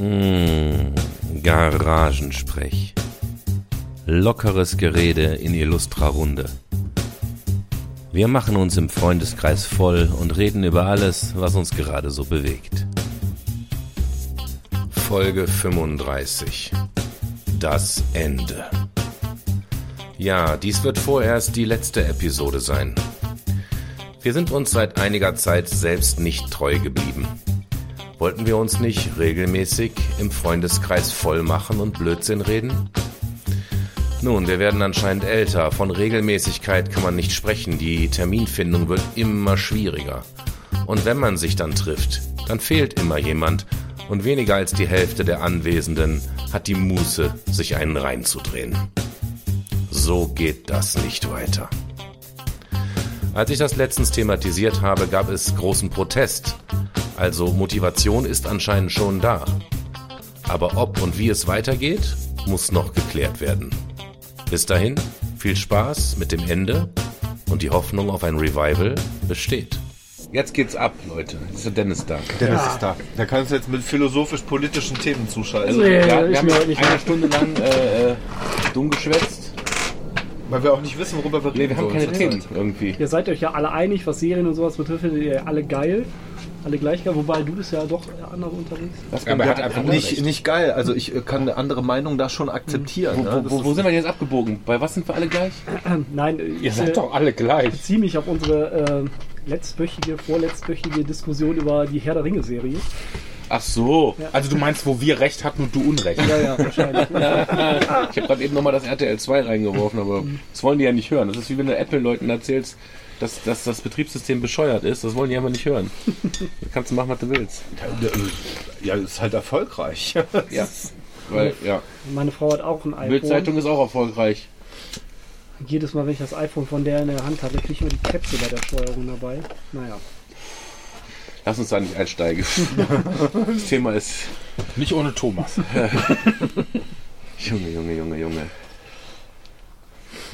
Mmh, Garagensprech. Lockeres Gerede in illustrer Runde. Wir machen uns im Freundeskreis voll und reden über alles, was uns gerade so bewegt. Folge 35. Das Ende. Ja, dies wird vorerst die letzte Episode sein. Wir sind uns seit einiger Zeit selbst nicht treu geblieben. Wollten wir uns nicht regelmäßig im Freundeskreis voll machen und Blödsinn reden? Nun, wir werden anscheinend älter. Von Regelmäßigkeit kann man nicht sprechen. Die Terminfindung wird immer schwieriger. Und wenn man sich dann trifft, dann fehlt immer jemand. Und weniger als die Hälfte der Anwesenden hat die Muße, sich einen reinzudrehen. So geht das nicht weiter. Als ich das letztens thematisiert habe, gab es großen Protest. Also Motivation ist anscheinend schon da. Aber ob und wie es weitergeht, muss noch geklärt werden. Bis dahin, viel Spaß mit dem Ende und die Hoffnung auf ein Revival besteht. Jetzt geht's ab, Leute. Jetzt ist der Dennis da. Dennis ist da. Da kannst du jetzt mit philosophisch-politischen Themen zuschalten. Also, Nee, wir, wir ich haben nicht eine mehr. Stunde lang äh, äh, dumm geschwätzt. Weil wir auch nicht wissen, worüber wir reden Nee, wir haben keine. Themen irgendwie. Ihr seid euch ja alle einig, was Serien und sowas betrifft, ihr alle geil. Alle gleich geil, wobei du bist ja doch anders unterwegs. Was Aber er hat einfach Nicht, nicht geil. Also ich äh, kann eine andere Meinung da schon akzeptieren. wo, ne? wo, Das wo, sind wir jetzt abgebogen? Bei was sind wir alle gleich? Nein, Ihr ich seid äh, doch alle gleich. beziehe mich auf unsere äh, letztwöchige, vorletztwöchige Diskussion über die Herr der Ringe-Serie. Ach so. Also du meinst, wo wir recht hatten und du Unrecht. Ja, ja, wahrscheinlich. Ich habe gerade eben nochmal das RTL 2 reingeworfen, aber das wollen die ja nicht hören. Das ist wie wenn du Apple-Leuten erzählst, dass, dass das Betriebssystem bescheuert ist. Das wollen die einfach nicht hören. Du kannst machen, was du willst. Ja, ist halt erfolgreich. Ja. Weil, ja. Meine Frau hat auch ein iPhone. Bildzeitung ist auch erfolgreich. Jedes Mal, wenn ich das iPhone von der in der Hand hatte, kriege ich immer die Krebse bei der Steuerung dabei. Naja. Lass uns da nicht einsteigen. Das Thema ist. Nicht ohne Thomas. Junge, Junge, Junge, Junge.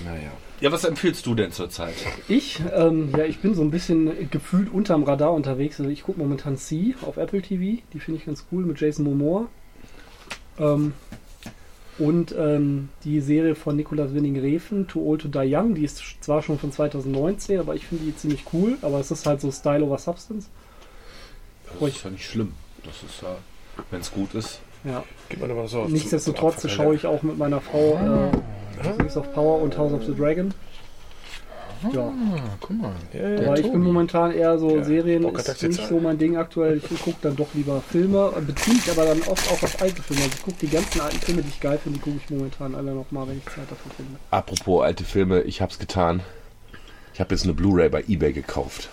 Naja. Ja, was empfiehlst du denn zurzeit? Ich, ähm, ja, ich bin so ein bisschen gefühlt unterm Radar unterwegs. Also ich gucke momentan C auf Apple TV. Die finde ich ganz cool mit Jason Momoa. Ähm, und ähm, die Serie von Nicolas Winning Refen, Too Old to Die Young, die ist zwar schon von 2019, aber ich finde die ziemlich cool. Aber es ist halt so Style over Substance. Das ist ja nicht schlimm. Das ist ja, wenn es gut ist. Ja. Gib mal was auf. Nichtsdestotrotz schaue ich auch mit meiner Frau äh, Rings of Power und House of the Dragon. Ja, Guck mal. aber ich bin momentan eher so, Ja, Serien Bock ist nicht so mein Ding aktuell. Ich gucke dann doch lieber Filme, beziehe mich aber dann oft auch auf alte Filme. Also ich gucke die ganzen alten Filme, die ich geil finde, die gucke ich momentan alle nochmal, wenn ich Zeit dafür finde. Apropos alte Filme, ich hab's getan. Ich habe jetzt eine Blu-ray bei eBay gekauft.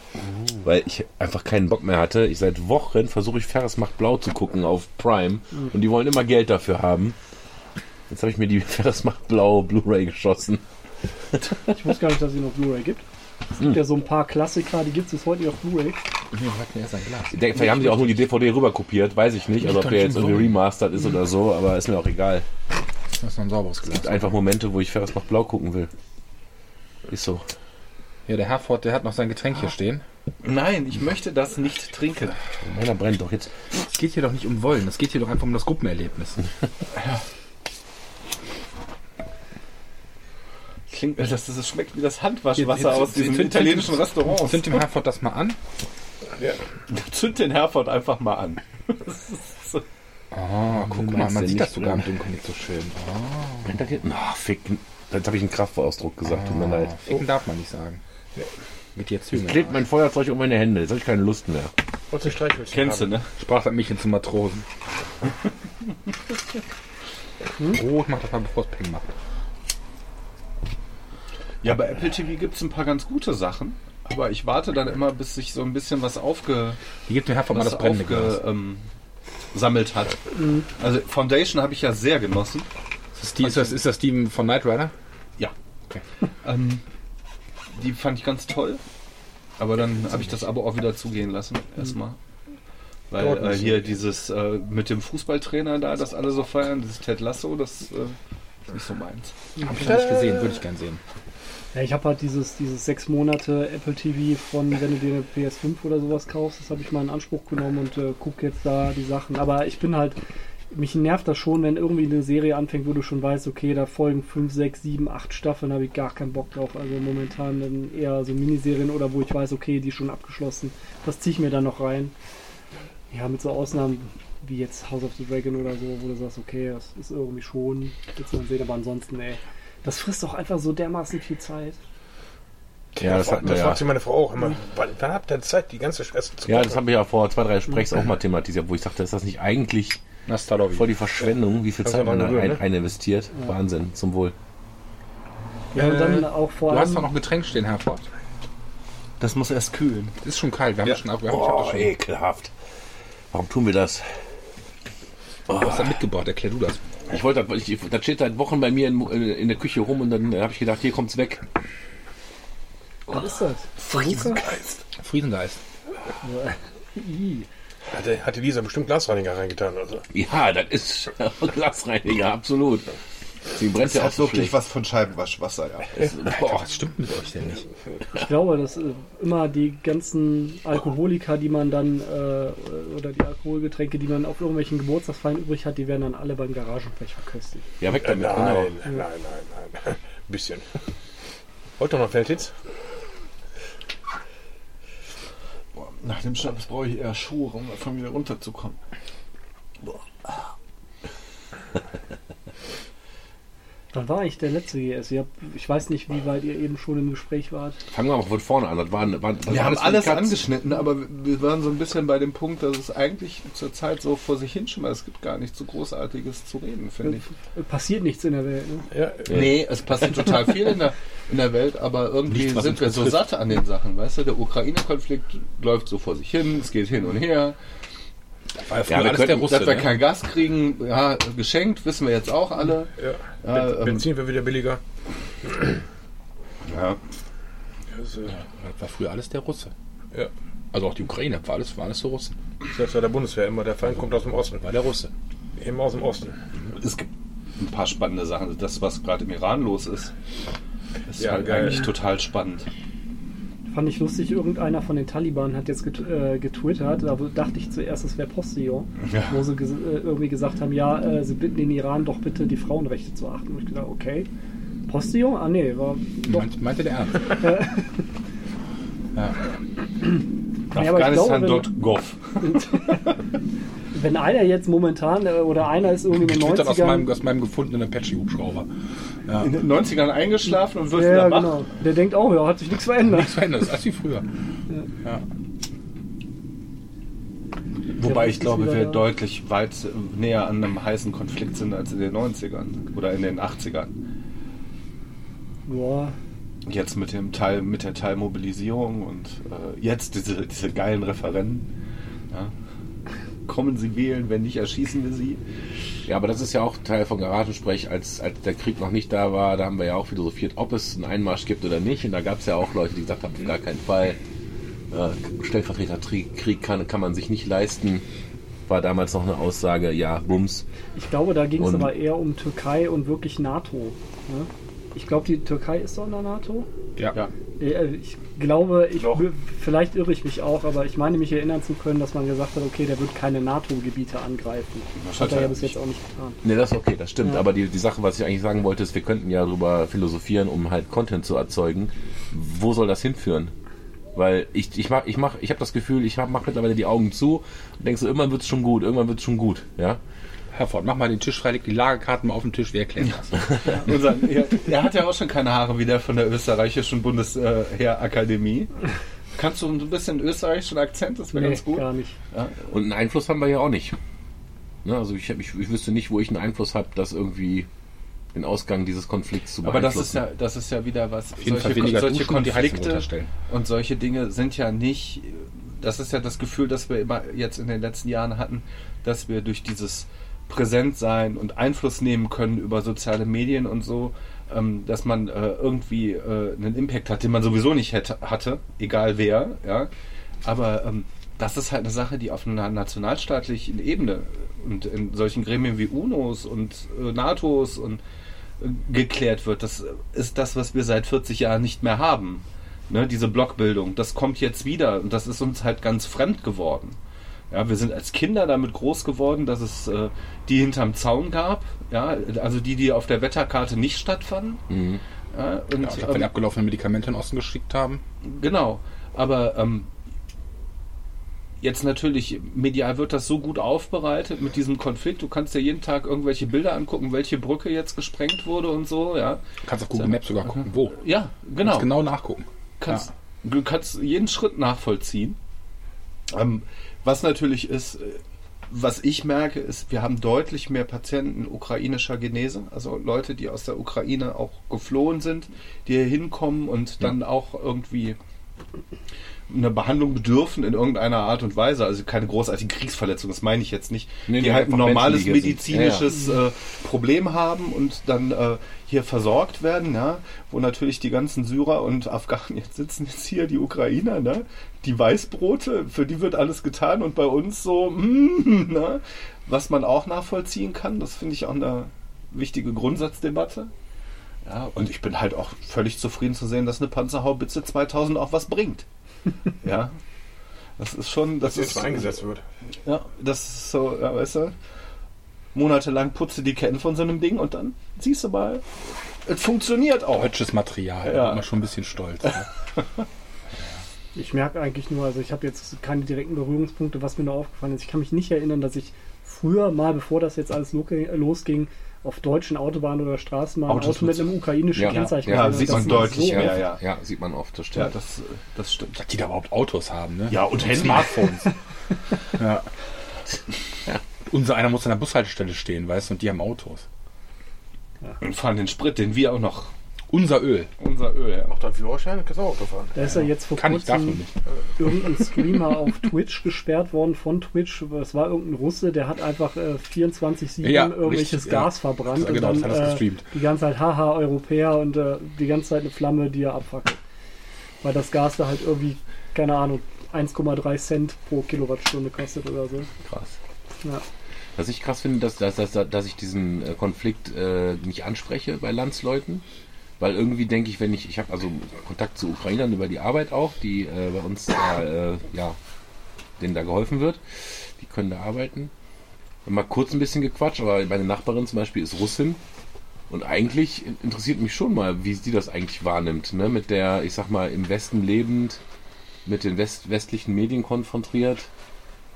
Weil ich einfach keinen Bock mehr hatte. Ich seit Wochen versuche ich Ferris macht blau zu gucken auf Prime. Und die wollen immer Geld dafür haben. Jetzt habe ich mir die Ferris macht blau Blu-ray geschossen. Ich wusste gar nicht, dass es noch Blu-ray gibt. Es gibt ja so ein paar Klassiker, die gibt es bis heute nicht auf Blu-ray. Wir hatten erst ein Glas. Ich denke, vielleicht haben sie auch nur die DVD rüber kopiert, weiß ich nicht. Also ob der jetzt irgendwie remastered ist oder so, aber ist mir auch egal. Das ist noch ein sauberes Glas. Einfach Momente, wo ich Ferris macht blau gucken will. Ist so. Ja, der Herford, der hat noch sein Getränk hier stehen. Nein, ich möchte das nicht trinken. Meiner brennt doch jetzt. Es geht hier doch nicht um Wollen, es geht hier doch einfach um das Gruppenerlebnis. Klingt, das, das, das schmeckt wie das Handwaschwasser Jetzt- aus diesem jetzt- italienischen Restaurant. Zünd dem Herford das mal an. Zünd den Herford einfach mal an. Oh, guck mal, meinst man du sieht nicht das sogar im? Dunkeln nicht so schön. Oh, Brennt das jetzt? Na, fick. Jetzt habe ich einen Kraftausdruck gesagt, tut mir leid. Ficken darf man nicht sagen. Wird jetzt Ich jünger. klebt mein Feuerzeug um meine Hände, jetzt habe ich keine Lust mehr. Du Streichhölzchen Kennst du, ne? Sprach das Mädchen zum Matrosen. Oh, ich mach das mal, bevor es Ping macht. Ja, bei Apple TV gibt es ein paar ganz gute Sachen. Aber ich warte dann immer, bis sich so ein bisschen was aufge... Hier gibt dem Herford mal das aufge ähm, sammelt hat. Also Foundation habe ich ja sehr genossen. Ist das, die, ist, das, ist das die von Knight Rider? Ja. Okay. Ähm, die fand ich ganz toll. Aber dann habe ich das Abo auch wieder zugehen lassen. Erstmal. Weil äh, hier dieses äh, mit dem Fußballtrainer da, das alle so feiern, dieses Ted Lasso, das äh, ist nicht so meins. Hab ich noch nicht gesehen, würde ich gern sehen. Ja, ich habe halt dieses, dieses sechs Monate Apple TV von, wenn du dir eine PS5 oder sowas kaufst, das habe ich mal in Anspruch genommen und äh, gucke jetzt da die Sachen. Aber ich bin halt, mich nervt das schon, wenn irgendwie eine Serie anfängt, wo du schon weißt, okay, da folgen 5, 6, 7, 8 Staffeln, habe ich gar keinen Bock drauf. Also momentan dann eher so Miniserien oder wo ich weiß, okay, die ist schon abgeschlossen. Das ziehe ich mir dann noch rein. Ja, mit so Ausnahmen wie jetzt House of the Dragon oder so, wo du sagst, okay, das ist irgendwie schon, jetzt mal sehen, aber ansonsten, ey, das frisst doch einfach so dermaßen viel Zeit. Ja, das wir das ja. fragt sich meine Frau auch immer. Wann, wann habt ihr Zeit, die ganze Scheiße zu Ja, gucken? das habe ich ja vor zwei, drei Sprechs auch mal thematisiert, wo ich dachte, ist das nicht eigentlich. Voll die Verschwendung, wie viel Zeit man da ein, ne? ein investiert? Wahnsinn, zum Wohl. Ja, und dann Äh, auch vor Du hast doch noch ein Getränk stehen, Herford. Das muss erst kühlen. Ist schon kalt. Wir haben Ja. das schon ab. Oh, schon. ekelhaft. Warum tun wir das? Du hast das mitgebracht. Erklär du das. Ich wollte, ich, ich, das steht seit Wochen bei mir in, in der Küche rum und dann habe ich gedacht, hier kommt's weg. Was ist das? Friesengeist. Friesengeist. Hatte, hatte Lisa bestimmt Glasreiniger reingetan. Also. Ja, das ist Glasreiniger, absolut. Sie brennt Das ja auch hat wirklich schlecht. was von Scheibenwaschwasser, ja. Boah, was stimmt mit euch denn nicht? Ich glaube, dass äh, immer die ganzen Alkoholiker, die man dann, äh, oder die Alkoholgetränke, die man auf irgendwelchen Geburtstagsfeiern übrig hat, die werden dann alle beim Garagenblech verköstigt. Ja, weg Äh, damit, nein, genau. nein, nein, nein, Ein bisschen. Heute noch mal Feldhitz? Boah, Nach dem Schnaps brauche ich eher Schuhe, um davon wieder runterzukommen. Wann war ich der letzte GS? Ich, hab, ich weiß nicht, wie weit ihr eben schon im Gespräch wart. Fangen wir mal von vorne an. Das waren, waren, das Wir haben alles angeschnitten, aber wir waren so ein bisschen bei dem Punkt, dass es eigentlich zurzeit so vor sich hin schimmert. Es gibt gar nicht so Großartiges zu reden, finde ich. Passiert nichts in der Welt. Ne? Ja, Nee, es passiert total viel in der, in der Welt, aber irgendwie Nichts, sind wir so satt an den Sachen, weißt du? Der Ukraine-Konflikt läuft so vor sich hin, es geht hin und her. War ja wir alles der könnten- Russe. Dass wir ne? kein Gas kriegen, ja, geschenkt, wissen wir jetzt auch alle. ja. Ja, ähm, Benzin wird wieder billiger. Ja. Das, äh, Das war früher alles der Russe. ja. Also auch die Ukraine, war alles, war alles so Russen. Das ist ja der Bundeswehr immer. Der Feind kommt aus dem Osten. War der Russe. Immer aus dem Osten. Es gibt ein paar spannende Sachen. Das, was gerade im Iran los ist, ist Ja, halt eigentlich total spannend. Fand ich lustig, irgendeiner von den Taliban hat jetzt get, äh, getwittert, da dachte ich zuerst, es wäre Postillon, Ja. wo sie ges äh, irgendwie gesagt haben, ja, äh, sie bitten den Iran doch bitte die Frauenrechte zu achten. Und ich gedacht, okay. Postillon? Ah nee, war doch. Meint, meinte der Ernst. ja. Afghanistan.gov. Wenn einer jetzt momentan äh, oder einer ist irgendwie in den Getwittert aus meinem, 90ern. aus meinem gefundenen Apache-Hubschrauber. Ja. In den 90ern eingeschlafen und wird Ja, wieder wach. genau. Der denkt auch, ja, hat sich nichts verändert. Nichts verändert, das ist wie früher. Ja. Wobei ich glaube, wir deutlich weit äh, näher an einem heißen Konflikt sind als in den 90ern oder in den 80ern. Ja, Jetzt mit dem Teil, mit der Teilmobilisierung und äh, jetzt diese, diese geilen Referenten. Ja. Kommen Sie wählen, wenn nicht, erschießen wir Sie. Ja, aber das ist ja auch Teil von Garagensprech, als, als der Krieg noch nicht da war, da haben wir ja auch philosophiert, ob es einen Einmarsch gibt oder nicht. Und da gab es ja auch Leute, die gesagt haben, auf gar keinen Fall. Äh, Stellvertreterkrieg Krieg kann, kann man sich nicht leisten. War damals noch eine Aussage, ja, Bums. ich glaube, da ging es aber eher um Türkei und wirklich NATO. Ne? Ich glaube, die Türkei ist doch in der NATO. Ja. Ja. Äh, Ich glaube, ich, Doch. vielleicht irre ich mich auch, aber ich meine mich erinnern zu können, dass man gesagt hat, okay, der wird keine NATO-Gebiete angreifen. Das hat er ja bis jetzt auch nicht getan. Ne, das ist okay, das stimmt. Ja. Aber die, die Sache, was ich eigentlich sagen wollte, ist, wir könnten ja darüber philosophieren, um halt Content zu erzeugen. Wo soll das hinführen? Weil ich, ich mach, ich mach, ich habe das Gefühl, ich mache mittlerweile die Augen zu und denke so, irgendwann wird's schon gut, irgendwann wird's schon gut, ja. Herford, mach mal den Tisch frei, leg die Lagerkarten mal auf den Tisch, wir erklären das. Unser, er, er hat ja auch schon keine Haare wie der von der österreichischen Bundesheerakademie. Kannst du ein bisschen österreichischen Akzent? Das wäre Nee, ganz gut. gar nicht. Ja. Und einen Einfluss haben wir ja auch nicht. Ne, also ich, ich, ich wüsste nicht, wo ich einen Einfluss habe, das irgendwie den Ausgang dieses Konflikts zu Aber das beeinflussen. ist ja, das ist ja wieder was. Auf jeden Fall weniger solche und Heizung Konflikte und solche Dinge sind ja nicht. Das ist ja das Gefühl, das wir immer jetzt in den letzten Jahren hatten, dass wir durch dieses Präsentsein und Einfluss nehmen können über soziale Medien und so, ähm, dass man äh, irgendwie äh, einen Impact hat, den man sowieso nicht hätte, hatte, egal wer, ja. Aber ähm, das ist halt eine Sache, die auf einer nationalstaatlichen Ebene und in solchen Gremien wie UNOs und äh, NATOs und äh, geklärt wird. Das ist das, was wir seit 40 Jahren nicht mehr haben. Ne, diese Blockbildung, das kommt jetzt wieder und das ist uns halt ganz fremd geworden. Ja, wir sind als Kinder damit groß geworden, dass es äh, die hinterm Zaun gab, ja, also die, die auf der Wetterkarte nicht stattfanden. Mhm. Ja, und, Ja, ich glaube, wenn die ähm, abgelaufene Medikamente in den Osten geschickt haben. Genau, aber ähm, jetzt natürlich, medial wird das so gut aufbereitet mit diesem Konflikt. Du kannst dir jeden Tag irgendwelche Bilder angucken, welche Brücke jetzt gesprengt wurde und so, ja. Du kannst auf Google Maps sogar gucken, wo. Du Ja, genau. kannst genau nachgucken. kannst, Du kannst jeden Schritt nachvollziehen. Ähm, was natürlich ist, äh, was ich merke, ist, wir haben deutlich mehr Patienten ukrainischer Genese, also Leute, die aus der Ukraine auch geflohen sind, die hier hinkommen und dann auch irgendwie eine Behandlung bedürfen in irgendeiner Art und Weise. Also keine großartigen Kriegsverletzungen, das meine ich jetzt nicht. Nee, die nee, halt ein normales Menschen, die hier sind. medizinisches äh, Problem haben und dann äh, hier versorgt werden, ja, wo natürlich die ganzen Syrer und Afghanen jetzt sitzen jetzt hier, die Ukrainer, ne? Die Weißbrote, für die wird alles getan und bei uns so, mm, ne? was man auch nachvollziehen kann, das finde ich auch eine wichtige Grundsatzdebatte. Ja, und ich bin halt auch völlig zufrieden zu sehen, dass eine Panzerhaubitze 2000 auch was bringt. ja. Das ist schon, das dass ist eingesetzt wird. ja, das ist so, ja, weißt du, monatelang putze die Ketten von so einem Ding und dann siehst du mal, es funktioniert auch. Deutsches Material, da Ja. bin man schon ein bisschen stolz. Ne? Ich merke eigentlich nur, also ich habe jetzt keine direkten Berührungspunkte, was mir nur aufgefallen ist. Ich kann mich nicht erinnern, dass ich früher mal, bevor das jetzt alles lo- losging, auf deutschen Autobahnen oder Straßen mal ein Autos Auto mit einem ukrainischen Ja, Kennzeichen ja, gesehen sieht man Das deutlich so oft. ja. Ja, sieht man oft, das Ja, stimmt. das, das stimmt. Dass die da überhaupt Autos haben, ne? Ja, und Handy. Smartphones. ja. Unser einer muss an der Bushaltestelle stehen, weißt du, und die haben Autos. Und fahren den Sprit, den wir auch noch, Unser Öl. unser Öl, ja. Auch der Führerschein, kannst du auch Auto fahren. Da ist ja jetzt vor Kann ich dafür kurzem nicht. irgendein Streamer auf Twitch gesperrt worden von Twitch. Es war irgendein Russe, der hat einfach äh, 24-7 Ja, irgendwelches richtig, ja. Gas verbrannt Genau, und das hat dann er äh, gestreamt. die ganze Zeit haha Europäer und äh, die ganze Zeit eine Flamme, die er abfackelt. Weil das Gas da halt irgendwie, keine Ahnung, 1,3 Cent pro Kilowattstunde kostet oder so. Krass. Ja. Was ich krass finde, dass, dass, dass, dass ich diesen äh, Konflikt äh, nicht anspreche bei Landsleuten. Weil irgendwie denke ich, wenn ich, ich habe also Kontakt zu Ukrainern über die Arbeit auch, die äh, bei uns da, äh, ja, denen da geholfen wird. Die können da arbeiten. Mal kurz ein bisschen gequatscht, aber meine Nachbarin zum Beispiel ist Russin. Und eigentlich interessiert mich schon mal, wie sie das eigentlich wahrnimmt. Ne? Mit der, ich sag mal, im Westen lebend, mit den West westlichen Medien konfrontiert.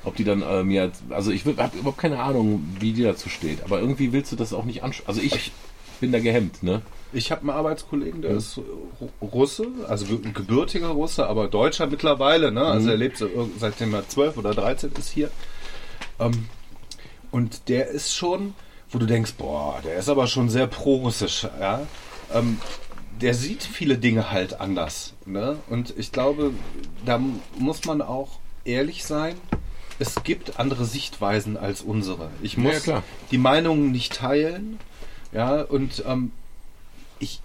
Ob die dann äh, mir, also ich habe überhaupt keine Ahnung, wie die dazu steht. Aber irgendwie willst du das auch nicht anschauen. Also ich bin da gehemmt, ne? Ich habe einen Arbeitskollegen, der ist Ru- Russe, also ge- gebürtiger Russe, aber Deutscher mittlerweile, ne? Also Mhm. er lebt seitdem er 12 oder 13 ist hier. Ähm, und der ist schon, wo du denkst, boah, der ist aber schon sehr pro-russisch, ja. Ähm, der sieht viele Dinge halt anders. Ne? Und ich glaube, da muss man auch ehrlich sein. Es gibt andere Sichtweisen als unsere. Ich muss ja, die Meinungen nicht teilen. Ja, und ähm, ich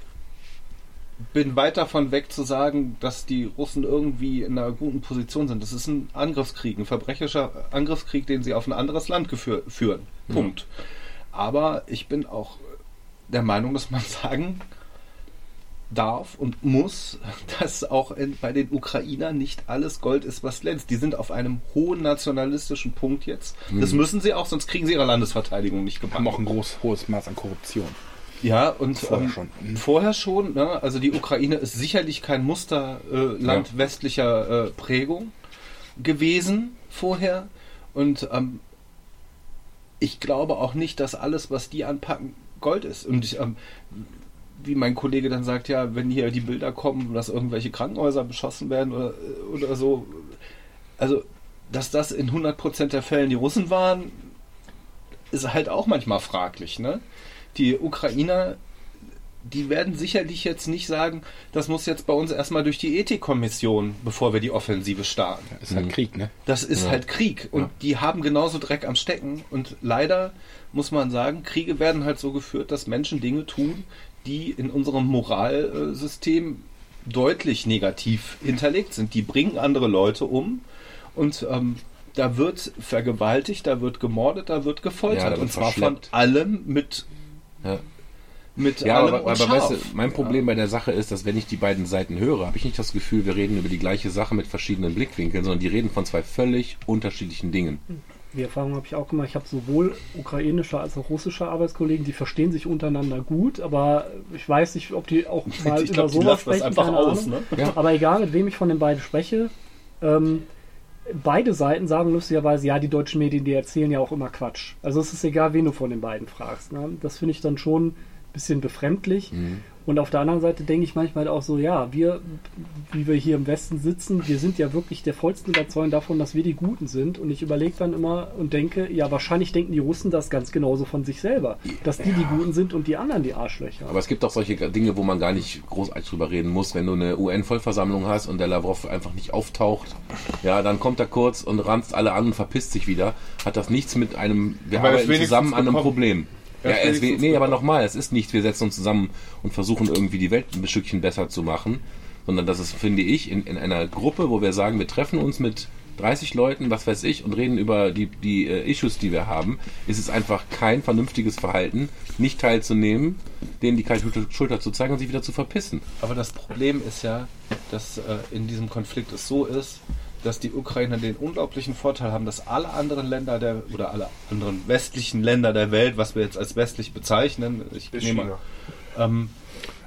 bin weit davon weg zu sagen, dass die Russen irgendwie in einer guten Position sind. Das ist ein Angriffskrieg, ein verbrecherischer Angriffskrieg, den sie auf ein anderes Land führen. Punkt. Aber ich bin auch der Meinung, dass man sagen darf und muss, dass auch in, bei den Ukrainern nicht alles Gold ist, was glänzt. Die sind auf einem hohen nationalistischen Punkt jetzt. Das müssen sie auch, sonst kriegen sie ihre Landesverteidigung nicht Haben auch gebacken. ein groß, hohes Maß an Korruption. Ja, und Vorher ähm, schon. Mhm. Vorher schon. Ne? Also die Ukraine ist sicherlich kein Musterland äh, Land westlicher äh, Prägung gewesen vorher. Und ähm, ich glaube auch nicht, dass alles, was die anpacken, Gold ist. Und ich, ähm, wie mein Kollege dann sagt, ja, wenn hier die Bilder kommen, dass irgendwelche Krankenhäuser beschossen werden oder, oder so. Also, dass das in 100% der Fällen die Russen waren, ist halt auch manchmal fraglich. Ne? Die Ukrainer, die werden sicherlich jetzt nicht sagen, das muss jetzt bei uns erstmal durch die Ethikkommission, bevor wir die Offensive starten. Ist halt Mhm. Krieg, ne? Das ist Ja. halt Krieg und Ja. die haben genauso Dreck am Stecken und leider muss man sagen, Kriege werden halt so geführt, dass Menschen Dinge tun, die in unserem Moralsystem deutlich negativ hinterlegt sind. Die bringen andere Leute um und ähm, da wird vergewaltigt, da wird gemordet, da wird gefoltert Ja, da wird und zwar von allem mit Ja. mit Ja, allem aber, und aber weißt du, mein Problem bei der Sache ist, dass wenn ich die beiden Seiten höre, habe ich nicht das Gefühl, wir reden über die gleiche Sache mit verschiedenen Blickwinkeln, sondern die reden von zwei völlig unterschiedlichen Dingen. Die Erfahrung habe ich auch gemacht. Ich habe sowohl ukrainische als auch russische Arbeitskollegen, die verstehen sich untereinander gut, aber ich weiß nicht, ob die auch mal Ich über glaub, die sowas lassen das sprechen. einfach keine aus, ne? Ja. Aber egal, mit wem ich von den beiden spreche, ähm, beide Seiten sagen lustigerweise, ja, die deutschen Medien, die erzählen ja auch immer Quatsch. Also es ist egal, wen du von den beiden fragst. Ne? Das finde ich dann schon ein bisschen befremdlich. Und auf der anderen Seite denke ich manchmal auch so, ja, wir, wie wir hier im Westen sitzen, wir sind ja wirklich der vollsten Überzeugung davon, dass wir die Guten sind. Und ich überlege dann immer und denke, ja, wahrscheinlich denken die Russen das ganz genauso von sich selber, dass die die Guten sind und die anderen die Arschlöcher. Aber es gibt auch solche Dinge, wo man gar nicht großartig drüber reden muss. Wenn du eine UN-Vollversammlung hast und der Lavrov einfach nicht auftaucht, ja, dann kommt er kurz und ranzt alle an und verpisst sich wieder. Hat das nichts mit einem, wir Aber er arbeiten zusammen an einem gekommen. Problem. Ja, es, wenigstens nee, aber nochmal, es ist nichts, wir setzen uns zusammen und versuchen irgendwie die Welt ein Stückchen besser zu machen, sondern das ist, finde ich, in, in einer Gruppe, wo wir sagen, wir treffen uns mit 30 Leuten, was weiß ich, und reden über die, die äh, Issues, die wir haben, ist es einfach kein vernünftiges Verhalten, nicht teilzunehmen, denen die kalte Schulter zu zeigen und sich wieder zu verpissen. Aber das Problem ist ja, dass äh, in diesem Konflikt es so ist, dass die Ukrainer den unglaublichen Vorteil haben, dass alle anderen Länder der oder alle anderen westlichen Länder der Welt, was wir jetzt als westlich bezeichnen, ich Bis nehme China. ähm,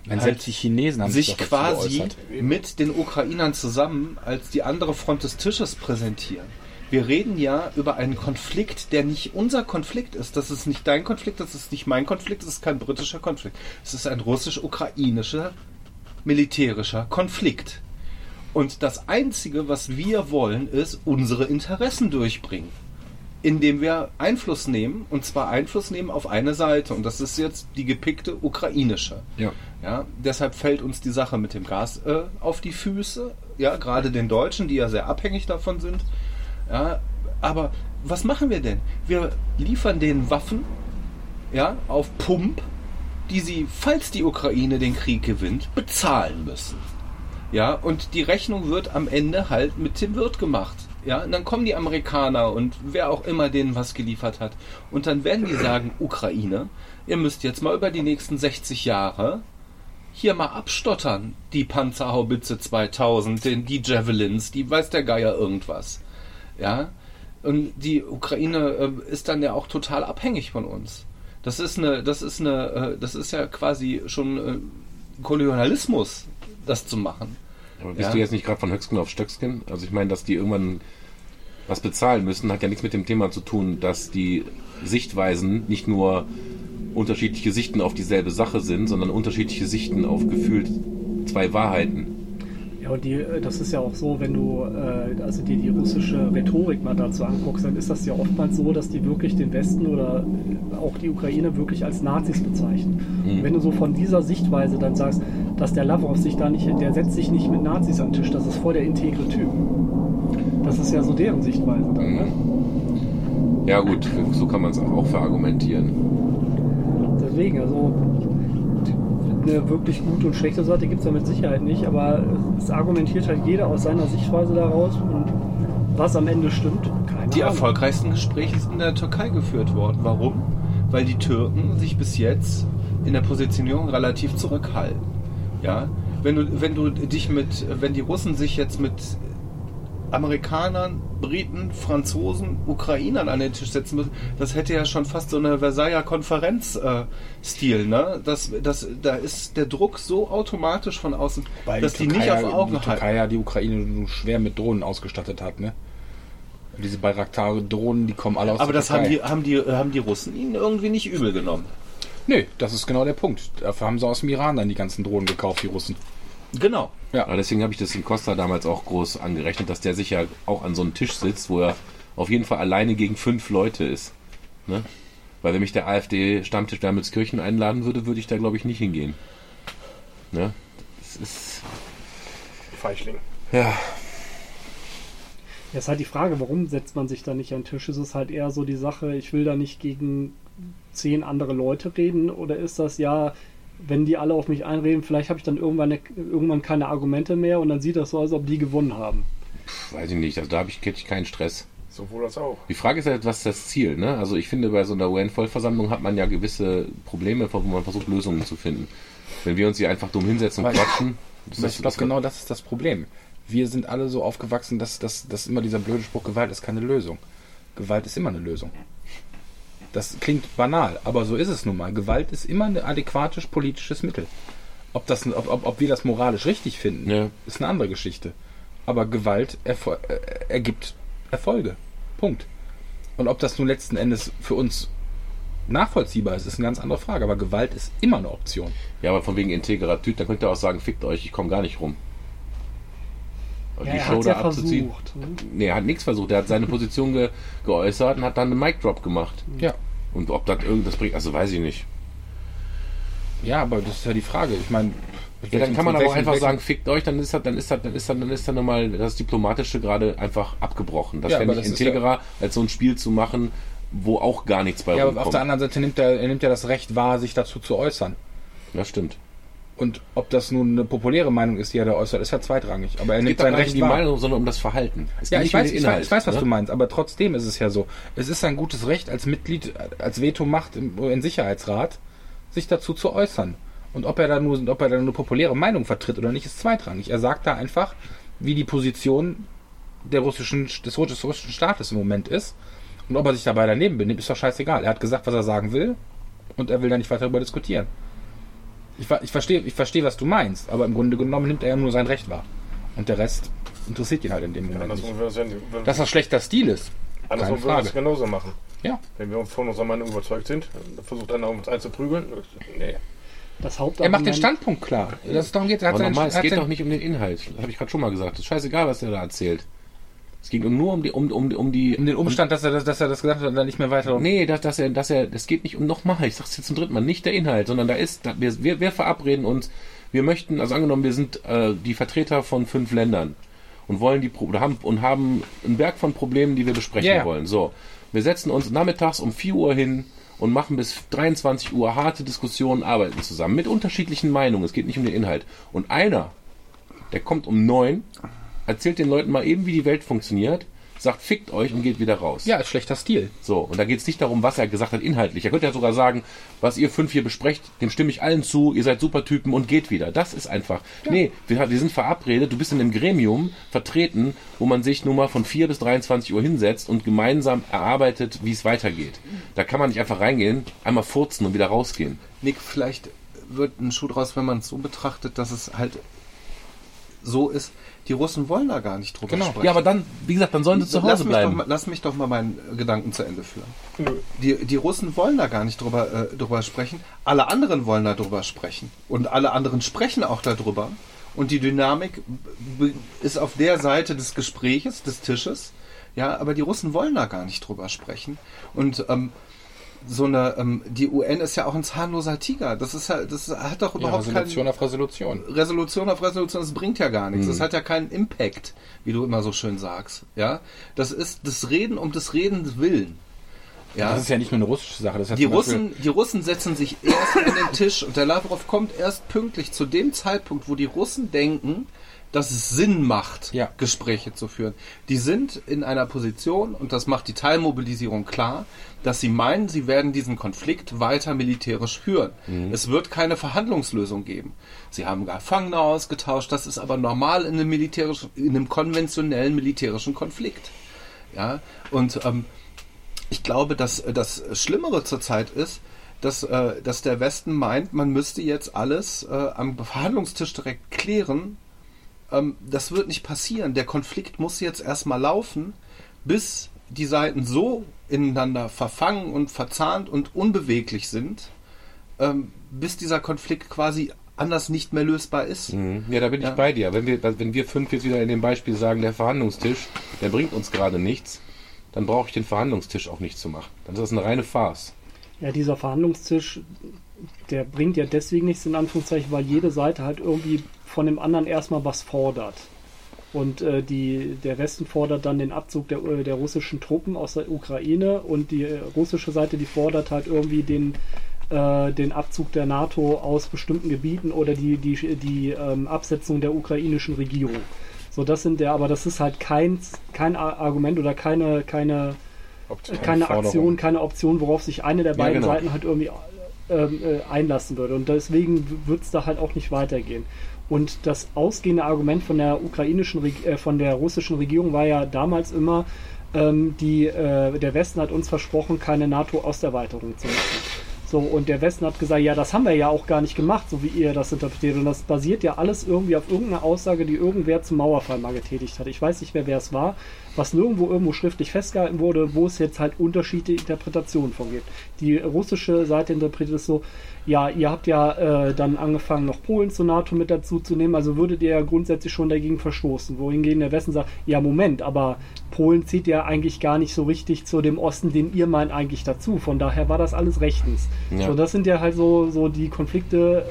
Wenn halt selbst die Chinesen haben sich quasi geäußert. mit den Ukrainern zusammen als die andere Front des Tisches präsentieren. Wir reden ja über einen Konflikt, der nicht unser Konflikt ist. Das ist nicht dein Konflikt, das ist nicht mein Konflikt, das ist kein britischer Konflikt. Es ist ein russisch-ukrainischer militärischer Konflikt. Und das Einzige, was wir wollen, ist unsere Interessen durchbringen. Indem wir Einfluss nehmen, und zwar Einfluss nehmen auf eine Seite. Und das ist jetzt die gepickte ukrainische. Ja. Ja, deshalb fällt uns die Sache mit dem Gas äh, auf die Füße. Ja, gerade den Deutschen, die ja sehr abhängig davon sind. Ja, aber was machen wir denn? Wir liefern denen Waffen, ja, auf Pump, die sie, falls die Ukraine den Krieg gewinnt, bezahlen müssen. Ja, und die Rechnung wird am Ende halt mit dem Wirt gemacht. Ja, und dann kommen die Amerikaner und wer auch immer denen was geliefert hat. Und dann werden die sagen, Ukraine, ihr müsst jetzt mal über die nächsten 60 Jahre hier mal abstottern. Die Panzerhaubitze 2000, den, die Javelins, die weiß der Geier irgendwas. Ja, und die Ukraine äh, ist dann ja auch total abhängig von uns. Das ist eine, das ist eine, äh, das ist ja quasi schon äh, Kolonialismus, das zu machen. Bist Ja. du jetzt nicht gerade von Höchsken auf Stöcksken? Also ich meine, dass die irgendwann was bezahlen müssen, hat ja nichts mit dem Thema zu tun, dass die Sichtweisen nicht nur unterschiedliche Sichten auf dieselbe Sache sind, sondern unterschiedliche Sichten auf gefühlt zwei Wahrheiten. Ja, und die, äh, das ist ja auch so, wenn du äh, also dir die russische Rhetorik mal dazu anguckst, dann ist das ja oftmals so, dass die wirklich den Westen oder äh, auch die Ukraine wirklich als Nazis bezeichnen. Und wenn du so von dieser Sichtweise dann sagst, dass der Lavrov sich da nicht, der setzt sich nicht mit Nazis an den Tisch, das ist voll der integre Typ. Das ist ja so deren Sichtweise dann, ne? Ja gut, so kann man es auch verargumentieren. Deswegen, also eine wirklich gute und schlechte Seite gibt es da mit Sicherheit nicht, aber es argumentiert halt jeder aus seiner Sichtweise daraus und was am Ende stimmt, keine Die Ahnung. erfolgreichsten Gespräche sind in der Türkei geführt worden. Warum? Weil die Türken sich bis jetzt in der Positionierung relativ zurückhalten. Ja, wenn du, wenn du dich mit, wenn die Russen sich jetzt mit Amerikanern, Briten, Franzosen, Ukrainern an den Tisch setzen müssen, das hätte ja schon fast so eine Versailler Konferenz-Stil, ne? Das, das, da ist der Druck so automatisch von außen, Weil dass die, nicht Türkei auf Augen die halten. Türkei ja die Ukraine nur schwer mit Drohnen ausgestattet hat, ne? Diese Bayraktar-Drohnen, die kommen alle aus Aber der das haben Türkei. die, haben, die, haben die Russen ihnen irgendwie nicht übel genommen. Nee, das ist genau der Punkt. Dafür haben sie aus dem Iran dann die ganzen Drohnen gekauft, die Russen. Genau. Ja, deswegen habe ich das in Costa damals auch groß angerechnet, dass der sich ja auch an so einem Tisch sitzt, wo er auf jeden Fall alleine gegen fünf Leute ist. Ne? Weil wenn mich der AfD-Stammtisch Wermelskirchen einladen würde, würde ich da glaube ich nicht hingehen. Ne? Das ist. Feichling. Ja, Ja, ist halt die Frage, warum setzt man sich da nicht an den Tisch? Ist es halt eher so die Sache, ich will da nicht gegen zehn andere Leute reden? Oder ist das ja, wenn die alle auf mich einreden, vielleicht habe ich dann irgendwann, ne, irgendwann keine Argumente mehr und dann sieht das so aus, als ob die gewonnen haben. pf, weiß ich nicht. Also da habe ich, hätte ich keinen Stress. Sowohl als auch. Die Frage ist ja, was ist das Ziel? Ne? Also ich finde, bei so einer UN-Vollversammlung hat man ja gewisse Probleme, wo man versucht, Lösungen zu finden. Wenn wir uns hier einfach dumm hinsetzen und quatschen, das ich glaube, genau das ist das Problem. Wir sind alle so aufgewachsen, dass, dass, dass immer dieser blöde Spruch, Gewalt ist keine Lösung. Gewalt ist immer eine Lösung. Das klingt banal, aber so ist es nun mal. Gewalt ist immer ein adäquates politisches Mittel. Ob, das, ob, ob, ob wir das moralisch richtig finden, Ja. ist eine andere Geschichte. Aber Gewalt erfol äh, ergibt Erfolge. Punkt. Und ob das nun letzten Endes für uns nachvollziehbar ist, ist eine ganz andere Frage. Aber Gewalt ist immer eine Option. Ja, aber von wegen integrer Typ, da könnt ihr auch sagen, fickt euch, ich komme gar nicht rum. Und Ja, die er Show hat's ja da abzuziehen. versucht. ne? Nee, er hat nichts versucht. Er hat seine Position ge geäußert und hat dann einen Mic Drop gemacht. Ja. Und ob das irgendwas bringt, also weiß ich nicht. Ja, aber das ist ja die Frage. Ich meine, Ja, dann kann man aber auch einfach sagen, fickt euch, dann ist das, dann ist das, dann ist das, dann ist dann nochmal das Diplomatische gerade einfach abgebrochen. Das Ja, fände ich das ist integrer, als so ein Spiel zu machen, wo auch gar nichts bei Ja, aber auf rumkommt. der anderen Seite nimmt er, er nimmt ja das Recht wahr, sich dazu zu äußern. Das stimmt. Und ob das nun eine populäre Meinung ist, die er da äußert, ist ja zweitrangig. Aber er Es nimmt sein gar nicht Recht um die. Meinung, sondern um das Verhalten. Es Ja, ich weiß, ich, weiß, ich weiß, was ne? du meinst, aber trotzdem ist es ja so. Es ist ein gutes Recht als Mitglied, als Vetomacht im, im Sicherheitsrat, sich dazu zu äußern. Und ob er da nur, ob er da eine populäre Meinung vertritt oder nicht, ist zweitrangig. Er sagt da einfach, wie die Position der russischen, des russischen Staates im Moment ist. Und ob er sich dabei daneben benimmt, ist doch scheißegal. Er hat gesagt, was er sagen will, und er will da nicht weiter darüber diskutieren. Ich, ich verstehe, ich verstehe, was du meinst, aber im Grunde genommen nimmt er ja nur sein Recht wahr. Und der Rest interessiert ihn halt in dem Moment nicht. Andersrum würden wir es ja- Dass das schlechter Stil ist, andersrum würden wir es genauso machen. Ja. Wenn wir von unserer Meinung überzeugt sind, dann versucht einer uns einzuprügeln. Nee. Das Er macht den Standpunkt klar. Das ist darum geht. Er hat Aber seinen, nochmal, es hat geht doch nicht um den Inhalt. Das habe ich gerade schon mal gesagt. Es ist scheißegal, was der da erzählt. Es ging nur um die, um, um, um die, um den Umstand, dass er das, dass er das gesagt hat und dann nicht mehr weiter. Nee, dass, dass er, dass er, das geht nicht um nochmal, ich sag's jetzt zum dritten Mal, nicht der Inhalt, sondern da ist, da, wir, wir, wir verabreden uns, wir möchten, also angenommen, wir sind äh, die Vertreter von fünf Ländern und wollen die oder haben und haben einen Berg von Problemen, die wir besprechen ja. wollen. So, wir setzen uns nachmittags um 4 Uhr hin und machen bis 23 Uhr harte Diskussionen, arbeiten zusammen mit unterschiedlichen Meinungen. Es geht nicht um den Inhalt. Und einer, der kommt um 9, erzählt den Leuten mal eben, wie die Welt funktioniert, sagt, fickt euch und geht wieder raus. Ja, ist schlechter Stil. So, und da geht es nicht darum, was er gesagt hat inhaltlich. Er könnte ja sogar sagen, was ihr fünf hier besprecht, dem stimme ich allen zu, ihr seid super Typen und geht wieder. Das ist einfach. Nee, wir, wir sind verabredet, du bist in einem Gremium vertreten, wo man sich nun mal von 4 bis 23 Uhr hinsetzt und gemeinsam erarbeitet, wie es weitergeht. Da kann man nicht einfach reingehen, einmal furzen und wieder rausgehen. Nick, vielleicht wird ein Schuh draus, wenn man es so betrachtet, dass es halt so ist, die Russen wollen da gar nicht drüber Genau. sprechen. Ja, aber dann, wie gesagt, dann sollen sie zu lass Hause mich, doch bleiben. mal, lass mich doch mal meinen äh, Gedanken zu Ende führen. Nö. Die, die Russen wollen da gar nicht drüber, äh, drüber sprechen. Alle anderen wollen da drüber sprechen. Und alle anderen sprechen auch darüber. Und die Dynamik b- ist auf der Seite des Gespräches, des Tisches. Ja, aber die Russen wollen da gar nicht drüber sprechen. Und ähm, so eine, ähm, die UN ist ja auch ein zahnloser Tiger. Das ist halt, das hat doch Ja, überhaupt Resolution keinen auf Resolution. Resolution auf Resolution, das bringt ja gar Mhm. nichts. Das hat ja keinen Impact, wie du immer so schön sagst. Ja, das ist das Reden um des Redens willen. Ja, Das ist ja nicht nur eine russische Sache. Das die Russen, die Russen setzen sich erst an den Tisch und der Lavrov kommt erst pünktlich zu dem Zeitpunkt, wo die Russen denken, dass es Sinn macht, Ja. Gespräche zu führen. Die sind in einer Position, und das macht die Teilmobilisierung klar, dass sie meinen, sie werden diesen Konflikt weiter militärisch führen. Es wird keine Verhandlungslösung geben. Sie haben Gefangene ausgetauscht, das ist aber normal in einem militärischen, in einem konventionellen militärischen Konflikt. Ja, und ähm, ich glaube, dass das Schlimmere zurzeit ist, dass, äh, dass der Westen meint, man müsste jetzt alles äh, am Verhandlungstisch direkt klären. Ähm, das wird nicht passieren. Der Konflikt muss jetzt erstmal laufen, bis die Seiten so ineinander verfangen und verzahnt und unbeweglich sind, ähm, bis dieser Konflikt quasi anders nicht mehr lösbar ist. Mhm. Ja, da bin Ja. ich bei dir. Wenn wir, wenn wir fünf jetzt wieder in dem Beispiel sagen, der Verhandlungstisch, der bringt uns gerade nichts, dann brauche ich den Verhandlungstisch auch nicht zu machen. Dann ist das eine reine Farce. Ja, dieser Verhandlungstisch, der bringt ja deswegen nichts in Anführungszeichen, weil jede Seite halt irgendwie von dem anderen erstmal was fordert. Und äh, die, der Westen fordert dann den Abzug der, äh, der russischen Truppen aus der Ukraine und die äh, russische Seite, die fordert halt irgendwie den, äh, den Abzug der NATO aus bestimmten Gebieten oder die, die, die ähm, Absetzung der ukrainischen Regierung. So, das sind der, aber das ist halt kein, kein Ar- Argument oder keine, keine, Option. keine Forderung. Aktion, keine Option, worauf sich eine der Ja, beiden genau. Seiten halt irgendwie ähm, äh, einlassen würde. Und deswegen wird es da halt auch nicht weitergehen. Und das ausgehende Argument von der ukrainischen, äh, von der russischen Regierung war ja damals immer, ähm, die, äh, der Westen hat uns versprochen, keine NATO-Osterweiterung zu machen. So, und der Westen hat gesagt, ja, das haben wir ja auch gar nicht gemacht, so wie ihr das interpretiert. Und das basiert ja alles irgendwie auf irgendeiner Aussage, die irgendwer zum Mauerfall mal getätigt hat. Ich weiß nicht mehr, wer es war, was nirgendwo irgendwo schriftlich festgehalten wurde, wo es jetzt halt unterschiedliche Interpretationen von gibt. Die russische Seite interpretiert es so, ja, ihr habt ja äh, dann angefangen, noch Polen zur NATO mit dazu zu nehmen, also würdet ihr ja grundsätzlich schon dagegen verstoßen. Wohingegen der Westen sagt, ja, Moment, aber Polen zieht ja eigentlich gar nicht so richtig zu dem Osten, den ihr meint, eigentlich dazu. Von daher war das alles rechtens. Ja. So, das sind ja halt so, so die Konflikte,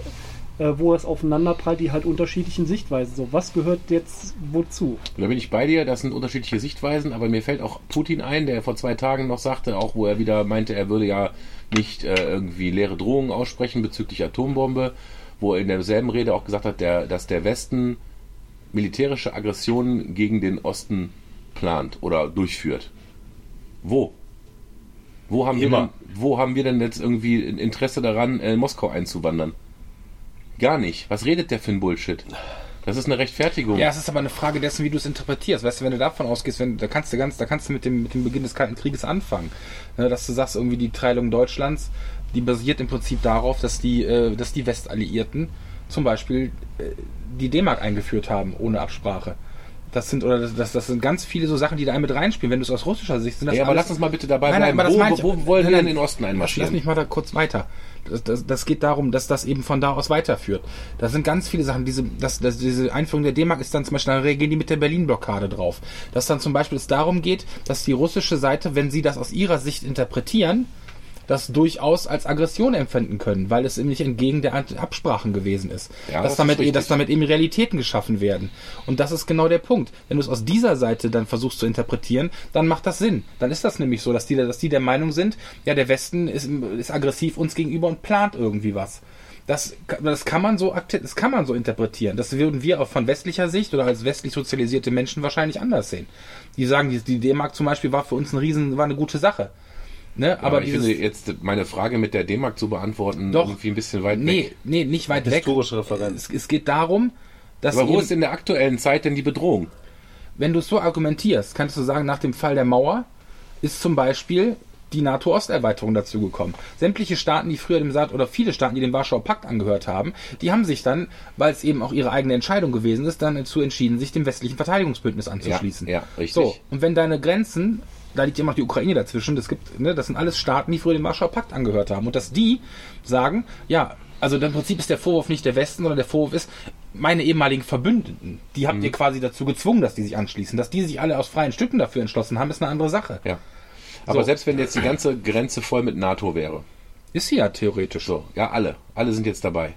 wo es aufeinanderprallt, die halt unterschiedlichen Sichtweisen. So, was gehört jetzt wozu? Da bin ich bei dir, das sind unterschiedliche Sichtweisen, aber mir fällt auch Putin ein, der vor zwei Tagen noch sagte, auch wo er wieder meinte, er würde ja nicht äh, irgendwie leere Drohungen aussprechen bezüglich Atombombe, wo er in derselben Rede auch gesagt hat, der, dass der Westen militärische Aggressionen gegen den Osten plant oder durchführt. Wo? Wo haben, wir denn, wo haben wir denn jetzt irgendwie ein Interesse daran, in Moskau einzuwandern? Gar nicht. Was redet der für ein Bullshit? Das ist eine Rechtfertigung. Ja, es ist aber eine Frage dessen, wie du es interpretierst. Weißt du, wenn du davon ausgehst, wenn, da kannst du ganz, da kannst du mit dem, mit dem Beginn des Kalten Krieges anfangen. Ne, dass du sagst, irgendwie die Teilung Deutschlands, die basiert im Prinzip darauf, dass die, äh, dass die Westalliierten zum Beispiel äh, die D-Mark eingeführt haben, ohne Absprache. Das sind, oder das, das, das sind ganz viele so Sachen, die da mit reinspielen. Wenn du es aus russischer Sicht sind, das Ja, aber lass uns mal bitte dabei Nein, nein, bleiben. aber das wo, wo, ich- wo wollen wir in den Osten Lass einmarschieren? mich mal da kurz weiter. Das, das, das geht darum, dass das eben von da aus weiterführt. Da sind ganz viele Sachen. Diese, das, das, diese Einführung der D-Mark ist dann zum Beispiel, dann reagieren die mit der Berlin-Blockade drauf. Dass dann zum Beispiel es darum geht, dass die russische Seite, wenn sie das aus ihrer Sicht interpretieren, das durchaus als Aggression empfinden können, weil es eben nicht entgegen der Absprachen gewesen ist. Ja, dass, das damit, ist richtig. dass damit eben Realitäten geschaffen werden. Und das ist genau der Punkt. Wenn du es aus dieser Seite dann versuchst zu interpretieren, dann macht das Sinn. Dann ist das nämlich so, dass die, dass die der Meinung sind, ja, der Westen ist, ist aggressiv uns gegenüber und plant irgendwie was. Das, das kann man so das kann man so interpretieren. Das würden wir auch von westlicher Sicht oder als westlich sozialisierte Menschen wahrscheinlich anders sehen. Die sagen, die, die D-Mark zum Beispiel war für uns ein Riesen, war eine gute Sache. Ne? aber aber ich finde jetzt meine Frage mit der D-Mark zu beantworten Doch. irgendwie ein bisschen weit nee, weg. nee, nicht weit weg. Historische Referenz. Es, es geht darum, dass Aber wo ist in der aktuellen Zeit denn die Bedrohung? wenn du es so argumentierst, kannst du sagen, nach dem Fall der Mauer ist zum Beispiel die NATO-Osterweiterung dazu gekommen. Sämtliche Staaten, die früher dem Saat oder viele Staaten, die dem Warschauer Pakt angehört haben, die haben sich dann, weil es eben auch ihre eigene Entscheidung gewesen ist, dann dazu entschieden, sich dem westlichen Verteidigungsbündnis anzuschließen. Ja, ja, richtig. So, und wenn deine Grenzen, da liegt immer noch die Ukraine dazwischen, das gibt, ne, das sind alles Staaten, die früher dem Warschauer Pakt angehört haben. Und dass die sagen, ja, also im Prinzip ist der Vorwurf nicht der Westen, sondern der Vorwurf ist, meine ehemaligen Verbündeten, die habt ihr quasi dazu gezwungen, dass die sich anschließen. Dass die sich alle aus freien Stücken dafür entschlossen haben, ist eine andere Sache. Ja. Aber So. selbst wenn jetzt die ganze Grenze voll mit NATO wäre, Ist sie ja theoretisch so. ja, alle, alle sind jetzt dabei.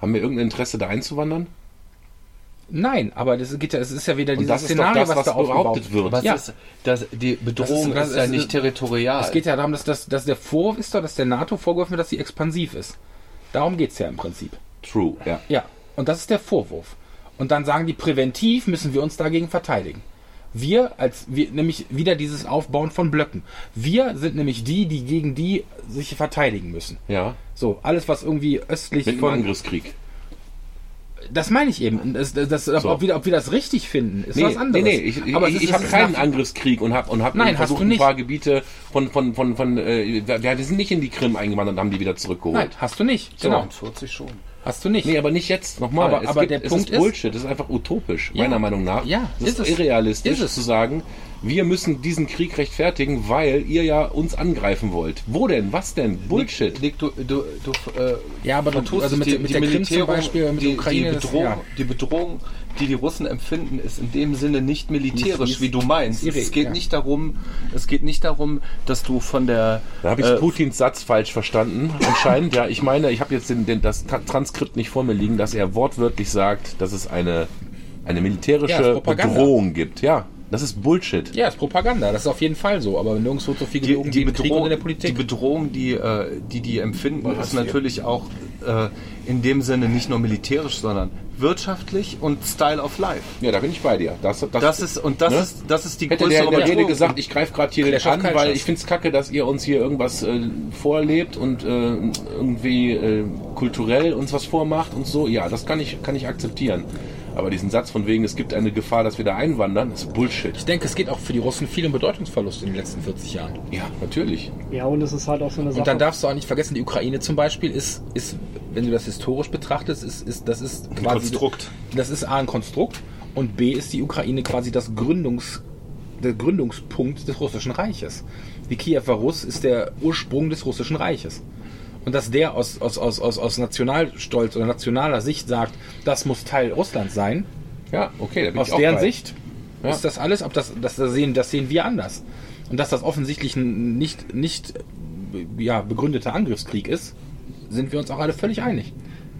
Haben wir irgendein Interesse, da einzuwandern? Nein, aber das geht ja, es ist ja wieder Und dieses Szenario, das, was, was da aufgebaut behauptet wird. Was Ja. ist, das, die Bedrohung Das ist- das ist, ja nicht territorial. Es geht ja darum, dass, dass, dass der Vorwurf ist doch, dass der NATO vorgeworfen wird, dass sie expansiv ist. Darum geht's ja im Prinzip. True, ja. Ja, und das ist der Vorwurf. Und dann sagen die, präventiv müssen wir uns dagegen verteidigen. Wir als wir nämlich wieder dieses Aufbauen von Blöcken. Wir sind nämlich die, die gegen die sich verteidigen müssen. Ja, So, alles was irgendwie östlich mit einem von Angriffskrieg. das meine ich eben. Das, das, das, So. ob, wir, ob wir das richtig finden, ist Nee, was anderes. nee, nee, ich, ich, Aber ich, ich habe keinen nach- Angriffskrieg und habe und hab Nein, versucht, ein paar Gebiete von, von, von, von äh, ja, die sind nicht in die Krim eingewandert und haben die wieder zurückgeholt. Nein, hast du nicht. Genau, 40 schon. Hast du nicht. Nee, aber nicht jetzt, nochmal. Aber- es aber gibt, der es Punkt ist Bullshit, das ist einfach utopisch, Ja. meiner Meinung nach. Ja, das ist, ist es. irrealistisch Ist es. zu sagen, wir müssen diesen Krieg rechtfertigen, weil ihr ja uns angreifen wollt. Wo denn? Was denn? Bullshit. Nick, du, du, du, äh, Ja, aber du- vertust also es. mit- mit der Krim zum Beispiel, mit die, der Ukraine, die das- Bedrohung, ja. die Bedrohung, die die Russen empfinden, ist in dem Sinne nicht militärisch, Die wie du meinst. die ist Es geht ja. nicht darum, es geht nicht darum, dass du von der Da habe ich äh, Putins Satz falsch verstanden, anscheinend. Ja, ich meine, ich habe jetzt den, den, das Transkript nicht vor mir liegen, dass er wortwörtlich sagt, dass es eine, eine Ja, militärische Propaganda. Bedrohung gibt. Ja, Das ist Bullshit. Ja, ist Propaganda, das ist auf jeden Fall so, aber nirgendwo so viel die, gelogen die, wie Krieg und Bedrohung, in der die Politik. Bedrohung, die äh, die, die empfinden, Was ist hier? natürlich auch äh, in dem Sinne nicht nur militärisch, sondern wirtschaftlich und Style of Life. Ja, da bin ich bei dir. Das, das, Das ist und das ne? ist das ist die Hätte der in der Bedrohung. Rede gesagt, ich greife gerade hier Clash an, weil ich finde es kacke, dass ihr uns hier irgendwas äh, vorlebt und äh, irgendwie äh, kulturell uns was vormacht und so. Ja, das kann ich, kann ich akzeptieren. Aber diesen Satz von wegen, es gibt eine Gefahr, dass wir da einwandern, ist Bullshit. Ich denke, es geht auch für die Russen viel um Bedeutungsverlust in den letzten 40 Jahren. Ja, natürlich. Ja, und es ist halt auch so eine Sache. Und dann darfst du auch nicht vergessen, die Ukraine zum Beispiel ist, ist wenn du das historisch betrachtest, ist, ist das ist quasi Konstrukt. Das ist A ein Konstrukt und B ist die Ukraine quasi das Gründungs, der Gründungspunkt des russischen Reiches. Die Kiewer Russ ist der Ursprung des russischen Reiches. Und dass der aus, aus, aus, aus, aus Nationalstolz oder nationaler Sicht sagt, das muss Teil Russlands sein, Ja, okay. Da bin aus ich auch deren bei. Sicht Ja. ist das alles, ob das, das, das sehen, das sehen wir anders. Und dass das offensichtlich ein nicht, nicht ja, begründeter Angriffskrieg ist, sind wir uns auch alle völlig einig.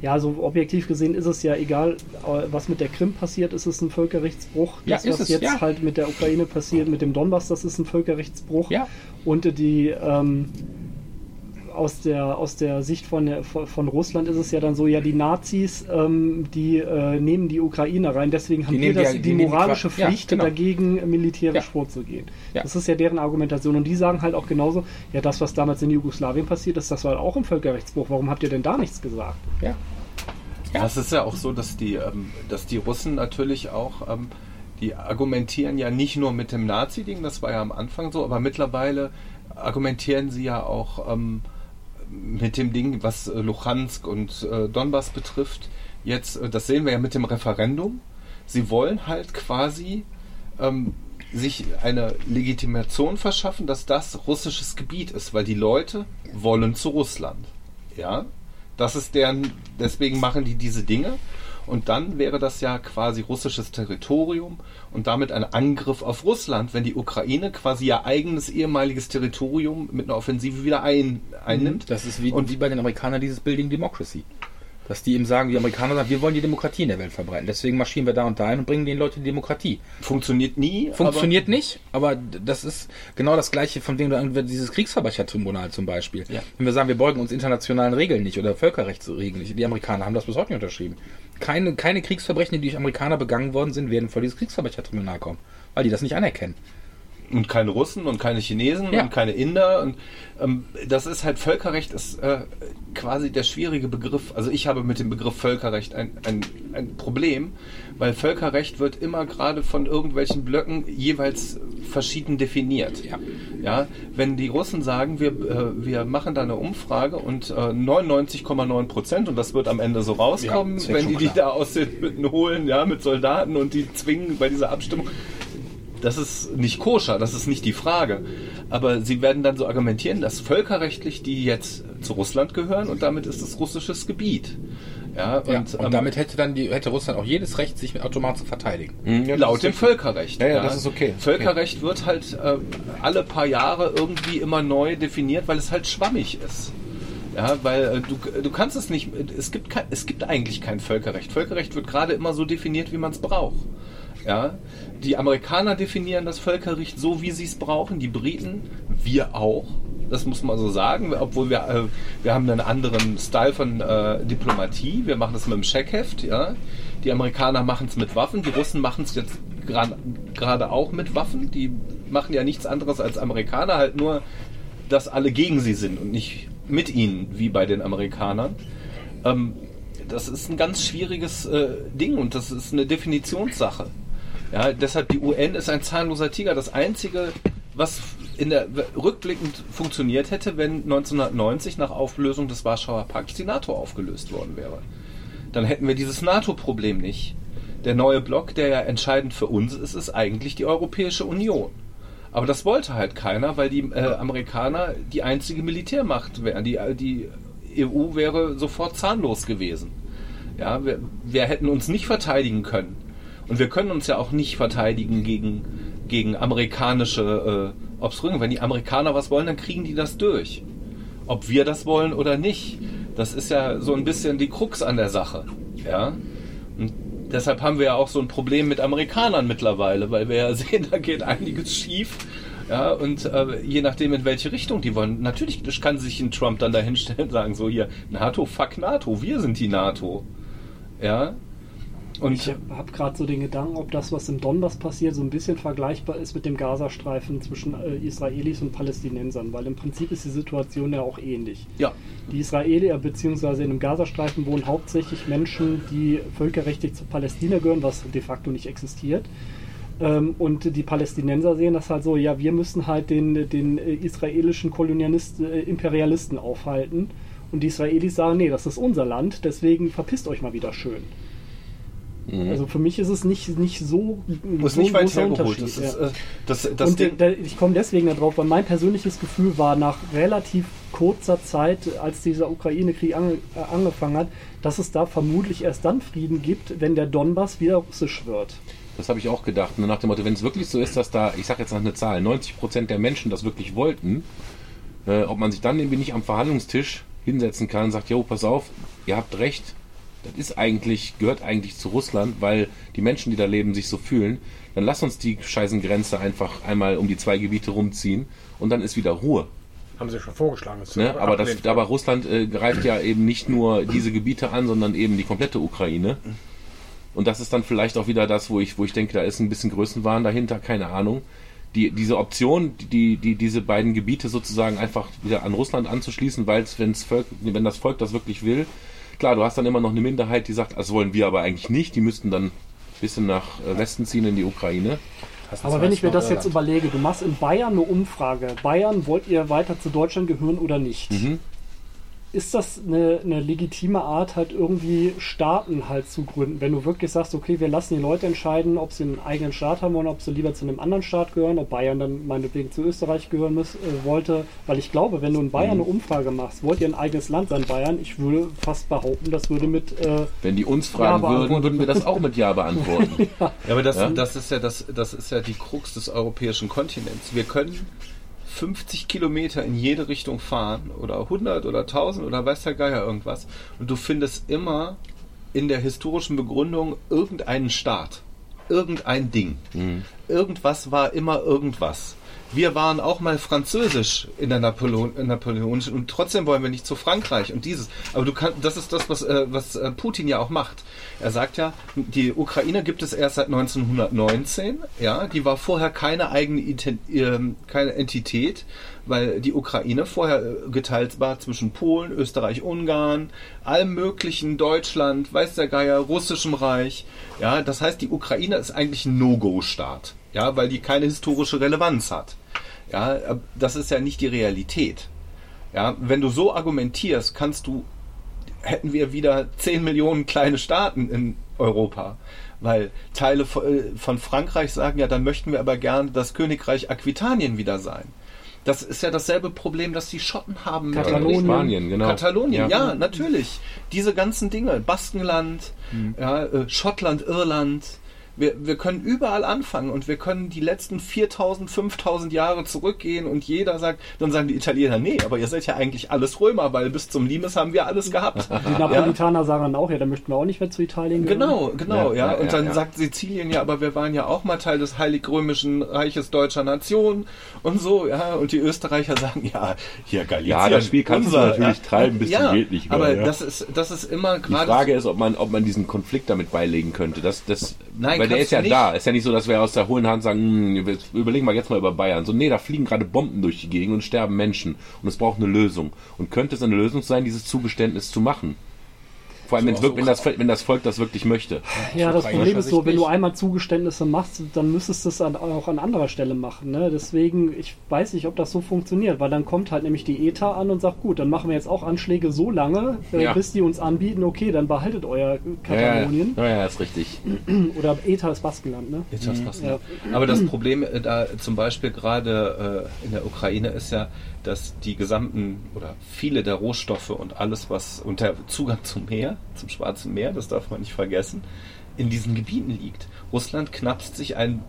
Ja, so objektiv gesehen ist es ja egal, äh, was mit der Krim passiert, ist es ein Völkerrechtsbruch. Ja, das, ist was es, jetzt ja. halt mit der Ukraine passiert, mit dem Donbass, das ist ein Völkerrechtsbruch. Ja. Und die ähm, aus der aus der Sicht von, der, von Russland ist es ja dann so, ja die Nazis, ähm, die äh, nehmen die Ukraine rein, deswegen haben wir die- das, die die, nehmen die moralische Qua- ja, Pflicht, genau. dagegen militärisch Ja. vorzugehen. Ja. Das ist ja deren Argumentation. Und die sagen halt auch genauso, ja das, was damals in Jugoslawien passiert ist, das war auch ein Völkerrechtsbruch. Warum habt ihr denn da nichts gesagt? Ja. Ja, es ist ja auch so, dass die, ähm, dass die Russen natürlich auch, ähm, die argumentieren ja nicht nur mit dem Nazi-Ding, das war ja am Anfang so, aber mittlerweile argumentieren sie ja auch ähm, mit dem Ding, was äh, Luhansk und äh, Donbass betrifft. Jetzt, äh, das sehen wir ja mit dem Referendum. Sie wollen halt quasi ähm, sich eine Legitimation verschaffen, dass das russisches Gebiet ist, weil die Leute wollen zu Russland. Ja, das ist deren, deswegen machen die diese Dinge. Und dann wäre das ja quasi russisches Territorium und damit ein Angriff auf Russland, wenn die Ukraine quasi ihr eigenes ehemaliges Territorium mit einer Offensive wieder ein, einnimmt. Das ist wie, Und- wie bei den Amerikanern dieses Building Democracy. Dass die eben sagen, die Amerikaner sagen, wir wollen die Demokratie in der Welt verbreiten. Deswegen marschieren wir da und da ein und bringen den Leuten die Demokratie. Funktioniert nie. Funktioniert nicht, aber das ist genau das gleiche, von dem du dieses Kriegsverbrechertribunal zum Beispiel. Ja. Wenn wir sagen, wir beugen uns internationalen Regeln nicht oder Völkerrechtsregeln nicht, die Amerikaner haben das bis heute nicht unterschrieben. Keine, keine Kriegsverbrechen, die durch Amerikaner begangen worden sind, werden vor dieses Kriegsverbrechertribunal kommen, weil die das nicht anerkennen. Und keine Russen und keine Chinesen Ja. und keine Inder und ähm, das ist halt Völkerrecht ist äh, quasi der schwierige Begriff. Also ich habe mit dem Begriff Völkerrecht ein, ein, ein Problem, weil Völkerrecht wird immer gerade von irgendwelchen Blöcken jeweils verschieden definiert. Ja. Ja, wenn die Russen sagen, wir, äh, wir machen da eine Umfrage und äh, 99,9 Prozent, und das wird am Ende so rauskommen, Ja, wenn die die da aus den Hütten holen, ja, mit Soldaten und die zwingen bei dieser Abstimmung. Das ist nicht koscher, das ist nicht die Frage. Aber sie werden dann so argumentieren, dass völkerrechtlich die jetzt zu Russland gehören und damit ist es russisches Gebiet. Ja, und, Ja, und, ähm, damit hätte dann die, hätte Russland auch jedes Recht, sich mit Automat zu verteidigen. Hm, ja, laut dem. Völkerrecht. Ja, ja, das ist okay. Völkerrecht wird halt äh, alle paar Jahre irgendwie immer neu definiert, weil es halt schwammig ist. Ja, weil äh, du, du kannst es nicht, es gibt, kein, es gibt eigentlich kein Völkerrecht. Völkerrecht wird gerade immer so definiert, wie man es braucht. Ja, die Amerikaner definieren das Völkerrecht so, wie sie es brauchen, die Briten, wir auch. Das muss man so sagen, obwohl wir, äh, wir haben einen anderen Style von äh, Diplomatie. Wir machen das mit dem Scheckheft, ja. Die Amerikaner machen es mit Waffen, die Russen machen es jetzt gerade gerade auch mit Waffen. Die machen ja nichts anderes als Amerikaner, halt nur, dass alle gegen sie sind und nicht mit ihnen, wie bei den Amerikanern. Ähm, das ist ein ganz schwieriges äh, Ding und das ist eine Definitionssache. Ja, deshalb die UN ist ein zahnloser Tiger. Das einzige, was in der rückblickend funktioniert hätte, wenn 1990 nach Auflösung des Warschauer Pakts die NATO aufgelöst worden wäre. Dann hätten wir dieses NATO-Problem nicht. Der neue Block, der ja entscheidend für uns ist, ist eigentlich die Europäische Union. Aber das wollte halt keiner, weil die äh, Amerikaner die einzige Militärmacht wären. Die, die EU wäre sofort zahnlos gewesen. Ja, wir, wir hätten uns nicht verteidigen können. Und wir können uns ja auch nicht verteidigen gegen, gegen amerikanische äh, Obstruktionen. Wenn die Amerikaner was wollen, dann kriegen die das durch. Ob wir das wollen oder nicht, das ist ja so ein bisschen die Krux an der Sache. Ja? Und deshalb haben wir ja auch so ein Problem mit Amerikanern mittlerweile, weil wir ja sehen, da geht einiges schief. Ja, und äh, je nachdem, in welche Richtung die wollen, natürlich kann sich ein Trump dann dahinstellen und sagen, so hier, NATO, fuck NATO, wir sind die NATO. Ja. Und Ich habe gerade so den Gedanken, ob das, was im Donbass passiert, so ein bisschen vergleichbar ist mit dem Gazastreifen zwischen äh, Israelis und Palästinensern, weil im Prinzip ist die Situation ja auch ähnlich. ja, Die Israelis bzw. in dem Gazastreifen wohnen hauptsächlich Menschen, die völkerrechtlich zu Palästina gehören, was de facto nicht existiert. Ähm, und die Palästinenser sehen das halt so, ja, wir müssen halt den, den äh, israelischen Kolonialisten, äh, Imperialisten aufhalten. Und die Israelis sagen, nee, das ist unser Land, deswegen verpisst euch mal wieder schön. Mhm. Also für mich ist es nicht, nicht so, muss so nicht weit großer hergeholt. Unterschied. Das, ist, ja. äh, das, das und Ding, ich komme deswegen darauf, weil mein persönliches Gefühl war nach relativ kurzer Zeit, als dieser Ukraine-Krieg ange, äh, angefangen hat, dass es da vermutlich erst dann Frieden gibt, wenn der Donbass wieder russisch wird. Das habe ich auch gedacht. Nur nach dem Motto, wenn es wirklich so ist, dass da, ich sage jetzt noch eine Zahl, 90% der Menschen das wirklich wollten, äh, ob man sich dann irgendwie nicht am Verhandlungstisch hinsetzen kann und sagt, jo, pass auf, ihr habt recht, das ist eigentlich, gehört eigentlich zu Russland, weil die Menschen, die da leben, sich so fühlen, dann lass uns die scheißen Grenze einfach einmal um die zwei Gebiete rumziehen und dann ist wieder Ruhe. Haben sie schon vorgeschlagen. Das Ne? Aber, das, aber Russland äh, greift ja eben nicht nur diese Gebiete an, sondern eben die komplette Ukraine. Und das ist dann vielleicht auch wieder das, wo ich, wo ich denke, da ist ein bisschen Größenwahn dahinter, keine Ahnung. Die, diese Option, die, die, diese beiden Gebiete sozusagen einfach wieder an Russland anzuschließen, weil wenn das Volk das wirklich will, klar, du hast dann immer noch eine Minderheit, die sagt, das wollen wir aber eigentlich nicht, die müssten dann ein bisschen nach äh, Westen ziehen in die Ukraine. Aber wenn ich mir das jetzt überlege, du machst in Bayern eine Umfrage. Bayern, wollt ihr weiter zu Deutschland gehören oder nicht? Mhm. Ist das eine, eine legitime Art, halt irgendwie Staaten halt zu gründen? Wenn du wirklich sagst, okay, wir lassen die Leute entscheiden, ob sie einen eigenen Staat haben oder ob sie lieber zu einem anderen Staat gehören, ob Bayern dann meinetwegen zu Österreich gehören muss, äh, wollte. Weil ich glaube, wenn du in Bayern eine Umfrage machst, wollt ihr ein eigenes Land sein, Bayern? Ich würde fast behaupten, das würde mit äh, Wenn die uns fragen Ja, würden, würden wir das auch mit Ja beantworten. Ja, aber das, Ja? das ist ja das, das ist ja die Krux des europäischen Kontinents. Wir können 50 Kilometer in jede Richtung fahren oder 100 oder 1000 oder weiß der Geier irgendwas und du findest immer in der historischen Begründung irgendeinen Staat, irgendein Ding. Irgendwas war immer irgendwas. Wir waren auch mal französisch in der Napoleon, in Napoleonischen und trotzdem wollen wir nicht zu Frankreich und dieses. Aber du kannst, das ist das, was, äh, was äh, Putin ja auch macht. Er sagt ja, die Ukraine gibt es erst seit 1919. Ja, die war vorher keine eigene ähm, keine Entität, weil die Ukraine vorher äh, geteilt war zwischen Polen, Österreich, Ungarn, allem möglichen, Deutschland, weiß der Geier, russischem Reich. Ja, das heißt, die Ukraine ist eigentlich ein No-Go-Staat. Ja, weil die keine historische Relevanz hat. Ja, äh, das ist ja nicht die Realität. Ja, wenn du so argumentierst, kannst du, hätten wir wieder 10 Millionen kleine Staaten in Europa. Weil Teile von äh, von Frankreich sagen ja, dann möchten wir aber gerne das Königreich Aquitanien wieder sein. Das ist ja dasselbe Problem, das die Schotten haben. Katalonien. Spanien, genau. Katalonien, ja. Ja. natürlich. Diese ganzen Dinge, Baskenland, ja, äh, Schottland, Irland. Wir, wir können überall anfangen und wir können die letzten 4000, 5000 Jahre zurückgehen und jeder sagt, dann sagen die Italiener, nee, aber ihr seid ja eigentlich alles Römer, weil bis zum Limes haben wir alles gehabt. Die Napolitaner sagen dann auch, ja, dann möchten wir auch nicht mehr zu Italien gehören. Genau, genau, ja. Ja, ja, und dann ja, ja. sagt Sizilien ja, aber wir waren ja auch mal Teil des Heilig-Römischen Reiches deutscher Nation und so, ja. Und die Österreicher sagen, ja, hier Galicien. Ja, das Spiel kannst du natürlich treiben, bis ja, zum geht nicht mehr, Aber ja. das ist, das ist immer Die gerade. Frage ist, ob man, ob man diesen Konflikt damit beilegen könnte. Das, das, Nein, weil der ist ja da. Ist ja nicht so, dass wir aus der hohlen Hand sagen, hm, überlegen wir jetzt mal über Bayern. So, nee, da fliegen gerade Bomben durch die Gegend und sterben Menschen. Und es braucht eine Lösung. Und könnte es eine Lösung sein, dieses Zugeständnis zu machen? Vor allem, wirk- wenn, das, wenn das Volk das wirklich möchte. Ja, das Problem ist so, wenn du einmal Zugeständnisse machst, dann müsstest du es an, auch an anderer Stelle machen. Ne? Deswegen, ich weiß nicht, ob das so funktioniert, weil dann kommt halt nämlich die ETA an und sagt, gut, dann machen wir jetzt auch Anschläge so lange, äh, Ja. bis die uns anbieten, okay, dann behaltet euer Katalonien. Ja, ja, ja, ist richtig. Oder ETA ist Baskenland, ne? Jetzt hat's fast Ja. noch. Aber das Problem äh, da zum Beispiel gerade äh, in der Ukraine ist ja, dass die gesamten oder viele der Rohstoffe und alles, was und der Zugang zum Meer, zum Schwarzen Meer, das darf man nicht vergessen, in diesen Gebieten liegt. Russland knapst sich ein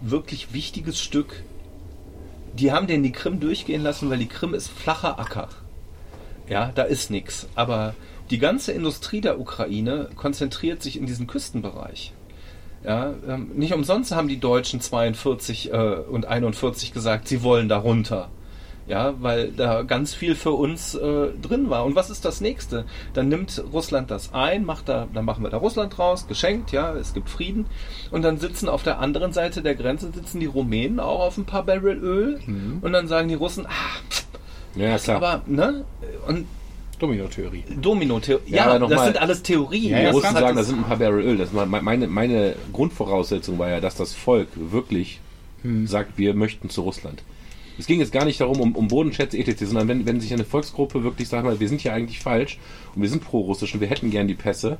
wirklich wichtiges Stück. Die haben den die Krim durchgehen lassen, weil die Krim ist flacher Acker. Ja, da ist nichts. Aber Die ganze Industrie der Ukraine konzentriert sich in diesen Küstenbereich. Ja, ähm, nicht umsonst haben die Deutschen 42 äh, und 41 gesagt, sie wollen da runter. Ja, weil da ganz viel für uns äh, drin war. Und was ist das nächste? Dann nimmt Russland das ein, macht da, dann machen wir da Russland raus, geschenkt, ja, es gibt Frieden. Und dann sitzen auf der anderen Seite der Grenze sitzen die Rumänen auch auf ein paar Barrel Öl. Und dann sagen die Russen, ah, Ja, das aber, ne? Und Domino-Theorie. Domino-Theorie. Ja, Ja, das mal- sind alles Theorien. Ja, Die ja, Russen sagen, da das- sind ein paar Barrel Öl. Das meine, meine Grundvoraussetzung war ja, dass das Volk wirklich sagt, wir möchten zu Russland. Es ging jetzt gar nicht darum, um, um Bodenschätze etc., sondern wenn, wenn sich eine Volksgruppe wirklich sagt, mal, wir sind hier eigentlich falsch und wir sind pro-russisch und wir hätten gern die Pässe,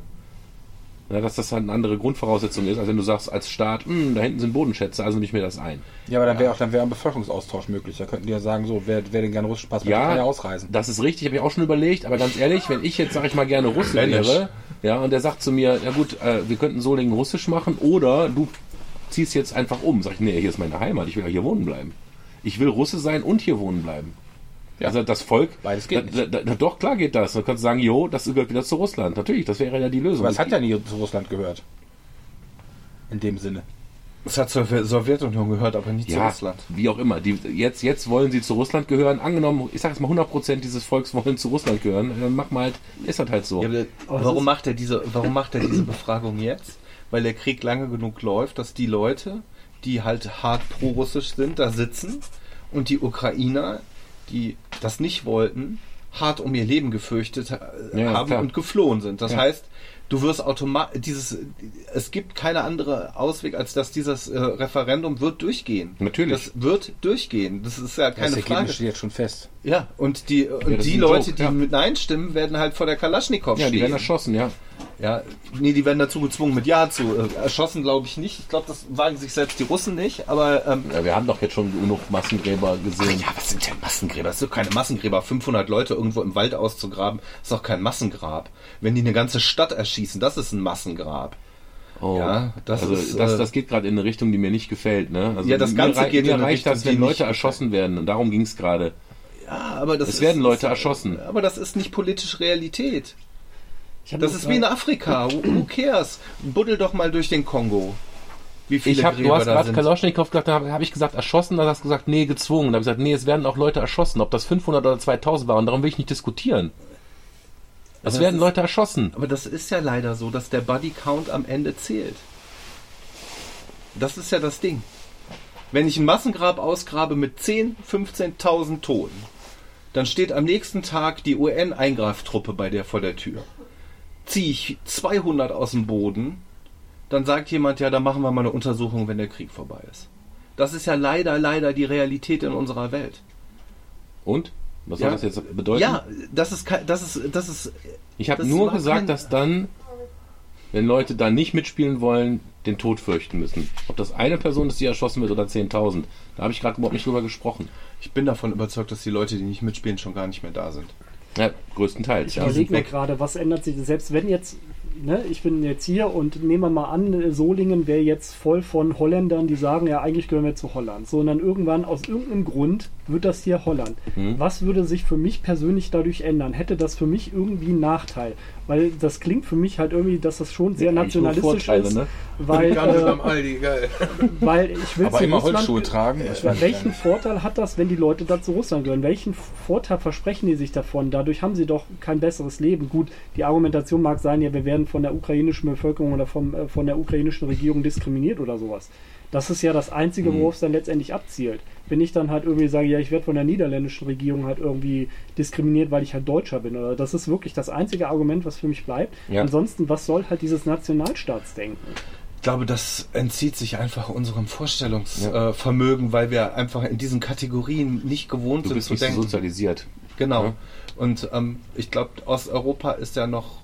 ja, dass das halt eine andere Grundvoraussetzung ist, als wenn du sagst als Staat, "Hm, da hinten sind Bodenschätze, also nehme ich mir das ein. Ja, aber dann wäre auch dann wäre ein Bevölkerungsaustausch möglich. Da könnten die ja sagen, so, wer, wer den gerne russischen Pass möchte, Ja, kann ja ausreisen. Das ist richtig, habe ich auch schon überlegt, aber ganz ehrlich, wenn ich jetzt, sag ich mal, gerne Russe wäre, ja, und der sagt zu mir, ja gut, äh, wir könnten Solingen russisch machen oder du ziehst jetzt einfach um. Sag ich, nee, hier ist meine Heimat, ich will ja hier wohnen bleiben. Ich will Russe sein und hier wohnen bleiben. Ja. Also das Volk, Beides geht da, da, da, doch klar geht das. Dann kannst du sagen, jo, das gehört wieder zu Russland. Natürlich, das wäre ja die Lösung. Aber es hat ja nie zu Russland gehört. In dem Sinne. Es hat zur Sowjetunion gehört, aber nicht zu ja, Russland. wie auch immer. Die, jetzt, jetzt wollen sie zu Russland gehören. Angenommen, ich sag jetzt mal 100% dieses Volks wollen zu Russland gehören. Dann mach mal halt, ist das halt so. Ja, warum ist- macht er diese, warum macht er diese Befragung jetzt? Weil der Krieg lange genug läuft, dass die Leute, die halt hart pro-russisch sind, da sitzen und die Ukrainer, die das nicht wollten, hart um ihr Leben gefürchtet äh, Ja, haben klar. und geflohen sind. Das Ja. heißt, du wirst automatisch dieses, es gibt keine andere Ausweg, als dass dieses äh, Referendum wird durchgehen. Natürlich. Das wird durchgehen. Das ist ja keine das Frage. Ergebnis steht jetzt schon fest. Ja, und die, und das ist die Leute, Joke, die ja. mit Nein stimmen, werden halt vor der Kalaschnikow Ja, die stehen. werden erschossen, ja. Ja, nee, die werden dazu gezwungen mit Ja zu. Äh, erschossen glaube ich nicht. Ich glaube, das wagen sich selbst die Russen nicht. Aber ähm, ja. Wir haben doch jetzt schon genug Massengräber gesehen. ja, was sind denn Massengräber? Das sind doch keine Massengräber. 500 Leute irgendwo im Wald auszugraben, ist doch kein Massengrab. Wenn die eine ganze Stadt erschießen, das ist ein Massengrab. Oh. Ja, das also ist, das, äh, das geht gerade in eine Richtung, die mir nicht gefällt. Ne? Also Ja, das Ganze mir, geht mir in reicht Richtung, das, die wenn Leute erschossen werden. Und darum ging es gerade. Ja, aber das Es ist, werden Leute erschossen. Aber das ist nicht politische Realität. Das ist wie in Afrika. Who, cares? Buddel doch mal durch den Kongo. Wie viele Ich hab, du hast gerade. Kalaschnikow gesagt, da habe hab ich gesagt erschossen, dann hast du gesagt, nee, gezwungen. Da habe ich gesagt, nee, es werden auch Leute erschossen. Ob das 500 oder 2000 waren, darum will ich nicht diskutieren. Es Aber werden Leute erschossen. Aber das ist ja leider so, dass der Body Count am Ende zählt. Das ist ja das Ding. Wenn ich ein Massengrab ausgrabe mit 10, 15.000 Toten, dann steht am nächsten Tag die UN-Eingreiftruppe bei der vor der Tür. Ziehe ich 200 aus dem Boden, dann sagt jemand, ja, dann machen wir mal eine Untersuchung, wenn der Krieg vorbei ist. Das ist ja leider, leider die Realität in unserer Welt. Und? Was Ja. soll das jetzt bedeuten? Ja, das ist, das ist, das ist, Ich habe nur gesagt, kein- dass dann, wenn Leute da nicht mitspielen wollen, den Tod fürchten müssen. Ob das eine Person ist, die erschossen wird oder 10.000. Da habe ich gerade überhaupt nicht drüber gesprochen. ich bin davon überzeugt, dass die Leute, die nicht mitspielen, schon gar nicht mehr da sind. Ja, größtenteils. Ich Ja. überlege mir gerade, was ändert sich, selbst wenn jetzt, ne, ich bin jetzt hier und nehmen wir mal an, äh, Solingen wäre jetzt voll von Holländern, die sagen, ja, eigentlich gehören wir zu Holland. So, und dann irgendwann aus irgendeinem Grund wird das hier Holland. Mhm. Was würde sich für mich persönlich dadurch ändern? Hätte das für mich irgendwie einen Nachteil? Weil das klingt für mich halt irgendwie, dass das schon sehr nationalistisch Vorteile, ist. ne? Weil, äh, Aldi, geil. weil ich will Aber zu immer Russland- Holzschuhe tragen. ich welchen. Vorteil hat das, wenn die Leute da zu Russland gehören? Welchen Vorteil versprechen die sich davon? Dadurch haben sie doch kein besseres Leben. Gut, die Argumentation mag sein, ja, wir werden von der ukrainischen Bevölkerung oder vom, äh, von der ukrainischen Regierung diskriminiert oder sowas. Das ist ja das Einzige, worauf es dann letztendlich abzielt. Wenn ich dann halt irgendwie sage, ja, ich werde von der niederländischen Regierung halt irgendwie diskriminiert, weil ich halt Deutscher bin, oder das ist wirklich das einzige Argument, was für mich bleibt. Ja. Ansonsten, was soll halt dieses Nationalstaatsdenken? Ich glaube, das entzieht sich einfach unserem Vorstellungsvermögen, äh, Vermögen, weil wir einfach in diesen Kategorien nicht gewohnt Du sind bist zu nicht so denken. sozialisiert. Genau. Ja. Und ähm, ich glaube, Osteuropa ist ja noch,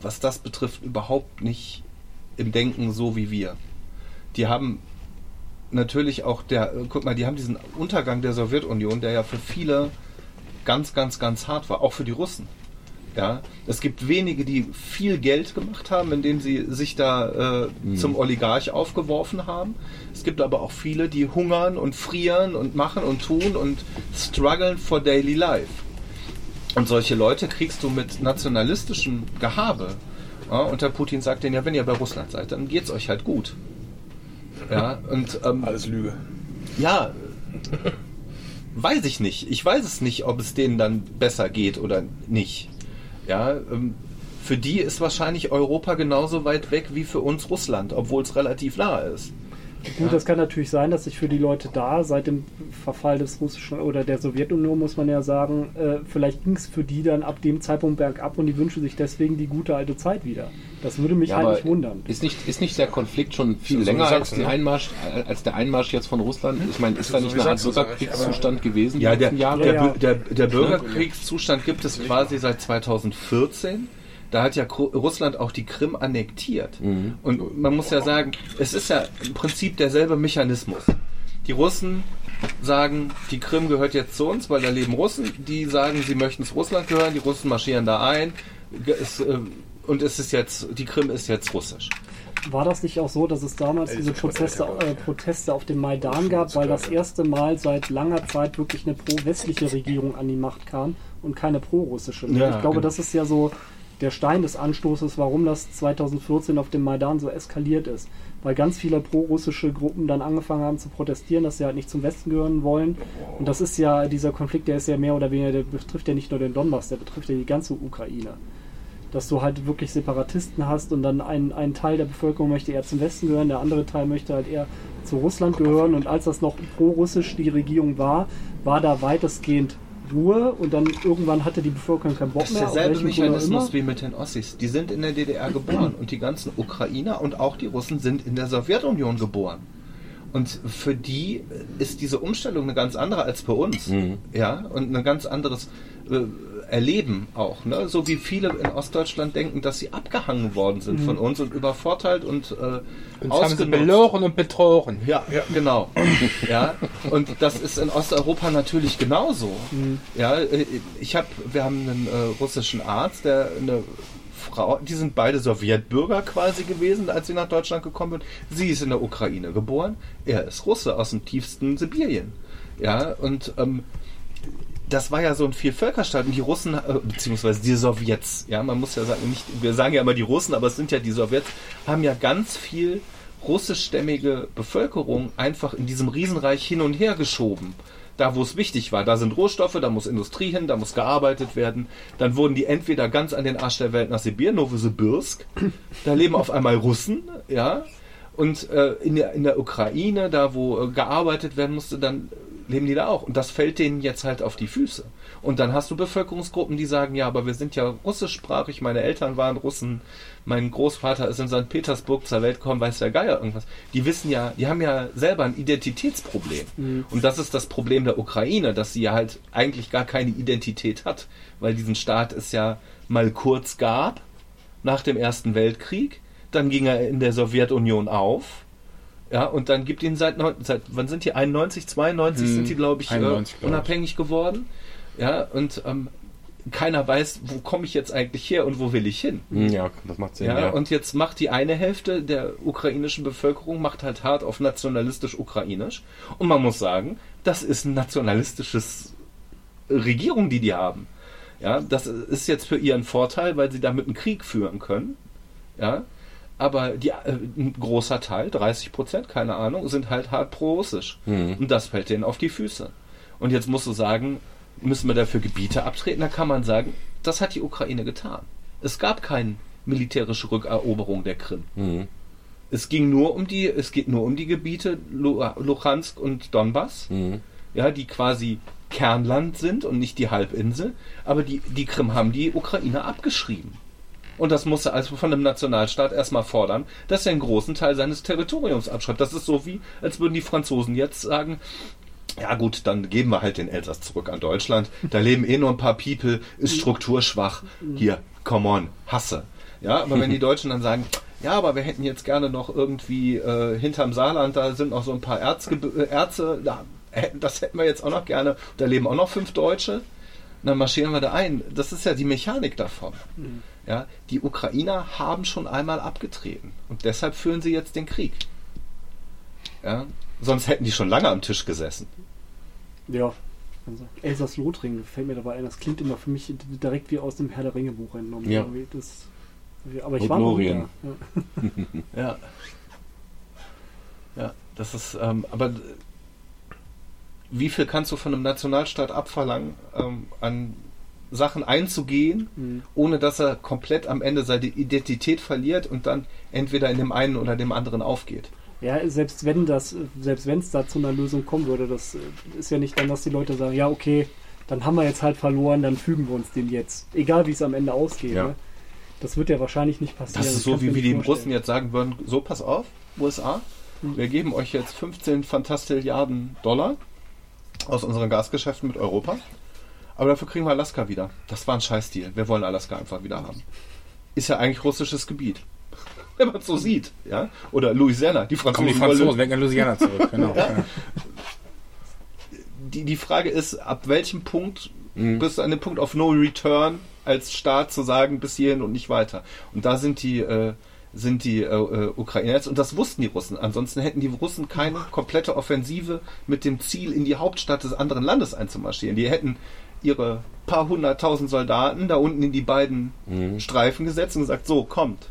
was das betrifft, überhaupt nicht im Denken so wie wir. Die haben natürlich auch der, guck mal, die haben diesen Untergang der Sowjetunion, der ja für viele ganz, ganz, ganz hart war, auch für die Russen. Ja, es gibt wenige, die viel Geld gemacht haben, indem sie sich da äh, zum Oligarch aufgeworfen haben. Es gibt aber auch viele, die hungern und frieren und machen und tun und strugglen for daily life. Und solche Leute kriegst du mit nationalistischem Gehabe. Ja, und der Putin sagt denen ja, wenn ihr bei Russland seid, dann geht's euch halt gut. Ja, und ähm, Alles Lüge. ja, weiß ich nicht. Ich weiß es nicht, ob es denen dann besser geht oder nicht. Ja, ähm, für die ist wahrscheinlich Europa genauso weit weg wie für uns Russland, obwohl es relativ nah ist. Gut, das kann natürlich sein, dass sich für die Leute da seit dem Verfall des russischen oder der Sowjetunion, muss man ja sagen, äh, vielleicht ging es für die dann ab dem Zeitpunkt bergab und die wünschen sich deswegen die gute alte Zeit wieder. Das würde mich Ja, halt nicht wundern. Ist nicht, ist nicht der Konflikt schon viel So länger als, Sachsen, ne? Einmarsch, äh, als der Einmarsch jetzt von Russland? Ich meine, ist So da nicht wie eine Art Bürgerkriegszustand gewesen Ja, die der, letzten Jahre? der, Ja, ja. Der, der Bürgerkriegszustand gibt es quasi seit 2014. Da hat ja Russland auch die Krim annektiert. Und man muss ja sagen, es ist ja im Prinzip derselbe Mechanismus. Die Russen sagen, die Krim gehört jetzt zu uns, weil da leben Russen. Die sagen, sie möchten es Russland gehören. Die Russen marschieren da ein. Es, äh, und es ist jetzt, die Krim ist jetzt russisch. War das nicht auch so, dass es damals diese älter, äh, Proteste auf dem Maidan gab, weil das erste Mal seit langer Zeit wirklich eine pro-westliche Regierung an die Macht kam und keine pro-russische? Ja, ich glaube, genau. das ist ja so der Stein des Anstoßes, warum das 2014 auf dem Maidan so eskaliert ist. Weil ganz viele pro-russische Gruppen dann angefangen haben zu protestieren, dass sie halt nicht zum Westen gehören wollen. Und das ist ja, dieser Konflikt, der ist ja mehr oder weniger, der betrifft ja nicht nur den Donbass, der betrifft ja die ganze Ukraine dass du halt wirklich Separatisten hast und dann ein, ein Teil der Bevölkerung möchte eher zum Westen gehören, der andere Teil möchte halt eher zu Russland gehören und als das noch pro-russisch die Regierung war, war da weitestgehend Ruhe und dann irgendwann hatte die Bevölkerung keinen Bock Das ist mehr. derselbe Mechanismus wie mit den Ossis. Die sind in der DDR geboren und die ganzen Ukrainer und auch die Russen sind in der Sowjetunion geboren. Und für die ist diese Umstellung eine ganz andere als bei uns. Mhm. Ja, und ein ganz anderes äh, Erleben auch. Ne? So wie viele in Ostdeutschland denken, dass sie abgehangen worden sind von uns und übervorteilt und äh, Uns haben sie belogen und betrogen. Ja, genau. ja, und das ist in Osteuropa natürlich genauso. Ja, äh, ich habe, wir haben einen äh, russischen Arzt, der eine Frau, die sind beide Sowjetbürger quasi gewesen, als sie nach Deutschland gekommen sind. Sie ist in der Ukraine geboren, er ist Russe aus dem tiefsten Sibirien. Ja, und ähm, das war ja so ein Vielvölkerstaat und die Russen, äh, beziehungsweise die Sowjets, ja, man muss ja sagen, nicht, wir sagen ja immer die Russen, aber es sind ja die Sowjets, haben ja ganz viel russischstämmige Bevölkerung einfach in diesem Riesenreich hin und her geschoben. Da, wo es wichtig war, da sind Rohstoffe, da muss Industrie hin, da muss gearbeitet werden. Dann wurden die entweder ganz an den Arsch der Welt nach Sibirien, Novosibirsk, da leben auf einmal Russen, ja, und äh, in, der, in der Ukraine, da wo äh, gearbeitet werden musste, dann leben die da auch. Und das fällt denen jetzt halt auf die Füße. Und dann hast du Bevölkerungsgruppen, die sagen, ja, aber wir sind ja russischsprachig, meine Eltern waren Russen, mein Großvater ist in St. Petersburg zur Welt gekommen, weiß der Geier irgendwas. Die wissen ja, die haben ja selber ein Identitätsproblem. Und das ist das Problem der Ukraine, dass sie ja halt eigentlich gar keine Identität hat, weil diesen Staat es ja mal kurz gab, nach dem Ersten Weltkrieg, dann ging er in der Sowjetunion auf, ja, und dann gibt ihn seit, seit wann sind die? 91, 92 Hm, sind die, glaube ich, 91, äh, glaub ich. unabhängig geworden. Ja, und ähm, keiner weiß, wo komme ich jetzt eigentlich her und wo will ich hin. Hm, Ja, das macht Sinn. Ja, Ja, und jetzt macht die eine Hälfte der ukrainischen Bevölkerung macht halt hart auf nationalistisch ukrainisch. Und man muss sagen, das ist ein nationalistisches Regierung, die die haben. Ja, das ist jetzt für ihren Vorteil, weil sie damit einen Krieg führen können. Ja, aber die, äh, ein großer Teil, 30 Prozent, keine Ahnung, sind halt hart pro-russisch. Mhm. Und das fällt denen auf die Füße. Und jetzt musst du sagen, müssen wir dafür Gebiete abtreten? Da kann man sagen, das hat die Ukraine getan. Es gab keine militärische Rückeroberung der Krim. Mhm. Es ging nur um die, es geht nur um die Gebiete Lu- Luhansk und Donbass, Mhm. ja, die quasi Kernland sind und nicht die Halbinsel. Aber die, die Krim haben die Ukraine abgeschrieben. Und das muss er also von einem Nationalstaat erstmal fordern, dass er einen großen Teil seines Territoriums abschreibt. Das ist so wie, als würden die Franzosen jetzt sagen, ja gut, dann geben wir halt den Elsass zurück an Deutschland. Da leben eh nur ein paar People, ist strukturschwach. Hier, come on, hasse. Ja, aber wenn die Deutschen dann sagen, ja, aber wir hätten jetzt gerne noch irgendwie äh, hinterm Saarland, da sind noch so ein paar Erzgeb äh, Erze, da, das hätten wir jetzt auch noch gerne. Da leben auch noch fünf Deutsche. Dann marschieren wir da ein. Das ist ja die Mechanik davon. Ja, die Ukrainer haben schon einmal abgetreten und deshalb führen sie jetzt den Krieg. Ja, sonst hätten die schon lange am Tisch gesessen. Ja. Also Elsass-Lothringen fällt mir dabei ein. Das klingt immer für mich direkt wie aus dem Herr der Ringe-Buch entnommen. Ja. Das, aber ich war noch Lothlorien. da. Ja. Ja. Ja, das ist, ähm, aber wie viel kannst du von einem Nationalstaat abverlangen, ähm, an Sachen einzugehen, Mhm. ohne dass er komplett am Ende seine Identität verliert und dann entweder in dem einen oder dem anderen aufgeht? Ja, selbst wenn das, selbst wenn es da zu einer Lösung kommen würde, das äh, ist ja nicht dann, dass die Leute sagen, ja, okay, dann haben wir jetzt halt verloren, dann fügen wir uns dem jetzt. Egal wie es am Ende ausgeht. Ja. Ne? Das wird ja wahrscheinlich nicht passieren. Das ist so, wie nicht den Russen jetzt sagen würden, so pass auf, USA, Hm. wir geben euch jetzt 15 Fantastilliarden Dollar aus unseren Gasgeschäften mit Europa, aber dafür kriegen wir Alaska wieder. Das war ein Scheißdeal. Wir wollen Alaska einfach wieder haben. Ist ja eigentlich russisches Gebiet. Wenn man es so sieht, ja? Oder Louisiana, die Kommen Franzosen. die wollen- Franzosen weg in Louisiana zurück. Genau. ja. die, die Frage ist, ab welchem Punkt Mhm. bist du an dem Punkt of No Return als Staat zu sagen, bis hierhin und nicht weiter. Und da sind die, äh, sind die äh, äh, Ukrainer jetzt, und das wussten die Russen. Ansonsten hätten die Russen keine komplette Offensive mit dem Ziel, in die Hauptstadt des anderen Landes einzumarschieren. Die hätten ihre paar hunderttausend Soldaten da unten in die beiden Mhm. Streifen gesetzt und gesagt, so, kommt.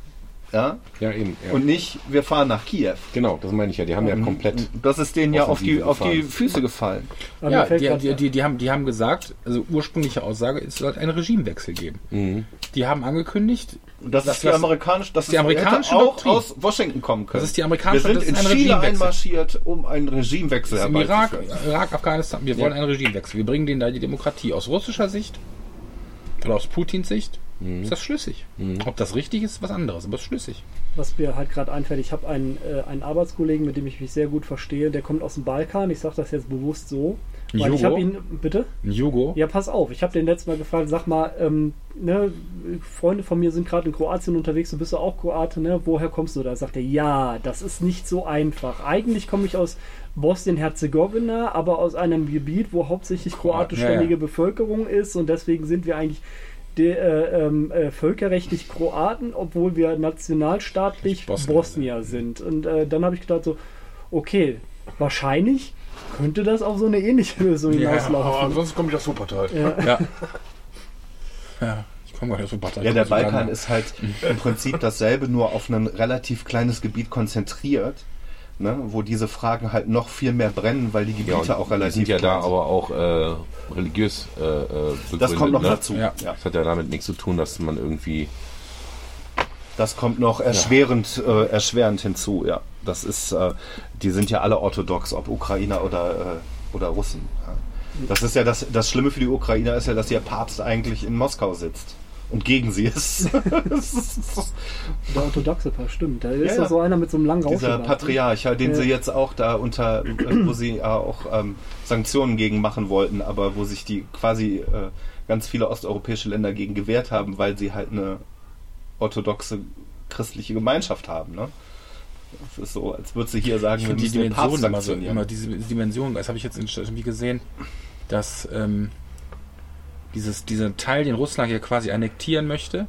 Ja? Ja, eben. Ja. Und nicht, wir fahren nach Kiew. genau, das meine ich ja. Die haben ja komplett. Das ist denen ja auf die, auf die. Füße gefallen. Aber Ja, die, die, die, die, haben, die haben gesagt, also ursprüngliche Aussage, es soll einen Regimewechsel geben. Mhm. Die haben angekündigt, Das, Das- ist die amerikanische, das die ist- amerikanische auch Doktrin. aus Washington kommen können. Das ist die amerikanische- Wir sind in ein Chile einmarschiert, um einen Regimewechsel im Irak, herbeizuführen. Irak, Afghanistan, wir wollen einen Regimewechsel. Wir bringen denen da die Demokratie. Aus russischer Sicht oder aus Putins Sicht ist das schlüssig. Ob das richtig ist, ist was anderes, aber es ist schlüssig. was mir halt gerade einfällt, ich habe einen, äh, einen Arbeitskollegen, mit dem ich mich sehr gut verstehe, der kommt aus dem Balkan. Ich sage das jetzt bewusst so. Weil ich habe ihn, bitte? Ein Jugo, Ja, pass auf. Ich habe den letztes Mal gefragt, sag mal, ähm, ne, Freunde von mir sind gerade in Kroatien unterwegs, du bist ja auch Kroate, ne? Woher kommst du da? Sagt er, ja, das ist nicht so einfach. Eigentlich komme ich aus Bosnien-Herzegowina, aber aus einem Gebiet, wo hauptsächlich kroatischstämmige ja, ja. Bevölkerung ist und deswegen sind wir eigentlich de, äh, ähm, äh, völkerrechtlich Kroaten, obwohl wir nationalstaatlich Bosnier. Bosnier, sind. Und äh, dann habe ich gedacht so, okay, wahrscheinlich könnte das auf so eine ähnliche Lösung Ja, Aber hinauslaufen. ansonsten komme ich aus Wuppertal. Ja. ja. ja, ich komme aus Partei. Ja, der Balkan ist halt im Prinzip dasselbe, nur auf ein relativ kleines Gebiet konzentriert, ne, wo diese Fragen halt noch viel mehr brennen, weil die Gebiete Ja, auch die relativ sind ja da sind. aber auch äh, religiös äh, äh, begründet. Das kommt noch ne? dazu. Ja. Ja. Das hat ja damit nichts zu tun, dass man irgendwie. Das kommt noch erschwerend, äh, erschwerend hinzu, ja. Das ist, äh, die sind ja alle orthodox, ob Ukrainer oder, äh, oder Russen. Ja. Das ist ja das, das Schlimme für die Ukrainer ist ja, dass ihr Papst eigentlich in Moskau sitzt und gegen sie ist. Der orthodoxe Paar, stimmt. Da ist Ja, doch so einer mit so einem langen Dieser. Patriarch, den Ja. sie jetzt auch da unter, äh, wo sie ja auch ähm, Sanktionen gegen machen wollten, aber wo sich die quasi äh, ganz viele osteuropäische Länder gegen gewehrt haben, weil sie halt eine orthodoxe christliche Gemeinschaft haben. Ne? Das ist so, als würde sie hier sagen, Ich wir finde die Dimensionen immer, so, immer diese Dimensionen, das habe ich jetzt irgendwie gesehen, dass ähm, dieses, dieser Teil, den Russland hier quasi annektieren möchte,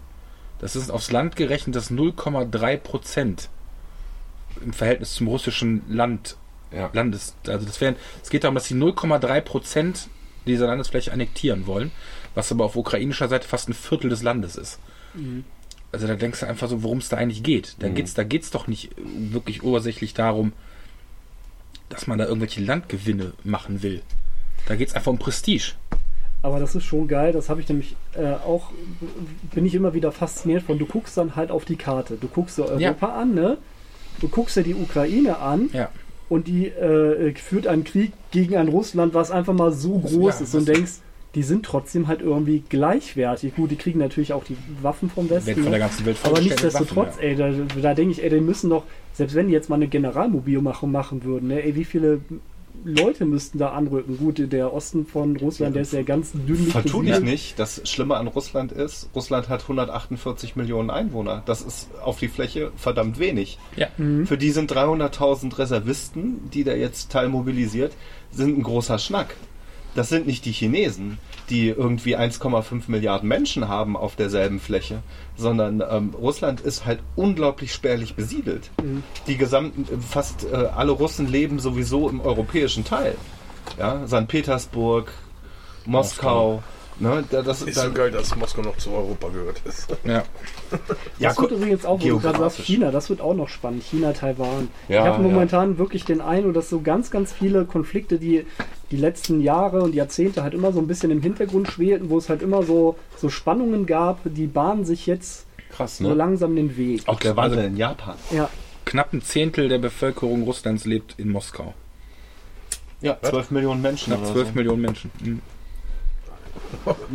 das ist aufs Land gerechnet das 0,3 Prozent im Verhältnis zum russischen Land. Ja. Landes, also das wären, es geht darum, dass sie 0,3 Prozent dieser Landesfläche annektieren wollen, was aber auf ukrainischer Seite fast ein Viertel des Landes ist. Also da denkst du einfach so, worum es da eigentlich geht. Da Mhm. geht's, da geht's doch nicht wirklich ursächlich darum, dass man da irgendwelche Landgewinne machen will. Da geht's einfach um Prestige. Aber das ist schon geil. Das habe ich nämlich äh, auch, bin ich immer wieder fasziniert von. Du guckst dann halt auf die Karte. Du guckst dir Europa an, ne? Du guckst dir die Ukraine an Ja. und die äh, führt einen Krieg gegen ein Russland, was einfach mal so groß Ja, ist und denkst, die sind trotzdem halt irgendwie gleichwertig. Gut, die kriegen natürlich auch die Waffen vom Westen. Wird von der ganzen Welt Aber nichtsdestotrotz, Waffen, ey, da, da denke ich, ey, die müssen doch, selbst wenn die jetzt mal eine Generalmobilmachung machen würden, ne, ey, wie viele Leute müssten da anrücken? Gut, der Osten von Russland, der ist ja ganz dünn Vertu dich besiedelt. nicht. Das Schlimme an Russland ist, Russland hat 148 Millionen Einwohner. Das ist auf die Fläche verdammt wenig. Ja. Mhm. Für die sind 300.000 Reservisten, die der jetzt teilmobilisiert, sind ein großer Schnack. Das sind nicht die Chinesen, die irgendwie 1,5 Milliarden Menschen haben auf derselben Fläche, sondern ähm, Russland ist halt unglaublich spärlich besiedelt. Die gesamten, fast äh, alle Russen leben sowieso im europäischen Teil. Ja, St. Petersburg, Moskau. Ne, da- das, Ist da, so geil, dass Moskau noch zu Europa gehört ist. Ja. ja, das wird übrigens auch, wo du gerade sagst. China, das wird auch noch spannend. China, Taiwan. Ja, ich habe momentan wirklich den Eindruck, dass so ganz, ganz viele Konflikte, die die letzten Jahre und Jahrzehnte halt immer so ein bisschen im Hintergrund schwelten, wo es halt immer so, so Spannungen gab, die bahnen sich jetzt Krass, so ne? langsam den Weg. auch der Wandel in Japan. Ja, Knapp ein Zehntel der Bevölkerung Russlands lebt in Moskau. Ja, 12 Millionen Menschen. Knapp oder 12 so. Millionen Menschen. Mhm.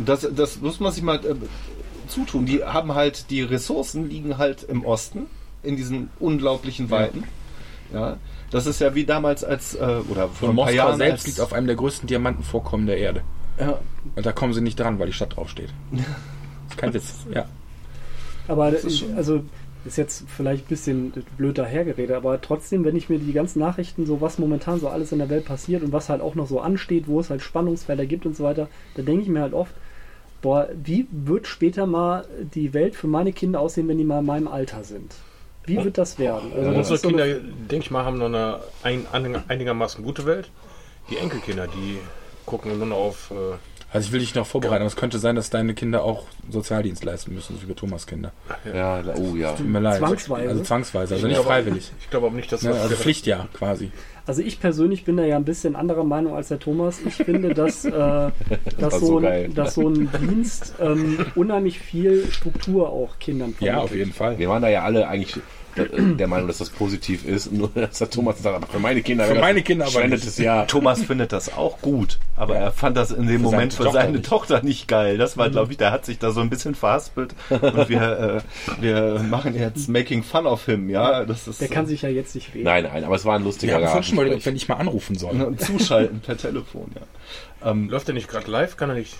Das, das muss man sich mal äh, zutun. Die haben halt, die Ressourcen liegen halt im Osten, in diesen unglaublichen Weiten. Ja. Das ist ja wie damals als, äh, oder vor Und ein paar Moskau Jahren selbst liegt auf einem der größten Diamantenvorkommen der Erde. ja, Und da kommen sie nicht dran, weil die Stadt draufsteht. Ist kein Witz. Ja. aber also ist jetzt vielleicht ein bisschen blöd dahergeredet, aber trotzdem, wenn ich mir die ganzen Nachrichten, so was momentan so alles in der Welt passiert und was halt auch noch so ansteht, wo es halt Spannungsfelder gibt und so weiter, da denke ich mir halt oft, boah, wie wird später mal die Welt für meine Kinder aussehen, wenn die mal in meinem Alter sind? Wie wird das werden? Also das Unsere so Kinder, denke ich mal, haben noch eine ein, ein, einigermaßen gute Welt. Die Enkelkinder, die gucken nur noch auf. Äh, Also ich will dich noch vorbereiten, aber es könnte sein, dass deine Kinder auch Sozialdienst leisten müssen, so wie Thomas Kinder. Ja, oh ja. Tut mir leid. Zwangsweise? Also zwangsweise, also ich nicht glaube- freiwillig. Ich glaube aber nicht, dass Ne, das. also Pflichtjahr quasi. Also ich persönlich bin da ja ein bisschen anderer Meinung als der Thomas. Ich finde, dass, äh, dass, war so, so ein, dass so ein Dienst ähm, unheimlich viel Struktur auch Kindern Ja, auf vermittelt. jeden Fall. Wir waren da ja alle eigentlich der, der Meinung, dass das positiv ist. Nur, dass der Thomas sagt, aber für meine Kinder Für meine Kinder aber verschwendetes Jahr. Thomas findet das auch gut, aber er fand das in dem Für Moment seine für Tochter seine nicht. Tochter nicht geil. Das war, glaube ich, der hat sich da so ein bisschen verhaspelt und wir, äh, wir machen jetzt Making Fun of him, ja. Das ist Der kann sich ja jetzt nicht wehren. Nein, nein, aber es war ein lustiger haben vorhin schon mal, wenn ich mal anrufen soll. äh, zuschalten per Telefon, ja. Ähm, Läuft der nicht gerade live? Kann er nicht.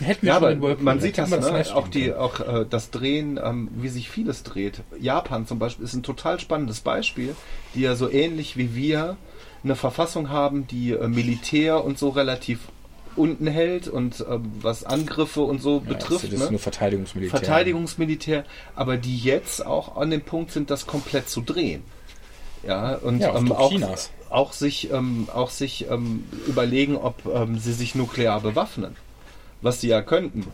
Hätten Ja, schon aber man sieht das, man ne? live auch, die, auch äh, das Drehen, ähm, wie sich vieles dreht. Japan zum Beispiel ist ein total spannendes Beispiel, die ja so ähnlich wie wir eine Verfassung haben, die äh, Militär und so relativ unten hält und ähm, was Angriffe und so Ja, betrifft. Das ist ne? nur Verteidigungsmilitär. Verteidigungsmilitär, aber die jetzt auch an dem Punkt sind, das komplett zu drehen. Ja, und Ja, ähm, auch, auch sich, ähm, auch sich ähm, überlegen, ob ähm, sie sich nuklear bewaffnen. Was sie ja könnten.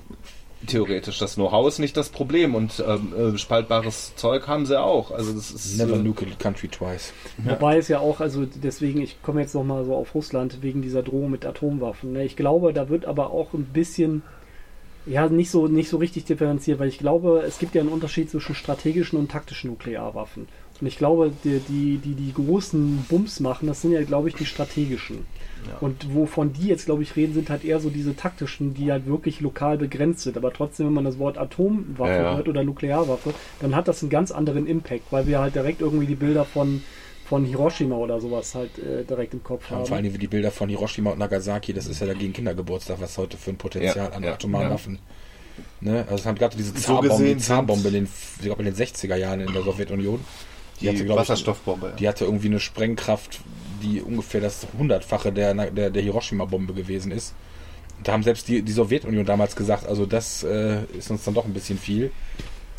Theoretisch. Das Know-how ist nicht das Problem und ähm, äh, spaltbares Zeug haben sie auch. Also das ist Never äh, nuke a country twice. Wobei es ja auch, also deswegen, ich komme jetzt nochmal so auf Russland wegen dieser Drohung mit Atomwaffen. Ne? Ich glaube, da wird aber auch ein bisschen, ja, nicht so, nicht so richtig differenziert, weil ich glaube, es gibt ja einen Unterschied zwischen strategischen und taktischen Nuklearwaffen. Und ich glaube, die, die, die, die großen Bums machen, das sind ja, glaube ich, die strategischen. Und wovon die jetzt, glaube ich, reden, sind halt eher so diese taktischen, die halt wirklich lokal begrenzt sind. Aber trotzdem, wenn man das Wort Atomwaffe Ja, ja. hört oder Nuklearwaffe, dann hat das einen ganz anderen Impact, weil wir halt direkt irgendwie die Bilder von, von Hiroshima oder sowas halt äh, direkt im Kopf Ja, und haben. vor allem wie die Bilder von Hiroshima und Nagasaki, das ist ja dagegen Kindergeburtstag, was heute für ein Potenzial Ja, an ja, atomaren ja. Waffen. Ne? Also es haben gerade diese So Zarbombe, in den, ich glaube in den 60er Jahren in der Sowjetunion. Die hatte, glaub ich, Wasserstoffbombe. Die hatte irgendwie eine Sprengkraft, die ungefähr das hundertfache der, der, der Hiroshima-Bombe gewesen ist. Da haben selbst die, die Sowjetunion damals gesagt, also das äh, ist uns dann doch ein bisschen viel.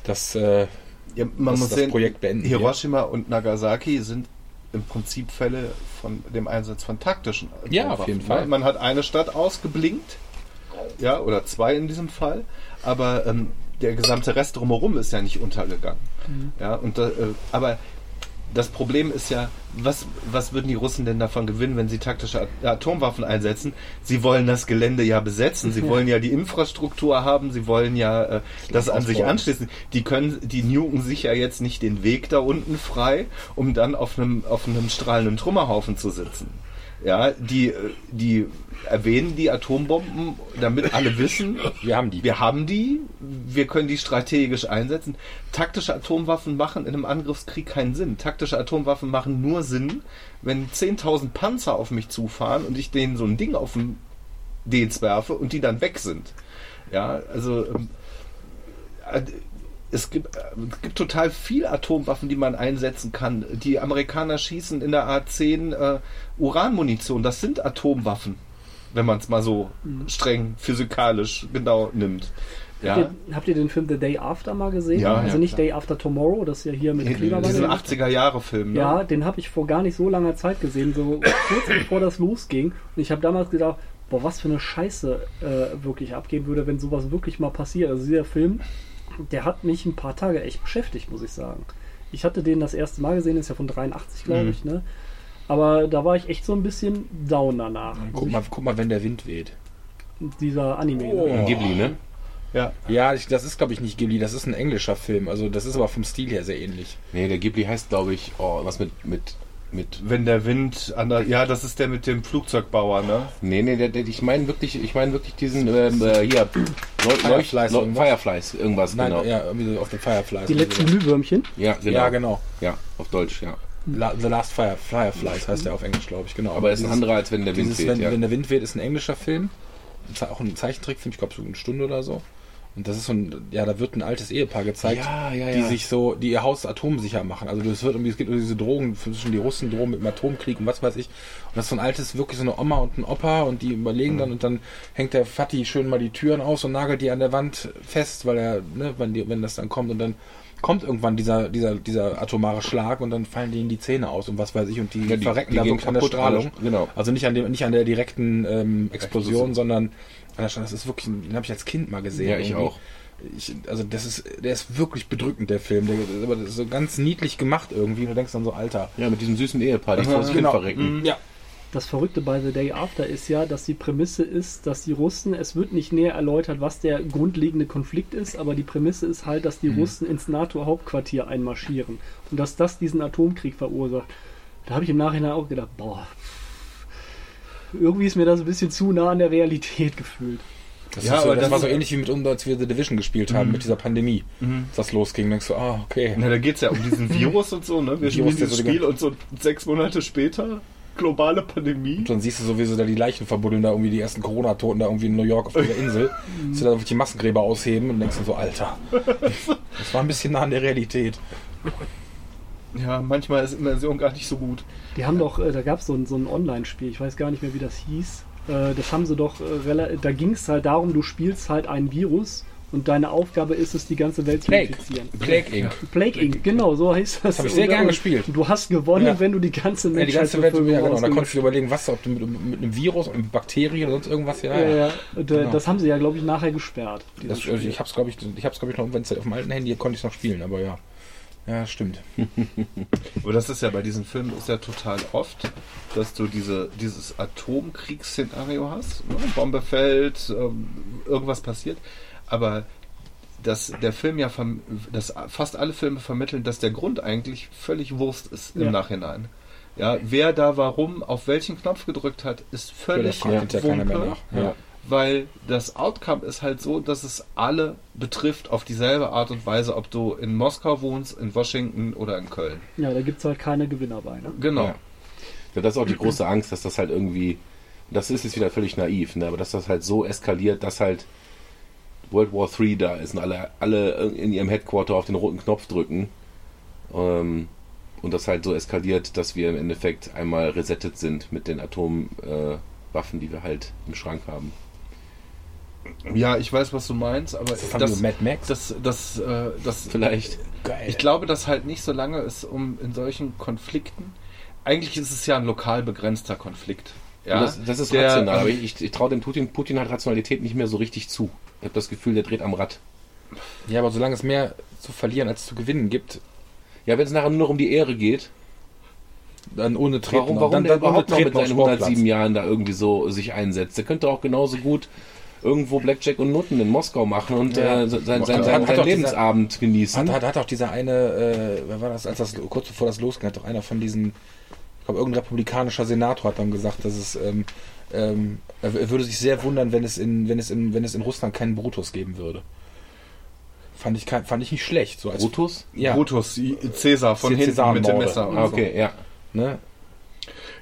Das, äh, ja, man dass muss das sehen, Projekt beenden. Hiroshima und Nagasaki sind im Prinzip Fälle von dem Einsatz von taktischen Ja, Atomwaffen, auf jeden ne? Fall. Man hat eine Stadt ausgeblinkt, ja, oder zwei in diesem Fall, aber ähm, der gesamte Rest drumherum ist ja nicht untergegangen. Ja, und äh, aber das Problem ist ja, was, was würden die Russen denn davon gewinnen, wenn sie taktische At- Atomwaffen einsetzen? Sie wollen das Gelände ja besetzen, sie wollen ja die Infrastruktur haben, sie wollen ja äh, das an sich anschließen. Die können, die nuken sich ja jetzt nicht den Weg da unten frei, um dann auf einem, auf einem strahlenden Trümmerhaufen zu sitzen. Ja, die, äh, die erwähnen die Atombomben, damit alle wissen, wir haben die. wir haben die, wir können die strategisch einsetzen. Taktische Atomwaffen machen in einem Angriffskrieg keinen Sinn. Taktische Atomwaffen machen nur Sinn, wenn 10.000 Panzer auf mich zufahren und ich denen so ein Ding auf den Dez werfe und die dann weg sind. Ja, also ähm, äh, es gibt, äh, es gibt total viel Atomwaffen, die man einsetzen kann. Die Amerikaner schießen in der A10 äh, Uranmunition. Das sind Atomwaffen. wenn man es mal so streng physikalisch genau nimmt. Ja, Habt, ihr, habt ihr den Film The Day After mal gesehen? Ja, also ja, nicht klar. Day After Tomorrow, das ist ja hier mit Klebermann. diesen gemacht. 80er-Jahre-Film. Ne? Ja, den habe ich vor gar nicht so langer Zeit gesehen, so kurz bevor das losging. Und ich habe damals gedacht, boah, was für eine Scheiße äh, wirklich abgehen würde, wenn sowas wirklich mal passiert. Also dieser Film, der hat mich ein paar Tage echt beschäftigt, muss ich sagen. Ich hatte den das erste Mal gesehen, ist ja von 83, glaube Mhm. ich, ne? Aber da war ich echt so ein bisschen down danach. Guck mal, guck mal, wenn der Wind weht. Dieser Anime. Oh. Ne? Ghibli, ne? Ja. Ja, ich, das ist, glaube ich, nicht Ghibli, das ist ein englischer Film. Also, das ist aber vom Stil her sehr ähnlich. Nee, der Ghibli heißt, glaube ich, oh, was mit, mit, mit. Wenn der Wind an der, ja, das ist der mit dem Flugzeugbauer, ne? Nee, nee, der, der, ich meine wirklich, ich meine wirklich diesen, ähm, äh, hier, Fireflies Leucht- Leu- irgendwas? Fireflies, irgendwas, Nein, genau. Ja, ja, irgendwie so auf den Fireflies. Die letzten Glühwürmchen. genau. Ja, genau. Ja, auf Deutsch, ja. La The Last Fire, Fireflies heißt der auf Englisch, glaube ich, genau. Aber er ist ein anderer, als wenn der Wind Dieses, weht, wenn, ja. wenn der Wind weht, ist ein englischer Film. Auch ein Zeichentrickfilm, ich glaube so eine Stunde oder so. Und das ist so ein, ja, da wird ein altes Ehepaar gezeigt, Ja, ja, die ja. sich so, die ihr Haus atomsicher machen. Also das wird irgendwie, es geht um diese Drogen, zwischen die Russen drohen mit dem Atomkrieg und was weiß ich. Und das ist so ein altes, wirklich so eine Oma und ein Opa und die überlegen dann und dann hängt der Fatih schön mal die Türen aus und nagelt die an der Wand fest, weil er, ne, wenn, die, wenn das dann kommt und dann kommt irgendwann dieser, dieser, dieser atomare Schlag und dann fallen denen die Zähne aus und was weiß ich und die, Ja, die- verrecken die da wirklich an der Strahlung. genau. Also nicht an dem, nicht an der direkten ähm, Explosion, Explosion. sondern. Das ist wirklich, den habe ich als Kind mal gesehen. Ja, ich irgendwie. auch. Ich, also das ist, der ist wirklich bedrückend, der Film. Der, aber das ist so ganz niedlich gemacht irgendwie. Und du denkst dann so, Alter. Ja, mit diesem süßen Ehepaar, die vor sich genau. verrecken. Ja. Das Verrückte bei The Day After ist ja, dass die Prämisse ist, dass die Russen, es wird nicht näher erläutert, was der grundlegende Konflikt ist, aber die Prämisse ist halt, dass die Russen ins NATO-Hauptquartier einmarschieren und dass das diesen Atomkrieg verursacht. Da habe ich im Nachhinein auch gedacht, boah, irgendwie ist mir das ein bisschen zu nah an der Realität gefühlt. Das, Ja, so, aber das, das war so ähnlich wie mit uns, als wir The Division gespielt haben, mit dieser Pandemie. Als das losging, denkst du, ah, okay. Na, da geht's ja um diesen Virus und so, ne? Wir Virus, spielen der dieses Spiel und so sechs Monate später globale Pandemie. Und dann siehst du sowieso da die Leichen verbuddeln, da irgendwie die ersten Corona-Toten da irgendwie in New York auf dieser Insel. dass sie da wirklich die Massengräber ausheben und denkst du so, Alter. Das war ein bisschen nah an der Realität. Ja, manchmal ist Immersion gar nicht so gut. Die haben doch, äh, da gab es so ein, so ein Online-Spiel, ich weiß gar nicht mehr, wie das hieß. Äh, das haben sie doch, äh, da ging es halt darum, du spielst halt ein Virus und deine Aufgabe ist es, die ganze Welt zu Plague. infizieren. Plague Inc. Plague Inc., genau, so heißt das. hab ich sehr gern und gespielt. Du hast gewonnen, Ja. wenn du die ganze Ja, die Menschheit ganze Welt, ja, genau. Da konntest du überlegen, was, ob du mit, mit einem Virus, mit Bakterien oder sonst irgendwas, ja. Ja, ja. Und, äh, Genau. Das haben sie ja, glaube ich, nachher gesperrt. Das, also ich hab's, glaube ich, ich glaube ich, noch irgendwann auf dem alten Handy konnte ich noch spielen, aber ja. Ja, stimmt. Aber das ist ja bei diesen Filmen ist ja total oft, dass du diese, dieses Atomkriegsszenario hast. Ne? Bombe fällt, ähm, irgendwas passiert. Aber dass der Film ja, dass fast alle Filme vermitteln, dass der Grund eigentlich völlig Wurst ist im Ja. Nachhinein. Ja, wer da warum auf welchen Knopf gedrückt hat, ist völlig ja keiner mehr Wumpe, nach. Ja. Weil das Outcome ist halt so, dass es alle betrifft auf dieselbe Art und Weise, ob du in Moskau wohnst, in Washington oder in Köln. ja, da gibt es halt keine Gewinner bei. Ne? Genau. Ja. Ja, das ist auch die große Angst, dass das halt irgendwie, das ist jetzt wieder völlig naiv, ne? aber dass das halt so eskaliert, dass halt World War III da ist und alle, alle in ihrem Headquarter auf den roten Knopf drücken ähm, und das halt so eskaliert, dass wir im Endeffekt einmal resettet sind mit den Atomwaffen, äh, die wir halt im Schrank haben. Ja, ich weiß, was du meinst, aber Das das, Mad Max. das, das, äh, das, Vielleicht. Geil. ich glaube, dass halt nicht so lange ist, um in solchen Konflikten. Eigentlich ist es ja ein lokal begrenzter Konflikt. Ja, das, das ist der, rational, aber ich, ich traue dem Putin, Putin hat Rationalität nicht mehr so richtig zu. Ich habe das Gefühl, der dreht am Rad. ja, aber solange es mehr zu verlieren als zu gewinnen gibt, Ja, wenn es nachher nur noch um die Ehre geht, dann ohne Treten. Warum, warum dann, der dann überhaupt noch mit seinen Sportplatz. 107 Jahren da irgendwie so sich einsetzt? Der könnte auch genauso gut irgendwo Blackjack und Nutten in Moskau machen und Ja. äh, sein, sein, Hat- sein, hat sein, doch dieser- Lebensabend genießen. Hat, hat, hat auch dieser eine, äh, wer war das, als das kurz bevor das losging, hat doch einer von diesen, ich glaube, irgendein republikanischer Senator hat dann gesagt, dass es, ähm, ähm, er würde sich sehr wundern, wenn es in, wenn es in, wenn es in Russland keinen Brutus geben würde. Fand ich, kein- fand ich nicht schlecht. So als, Brutus? ja, Brutus, Cäsar von C- hinten mit dem. Messer. Ah, so. okay, ja. ne?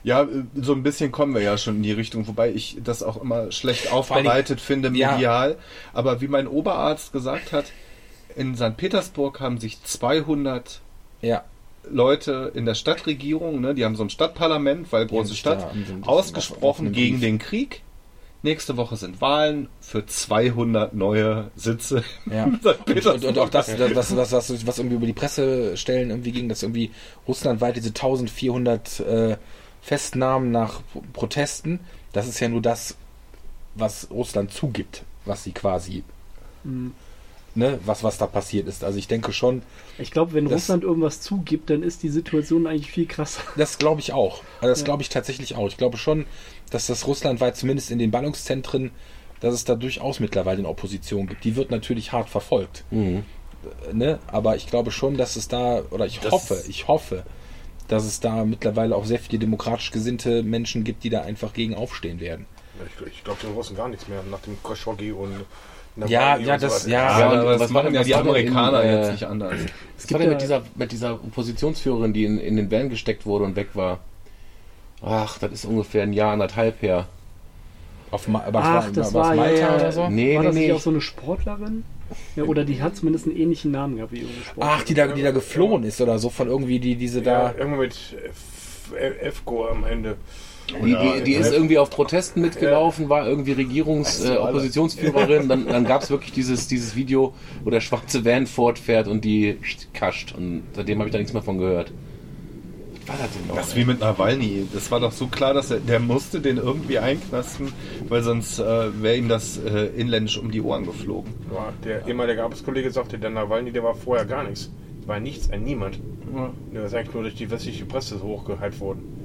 Ja, äh, so ein bisschen kommen wir ja schon in die Richtung, wobei ich das auch immer schlecht aufbereitet finde, ja. medial. Aber wie mein Oberarzt gesagt hat, in St. Petersburg haben sich 200 Ja. Leute in der Stadtregierung, ne, die haben so ein Stadtparlament, weil große Stadt, ausgesprochen gegen den Krieg. nächste Woche sind Wahlen für 200 neue Sitze. Ja. in St. Und, Petersburg. und auch das, das was, was, was, was irgendwie über die Pressestellen irgendwie ging, dass irgendwie russlandweit diese 1400 äh, Festnahmen nach Pro- Protesten, das ist ja nur das, was Russland zugibt, was sie quasi, Mhm. ne, was, was da passiert ist. Also ich denke schon, Ich glaube, wenn Das- Russland irgendwas zugibt, dann ist die Situation eigentlich viel krasser. das glaube ich auch. Also das Ja. glaube ich tatsächlich auch. Ich glaube schon, dass das russlandweit zumindest in den Ballungszentren, dass es da durchaus mittlerweile eine Opposition gibt. Die wird natürlich hart verfolgt. Mhm. ne? Aber ich glaube schon, dass es da, oder ich Das- hoffe, ich hoffe, dass es da mittlerweile auch sehr viele demokratisch gesinnte Menschen gibt, die da einfach gegen aufstehen werden. Ich, ich glaube den Russen gar nichts mehr nach dem Khashoggi und Ja, ja, so das- ja, Ja, und aber das was machen ja die Amerikaner in, äh, jetzt nicht anders. Es Was war gibt denn ja, mit dieser, mit dieser Oppositionsführerin, die in, in den Van gesteckt wurde und weg war? Ach, das ist ungefähr ein Jahr, anderthalb her. Auf, Ma Ach, das war, Malta ja, oder so? Nee, war nee, das nicht nee. auch so eine Sportlerin? Ja, oder die hat zumindest einen ähnlichen Namen gehabt wie irgendeine Sportlerin. Ach, die da, die da geflohen ist oder so von irgendwie, die diese Ja, da. irgendwo mit FGO am Ende. Die, die, die ist irgendwie auf Protesten mitgelaufen, war irgendwie Regierungs-, äh, Oppositionsführerin. Dann, dann gab es wirklich dieses, dieses Video, wo der schwarze Van fortfährt und die kascht. Und seitdem habe ich da nichts mehr von gehört. Was war das denn noch? Das ist wie mit Nawalny. Das war doch so klar, dass er, der musste den irgendwie einknasten, weil sonst äh, wäre ihm das äh, inländisch um die Ohren geflogen. Ja, der ehemalige Arbeitskollege sagte, der Nawalny, der war vorher gar nichts. War nichts, ein Niemand. Der ist eigentlich nur durch die westliche Presse so hochgehypt worden.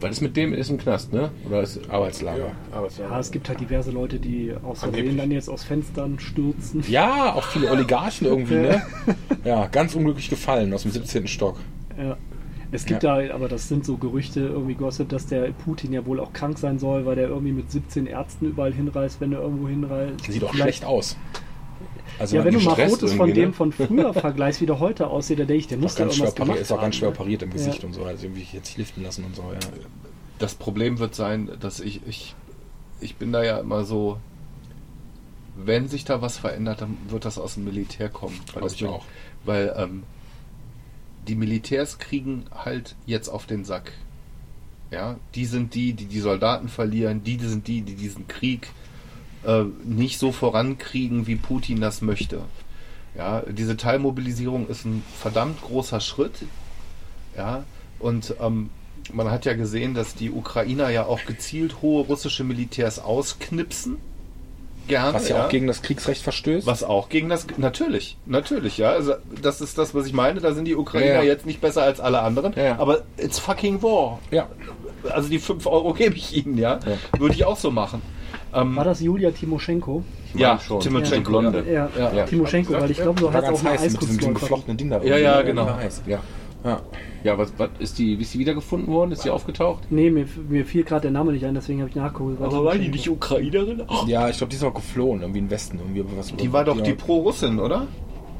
Was ist mit dem? Ist im Knast, ne? Oder ist Arbeitslager? aber es Ja, es gibt halt diverse Leute, die aus Versehen dann jetzt aus Fenstern stürzen. Ja, auch viele Oligarchen irgendwie, ne? Ja, ganz unglücklich gefallen aus dem 17. Stock. Ja. Es gibt da, aber das sind so Gerüchte, irgendwie Gossip, dass der Putin ja wohl auch krank sein soll, weil der irgendwie mit 17 Ärzten überall hinreist, wenn er irgendwo hinreist. Sieht auch schlecht aus. Also Ja, wenn du mal Fotos von dem ne? von früher vergleichst, wie der heute aussieht, da denke ich, der muss da ganz schwer irgendwas pariert, gemacht ist auch ganz schwer haben. pariert im Gesicht Ja. und so, also irgendwie jetzt sich liften lassen und so, ja. Das Problem wird sein, dass ich, ich, ich bin da ja immer so, wenn sich da was verändert, dann wird das aus dem Militär kommen. Weil, das ich bin- auch. weil ähm, die Militärs kriegen halt jetzt auf den Sack. Ja, die sind die, die die Soldaten verlieren, die sind die, die diesen Krieg äh, nicht so vorankriegen, wie Putin das möchte. Ja, diese Teilmobilisierung ist ein verdammt großer Schritt. Ja, und ähm, man hat ja gesehen, dass die Ukrainer ja auch gezielt hohe russische Militärs ausknipsen. Gerne. Was ja auch gegen das Kriegsrecht verstößt. Was auch gegen das. Natürlich, natürlich, ja. Also, das ist das, was ich meine. Da sind die Ukrainer Ja, ja. jetzt nicht besser als alle anderen. Ja, ja. Aber it's fucking war. Ja. Also die 5 Euro gebe ich ihnen, ja. Ja. Würde ich auch so machen. Ähm, War das Julia Timoschenko? ja, schon. Timoschenko. Ja, Blonde. Ja, Ja. Ja. Timoschenko, weil ich glaube, so War heißt auch eine heiß mit diesem, Eiskunstläufer. geflochtenen Ding da. Ja, ja, ne? genau. Ja. Ja. Ja, was, was ist die, ist die wiedergefunden worden? Ist die aufgetaucht? Nee, mir, mir fiel gerade der Name nicht ein, deswegen habe ich nachgeholt. Aber war die nicht Ukrainerin? ja, ich glaube, die ist auch geflohen, irgendwie im Westen. Irgendwie was, Die war doch die Pro-Russin, oder?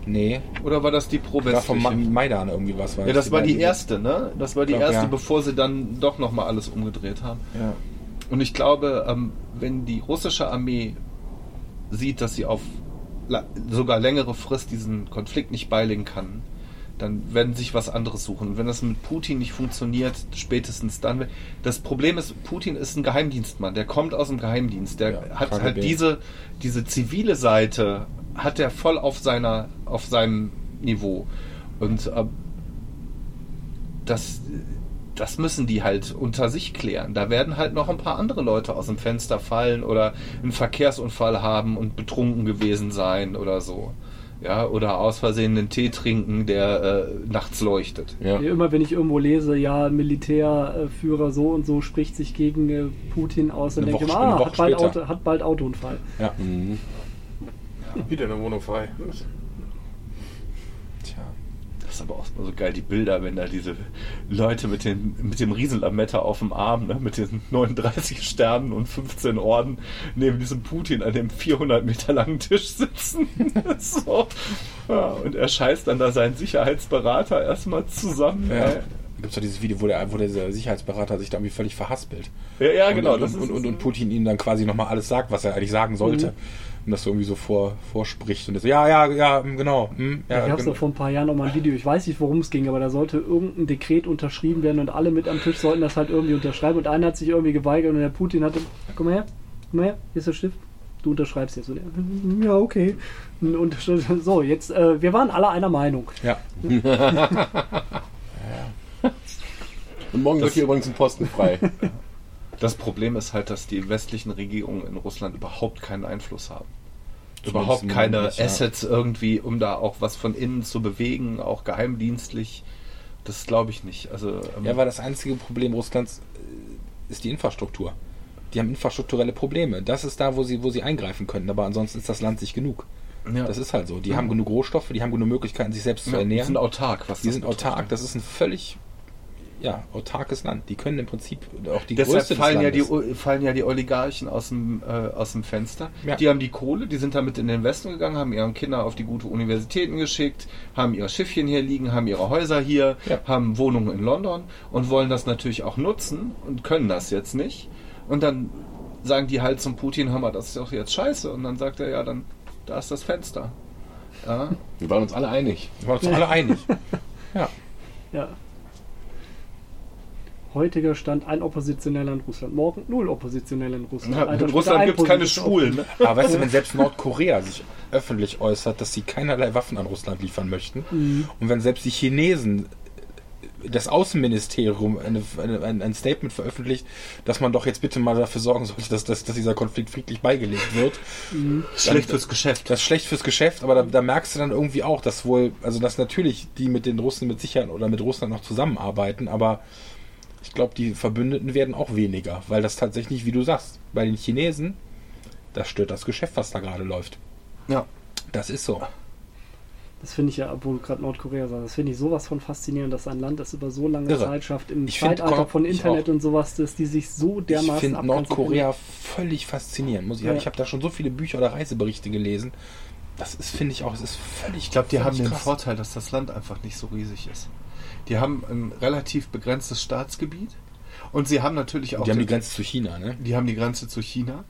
Nee, Oder war das die war vom Ma Pro-Westliche? Maidan irgendwie was. War Ja, das war die erste, ne? Das war die Glaub, erste, ja. bevor sie dann doch nochmal alles umgedreht haben. Ja. Und ich glaube, ähm, wenn die russische Armee sieht, dass sie auf sogar längere Frist diesen Konflikt nicht beilegen kann, dann werden sich was anderes suchen. Und wenn das mit Putin nicht funktioniert, spätestens dann. Das Problem ist, Putin ist ein Geheimdienstmann, der kommt aus dem Geheimdienst, der Ja, hat halt diese, diese zivile Seite, hat er voll auf seiner, auf seinem Niveau. Und ähm, das, das müssen die halt unter sich klären. Da werden halt noch ein paar andere Leute aus dem Fenster fallen oder einen Verkehrsunfall haben und betrunken gewesen sein oder so. Ja, oder aus Versehen einen Tee trinken, der äh, nachts leuchtet. Ja. Ja, Immer wenn ich irgendwo lese, ja, Militärführer so und so spricht sich gegen äh, Putin aus, dann Eine denke ich ah, hat bald. Auto, hat bald Autounfall. ja. Mhm. Wieder eine Wohnung frei. Ist aber auch so geil, die Bilder, wenn da diese Leute mit, den, mit dem Riesenlametta auf dem Arm, ne, mit diesen 39 Sternen und 15 Orden neben diesem Putin an dem 400 Meter langen Tisch sitzen. so. ja, und er scheißt dann da seinen Sicherheitsberater erstmal zusammen. Ja. ey. Gibt es doch dieses Video, wo der, wo der Sicherheitsberater sich da irgendwie völlig verhaspelt. Ja, ja, genau. Und, und, und, und Putin ihm dann quasi nochmal alles sagt, was er eigentlich sagen sollte. Mhm. Und das so irgendwie so vor, vorspricht. Und so, ja, ja, ja, hm, genau. Hm, ja, gab es genau. doch vor ein paar Jahren noch mal ein Video, ich weiß nicht, worum es ging, aber da sollte irgendein Dekret unterschrieben werden und alle mit am Tisch sollten das halt irgendwie unterschreiben und einer hat sich irgendwie geweigert und der Putin hatte, komm mal her, naja, hier ist der Stift, du unterschreibst jetzt. Und er, ja, okay. Und so, jetzt, äh, wir waren alle einer Meinung. Ja. Und morgen wird hier übrigens ein Posten frei. Das Problem ist halt, dass die westlichen Regierungen in Russland überhaupt keinen Einfluss haben. Überhaupt keine nicht, ja. Assets irgendwie, um da auch was von innen zu bewegen, auch geheimdienstlich. Das glaube ich nicht. Also, ähm, Ja, weil das einzige Problem Russlands äh, ist die Infrastruktur. Die haben infrastrukturelle Probleme. Das ist da, wo sie, wo sie eingreifen können. Aber ansonsten ist das Land sich genug. ja. Das ist halt so. Die haben genug Rohstoffe, die haben genug Möglichkeiten, sich selbst zu ja, die ernähren. sind autark. Was die das sind betrifft. autark. Das ist ein völlig ja, autarkes Land. Die können im Prinzip auch die Deshalb Größe fallen des ja, die, fallen ja die Oligarchen aus dem, äh, aus dem Fenster. Ja. Die haben die Kohle, die sind damit in den Westen gegangen, haben ihre Kinder auf die gute Universitäten geschickt, haben ihre Schiffchen hier liegen, haben ihre Häuser hier, Ja. haben Wohnungen in London und wollen das natürlich auch nutzen und können das jetzt nicht. Und dann sagen die halt zum Putin, hör mal, das ist doch jetzt scheiße. Und dann sagt er, ja, dann, da ist das Fenster. Ja, Wir waren uns alle einig. Wir waren uns alle einig. Ja. Ja. Heutiger Stand ein Oppositioneller in Russland. Morgen null Oppositionelle in Russland. Ja, in Russland gibt es keine. Schwulen. Ne? Aber weißt du, wenn selbst Nordkorea sich öffentlich äußert, dass sie keinerlei Waffen an Russland liefern möchten, Mhm. und wenn selbst die Chinesen das Außenministerium eine, eine, ein, Statement veröffentlicht, dass man doch jetzt bitte mal dafür sorgen sollte, dass, dass, dass dieser Konflikt friedlich beigelegt wird. Schlecht fürs Geschäft. Das ist schlecht fürs Geschäft, aber da, da merkst du dann irgendwie auch, dass wohl, also dass natürlich die mit den Russen mit Sicherheit oder mit Russland noch zusammenarbeiten, aber ich glaube, die Verbündeten werden auch weniger, weil das tatsächlich, wie du sagst, bei den Chinesen, das stört das Geschäft, was da gerade läuft. Ja. Das ist so. Das finde ich ja, obwohl du gerade Nordkorea sagst, das finde ich sowas von faszinierend, dass ein Land das über so lange Irre. Zeit schafft, im Ich find Zeitalter Nord- von ich Internet und sowas, dass die sich so Ich dermaßen finde abgrenzen Nordkorea völlig faszinierend. Muss ich, Ja. ich habe da schon so viele Bücher oder Reiseberichte gelesen. Das ist, finde ich auch, es ist völlig. Ich glaube, die haben den krass. Vorteil, dass das Land einfach nicht so riesig ist. Die haben ein relativ begrenztes Staatsgebiet und sie haben natürlich auch Die haben die Grenze zu China, ne? die haben die Grenze zu China.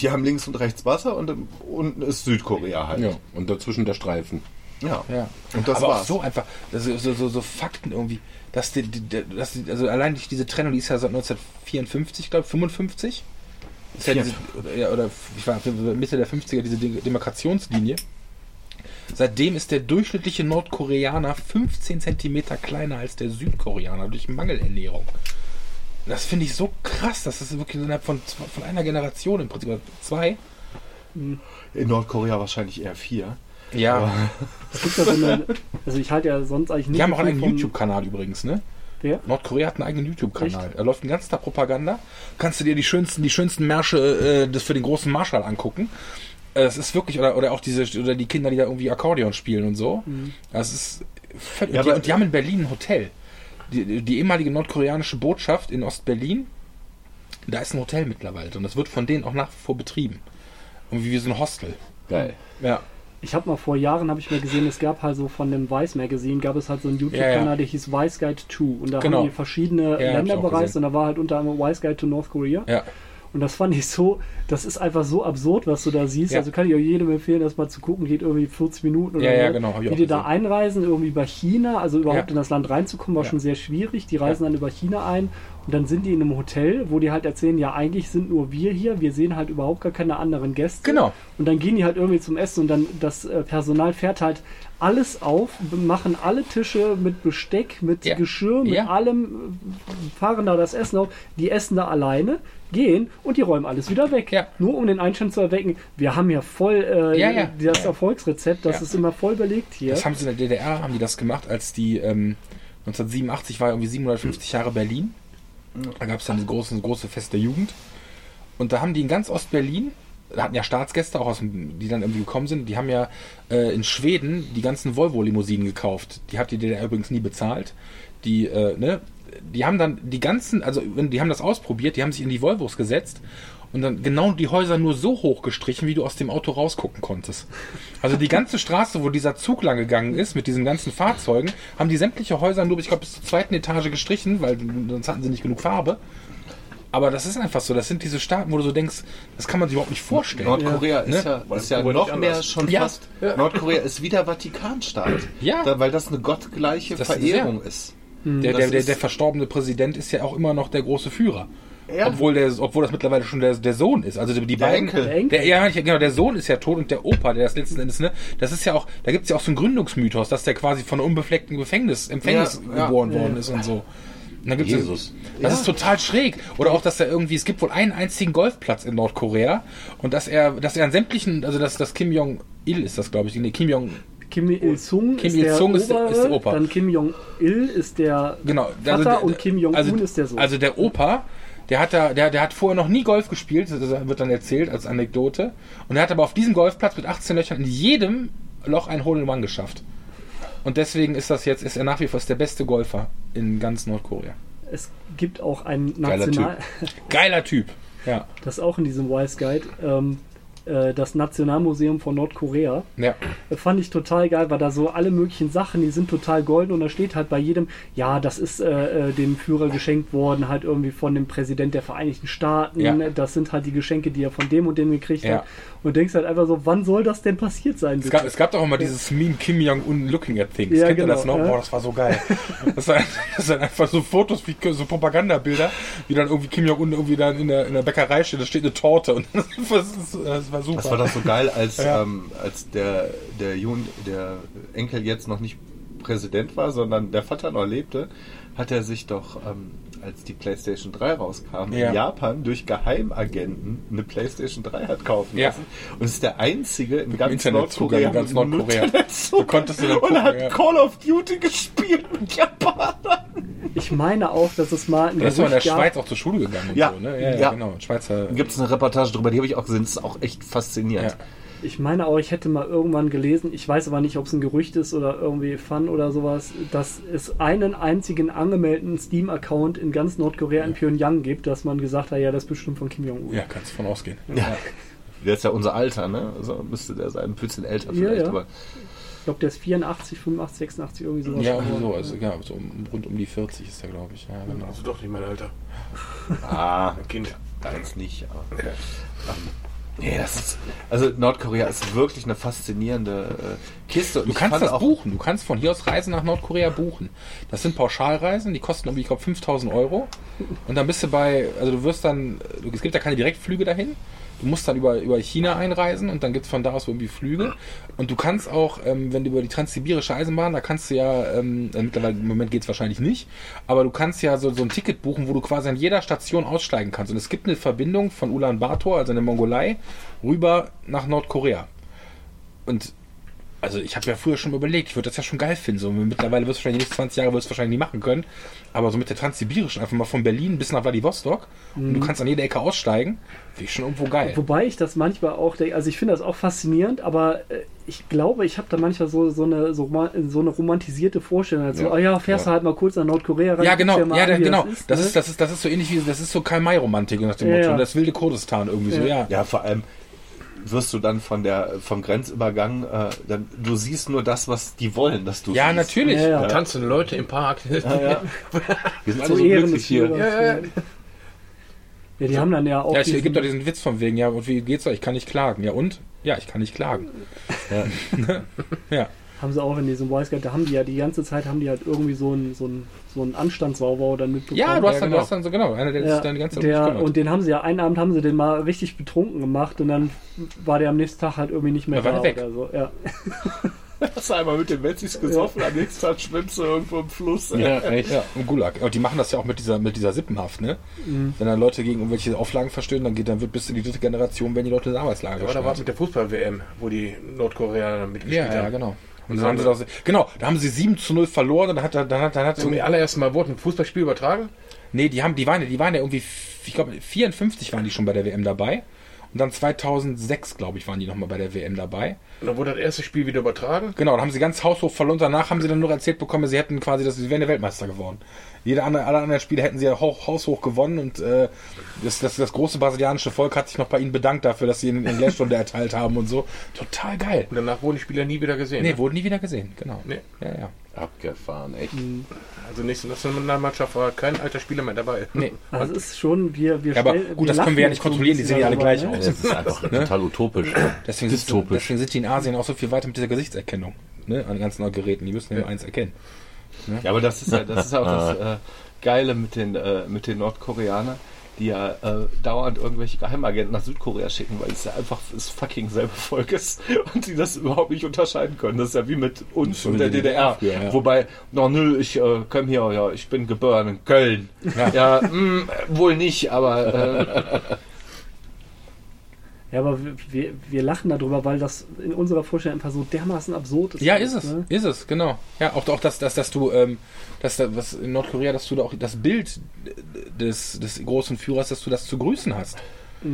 Die haben links und rechts Wasser und unten ist Südkorea halt. Ja, und dazwischen der Streifen. Ja. Ja. Und das Aber auch war's. so einfach, das ist so, so, so Fakten irgendwie, dass die, die, dass die, also allein durch diese Trennung, die ist ja seit 1954, glaube ich, 55? Ist ja diese, oder, ja, oder ich war Mitte der 50er, diese De- Demarkationslinie. Seitdem ist der durchschnittliche Nordkoreaner 15 Zentimeter kleiner als der Südkoreaner durch Mangelernährung. Das finde ich so krass, dass das wirklich innerhalb von, von einer Generation im Prinzip, oder zwei. In Nordkorea wahrscheinlich eher vier. Ja, Es gibt ja so eine, also ich halte ja sonst eigentlich nicht die haben auch einen eigenen YouTube-Kanal übrigens, ne? Wer? Nordkorea hat einen eigenen YouTube-Kanal. Da läuft den ganzen Tag Propaganda. Kannst du dir die schönsten, die schönsten Märsche äh, das für den großen Marschall angucken. Es ist wirklich, oder, oder auch diese, oder die Kinder, die da irgendwie Akkordeon spielen und so. Das ist völlig, Ja, und, die, und die haben in Berlin ein Hotel. Die, die ehemalige nordkoreanische Botschaft in Ostberlin, da ist ein Hotel mittlerweile und das wird von denen auch nach wie vor betrieben. Und wie so ein Hostel. Geil. Ja. Ich habe mal vor Jahren, habe ich mir gesehen, es gab halt so von dem Vice Magazine, gab es halt so einen YouTube-Kanal, Ja, ja. der hieß Vice Guide 2 und da Genau. haben die verschiedene ich Länder bereist und da war halt unter anderem Vice Guide to North Korea. Ja. Und das fand ich so, das ist einfach so absurd, was du da siehst. Ja. Also kann ich auch jedem empfehlen, das mal zu gucken. Geht irgendwie 40 Minuten oder Ja, ja, genau, Wie die da einreisen, irgendwie über China, also überhaupt Ja. in das Land reinzukommen, war schon sehr schwierig. Die reisen dann über China ein und dann sind die in einem Hotel, wo die halt erzählen, ja, eigentlich sind nur wir hier, wir sehen halt überhaupt gar keine anderen Gäste. Genau. Und dann gehen die halt irgendwie zum Essen und dann das äh, Personal fährt halt alles auf, machen alle Tische mit Besteck, mit Ja. Geschirr, mit Ja. allem, fahren da das Essen auf, die essen da alleine, gehen und die räumen alles wieder weg. Ja. Nur um den Einstand zu erwecken, wir haben ja voll äh, Ja, ja. das. Erfolgsrezept, das Ja. ist immer voll belegt hier. Das haben sie in der DDR, haben die das gemacht, als die ähm, 1987 war irgendwie 750 Jahre Berlin. Da gab es dann das große, große Fest der Jugend. Und da haben die in ganz Ostberlin, hatten ja Staatsgäste auch aus dem, die dann irgendwie gekommen sind, die haben ja äh, in Schweden die ganzen Volvo-Limousinen gekauft. Die hat die DDR übrigens nie bezahlt. Die, äh, ne, die haben dann die ganzen, also die haben das ausprobiert, die haben sich in die Volvos gesetzt und dann genau die Häuser nur so hoch gestrichen, wie du aus dem Auto rausgucken konntest. Also die ganze Straße, wo dieser Zug lang gegangen ist, mit diesen ganzen Fahrzeugen, haben die sämtliche Häuser nur, ich glaube, bis zur zweiten Etage gestrichen, weil sonst hatten sie nicht genug Farbe. Aber das ist einfach so. Das sind diese Staaten, wo du so denkst, das kann man sich überhaupt nicht vorstellen. Nordkorea Ja. ist ja, Weil ist ja noch mehr schon Ja. fast. Nordkorea ist wie der Vatikanstaat. Ja. Da, weil das eine gottgleiche Das ist- Verehrung ist. Der, Das der, der, ist- der verstorbene Präsident ist ja auch immer noch der große Führer. Ja. Obwohl, der, obwohl das mittlerweile schon der, der Sohn ist. Also die, die Der beiden. Enkel. Der Enkel. Der, ja, genau, der Sohn ist ja tot und der Opa, der das letzten Endes, ne, das ist ja auch, da gibt's ja auch so einen Gründungsmythos, dass der quasi von einem unbefleckten Gefängnis, Empfängnis Ja, ja. geboren Ja. worden ist und so. Jesus. Das ist total schräg. Oder auch, dass er irgendwie, es gibt wohl einen einzigen Golfplatz in Nordkorea und dass er, dass er an sämtlichen, also dass das Kim Jong-il ist das, glaube ich, nee, Kim Jong, Kim Il-sung Kim ist, der Il-sung ist- Obere, ist der Opa. dann Kim Jong-il ist der genau. Vater der- und Kim Jong-un also, ist der Sohn. Also der Opa, der hat da, der, der hat vorher noch nie Golf gespielt, das wird dann erzählt als Anekdote. Und er hat aber auf diesem Golfplatz mit 18 Löchern in jedem Loch ein Hole in One geschafft. Und deswegen ist das jetzt, ist er nach wie vor der beste Golfer in ganz Nordkorea. es gibt auch ein Geiler National, Geiler Typ. Ja. das ist auch in diesem Wise Guide, ähm, äh, das Nationalmuseum von Nordkorea. Ja. Das fand ich total geil, weil da so alle möglichen Sachen, die sind total golden und da steht halt bei jedem, ja, das ist äh, äh, dem Führer geschenkt worden, halt irgendwie von dem Präsident der Vereinigten Staaten. Ja. Das sind halt die Geschenke, die er von dem und dem gekriegt Ja. hat. Und du denkst halt einfach so, wann soll das denn passiert sein? Es gab, es gab doch mal dieses Meme Kim Jong-un looking at things. Ja, Kennt ihr genau, das noch? ja. Boah, das war so geil. Das, sind einfach so Fotos, wie so Propagandabilder, wie dann irgendwie Kim Jong-un irgendwie dann in der, in der Bäckerei steht, da steht eine Torte und das, ist, das war super. Das war doch so geil, als, Ja. ähm, als der, der, Jun, der Enkel jetzt noch nicht Präsident war, sondern der Vater noch lebte, hat er sich doch, ähm, als die PlayStation 3 rauskam, Ja. in Japan durch Geheimagenten eine PlayStation 3 hat kaufen Ja. lassen. Und ist der einzige in ganz Internetzugang Nordkorea. in ganz Nordkorea. Du konntest dir dann Und gucken, hat ja. Call of Duty gespielt mit Japanern. Ich meine auch, dass es mal Der ist doch in der Schweiz auch zur Schule gegangen und Ja. so, ne? Ja, ja, Ja. genau. Schweizer. Da gibt es eine Reportage drüber, die habe ich auch gesehen. Das ist auch echt faszinierend. Ja. Ich meine auch, ich hätte mal irgendwann gelesen, ich weiß aber nicht, ob es ein Gerücht ist oder irgendwie Fun oder sowas, dass es einen einzigen angemeldeten Steam-Account in ganz Nordkorea in Pyongyang gibt, dass man gesagt hat, ja, das ist bestimmt von Kim Jong-un. Ja, kannst du von ausgehen. Ja. Der ist ja unser Alter, ne? Also müsste der sein. Ein bisschen älter Ja, vielleicht, ja. aber. Ich glaube, der ist 84, 85, 86, irgendwie sowas. Ja, irgendwie so. Also, ja, so um, rund um die 40 ist er, glaube ich. Ja, genau. Also doch nicht mein Alter. Ah, Ein Kind. Eins nicht, aber. Ähm, nee, das ist. Also Nordkorea ist wirklich eine faszinierende äh, Kiste. Und Du kannst das buchen. Du kannst von hier aus Reisen nach Nordkorea buchen. Das sind Pauschalreisen, die kosten irgendwie, ich glaube, 5000 Euro. Und dann bist du bei, also du wirst dann, es gibt ja keine Direktflüge dahin. Du musst dann über, über China einreisen und dann gibt es von da aus irgendwie Flüge. Und du kannst auch, ähm, wenn du über die transsibirische Eisenbahn, da kannst du ja, ähm, äh, mittlerweile im Moment geht es wahrscheinlich nicht, aber du kannst ja so, so ein Ticket buchen, wo du quasi an jeder Station aussteigen kannst. Und es gibt eine Verbindung von Ulaanbaatar, also in der Mongolei, rüber nach Nordkorea. Und also ich habe ja früher schon überlegt, ich würde das ja schon geil finden. So, mittlerweile wirst du wahrscheinlich die nächsten 20 Jahre wirst du wahrscheinlich nie machen können. Aber so mit der Transsibirischen, einfach mal von Berlin bis nach Vladivostok und du kannst an jeder Ecke aussteigen, finde ich schon irgendwo geil. Wobei ich das manchmal auch denke, also ich finde das auch faszinierend, aber äh, ich glaube, ich habe da manchmal so, so, eine, so, so eine romantisierte Vorstellung. Also, Ja. oh ja, fährst du Ja. halt mal kurz nach Nordkorea rein. Ja, genau, dir mal ja, an, der, wie genau. Das ist, Das ne? ist, das ist, das ist so ähnlich wie, das ist so Karl-May-Romantik nach dem Ja, Motto, ja. das wilde Kurdistan irgendwie so, ja. Ja, vor allem wirst du dann von der vom Grenzübergang, äh, dann, du siehst nur das, was die wollen, dass du Ja, siehst. natürlich. Ja, ja. Tanzen Leute im Park. Ja, ja. Wir sind alle Zu so glücklich hier. Ja, ja. Ja, die haben dann ja auch. Ja, es diesen- gibt doch diesen Witz von wegen, ja, und wie geht's euch? Ich kann nicht klagen. Ja, und? Ja, ich kann nicht klagen. Ja. Ja. Haben sie auch in diesem Voice Guide, da haben die ja die ganze Zeit haben die halt irgendwie so einen so einen so einen Anstandswauwau dann mitbekommen. Ja, du hast, Ja, dann, genau. du hast dann so, genau, einer, der Ja, sich dann die ganze Zeit der, und den haben sie ja, einen Abend haben sie den mal richtig betrunken gemacht und dann war der am nächsten Tag halt irgendwie nicht mehr Da war da weg. oder so. Ja. Hast du einmal mit den Wetzis gesoffen, am nächsten Tag schwimmst du irgendwo im Fluss. Ja, echt. Ja, im Gulag. Und die machen das ja auch mit dieser, mit dieser Sippenhaft, ne? Mhm. Wenn dann Leute gegen irgendwelche Auflagen verstören, dann geht, dann wird bis in die dritte Generation, wenn die Leute in Arbeitslager Aber da war es mit der Fußball-WM, wo die Nordkoreaner mitgespielt Ja, ja, haben. genau. Und dann haben sie das, genau, da haben sie 7 zu 0 verloren und dann hat, dann hat, dann hat Zum allerersten Mal wurde ein Fußballspiel übertragen. Nee, die haben, die waren, ja- die waren ja irgendwie, ich glaube, 54 waren die schon bei der WM dabei. Und dann 2006, glaube ich, waren die nochmal bei der WM dabei. Und dann wurde das erste Spiel wieder übertragen. Genau, dann haben sie ganz haushoch verloren. Danach haben sie dann nur erzählt bekommen, sie hätten quasi, dass sie wären der Weltmeister geworden. Jede andere, alle anderen Spiele hätten sie ja hoch, haushoch gewonnen und äh, das, das, das große brasilianische Volk hat sich noch bei ihnen bedankt dafür, dass sie ihnen eine Lehrstunde erteilt haben und so. Total geil. Und danach wurden die Spieler nie wieder gesehen. Nee, wurden nie wieder gesehen, genau. Nee. Ja, ja. Abgefahren, echt. Also nächste Nationalmannschaft war kein alter Spieler mehr dabei. Nee. Also es ist schon, wir, wir Ja, aber gut, das können wir ja nicht kontrollieren, die sehen ja alle gleich darüber, aus. Das ist einfach total utopisch. Deswegen, sind, Dystopisch. deswegen sind die in Asien auch so viel weiter mit dieser Gesichtserkennung. Ne, an ganzen Geräten. Die müssen ja nur eins erkennen. Ja, aber das ist ja, das ist ja auch das äh, Geile mit den, äh, mit den Nordkoreanern. die ja äh, dauernd irgendwelche Geheimagenten nach Südkorea schicken, weil es ja einfach das fucking selbe Volk ist und die das überhaupt nicht unterscheiden können. Das ist ja wie mit uns und der DDR. DDR ja. Wobei, no, nö, ich äh, komme hier, ja, ich bin geboren in Köln. Ja, mh, wohl nicht, aber äh, Ja, aber wir, wir, lachen darüber, weil das in unserer Vorstellung einfach so dermaßen absurd ist. Ja, ist es, Ne? ist es, genau. Ja, auch, auch dass, dass, dass du, ähm, dass da, was in Nordkorea, dass du da auch das Bild des, des großen Führers, dass du das zu grüßen hast.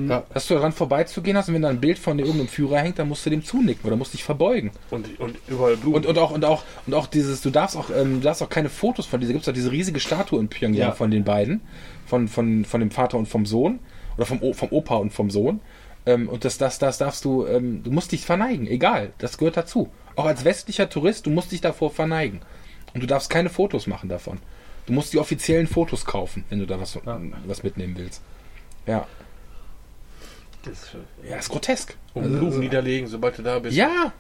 Ja. Dass du daran vorbeizugehen hast und wenn da ein Bild von irgendeinem Führer hängt, dann musst du dem zunicken oder musst dich verbeugen. Und, und überall Blumen. Und, und auch, und auch, und auch dieses, du darfst auch, ähm, du darfst auch keine Fotos von dieser, gibt es auch diese riesige Statue in Pyongyang Ja. von den beiden, von, von, von dem Vater und vom Sohn, oder vom, O- vom Opa und vom Sohn. Ähm, und das, das, das darfst du, ähm, du musst dich verneigen, egal, das gehört dazu. Auch als westlicher Tourist, du musst dich davor verneigen. Und du darfst keine Fotos machen davon. Du musst die offiziellen Fotos kaufen, wenn du da was, was mitnehmen willst. Ja. Das ist Ja, ist grotesk. und Also- Blumen niederlegen, sobald du da bist. Ja,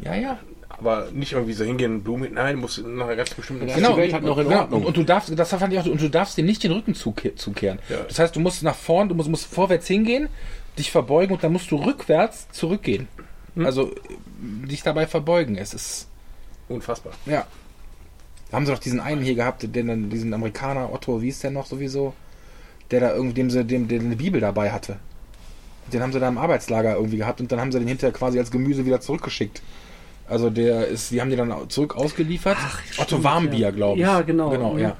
ja, ja. Aber nicht irgendwie so hingehen, Blumen mit. Nein, musst du nach einer ganz bestimmten Ja. die Welt halt noch in genau. Ordnung. Und, und du darfst, das fand ich auch, und du darfst dir nicht den Rücken zuke zukehren. Ja. Das heißt, du musst nach vorn, du musst, musst vorwärts hingehen, dich verbeugen und dann musst du rückwärts zurückgehen. Also äh, dich dabei verbeugen. Es ist, Unfassbar. ja. Da haben sie doch diesen einen hier gehabt, den, dann- diesen Amerikaner, Otto, wie ist der noch sowieso? Der da irgendwie, dem sie, dem, der eine Bibel dabei hatte. Den haben sie da im Arbeitslager irgendwie gehabt und dann haben sie den hinterher quasi als Gemüse wieder zurückgeschickt. Also der ist, die haben die dann zurück ausgeliefert. Otto stimmt, Warmbier, ja. glaube ich. Ja, genau. Genau, Mhm. ja.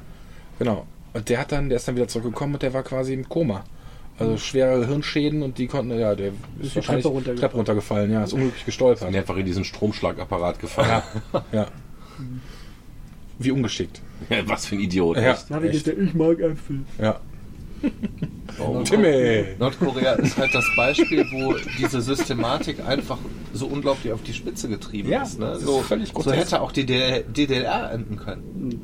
Genau. Und der hat dann, der ist dann wieder zurückgekommen und der war quasi im Koma. Also schwere Hirnschäden und die konnten, ja, der ist, die wahrscheinlich Treppe runtergefallen. Treppe runtergefallen, ja, ist unglücklich gestolpert. Sind einfach in diesen Stromschlagapparat gefallen. Ja. Wie ungeschickt. Was für ein Idiot. Ja. echt. Der? Ich mag Äpfel. Ja. Oh. Timmy! Nordkorea ist halt das Beispiel, wo diese Systematik einfach so unglaublich auf die Spitze getrieben Ja, ist. Ne? das ist So, völlig so hätte auch die DDR, DDR enden können.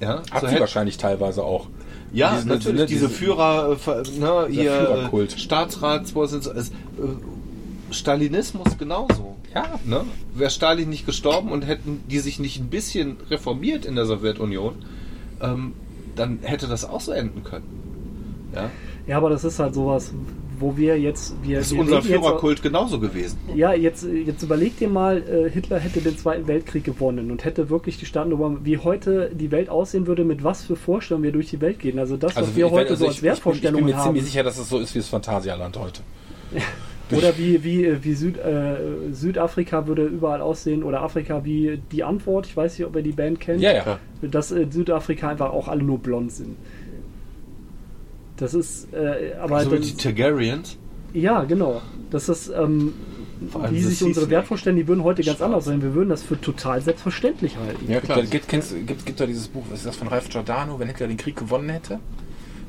Ja, Hat so sie hätte, wahrscheinlich teilweise auch. Ja Diese- natürlich. diese- diese Führer, äh, ne, ihr Führerkult. äh, Staatsratsvorsitzender, es, äh, Stalinismus genauso. Ja. Ne? Wäre Stalin nicht gestorben und hätten die sich nicht ein bisschen reformiert in der Sowjetunion, ähm, dann hätte das auch so enden können. Ja? Ja, aber das ist halt sowas, wo wir jetzt. Wir, Das ist wir unser Führerkult genauso gewesen. Ja, jetzt, jetzt überleg dir mal, äh, Hitler hätte den Zweiten Weltkrieg gewonnen und hätte wirklich die Staaten übernommen, wie heute die Welt aussehen würde, mit was für Vorstellungen wir durch die Welt gehen. Also das, was wir heute also so ich- als ich bin- Wertvorstellungen Ich bin mir haben. ziemlich sicher, dass es so ist wie das Phantasialand heute. Oder wie, wie, wie Süd, äh, Südafrika würde überall aussehen oder Afrika wie die Antwort. Ich weiß nicht, ob ihr die Band kennt. Ja, ja. Dass äh, Südafrika einfach auch alle nur blond sind. Das ist, äh, aber So wie das, die Targaryens. ja, genau. Das ist, ähm, wie sich unsere. Wertvorstellungen, die würden heute ganz anders sein. Wir würden das für total selbstverständlich halten. Ja, Gibt, klar. gibt, kennst, gibt, gibt da dieses Buch, was ist das von Ralph Giordano, wenn Hitler den Krieg gewonnen hätte?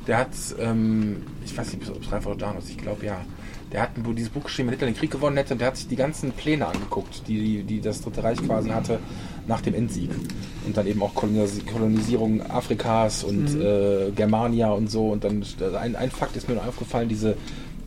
Der hat, ähm, ich weiß nicht, ob es Ralph Giordano ist, ich glaube ja. Der hat dieses Buch geschrieben, wenn Hitler den Krieg gewonnen hätte und der hat sich die ganzen Pläne angeguckt, die, die, die das Dritte Reich quasi hatte nach dem Endsieg. Und dann eben auch Kolonis Kolonisierung Afrikas und äh, Germania und so. Und dann ein, ein Fakt ist mir noch aufgefallen, diese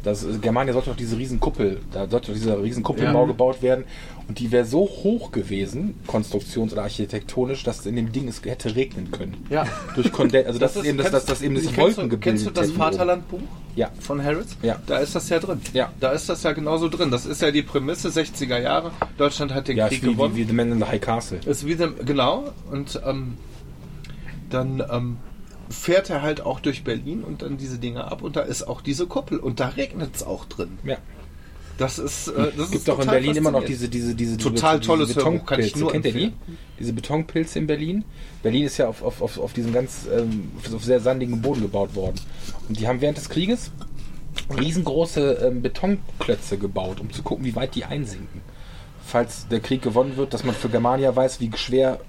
das Germania sollte doch diese Riesenkuppel, da sollte doch dieser Riesenkuppelbau Ja. gebaut werden. Und die wäre so hoch gewesen, konstruktions- oder architektonisch, dass in dem Ding es hätte regnen können. Ja. Durch Kondens, also das, Das ist eben, dass, dass, dass eben sich Kennst Wolken du, gebildet kennst du das. Vaterlandbuch Ja. von Harrods? Ja. Da ist das ja drin. Ja. Da ist das ja genauso drin. Das ist ja die Prämisse 60er Jahre. Deutschland hat den Ja, Krieg ist wie, gewonnen. wie, wie The Man in the High Castle. ist wie dem, genau. Und ähm, dann ähm, fährt er halt auch durch Berlin und dann diese Dinge ab und da ist auch diese Kuppel und da regnet es auch drin. Ja. Das ist, äh, das gibt ist auch in Berlin immer noch diese, diese, diese Total diese, tolles diese Hörbuch, kann ich Betonpilze. nur Kennt ihr die? Diese Betonpilze in Berlin. Berlin ist ja auf, auf, auf, auf diesem ganz, ähm, auf sehr sandigen Boden gebaut worden. Und die haben während des Krieges riesengroße ähm, Betonklötze gebaut, um zu gucken, wie weit die einsinken. Falls der Krieg gewonnen wird, dass man für Germania weiß, wie schwer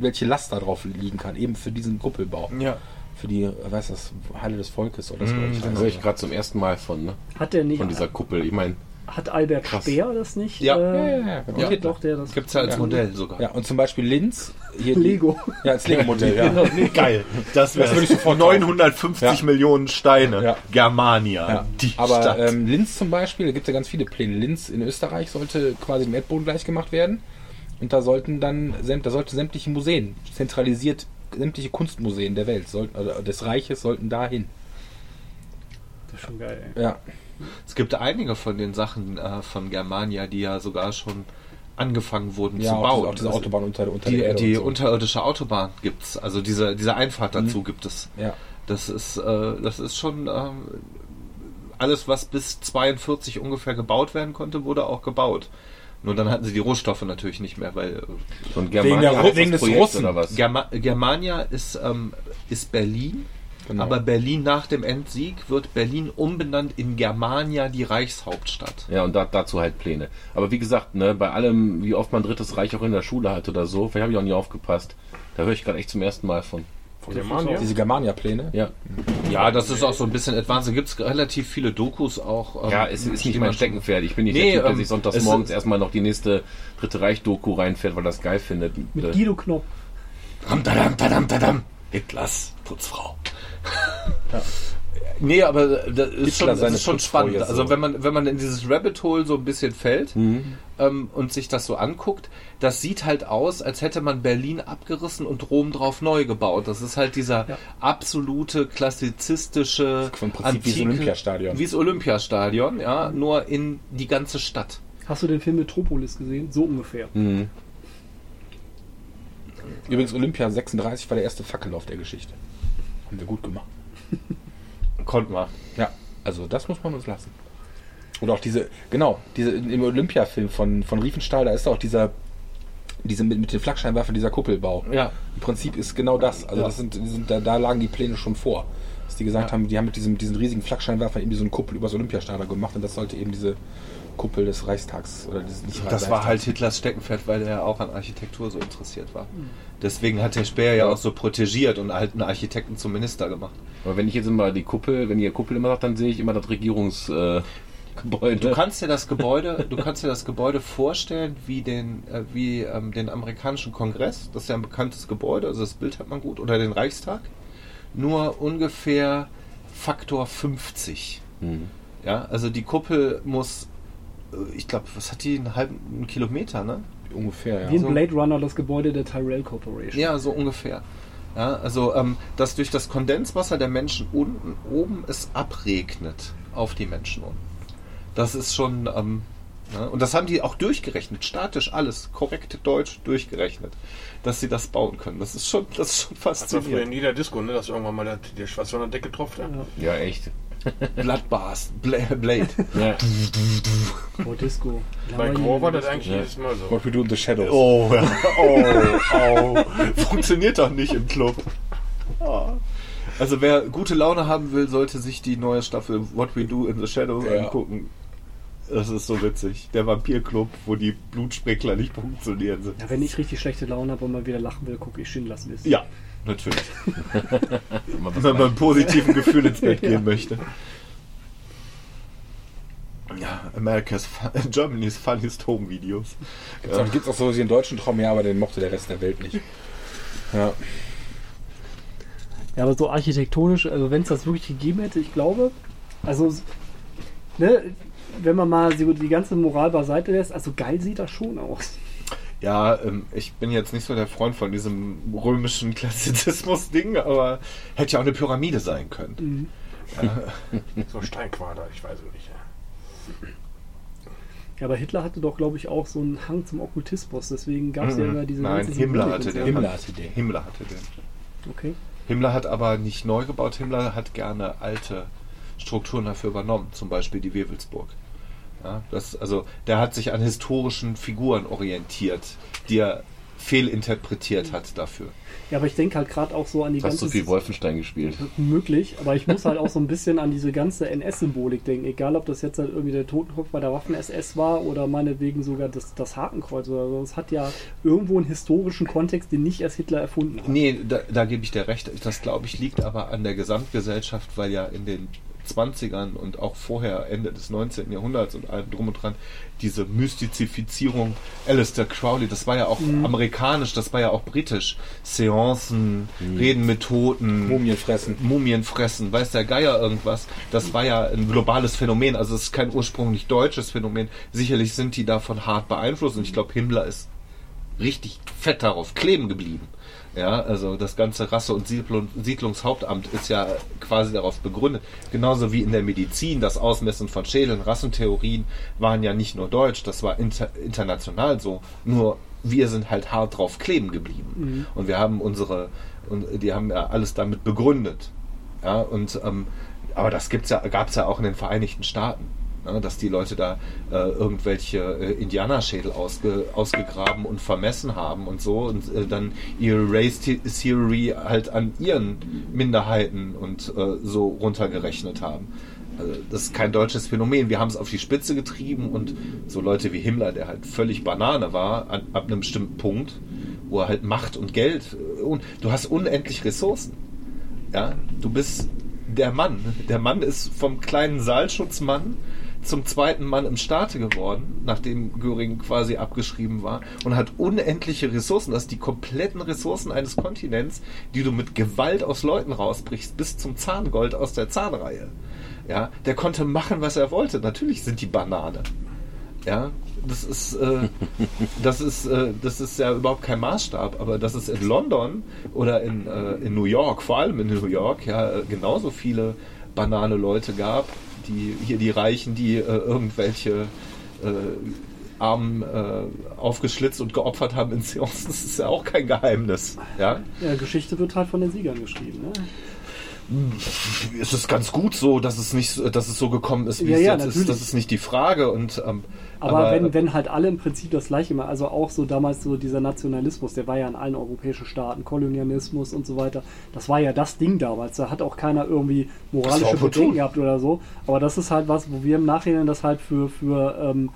welche Last da drauf liegen kann, eben für diesen Kuppelbau. Ja. Für die, weiß das, Halle des Volkes oder so. Mm, ich Da weiß höre ich gerade zum ersten Mal von, ne? Hat der nicht, Von dieser Kuppel. Ich meine, hat Albert Krass. Speer das nicht? Ja. Äh, Ja, ja, ja, genau. ja, doch, der das. Gibt es ja als Ja. Modell sogar. Ja, und zum Beispiel Linz. Hier die- Lego. Ja, als Lego-Modell, ja. Geil. Das Das würde ich sofort kaufen. 950 Ja. Millionen Steine. Ja. Germania. Ja, Die aber Stadt. ähm, Linz zum Beispiel, da gibt es ja ganz viele Pläne. Linz in Österreich sollte quasi dem Erdboden gleich gemacht werden. Und da sollten dann, da sollten sämtliche Museen, zentralisiert, sämtliche Kunstmuseen der Welt, sollten, oder des Reiches sollten dahin. Das ist schon geil, ey. Ja. Es gibt einige von den Sachen äh, von Germania, die ja sogar schon angefangen wurden Ja, zu auch bauen. auch diese Also Autobahn unter, unter die der Erde die so. unterirdische Autobahn gibt's, also diese, diese Einfahrt dazu gibt es. Ja. Das ist, äh, das ist schon ähm, alles, was bis 42 ungefähr gebaut werden konnte, wurde auch gebaut. Nur dann hatten sie die Rohstoffe natürlich nicht mehr, weil äh, So ein Wegen der- Germania- wegen des Projekt Russen. oder was? Germa Germania ist, ähm, ist Berlin, Genau. aber Berlin nach dem Endsieg wird Berlin umbenannt in Germania, die Reichshauptstadt. Ja, und da, dazu halt Pläne. Aber wie gesagt, ne, bei allem, wie oft man Drittes Reich auch in der Schule hat oder so, vielleicht habe ich auch nie aufgepasst. Da höre ich gerade echt zum ersten Mal von. Von Germania? Diese Germania-Pläne. Ja, Ja, das ist auch so ein bisschen advanced. Da gibt es relativ viele Dokus auch. ähm, ja es ist nicht mein Steckenpferd. Ich bin nicht Nee, der Typ, der ähm, sich sonntags morgens erstmal noch die nächste Dritte Reich-Doku reinfährt, weil das geil findet. Mit Guido Knopp. Ram, tadam, tadam. Hitlers Putzfrau. Nee, aber das ist Hitler schon, das ist schon spannend. Also so. wenn man, wenn man in dieses Rabbit Hole so ein bisschen fällt ähm, und sich das so anguckt, das sieht halt aus, als hätte man Berlin abgerissen und Rom drauf neu gebaut. Das ist halt dieser Ja. absolute klassizistische Vom Prinzip wie das Olympiastadion. Wie das Olympiastadion, ja, nur in die ganze Stadt. Hast du den Film Metropolis gesehen? So ungefähr. Mhm. Übrigens, Olympia 36 war der erste Fackellauf der Geschichte. Haben wir gut gemacht. Konnte man. Ja, also das muss man uns lassen. Oder auch diese, genau, diese im Olympia-Film von, von Riefenstahl, da ist auch dieser, diese mit, mit den Flakscheinwerfern, dieser Kuppelbau. Ja. Im Prinzip ist genau das. Also Ja. das sind, sind da, da lagen die Pläne schon vor. Dass die gesagt Ja. haben, die haben mit diesem, diesen riesigen Flakscheinwerfern irgendwie so eine Kuppel übers Olympiastadion gemacht und das sollte eben diese Kuppel des Reichstags oder dieses nicht Das war Reichstags- halt Hitlers Steckenpferd, weil er auch an Architektur so interessiert war. Deswegen hat der Speer ja auch so protegiert und halt einen Architekten zum Minister gemacht. Aber wenn ich jetzt immer die Kuppel, wenn ihr Kuppel immer sagt, dann sehe ich immer das Regierungsgebäude. Äh, Gebäude. Du kannst dir das Gebäude, du kannst dir das Gebäude vorstellen wie den, äh, wie ähm, den amerikanischen Kongress. Das ist ja ein bekanntes Gebäude, also das Bild hat man gut. Oder den Reichstag. Nur ungefähr Faktor 50. Mhm. Ja, also die Kuppel muss, ich glaube, was hat die, einen halben einen Kilometer, ne? ungefähr, ja. Wie in so- Blade Runner das Gebäude der Tyrell Corporation. Ja, so ungefähr. Ja, also, ähm, dass durch das Kondenswasser der Menschen unten, oben es abregnet auf die Menschen unten. Das ist schon, ähm, ne? und das haben die auch durchgerechnet, statisch alles, korrekt deutsch durchgerechnet, dass sie das bauen können. Das ist schon, das ist schon Das war früher in faszinierend. jeder Disco, ne? Dass irgendwann mal der, der Schwarz von der Decke tropft. Ja. Ja. Ja, echt. Bloodbath, Bla Blade. Ja. Oh, Disco. Bei Grover war das eigentlich Ja. jedes Mal so. What we do in the shadows. Oh, ja. oh, oh. Funktioniert doch nicht im Club. Ah. Also wer gute Laune haben will, sollte sich die neue Staffel What We Do in the Shadows Ja. angucken. Das ist so witzig. Der Vampirclub, wo die Blutsprinkler nicht funktionieren sind. Ja, wenn ich richtig schlechte Laune habe und mal wieder lachen will, gucke ich Schindlers Liste. Ja, natürlich. Wenn man mit einem positiven Gefühl ins Bett gehen Ja. möchte. Ja, America's, Fun- Germany's Funniest Home Videos. Gibt's auch, gibt's auch so den deutschen Traum, ja, aber den mochte der Rest der Welt nicht. Ja. Ja, aber so architektonisch, also wenn es das wirklich gegeben hätte, ich glaube, also, ne, wenn man mal die ganze Moral beiseite lässt, also geil sieht das schon aus. Ja, ähm, ich bin jetzt nicht so der Freund von diesem römischen Klassizismus-Ding, aber hätte ja auch eine Pyramide sein können. So Steinquader, ich weiß es nicht. Ja. Ja, aber Hitler hatte doch, glaube ich, auch so einen Hang zum Okkultismus, deswegen gab es ja Mhm. immer diese Nein, Himmler hatte den. Himmler hatte den. Himmler hatte den. Okay. Himmler hat aber nicht neu gebaut, Himmler hat gerne alte Strukturen dafür übernommen, zum Beispiel die Wewelsburg. Ja, das, also, der hat sich an historischen Figuren orientiert, die er fehlinterpretiert hat dafür. Ja, aber ich denke halt gerade auch so an die Hast ganze du viel Wolfenstein gespielt? möglich, aber ich muss halt auch so ein bisschen an diese ganze NS-Symbolik denken, egal ob das jetzt halt irgendwie der Totenkopf bei der Waffen-SS war oder meinetwegen sogar das, das Hakenkreuz oder so. Es hat ja irgendwo einen historischen Kontext, den nicht erst Hitler erfunden hat. Nee, da, da gebe ich dir recht. Das, glaube ich, liegt aber an der Gesamtgesellschaft, weil ja in den 20ern und auch vorher, Ende des 19. Jahrhunderts und allem drum und dran, diese Mystizifizierung Alistair Crowley, das war ja auch amerikanisch, das war ja auch britisch. Seancen, Reden mit Toten, Mumien fressen. Mumien fressen, weiß der Geier irgendwas. Das war ja ein globales Phänomen, also es ist kein ursprünglich deutsches Phänomen. Sicherlich sind die davon hart beeinflusst und ich glaube, Himmler ist richtig fett darauf kleben geblieben. Ja, also das ganze Rasse- und Siedlung, Siedlungshauptamt ist ja quasi darauf begründet. Genauso wie in der Medizin, das Ausmessen von Schädeln, Rassentheorien waren ja nicht nur deutsch, das war inter, international so. Nur wir sind halt hart drauf kleben geblieben. Und wir haben unsere, und die haben ja alles damit begründet. Ja, und ähm, aber das gibt's ja, gab's ja auch in den Vereinigten Staaten. Ne, dass die Leute da äh, irgendwelche äh, Indianerschädel ausge, ausgegraben und vermessen haben und so und äh, dann ihre Race The- Theory halt an ihren Minderheiten und äh, so runtergerechnet haben. Also das ist kein deutsches Phänomen. Wir haben es auf die Spitze getrieben und so Leute wie Himmler, der halt völlig Banane war, an, ab einem bestimmten Punkt, wo er halt Macht und Geld äh, und du hast unendlich Ressourcen. Ja, du bist der Mann. Der Mann ist vom kleinen Saalschutzmann zum zweiten Mann im Staate geworden, nachdem Göring quasi abgeschrieben war und hat unendliche Ressourcen. Das sind die kompletten Ressourcen eines Kontinents, die du mit Gewalt aus Leuten rausbrichst, bis zum Zahngold aus der Zahnreihe. Ja, der konnte machen, was er wollte. Natürlich sind die Banane. Ja, das ist, äh, das ist, äh, das ist ja überhaupt kein Maßstab, aber dass es in London oder in, äh, in New York, vor allem in New York, ja, äh, genauso viele banane Leute gab, die hier die Reichen, die äh, irgendwelche äh, Armen äh, aufgeschlitzt und geopfert haben in Seancen, das ist ja auch kein Geheimnis. Ja, Ja, Geschichte wird halt von den Siegern geschrieben. Ne? es ist ganz gut so, dass es nicht, dass es so gekommen ist, wie Ja, es ja, jetzt ist. natürlich. Das ist nicht die Frage. Und ähm, Aber, wenn, wenn halt alle im Prinzip das gleiche machen, also auch so damals so dieser Nationalismus, der war ja in allen europäischen Staaten, Kolonialismus und so weiter, das war ja das Ding damals. Da hat auch keiner irgendwie moralische. Bedenken gehabt oder so. Aber das ist halt was, wo wir im Nachhinein das halt für, für, ähm,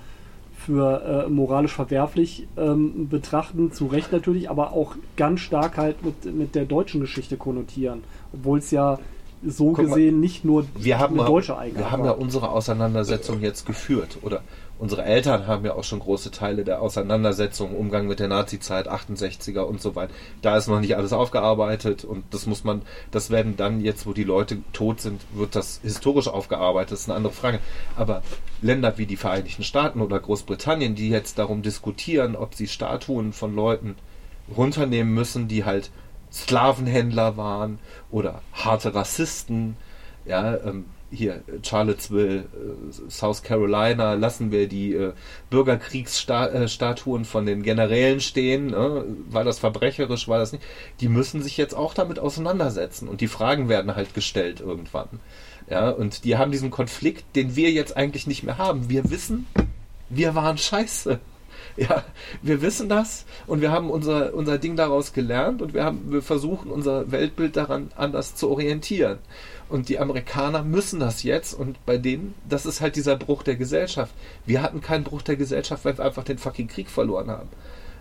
für äh, moralisch verwerflich ähm, betrachten, zu Recht natürlich, aber auch ganz stark halt mit, mit der deutschen Geschichte konnotieren. Obwohl es ja so Guck mal, gesehen nicht nur wir haben, deutsche Eigenheit wir haben ja unsere Auseinandersetzung jetzt geführt. Oder unsere Eltern haben ja auch schon große Teile der Auseinandersetzung, Umgang mit der Nazi-Zeit, 68er und so weiter. Da ist noch nicht alles aufgearbeitet und das muss man, das werden dann jetzt, wo die Leute tot sind, wird das historisch aufgearbeitet. Das ist eine andere Frage. Aber Länder wie die Vereinigten Staaten oder Großbritannien, die jetzt darum diskutieren, ob sie Statuen von Leuten runternehmen müssen, die halt Sklavenhändler waren oder harte Rassisten. Ja, ähm, hier Charlottesville, äh, South Carolina, lassen wir die äh, Bürgerkriegsstatuen von den Generälen stehen. Ne? War das verbrecherisch, war das nicht? Die müssen sich jetzt auch damit auseinandersetzen und die Fragen werden halt gestellt irgendwann. Ja, und die haben diesen Konflikt, den wir jetzt eigentlich nicht mehr haben. Wir wissen, wir waren scheiße. Ja, wir wissen das und wir haben unser, unser Ding daraus gelernt und wir, haben, wir versuchen unser Weltbild daran anders zu orientieren. Und die Amerikaner müssen das jetzt und bei denen, das ist halt dieser Bruch der Gesellschaft. Wir hatten keinen Bruch der Gesellschaft, weil wir einfach den fucking Krieg verloren haben.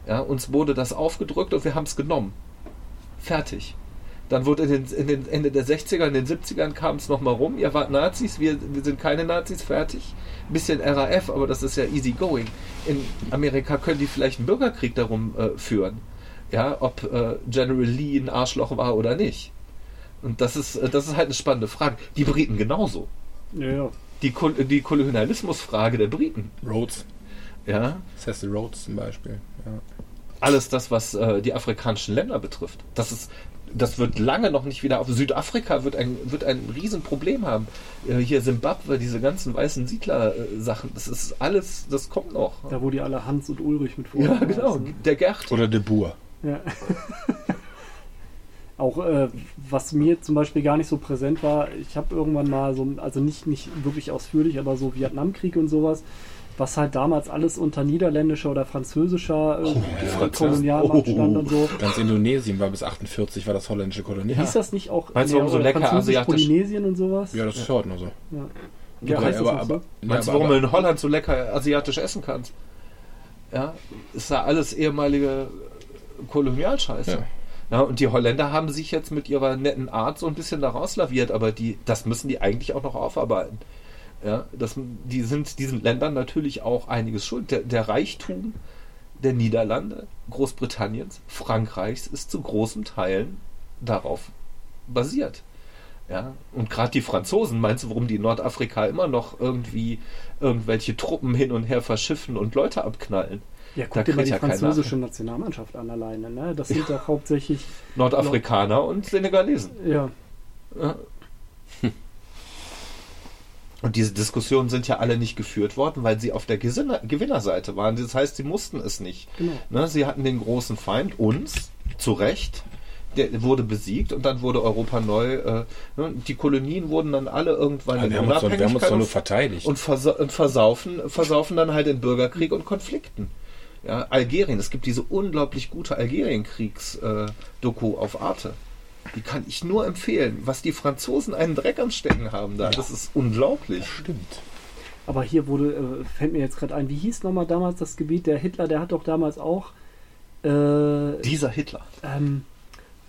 Ja, uns wurde das aufgedrückt und wir haben es genommen. Fertig. Dann wurde in den, in den Ende der 60er, in den 70ern kam es nochmal rum. Ihr wart Nazis, wir, wir sind keine Nazis, fertig. Ein bisschen RAF, aber das ist ja easy going. In Amerika können die vielleicht einen Bürgerkrieg darum äh, führen. Ja, ob äh, General Lee ein Arschloch war oder nicht. Und das ist, äh, das ist halt eine spannende Frage. Die Briten genauso. Ja, ja. Die, Kol die Kolonialismusfrage der Briten. Rhodes. Ja, Cecil Rhodes zum Beispiel. Ja. alles das, was äh, die afrikanischen Länder betrifft. Das ist, das wird lange noch nicht wieder auf. Südafrika wird ein, wird ein Riesenproblem haben. Äh, hier Simbabwe, diese ganzen weißen Siedler-Sachen, das ist alles, das kommt noch. Da, wo die alle Hans und Ulrich mit Ja, vorne genau. heißen. Der Gerd. Oder De Boer. Ja. Auch äh, was mir zum Beispiel gar nicht so präsent war, ich habe irgendwann mal so, also nicht, nicht wirklich ausführlich, aber so Vietnamkrieg und sowas, was halt damals alles unter niederländischer oder französischer äh, Franzosen. Kolonialmacht stand und so. Ganz Indonesien war bis 48 war das holländische Kolonie. Hieß das nicht auch Meinst du, warum so lecker asiatisch- Polynesien und sowas? Ja, das ist heute noch so. Ja. Du Ja, das aber, aber, so? ja, Meinst du, aber, warum du aber, in Holland so lecker asiatisch essen kannst? Ja, ist da alles ehemalige Kolonialscheiße. Ja. Ja, und die Holländer haben sich jetzt mit ihrer netten Art so ein bisschen daraus laviert, aber die, das müssen die eigentlich auch noch aufarbeiten. Ja, das, die sind diesen Ländern natürlich auch einiges schuld. Der, der Reichtum der Niederlande, Großbritanniens, Frankreichs ist zu großen Teilen darauf basiert. Ja, und gerade die Franzosen, meinst du, warum die Nordafrika immer noch irgendwie irgendwelche Truppen hin und her verschiffen und Leute abknallen? Ja, Da guck dir mal kriegt die ja keiner französische Nationalmannschaft an alleine. Ne? Das sind doch hauptsächlich, Nordafrikaner und Senegalesen. ja, Ja. Und diese Diskussionen sind ja alle nicht geführt worden, weil sie auf der Gesinner Gewinnerseite waren. Das heißt, sie mussten es nicht. genau. Ne, sie hatten den großen Feind, uns, zu Recht. Der wurde besiegt und dann wurde Europa neu. Äh, ne, die Kolonien wurden dann alle irgendwann Also in wir, haben uns doch, wir haben uns Unabhängigkeit doch nur und- verteidigt. und, versa und versaufen, versaufen dann halt in Bürgerkrieg und Konflikten. Ja, Algerien, es gibt diese unglaublich gute Algerienkriegs-Doku auf Arte. Die kann ich nur empfehlen. Was die Franzosen einen Dreck am Stecken haben da, das ist unglaublich. Stimmt. Aber hier wurde, äh, fällt mir jetzt gerade ein, wie hieß nochmal damals das Gebiet? Der Hitler, der hat doch damals auch, äh, Dieser Hitler. ähm,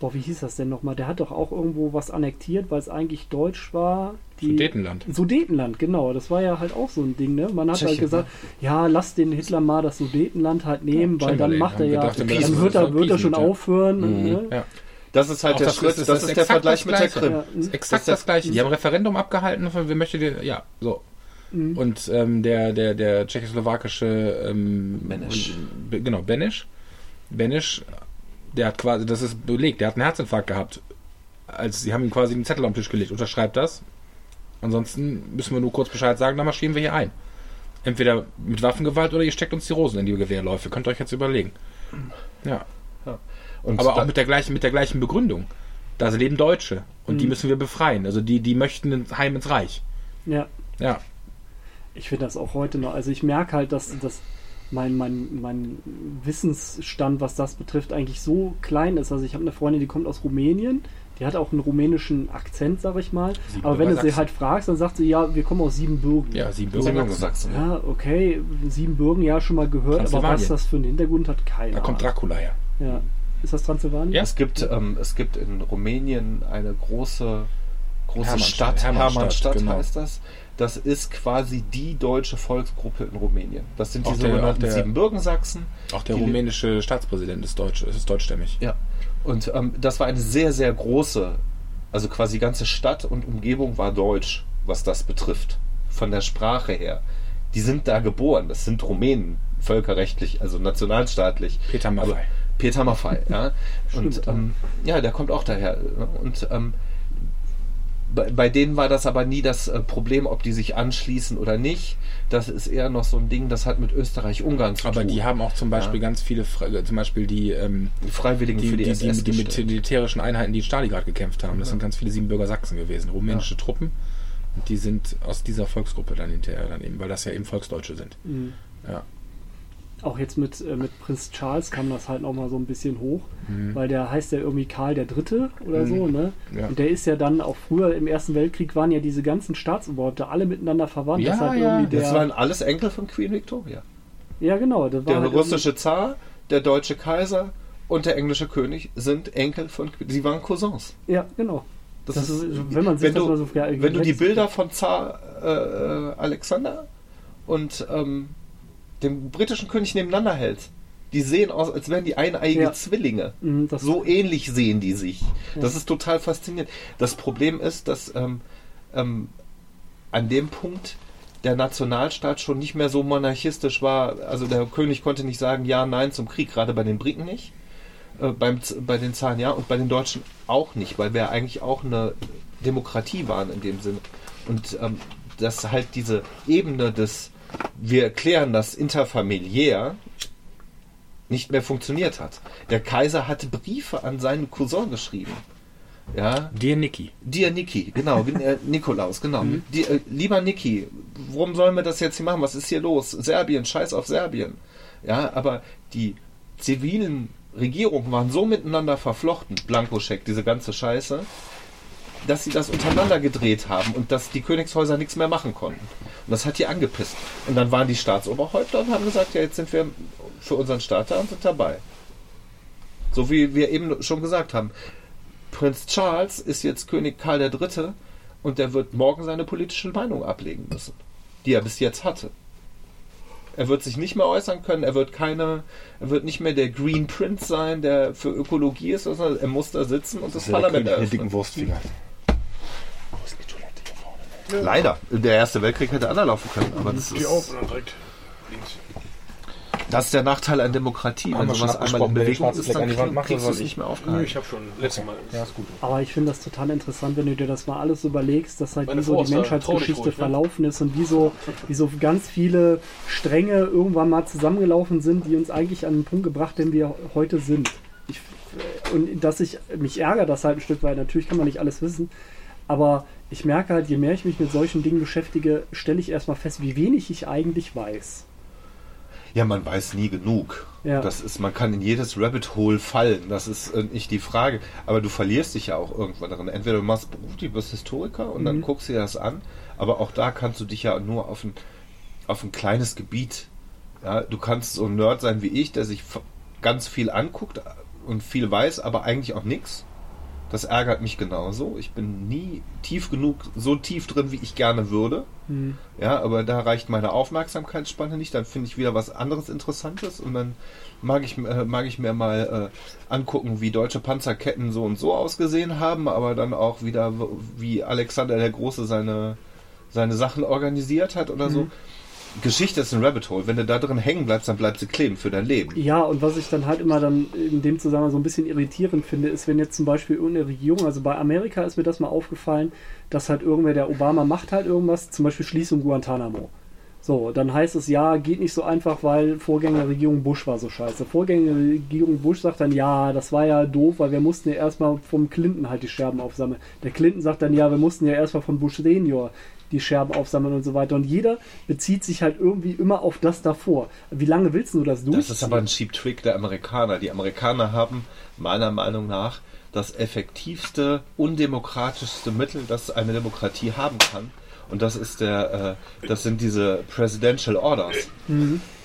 boah, wie hieß das denn nochmal? Der hat doch auch irgendwo was annektiert, weil es eigentlich deutsch war. Die, Sudetenland. Sudetenland, genau. Das war ja halt auch so ein Ding, ne? Man hat halt Tschechien, gesagt, ja, lass den Hitler mal das Sudetenland halt nehmen, Ja, weil dann macht er ja, gedacht, dann wird er, wird er schon aufhören. Mhm. Ne? Ja. Das ist halt Auch der das Schritt, ist- das, das ist ist der exakt Vergleich das mit der Gleiche. Krim. Ja, Das ist mhm. exakt Das gleiche. Die haben ein Referendum abgehalten, von wer möchte die, ja, so. Mhm. Und ähm, der, der, der tschechoslowakische ähm, Beneš. B- genau, Benisch, Benisch, der hat quasi, das ist belegt, der hat einen Herzinfarkt gehabt. Als sie haben ihm quasi einen Zettel auf den Tisch gelegt, unterschreibt das. Ansonsten müssen wir nur kurz Bescheid sagen, dann marschieren wir hier ein. Entweder mit Waffengewalt oder ihr steckt uns die Rosen in die Gewehrläufe. Könnt ihr euch jetzt überlegen. Ja. Und Aber auch mit der gleichen, mit der gleichen Begründung. Da leben Deutsche und die Mhm. müssen wir befreien. Also die, die möchten ins Heim ins Reich. ja. Ja. Ich finde das auch heute noch. Also ich merke halt, dass, dass mein, mein, mein Wissensstand, was das betrifft, eigentlich so klein ist. Also ich habe eine Freundin, die kommt aus Rumänien. Die hat auch einen rumänischen Akzent, sag ich mal. Siebenbürger Aber wenn du sie halt fragst, dann sagt sie, ja, wir kommen aus Siebenbürgen. Ja, Siebenbürger. Sachsen. Ja, okay, Siebenbürgen, ja, schon mal gehört, aber was das für einen Hintergrund hat, keine Da kommt. Dracula her. Ja. Ist das Transsilvanien? Ja. Es gibt, ähm, es gibt in Rumänien eine große, große Hermannstadt, Stadt, Hermannstadt, Hermannstadt genau. heißt das. Das ist quasi die deutsche Volksgruppe in Rumänien. Das sind die Auch der- sogenannten auch der- Siebenbürgen-Sachsen. Auch der rumänische Staatspräsident ist deutsch, ist deutschstämmig. Ja. Und ähm, das war eine sehr, sehr große, also quasi die ganze Stadt und Umgebung war deutsch, was das betrifft. Von der Sprache her. Die sind da geboren. Das sind Rumänen, völkerrechtlich, also nationalstaatlich. Peter Maffei. Peter Maffei, ja. Und ähm, ja, der kommt auch daher. ne? Und ähm, bei, bei denen war das aber nie das äh, Problem, ob die sich anschließen oder nicht. Das ist eher noch so ein Ding, das hat mit Österreich-Ungarn zu Aber tun. die haben auch zum Beispiel Ja. ganz viele, Fre- zum Beispiel die, ähm, die Freiwilligen die, für die, die, SS die, die militärischen Einheiten, die in Stalingrad gekämpft haben. Das sind ganz viele Siebenbürger Sachsen gewesen, rumänische Truppen. Und die sind aus dieser Volksgruppe dann hinterher dann eben, weil das ja eben Volksdeutsche sind. Mhm. Ja. Auch jetzt mit, äh, mit Prinz Charles kam das halt noch mal so ein bisschen hoch, Mhm. weil der heißt ja irgendwie Karl der Dritte oder so, ne? Ja. Und der ist ja dann auch früher im Ersten Weltkrieg waren ja diese ganzen Staatsoberhäupter alle miteinander verwandt. Ja, Deshalb ja. irgendwie Das der, waren alles Enkel von Queen Victoria. ja, genau. Das Der halt russische Zar, der deutsche Kaiser und der englische König sind Enkel von Queen. Sie waren Cousins. Ja, genau. Das Das ist, ist- wenn man sich wenn das du, mal so wenn du die Bilder von Zar äh, äh, Alexander und ähm, dem britischen König nebeneinander hältst, die sehen aus, als wären die eineige Ja. Zwillinge. Mhm, so ähnlich sehen die sich. Ja. Das ist total faszinierend. Das Problem ist, dass ähm, ähm, an dem Punkt der Nationalstaat schon nicht mehr so monarchistisch war. Also der König konnte nicht sagen ja, nein zum Krieg, gerade bei den Briten nicht. Äh, beim, bei den Zaren ja und bei den Deutschen auch nicht, weil wir eigentlich auch eine Demokratie waren in dem Sinne. Und ähm, dass halt diese Ebene des, wir erklären das interfamiliär, nicht mehr funktioniert hat. Der Kaiser hatte Briefe an seinen Cousin geschrieben. Ja, Dir Niki. Dir Niki, genau, äh, Nikolaus, genau. Die, äh, lieber Niki, warum sollen wir das jetzt hier machen? Was ist hier los? Serbien, scheiß auf Serbien. Ja, aber die zivilen Regierungen waren so miteinander verflochten, Blankoscheck, diese ganze Scheiße, dass sie das untereinander gedreht haben und dass die Königshäuser nichts mehr machen konnten. Und das hat die angepisst. Und dann waren die Staatsoberhäupter und haben gesagt, ja, jetzt sind wir für unseren Staat da und sind dabei. So wie wir eben schon gesagt haben. Prinz Charles ist jetzt König Karl III. und der wird morgen seine politische Meinung ablegen müssen, die er bis jetzt hatte. Er wird sich nicht mehr äußern können, er wird keine, er wird nicht mehr der Green Prince sein, der für Ökologie ist, sondern er muss da sitzen und das, Parlament König mit eröffnen. dicken Wurstfinger. Leider. Der Erste Weltkrieg hätte anlaufen können. Aber das Die auf ist, und dann direkt links. das ist der Nachteil an Demokratie. Haben Wenn sowas einmal in Bewegung ist, dann kriegst du es nicht mehr Nö, aufgehalten. ich habe schon letztes Mal. Ja, ist gut. Aber ich finde das total interessant, wenn du dir das mal alles überlegst, dass halt Meine wie so Frau die Menschheitsgeschichte ne? verlaufen ist und wie so, wie so ganz viele Stränge irgendwann mal zusammengelaufen sind, die uns eigentlich an den Punkt gebracht, den wir heute sind. Ich, und dass ich mich ärgere das halt ein Stück weit, natürlich kann man nicht alles wissen, aber ich merke halt, je mehr ich mich mit solchen Dingen beschäftige, stelle ich erstmal fest, wie wenig ich eigentlich weiß. Ja, man weiß nie genug. Ja. Das ist, man kann in jedes Rabbit Hole fallen. Das ist äh, nicht die Frage. Aber du verlierst dich ja auch irgendwann darin. Entweder du machst Beruf, du bist Historiker und dann Mhm. guckst du dir das an. Aber auch da kannst du dich ja nur auf ein, auf ein kleines Gebiet. Ja, du kannst so ein Nerd sein wie ich, der sich ganz viel anguckt und viel weiß, aber eigentlich auch nichts. Das ärgert mich genauso. Ich bin nie tief genug, so tief drin, wie ich gerne würde. Hm. Ja, aber da reicht meine Aufmerksamkeitsspanne nicht. Dann finde ich wieder was anderes Interessantes und dann mag ich, äh, mag ich mir mal äh, angucken, wie deutsche Panzerketten so und so ausgesehen haben, aber dann auch wieder, wie Alexander der Große seine, seine Sachen organisiert hat oder so. Geschichte ist ein Rabbit Hole. Wenn du da drin hängen bleibst, dann bleibst du kleben für dein Leben. Ja, und was ich dann halt immer dann in dem Zusammenhang so ein bisschen irritierend finde, ist, wenn jetzt zum Beispiel irgendeine Regierung, also bei Amerika ist mir das mal aufgefallen, dass halt irgendwer, der Obama macht halt irgendwas, zum Beispiel Schließung Guantanamo. So, dann heißt es, ja, geht nicht so einfach, weil Vorgängerregierung Bush war so scheiße. Vorgängerregierung Bush sagt dann, ja, das war ja doof, weil wir mussten ja erstmal vom Clinton halt die Scherben aufsammeln. Der Clinton sagt dann, ja, wir mussten ja erstmal von Bush Senior die Scherben aufsammeln und so weiter. Und jeder bezieht sich halt irgendwie immer auf das davor. Wie lange willst du das durchziehen? Das ist aber ein Cheap Trick der Amerikaner. Die Amerikaner haben meiner Meinung nach das effektivste, undemokratischste Mittel, das eine Demokratie haben kann. Und das ist der, äh, das sind diese Presidential Orders.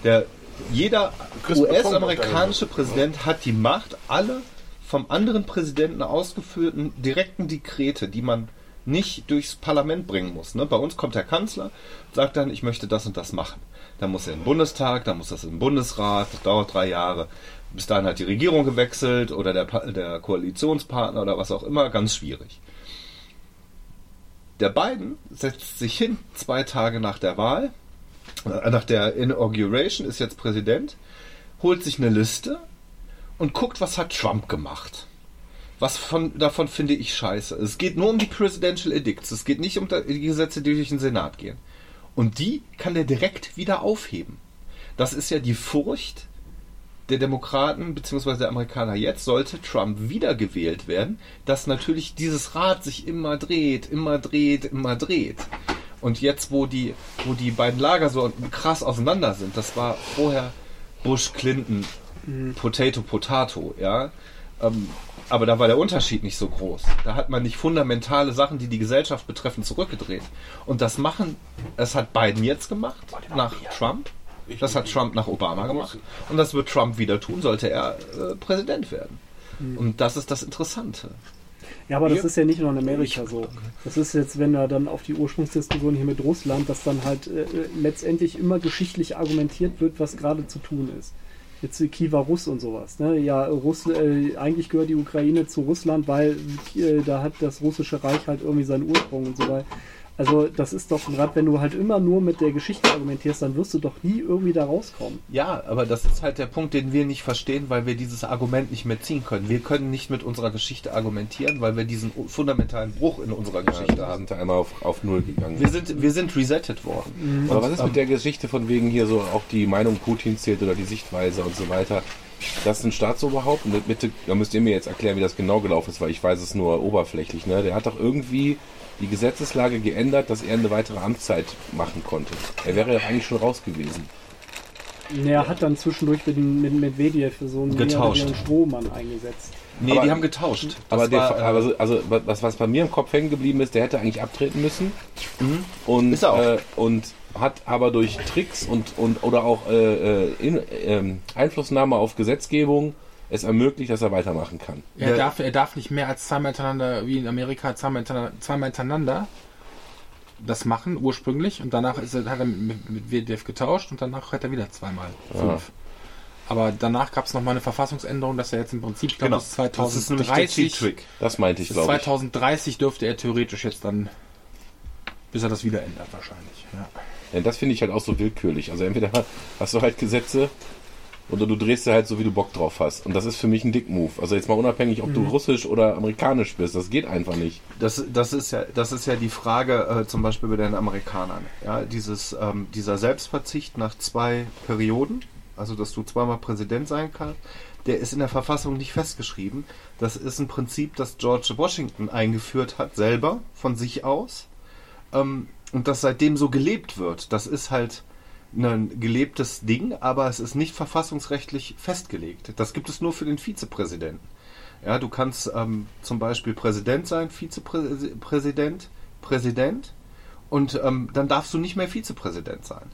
Der, jeder US-amerikanische Präsident hat die Macht, alle vom anderen Präsidenten ausgeführten direkten Dekrete, die man nicht durchs Parlament bringen muss. Ne? Bei uns kommt der Kanzler, sagt dann, ich möchte das und das machen. Dann muss er in den Bundestag, dann muss das im Bundesrat, das dauert drei Jahre. Bis dahin hat die Regierung gewechselt oder der, der Koalitionspartner oder was auch immer, ganz schwierig. Der Biden setzt sich hin, zwei Tage nach der Wahl, äh, nach der Inauguration, ist jetzt Präsident, holt sich eine Liste und guckt, was hat Trump gemacht. Was von, davon finde ich scheiße. Es geht nur um die Presidential Edicts. Es geht nicht um die Gesetze, die durch den Senat gehen. Und die kann er direkt wieder aufheben. Das ist ja die Furcht der Demokraten bzw. der Amerikaner jetzt, sollte Trump wiedergewählt werden, dass natürlich dieses Rad sich immer dreht, immer dreht, immer dreht. Und jetzt, wo die, wo die beiden Lager so krass auseinander sind, das war vorher Bush, Clinton, Potato, Potato, ja. Ähm, aber da war der Unterschied nicht so groß. Da hat man nicht fundamentale Sachen, die die Gesellschaft betreffen, zurückgedreht. Und das machen, das hat Biden jetzt gemacht, nach Trump. Das hat Trump nach Obama gemacht. Und das wird Trump wieder tun, sollte er äh, Präsident werden. Und das ist das Interessante. Ja, aber das ist ja nicht nur in Amerika so. Das ist jetzt, wenn er dann auf die Ursprungsdiskussion hier mit Russland, dass dann halt äh, letztendlich immer geschichtlich argumentiert wird, was gerade zu tun ist. Jetzt Kiewer Russ und sowas. Ne? Ja, Russ, äh, eigentlich gehört die Ukraine zu Russland, weil äh, da hat das russische Reich halt irgendwie seinen Ursprung und so weiter. Also das ist doch gerade, wenn du halt immer nur mit der Geschichte argumentierst, dann wirst du doch nie irgendwie da rauskommen. Ja, aber das ist halt der Punkt, den wir nicht verstehen, weil wir dieses Argument nicht mehr ziehen können. Wir können nicht mit unserer Geschichte argumentieren, weil wir diesen fundamentalen Bruch in unserer Geschichte Da haben. sind wir einmal auf, auf Null gegangen. Wir sind, wir sind resettet worden. Aber was ist mit der Geschichte von wegen hier so auch die Meinung Putins zählt oder die Sichtweise und so weiter? Das ist ein Staatsoberhaupt und bitte, da müsst ihr mir jetzt erklären, wie das genau gelaufen ist, weil ich weiß es nur oberflächlich. Ne? Der hat doch irgendwie die Gesetzeslage geändert, dass er eine weitere Amtszeit machen konnte. Er wäre ja eigentlich schon raus gewesen. Er hat dann zwischendurch mit, mit Medvedev so einen Getauscht. mehreren Strohmann eingesetzt. Nee, Aber- die haben getauscht. Das Aber der, war, äh, also, also was, was bei mir im Kopf hängen geblieben ist, der hätte eigentlich abtreten müssen und, Mhm. Ist er auch. Äh, und hat aber durch Tricks und, und oder auch äh, äh, in, ähm, Einflussnahme auf Gesetzgebung es ermöglicht, dass er weitermachen kann. Er, Ja. darf, er darf nicht mehr als zweimal hintereinander, wie in Amerika, zweimal hintereinander, zweimal hintereinander das machen, ursprünglich. Und danach ist er, hat er mit, mit WDF getauscht und danach hat er wieder zweimal. Fünf. Aber danach gab es nochmal eine Verfassungsänderung, dass er jetzt im Prinzip, ich glaube, genau. bis Das ist nämlich der Cheat 2030, Trick. Das meinte ich, glaube ich. 2030 dürfte er theoretisch jetzt dann Bis er das wieder ändert wahrscheinlich. Ja. Ja, das finde ich halt auch so willkürlich. Also entweder hast du halt Gesetze oder du drehst sie halt so, wie du Bock drauf hast. Und das ist für mich ein Dick-Move. Also jetzt mal unabhängig, ob du russisch oder amerikanisch bist. Das geht einfach nicht. Das, das, ist ja, das ist ja die Frage äh, zum Beispiel bei den Amerikanern. Ja, dieses, ähm, dieser Selbstverzicht nach zwei Perioden, also dass du zweimal Präsident sein kannst, der ist in der Verfassung nicht festgeschrieben. Das ist ein Prinzip, das George Washington eingeführt hat, selber, von sich aus. Ähm, und das seitdem so gelebt wird. Das ist halt ein gelebtes Ding, aber es ist nicht verfassungsrechtlich festgelegt. Das gibt es nur für den Vizepräsidenten. Ja, du kannst ähm, zum Beispiel Präsident sein, Vizepräsident, Präsident und ähm, dann darfst du nicht mehr Vizepräsident sein.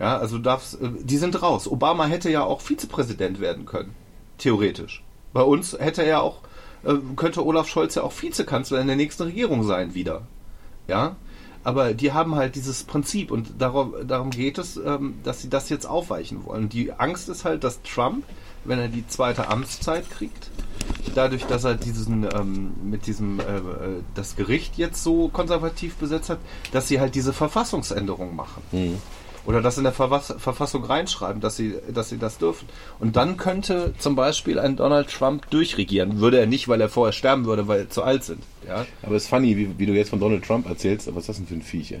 Ja, also darfst, äh, die sind raus. Obama hätte ja auch Vizepräsident werden können, theoretisch. Bei uns hätte er auch, äh, könnte Olaf Scholz ja auch Vizekanzler in der nächsten Regierung sein wieder. Ja, aber die haben halt dieses Prinzip und darum, darum geht es, ähm, dass sie das jetzt aufweichen wollen. Die Angst ist halt, dass Trump, wenn er die zweite Amtszeit kriegt, dadurch, dass er diesen ähm, mit diesem äh, äh, das Gericht jetzt so konservativ besetzt hat, dass sie halt diese Verfassungsänderung machen. Mhm. Oder das in der Verfass Verfassung reinschreiben, dass sie, dass sie das dürfen. Und dann könnte zum Beispiel ein Donald Trump durchregieren. Würde er nicht, weil er vorher sterben würde, weil er zu alt sind. Ja? Aber es ist funny, wie, wie du jetzt von Donald Trump erzählst, aber was ist das denn für ein Viech? Äh,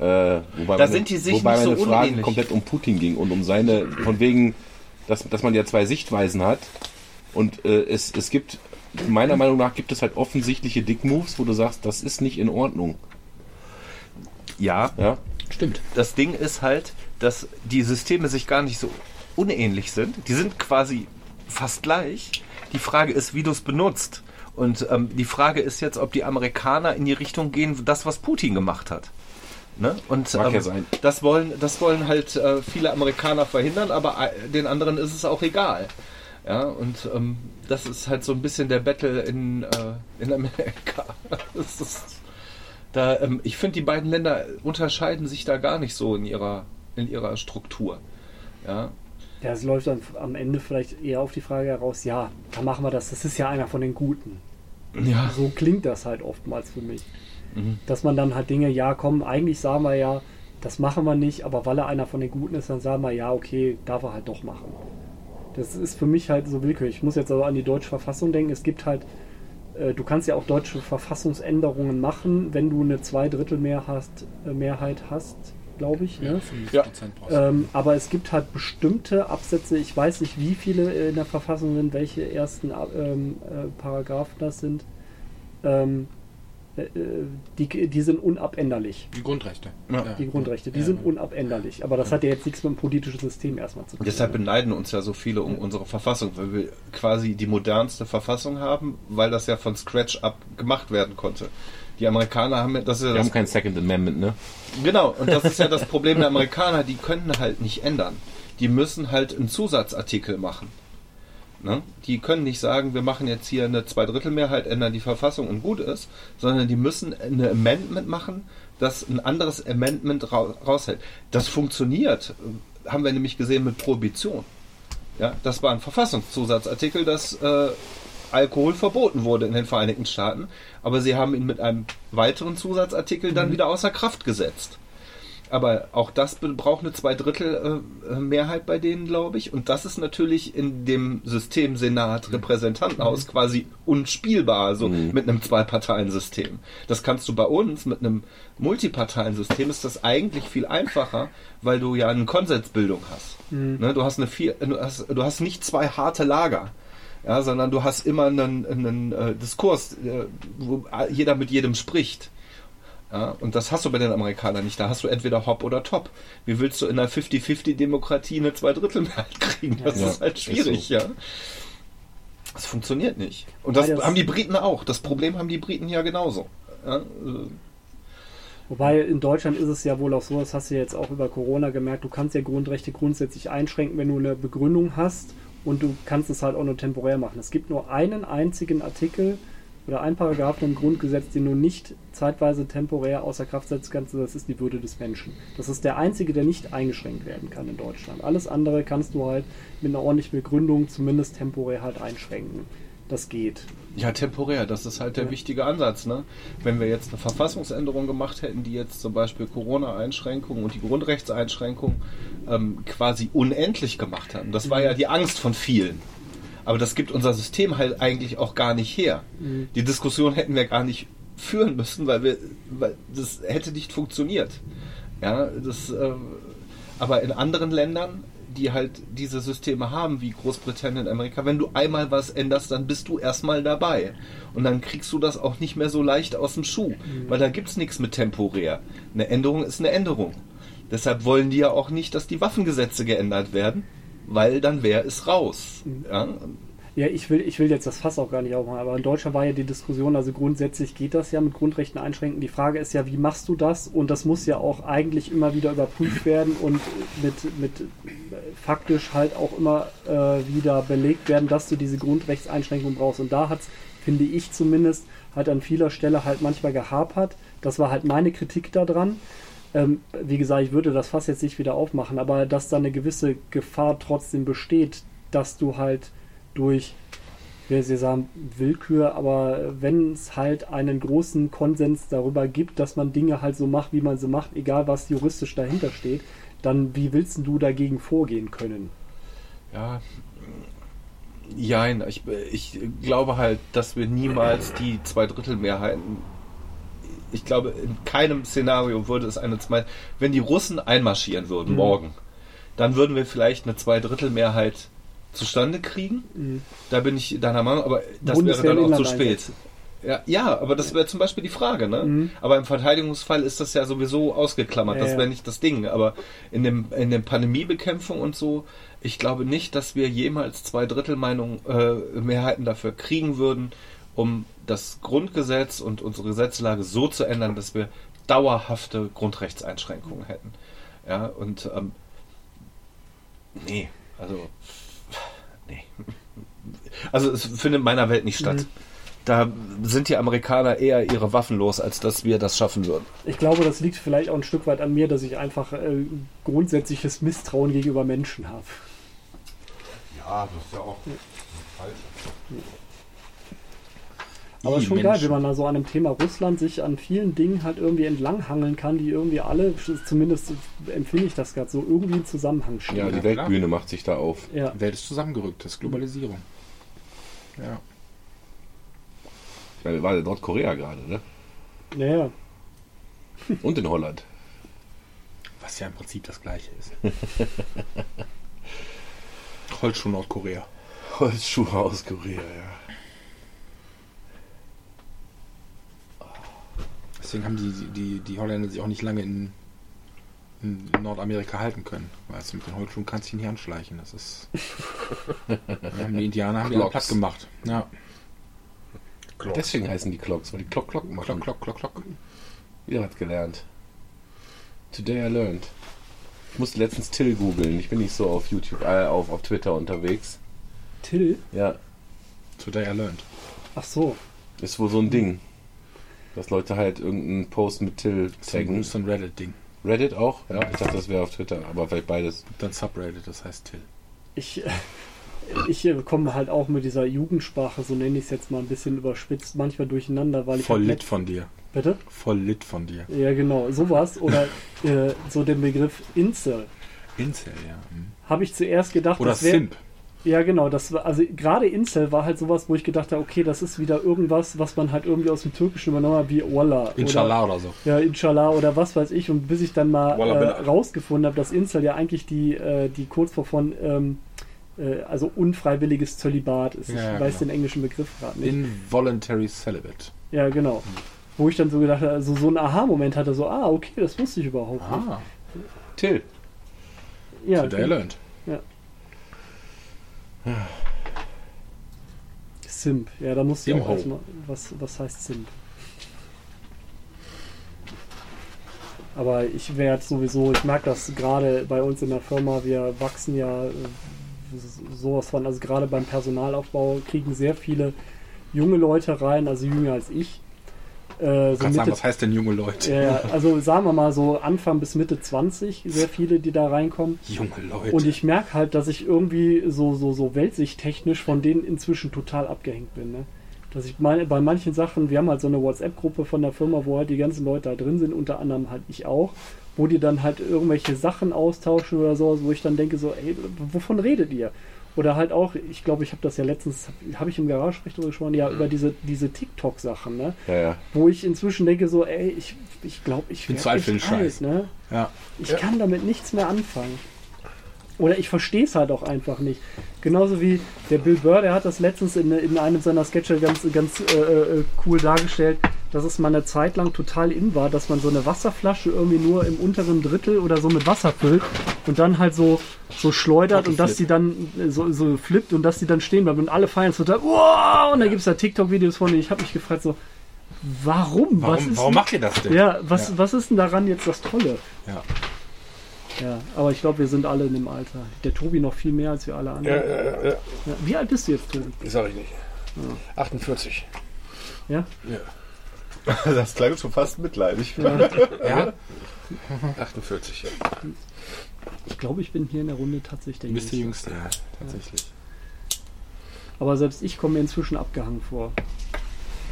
wobei Da meine, sind die sich wobei nicht so meine Frage unähnlich. komplett um Putin ging und um seine, von wegen, dass, dass man ja zwei Sichtweisen hat und äh, es, es gibt, meiner Meinung nach gibt es halt offensichtliche Dick-Moves, wo du sagst, das ist nicht in Ordnung. ja, Ja? Stimmt. das Ding ist halt, dass die Systeme sich gar nicht so unähnlich sind. Die sind quasi fast gleich. Die Frage ist, wie du es benutzt. Und ähm, die Frage ist jetzt, ob die Amerikaner in die Richtung gehen, das, was Putin gemacht hat. Ne? Und Mag ähm, ja sein. das wollen, das wollen halt äh, viele Amerikaner verhindern, aber äh, den anderen ist es auch egal. Ja, und ähm, das ist halt so ein bisschen der Battle in, äh, in Amerika. Das ist, da, ähm, ich finde, die beiden Länder unterscheiden sich da gar nicht so in ihrer, in ihrer Struktur. Ja, Ja, es läuft dann am Ende vielleicht eher auf die Frage heraus, ja, dann machen wir das, das ist ja einer von den Guten. ja. So klingt das halt oftmals für mich. Mhm. Dass man dann halt Dinge, ja komm, eigentlich sagen wir ja, das machen wir nicht, aber weil er einer von den Guten ist, dann sagen wir ja, okay, darf er halt doch machen. Das ist für mich halt so willkürlich. Ich muss jetzt also an die deutsche Verfassung denken. Es gibt halt, du kannst ja auch deutsche Verfassungsänderungen machen, wenn du eine Zweidrittelmehrheit hast, äh, Mehrheit hast, glaube ich. Ne? 50 Ja. Prozent brauchst du. Ähm, aber es gibt halt bestimmte Absätze, ich weiß nicht, wie viele in der Verfassung sind, welche ersten ähm, äh, Paragraphen das sind. Ähm, äh, die, die sind unabänderlich, Die Grundrechte. Ja. die Grundrechte. Die Ja. sind unabänderlich. Aber das hat ja jetzt nichts mit dem politischen System erstmal zu tun. Deshalb beneiden uns ja so viele um unsere Verfassung, weil wir quasi die modernste Verfassung haben, weil das ja von Scratch up gemacht werden konnte. Die Amerikaner haben ja, das ist ja Wir das haben kein Second Amendment, ne? Genau, und das ist ja das Problem der Amerikaner, die können halt nicht ändern. Die müssen halt einen Zusatzartikel machen. Ne? Die können nicht sagen, wir machen jetzt hier eine Zweidrittelmehrheit, ändern die Verfassung und gut ist, sondern die müssen eine Amendment machen, das ein anderes Amendment ra raushält. Das funktioniert, äh, haben wir nämlich gesehen mit Prohibition. Ja, das war ein Verfassungszusatzartikel, dass äh, Alkohol verboten wurde in den Vereinigten Staaten, aber sie haben ihn mit einem weiteren Zusatzartikel dann wieder außer Kraft gesetzt. Aber auch das braucht eine Zweidrittel äh, äh, bei denen, glaube ich. Und das ist natürlich in dem System Senat, Repräsentantenhaus quasi unspielbar, so Mhm. mit einem Zwei-Parteien-System. Das kannst du bei uns mit einem Multiparteien-System ist das eigentlich viel einfacher, weil du ja eine Konsensbildung hast. Ne, du hast eine vier, du hast, du hast nicht zwei harte Lager. Ja, sondern du hast immer einen, einen äh, Diskurs, äh, wo jeder mit jedem spricht. Ja, und das hast du bei den Amerikanern nicht. Da hast du entweder Hop oder Top. Wie willst du in einer 50-50-Demokratie eine Zweidrittelmehrheit kriegen? Das Ja, ist halt ist schwierig, so. ja. Das funktioniert nicht. Und das, das- haben die Briten auch. Das Problem haben die Briten ja genauso. Ja, äh, Wobei in Deutschland ist es ja wohl auch so, das hast du ja jetzt auch über Corona gemerkt, du kannst ja Grundrechte grundsätzlich einschränken, wenn du eine Begründung hast und du kannst es halt auch nur temporär machen. Es gibt nur einen einzigen Artikel oder ein Paragraphen im Grundgesetz, den du nicht zeitweise temporär außer Kraft setzen kannst, das ist die Würde des Menschen. Das ist der einzige, der nicht eingeschränkt werden kann in Deutschland. Alles andere kannst du halt mit einer ordentlichen Begründung zumindest temporär halt einschränken. Das geht. Ja, temporär, das ist halt der wichtige Ansatz. Ne? Wenn wir jetzt eine Verfassungsänderung gemacht hätten, die jetzt zum Beispiel Corona-Einschränkungen und die Grundrechtseinschränkungen ähm, quasi unendlich gemacht haben, das war ja die Angst von vielen. Aber das gibt unser System halt eigentlich auch gar nicht her. Die Diskussion hätten wir gar nicht führen müssen, weil wir, weil das hätte nicht funktioniert. Ja, das, ähm, aber in anderen Ländern, die halt diese Systeme haben, wie Großbritannien, Amerika, wenn du einmal was änderst, dann bist du erstmal dabei. Und dann kriegst du das auch nicht mehr so leicht aus dem Schuh, weil da gibt's nichts mit temporär. Eine Änderung ist eine Änderung. Deshalb wollen die ja auch nicht, dass die Waffengesetze geändert werden, weil dann wäre es raus. Ja? Ja, ich will, ich will jetzt das Fass auch gar nicht aufmachen, aber in Deutschland war ja die Diskussion, also grundsätzlich geht das ja mit Grundrechten einschränken. Die Frage ist ja, wie machst du das? Und das muss ja auch eigentlich immer wieder überprüft werden und mit, mit faktisch halt auch immer äh, wieder belegt werden, dass du diese Grundrechtseinschränkung brauchst. Und da hat's, finde ich zumindest, halt an vieler Stelle halt manchmal gehapert. Das war halt meine Kritik daran. Ähm, wie gesagt, ich würde das Fass jetzt nicht wieder aufmachen, aber dass da eine gewisse Gefahr trotzdem besteht, dass du halt durch, ich will jetzt sagen Willkür, aber wenn es halt einen großen Konsens darüber gibt, dass man Dinge halt so macht, wie man sie macht, egal was juristisch dahinter steht, dann wie willst du dagegen vorgehen können? Ja, jein. Ich, ich glaube halt, dass wir niemals die Zweidrittelmehrheiten. Ich glaube, in keinem Szenario würde es eine zwei. Wenn die Russen einmarschieren würden Mhm. morgen, dann würden wir vielleicht eine Zweidrittelmehrheit zustande kriegen. Mhm. Da bin ich deiner Meinung, aber das Bundeswehr wäre dann auch zu spät. Ja, ja, aber das wäre zum Beispiel die Frage, ne? Mhm. Aber im Verteidigungsfall ist das ja sowieso ausgeklammert. Ja, das wäre nicht das Ding. Aber in dem in der Pandemiebekämpfung und so, ich glaube nicht, dass wir jemals zwei Drittel Meinung äh, Mehrheiten dafür kriegen würden, um das Grundgesetz und unsere Gesetzlage so zu ändern, dass wir dauerhafte Grundrechtseinschränkungen hätten. Ja, und ähm, nee, also nee. Also es findet in meiner Welt nicht statt. Mhm. Da sind die Amerikaner eher ihre Waffen los, als dass wir das schaffen würden. Ich glaube, das liegt vielleicht auch ein Stück weit an mir, dass ich einfach äh, grundsätzliches Misstrauen gegenüber Menschen habe. Ja, das ist ja auch falsch. Aber Die schon geil, Menschen. wenn man da so an dem Thema Russland sich an vielen Dingen halt irgendwie entlanghangeln kann, die irgendwie alle, zumindest empfinde ich das gerade so, irgendwie im Zusammenhang stehen. Ja, die. Weltbühne macht sich da auf. Ja. Die Welt ist zusammengerückt, das ist Globalisierung. Ja. Ich meine, wir waren in Nordkorea gerade, ne? Ja, ja. Und in Holland. Was ja im Prinzip das gleiche ist. Holzschuh Nordkorea. Holzschuhe aus Korea, ja. Deswegen haben die, die, die Holländer sich auch nicht lange in, in Nordamerika halten können. Weil du mit den Holzschuhen kannst du dich nicht anschleichen. Das ist. die Indianer haben die platt gemacht. Ja. Deswegen heißen die Clocks, weil die Klock Klock machen. Klock, klock, klock, klock. Wieder was gelernt. Today I learned. Ich musste letztens Till googeln. Ich bin nicht so auf YouTube, äh, auf, auf Twitter unterwegs. Till? Ja, Today I learned. Ach so. ist wohl so ein Ding. Dass Leute halt irgendeinen Post mit Till taggen. das ist so ein Reddit-Ding. Reddit auch? Ja, ich dachte, das wäre auf Twitter, aber vielleicht beides. Dann Subreddit, das heißt Till. Ich, ich äh, komme halt auch mit dieser Jugendsprache, so nenne ich es jetzt mal ein bisschen überspitzt, manchmal durcheinander, weil ich. Voll lit von dir. Bitte? Voll lit von dir. Ja, genau, sowas. Oder äh, so den Begriff Incel. Incel, ja. hm. Habe ich zuerst gedacht, Oder das wär- Simp. Ja, genau. Das war, also gerade Incel war halt sowas, wo ich gedacht habe, okay, das ist wieder irgendwas, was man halt irgendwie aus dem Türkischen übernommen hat, wie Wallah. Inshallah oder so. Oder, ja, Inshallah oder was weiß ich. Und bis ich dann mal äh, rausgefunden habe, dass Incel ja eigentlich die, äh, die Kurzform von ähm, äh, also unfreiwilliges Zölibat ist. Ja, ich ja, weiß genau. den englischen Begriff gerade nicht. Involuntary Celibate. ja, genau. Wo ich dann so gedacht habe, also so ein Aha-Moment hatte, so, ah, okay, das wusste ich überhaupt nicht. Ah, Till. Ja, Today I learned. Simp. Ja, da musste ich auch Simho. erstmal, was, was heißt Simp? Aber ich werde sowieso, ich merke das gerade bei uns in der Firma, wir wachsen ja äh, sowas von, also gerade beim Personalaufbau kriegen sehr viele junge Leute rein, also jünger als ich. Äh, so Kannst sagen, Mitte, was heißt denn junge Leute? ja, also sagen wir mal so Anfang bis Mitte 20, sehr viele, die da reinkommen. Junge Leute. Und ich merke halt, dass ich irgendwie so, so, so weltsichttechnisch von denen inzwischen total abgehängt bin. Ne? Dass ich meine, bei manchen Sachen, wir haben halt so eine WhatsApp-Gruppe von der Firma, wo halt die ganzen Leute da drin sind, unter anderem halt ich auch, wo die dann halt irgendwelche Sachen austauschen oder sowas, wo ich dann denke so, ey, wovon redet ihr? Oder halt auch, ich glaube, ich habe das ja letztens, habe ich im Garage darüber gesprochen, ja, über diese, diese TikTok-Sachen, ne? Ja, ja. Wo ich inzwischen denke so, ey, ich ich, glaube, ich bin zu alt für den Scheiß. Ne? Ja. Ich kann damit nichts mehr anfangen. Oder ich verstehe es halt auch einfach nicht. Genauso wie der Bill Burr, der hat das letztens in, in einem seiner Sketche ganz, ganz äh, äh, cool dargestellt, dass es mal eine Zeit lang total in war, dass man so eine Wasserflasche irgendwie nur im unteren Drittel oder so mit Wasser füllt und dann halt so, so schleudert und dass die dann äh, so, so flippt und dass die dann stehen bleibt und alle feiern total. Wow! Und da gibt es da TikTok-Videos von, und ich habe mich gefragt, so, warum? was Warum, ist warum denn- macht ihr das denn? ja, was, Ja. was ist denn daran jetzt das Tolle? Ja. Ja, aber ich glaube, wir sind alle in dem Alter. Der Tobi noch viel mehr als wir alle Ja, anderen. ja, ja, ja. Ja. Wie alt bist du jetzt, Tobi? Sag ich nicht. 48. Ja? Das klang schon fast mitleidig. ja. Ja? 48, ja. Ich glaube, ich bin hier in der Runde tatsächlich der Du bist der Jüngste. Jüngste, ja, tatsächlich. Aber selbst ich komme mir inzwischen abgehangen vor.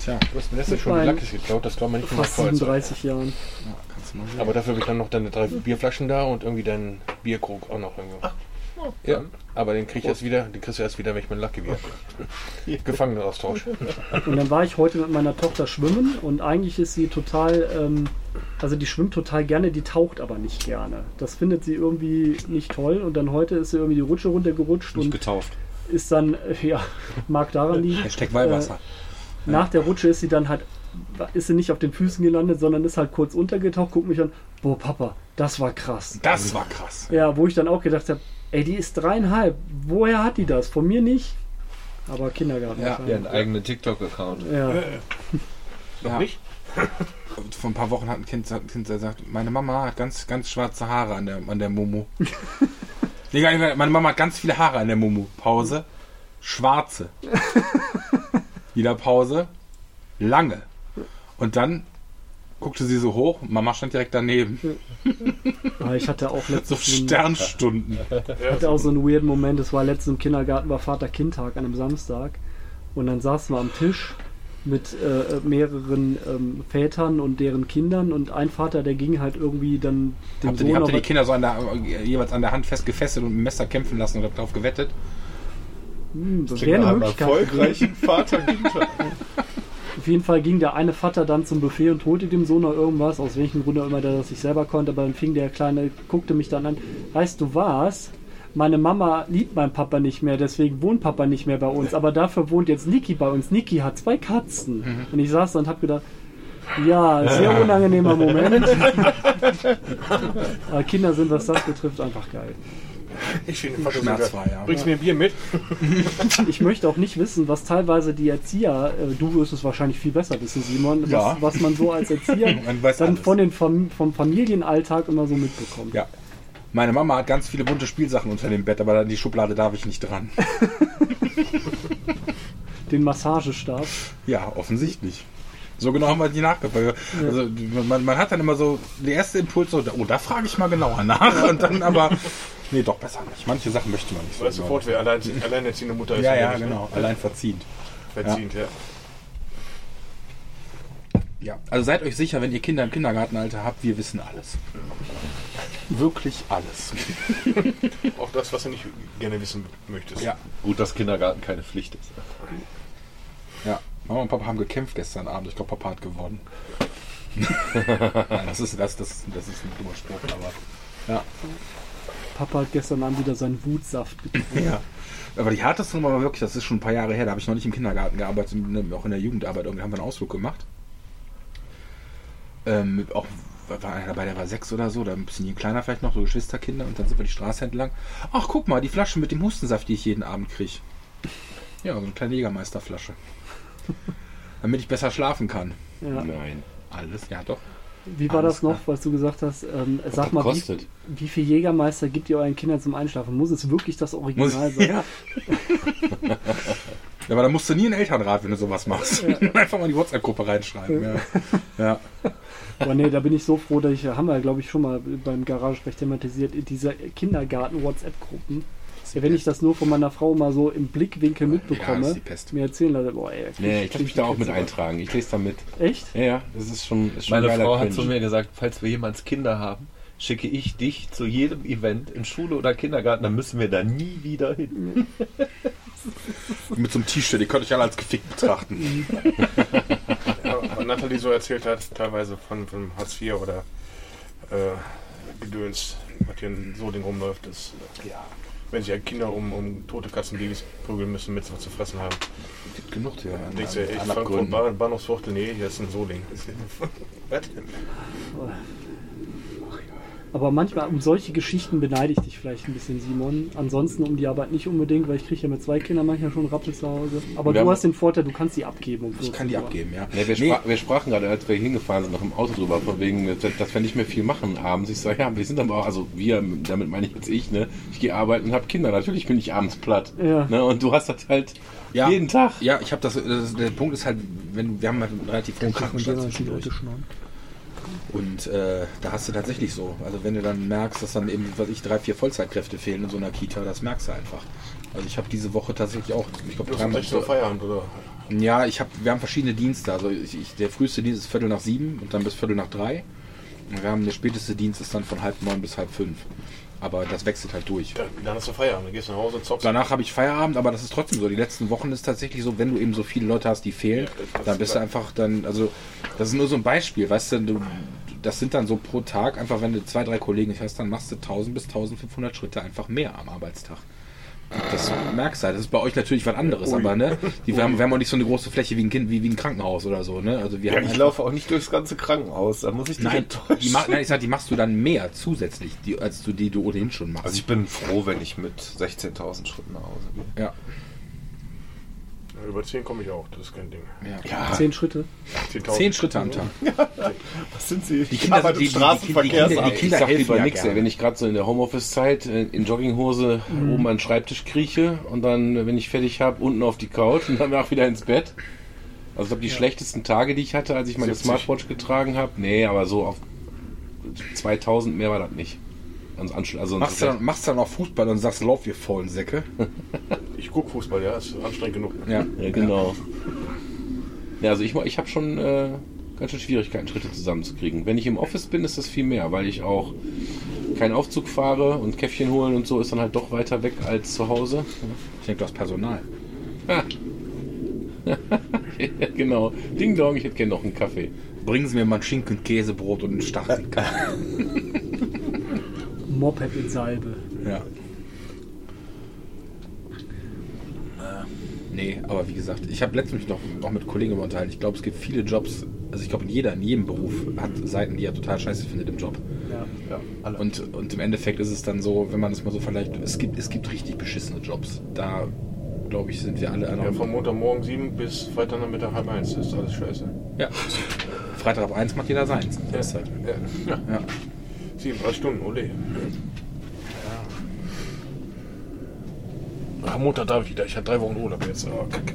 Tja, Du hast mir letztens schon Lackis geklaut, das glaubt man nicht Fast Kreuz. 37 Jahren. ja, du mal sehen. Aber dafür habe ich dann noch deine drei Bierflaschen da und irgendwie deinen Bierkrug auch noch irgendwo. ja, aber den krieg ich erst wieder, den kriegst du erst wieder, wenn ich meinen Lucky wieder Gefangenenaustausch. Und dann war ich heute mit meiner Tochter schwimmen und eigentlich ist sie total, ähm, also die schwimmt total gerne, die taucht aber nicht gerne. Das findet sie irgendwie nicht toll und dann heute ist sie irgendwie die Rutsche runtergerutscht Nicht und getauft. ist dann, äh, ja, mag daran liegen. Hashtag Weihwasser. Nach der Rutsche ist sie dann halt, ist sie nicht auf den Füßen gelandet, sondern ist halt kurz untergetaucht, guckt mich an, boah Papa, das war krass. das war krass. Ja, wo ich dann auch gedacht habe, ey, die ist dreieinhalb, woher hat die das? Von mir nicht? Aber Kindergarten Ja. Ja, wahrscheinlich. einen eigenen TikTok-Account. Ja. Noch Ja. nicht? Vor ein paar Wochen hat ein Kind, hat ein kind gesagt, meine Mama hat ganz, ganz schwarze Haare an der, an der Momo. nee, meine Mama hat ganz viele Haare an der Momo. Pause. Schwarze. Wieder Pause. Lange. Und dann guckte sie so hoch, Mama stand direkt daneben. Aber ich hatte auch So letztens so Sternstunden. hatte auch so einen weirden Moment. Es war letztens im Kindergarten, war Vater-Kind-Tag an einem Samstag. Und dann saßen wir am Tisch mit äh, mehreren ähm, Vätern und deren Kindern. Und ein Vater, der ging halt irgendwie dann dem Habt ihr, die, Sohn habt ihr die Kinder so an der, jeweils an der Hand fest gefesselt und mit dem Messer kämpfen lassen oder darauf gewettet? Hm, das Klingt wäre nach eine einem Möglichkeit. erfolgreichen Vater Günther. Auf jeden Fall ging der eine Vater dann zum Buffet und holte dem Sohn noch irgendwas, aus welchem Grunde auch immer der das nicht selber konnte, aber dann fing der Kleine, guckte mich dann an, weißt du was? Meine Mama liebt meinen Papa nicht mehr, deswegen wohnt Papa nicht mehr bei uns, aber dafür wohnt jetzt Niki bei uns. Niki hat zwei Katzen. Und ich saß da und hab gedacht, ja, sehr unangenehmer Moment. aber Kinder sind, was das betrifft, einfach geil. Ich finde Vater Schmerzfrei, ja. Bringst du mir ein Bier mit? Ich möchte auch nicht wissen, was teilweise die Erzieher, äh, du wirst es wahrscheinlich viel besser wissen, Simon, was, Ja. was man so als Erzieher dann alles. von den Fam vom Familienalltag immer so mitbekommt. Ja. Meine Mama hat ganz viele bunte Spielsachen unter dem Bett, aber an die Schublade darf ich nicht dran. Den Massagestab. Ja, offensichtlich. So genau haben wir die nachgefragt. Also man, man hat dann immer so, der erste Impuls so, oh, da frage ich mal genauer nach. Und dann aber, nee, doch besser nicht. Manche Sachen möchte man nicht so. sofort, wer allein, alleinerziehende Mutter ist. Ja, ja, nicht, ne? genau. Allein verziehend. Verziehend, ja. Ja, also seid euch sicher, wenn ihr Kinder im Kindergartenalter habt, wir wissen alles. Wirklich alles. Auch das, was du nicht gerne wissen möchtest. Ja. Gut, dass Kindergarten keine Pflicht ist. Ja, Mama und Papa haben gekämpft gestern Abend. Ich glaube, Papa hat gewonnen. Nein, das ist, das, das, das ist ein dummer Spruch, aber. Ja. Papa hat gestern Abend wieder seinen Wutsaft getrunken. ja. Aber die härteste Nummer war wirklich, das ist schon ein paar Jahre her, da habe ich noch nicht im Kindergarten gearbeitet, auch in der Jugendarbeit. Irgendwie haben wir einen Ausflug gemacht. Ähm, auch war einer dabei, der war sechs oder so, oder ein bisschen kleiner vielleicht noch, so Geschwisterkinder, und dann sind wir die Straße entlang. Ach, guck mal, die Flasche mit dem Hustensaft, die ich jeden Abend kriege. Ja, so eine kleine Jägermeisterflasche. Damit ich besser schlafen kann. Ja. Nein. Alles, ja doch. Wie war das noch, was du gesagt hast? Ähm, sag mal, wie, wie viel Jägermeister gibt ihr euren Kindern zum Einschlafen? Muss es wirklich das Original Muss, sein? ja. ja, aber da musst du nie einen Elternrat, wenn du sowas machst. Einfach mal in die WhatsApp-Gruppe reinschreiben. Ja. ja. Aber nee, da bin ich so froh, dass ich, haben wir, glaube ich, schon mal beim Garagesprech thematisiert, diese Kindergarten-WhatsApp-Gruppen Ja, wenn ich das nur von meiner Frau mal so im Blickwinkel Ja, mitbekomme, ist die Pest. mir erzählen Leute, boah, ey. Nee, ich kann mich da auch mit ein. eintragen. Ich lese da mit. Echt? Ja, ja, das ist schon, ist schon Meine Frau hat zu mir gesagt, falls wir jemals Kinder haben, schicke ich dich zu jedem Event in Schule oder Kindergarten, dann müssen wir da nie wieder hin. Mit so einem T-Shirt, ihr könnt euch alle als gefickt betrachten. Ja, was Nathalie so erzählt hat, teilweise von, von Hartz IV oder äh, Gedöns, was hier in Solingen rumläuft, ist, äh, ja, wenn sich ja Kinder um, um tote Katzenbabys prügeln müssen, sie was zu fressen haben. Gibt genug hier an, denkst du, an Frankfurt, Bahnhofsviertel, nee, hier ist ein Solingen. was? Aber manchmal um solche Geschichten beneide ich dich vielleicht ein bisschen, Simon. Ansonsten um die Arbeit nicht unbedingt, weil ich kriege ja mit zwei Kindern manchmal schon Rappel zu Hause. Aber Wir du hast den Vorteil, du kannst die abgeben. Um Ich kann die 14 Uhr. abgeben, ja. Ja, wir, Nee, spra wir sprachen gerade, als wir hingefahren sind, noch im Auto drüber, von wegen, dass wir nicht mehr viel machen abends. Ich sage, ja, wir sind aber auch, also wir, damit meine ich jetzt ich, ne? Ich gehe arbeiten und habe Kinder. Natürlich bin ich abends platt. Ja. Ne? Und du hast das halt Ja. jeden Tag. Ja, ich habe das, das. Der Punkt ist halt, wenn wir haben halt einen relativ hohen Krankenstand zwischendurch. Und äh, da hast du tatsächlich so. Also wenn du dann merkst, dass dann eben, was ich, drei, vier Vollzeitkräfte fehlen in so einer Kita, das merkst du einfach. Also ich habe diese Woche tatsächlich auch, ich glaube, Du hast echt so Feierabend, oder? Ja, ich habe, wir haben verschiedene Dienste. Also ich, ich, der früheste Dienst ist Viertel nach sieben und dann bis Viertel nach drei. Und wir haben der späteste Dienst ist dann von halb neun bis halb fünf. Aber das wechselt halt durch. Dann, dann hast du Feierabend, dann gehst du nach Hause, zockst. Danach habe ich Feierabend, aber das ist trotzdem so. Die letzten Wochen ist tatsächlich so, wenn du eben so viele Leute hast, die fehlen, das- dann bist du einfach dann, also das ist nur so ein Beispiel, weißt du, du das sind dann so pro Tag, einfach wenn du zwei, drei Kollegen hast, dann machst du 1000 bis 1500 Schritte einfach mehr am Arbeitstag. Das merkst du halt. Das ist bei euch natürlich was anderes, aber ne, die, wir, haben, wir haben auch nicht so eine große Fläche wie ein Kind, wie, wie ein Krankenhaus oder so, ne? Also wir haben Ich einfach- laufe auch nicht durchs ganze Krankenhaus, da muss ich dich Nein, enttäuschen. die, nein, ich sag, die machst du dann mehr zusätzlich, die, als du die du ohnehin schon machst. Also ich bin froh, wenn ich mit 16.000 Schritten nach Hause gehe. ja, Ja, Über 10 komme ich auch, das ist kein Ding. ja. Zehn Schritte. 10.000. Zehn Schritte am Tag. Was sind Sie? Die Kinder sind- die- die- die- Straßenverkehr. die- die- die- ich Kinder sag helfen lieber ja nichts, wenn ich gerade so in der Homeoffice-Zeit äh, in Jogginghose oben an den Schreibtisch krieche und dann, wenn ich fertig habe, unten auf die Couch und danach wieder ins Bett. Also ich glaube, die schlechtesten Tage, die ich hatte, als ich meine 70. Smartwatch getragen habe, nee, aber so auf 2000 mehr war das nicht. Also, ansch- also Machst du dann, machst du dann auch Fußball und sagst, lauf, ihr faulen Säcke. Ich gucke Fußball, ja, ist anstrengend genug. Ja, ja, genau. Ja, also ich, ich habe schon äh, ganz schön Schwierigkeiten, Schritte zusammenzukriegen. Wenn ich im Office bin, ist das viel mehr, weil ich auch keinen Aufzug fahre und Käffchen holen und so ist dann halt doch weiter weg als zu Hause. Ich denke, du hast Personal. ja, genau. Ding Dong, ich hätte gerne noch einen Kaffee. Bringen Sie mir mal ein Schinken, Käsebrot und einen Stachel. Moped in Salbe. ja. Nee, aber wie gesagt, ich habe letztens mich noch, noch mit Kollegen über unterhalten. Ich glaube, es gibt viele Jobs, also ich glaube, jeder in jedem Beruf hat Seiten, die er total scheiße findet im Job. Ja. Ja, alle. Und, und im Endeffekt ist es dann so, wenn man es mal so vergleicht, es gibt, es gibt richtig beschissene Jobs. Da, glaube ich, sind wir alle einer. Ja, von Montagmorgen 7 bis Freitagnachmittag halb 1 ist alles scheiße. Ja. Freitag ab 1 macht jeder seins. Das ist halt. Ja. Ja. 7, 3 Stunden, ole. Ach, Montag darf ich wieder. Ich hatte drei Wochen Urlaub jetzt. Oh, kacke.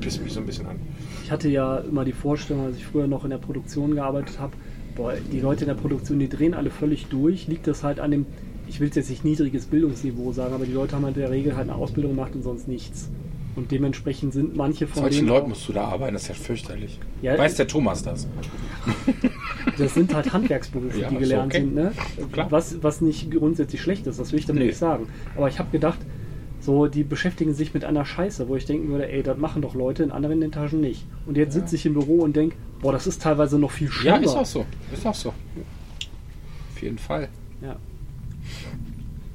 Pisst mich so ein bisschen an. Ich hatte ja immer die Vorstellung, als ich früher noch in der Produktion gearbeitet habe, boah, die Leute in der Produktion, die drehen alle völlig durch. Liegt das halt an dem, ich will jetzt nicht niedriges Bildungsniveau sagen, aber die Leute haben halt in der Regel halt eine Ausbildung gemacht und sonst nichts. Und dementsprechend sind manche von Solchen Leuten musst du da arbeiten, das ist ja fürchterlich. Ja, Weiß der Thomas das? Das sind halt Handwerksberufe, Ja, die gelernt okay. sind, ne? Klar. Was, was nicht grundsätzlich schlecht ist, das will ich damit Nee. nicht sagen. Aber ich habe gedacht, so, die beschäftigen sich mit einer Scheiße, wo ich denken würde, ey, das machen doch Leute in anderen Etagen nicht. Und jetzt sitze ich im Büro und denke, boah, das ist teilweise noch viel Ja, schlimmer. ist auch so. Ist auch so. Auf jeden Fall. Ja.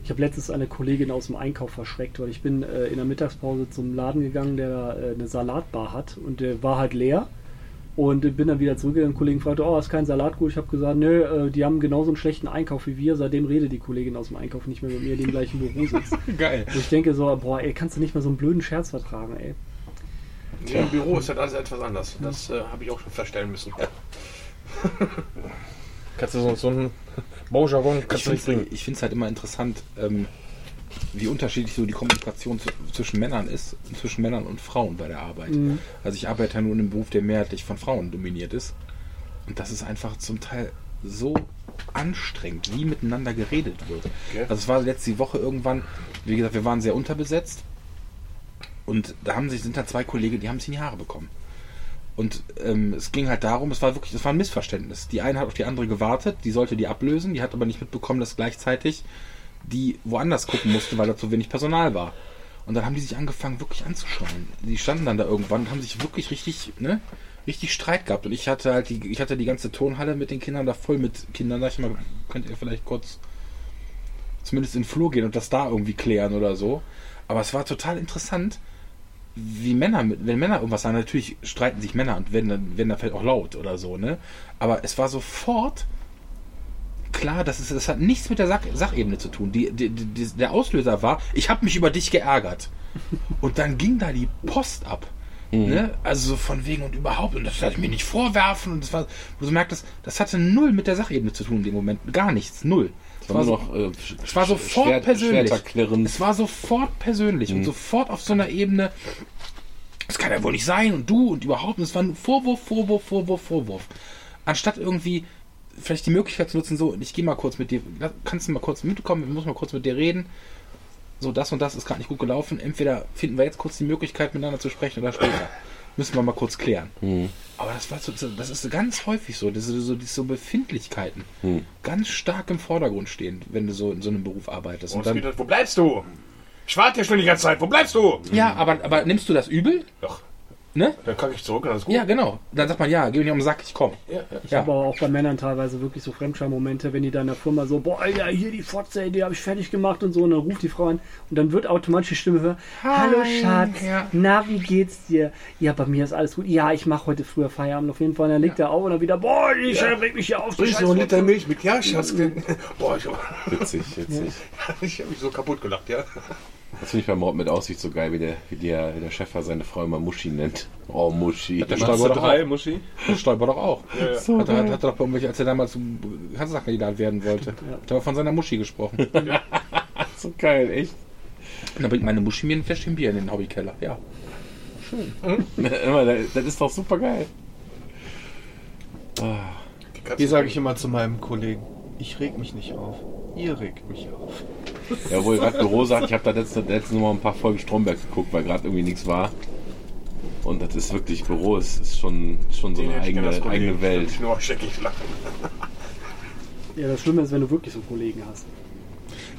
Ich habe letztens eine Kollegin aus dem Einkauf verschreckt, weil ich bin äh, in der Mittagspause zum Laden gegangen, der äh, eine Salatbar hat und der war halt leer. Und bin dann wieder zurückgegangen. Der Kollege fragte, oh, ist kein Salatgut. Ich habe gesagt, nö, äh, die haben genauso einen schlechten Einkauf wie wir. Seitdem redet die Kollegin aus dem Einkauf nicht mehr mit mir, die im gleichen Büro sitzt. Geil. Und ich denke so, boah, ey, kannst du nicht mal so einen blöden Scherz vertragen, ey. Ja, Im Büro ist halt alles etwas anders. Das äh, habe ich auch schon feststellen müssen. kannst du so, so einen Bonjargon Ich kannst du nicht finde bringen. es halt immer interessant, ähm, wie unterschiedlich so die Kommunikation zwischen Männern ist, zwischen Männern und Frauen bei der Arbeit. Mhm. Also ich arbeite ja nur in einem Beruf, der mehrheitlich von Frauen dominiert ist. Und das ist einfach zum Teil so anstrengend, wie miteinander geredet wird. Okay. Also es war letzte Woche irgendwann, wie gesagt, wir waren sehr unterbesetzt und da haben sich, sind da zwei Kollegen, die haben sich in die Haare bekommen. Und ähm, es ging halt darum, es war wirklich, es war ein Missverständnis. Die eine hat auf die andere gewartet, die sollte die ablösen, die hat aber nicht mitbekommen, dass gleichzeitig die woanders gucken musste, weil da zu wenig Personal war. Und dann haben die sich angefangen, wirklich anzuschreien. Die standen dann da irgendwann und haben sich wirklich richtig, ne, richtig Streit gehabt. Und ich hatte halt die, ich hatte die ganze Tonhalle mit den Kindern da voll mit Kindern. Da ich mal, könnt ihr vielleicht kurz zumindest in den Flur gehen und das da irgendwie klären oder so. Aber es war total interessant, wie Männer, wenn Männer irgendwas sagen, natürlich streiten sich Männer und werden dann, werden dann vielleicht auch laut oder so, ne? Aber es war sofort klar, das, ist, das hat nichts mit der Sach Sachebene zu tun. Die, die, die, der Auslöser war, ich habe mich über dich geärgert. Und dann ging da die Post ab. Ne? Also so von wegen und überhaupt, und das ich mir nicht vorwerfen. Und das war, wo du so merktest, das hatte null mit der Sachebene zu tun in dem Moment. Gar nichts, null. Es war nur noch äh, es war sofort Schwert- persönlich. Es war sofort persönlich Mhm. und sofort auf so einer Ebene. Das kann ja wohl nicht sein und du und überhaupt. Und es war ein Vorwurf, Vorwurf, Vorwurf, Vorwurf. Anstatt irgendwie vielleicht die Möglichkeit zu nutzen, so, ich gehe mal kurz mit dir, kannst du mal kurz mitkommen, ich muss mal kurz mit dir reden. So, das und das ist gerade nicht gut gelaufen. Entweder finden wir jetzt kurz die Möglichkeit, miteinander zu sprechen oder später. Müssen wir mal kurz klären. Mhm. Aber das war so, das ist ganz häufig so, das ist so, so Befindlichkeiten Mhm. ganz stark im Vordergrund stehen, wenn du so in so einem Beruf arbeitest. Und Und dann, das, wo bleibst du? Ich warte hier schon die ganze Zeit. Wo bleibst du? ja, aber, aber nimmst du das übel? Doch, Ne? dann kacke ich zurück und alles gut. Ja, genau. Dann sagt man, ja, geh mir nicht um den Sack, ich komm. ja, ja. Ich Ja. habe aber auch bei Männern teilweise wirklich so Fremdscham-Momente, wenn die da in der Firma so, boah, ja, hier die Fotze, die habe ich fertig gemacht und so, und dann ruft die Frau an und dann wird automatisch die Stimme hören, hallo Schatz, ja. na, wie geht's dir? Ja, bei mir ist alles gut. Ja, ich mache heute früher Feierabend auf jeden Fall. Und dann legt er auf und dann wieder, boah, ich ja. reg mich hier auf. du noch einen. Liter Milch mit? Ja, Schatz. Boah, ich, Witzig, witzig. ich habe mich so kaputt gelacht, ja. Das finde ich bei Mord mit Aussicht so geil, wie der, wie der, wie der Chef seine Frau immer Muschi nennt. Oh, Muschi. Der Machst Stolper du doch drei, auch. Muschi? Der Stolper doch auch. So Hat er, hat er doch bei irgendwelchen, als er damals Kanzlerkandidat werden wollte, hat er von seiner Muschi gesprochen. so geil, echt. Und dann bringt meine Muschi mir ein Fläschchen Bier in den Hobbykeller. Ja. Immer, das das ist doch super geil. Ah, Hier sage ich immer zu meinem Kollegen, ich reg mich nicht auf. Ihr regt mich auf. Ja, wo ihr gerade Büro sagt, ich habe da letzte, letzte Mal ein paar Folgen Stromberg geguckt, weil gerade irgendwie nichts war. Und das ist wirklich, Büro ist, ist schon, schon so Nee, eine das eigene, eigene Welt. Ja, das Schlimme ist, wenn du wirklich so Kollegen hast.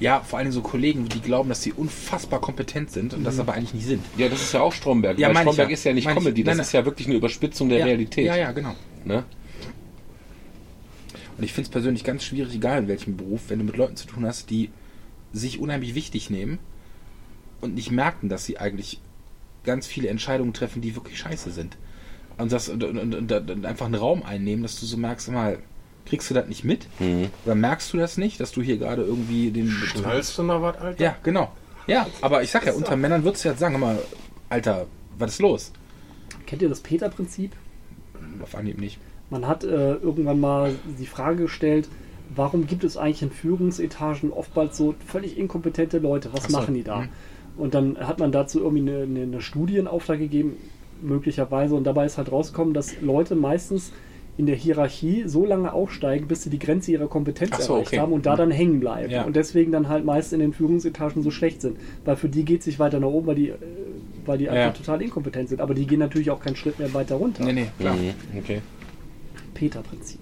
Ja, vor allem so Kollegen, die glauben, dass sie unfassbar kompetent sind und das aber eigentlich nicht sind. Ja, das ist ja auch Stromberg. Ja, weil Stromberg ja. ist ja nicht Meine ich- Comedy, das nein, ist ja wirklich eine Überspitzung der ja, Realität. Ja, ja, genau. Ne? Und ich finde es persönlich ganz schwierig, egal in welchem Beruf, wenn du mit Leuten zu tun hast, die sich unheimlich wichtig nehmen und nicht merken, dass sie eigentlich ganz viele Entscheidungen treffen, die wirklich scheiße sind. Und, das, und, und, und, und einfach einen Raum einnehmen, dass du so merkst, mal, kriegst du das nicht mit? Mhm. Oder merkst du das nicht, dass du hier gerade irgendwie den... Schnallst du mal was, Alter? Ja, genau. Ja, aber ich sag ja, unter Männern würdest du jetzt sagen, mal, Alter, was ist los? Kennt ihr das Peter-Prinzip? Auf Anhieb nicht. Man hat äh, irgendwann mal die Frage gestellt, warum gibt es eigentlich in Führungsetagen oftmals so völlig inkompetente Leute? Was so, machen die da? mhm. Und dann hat man dazu irgendwie eine, eine, eine Studie in Auftrag gegeben, möglicherweise. Und dabei ist halt rausgekommen, dass Leute meistens in der Hierarchie so lange aufsteigen, bis sie die Grenze ihrer Kompetenz so, erreicht okay. haben und da dann hängen bleiben. Ja. Und deswegen dann halt meist in den Führungsetagen so schlecht sind. Weil für die geht es sich weiter nach oben, weil die, äh, weil die einfach Ja. total inkompetent sind. Aber die gehen natürlich auch keinen Schritt mehr weiter runter. Nee, nee, klar. Mhm. Okay. Peter-Prinzip.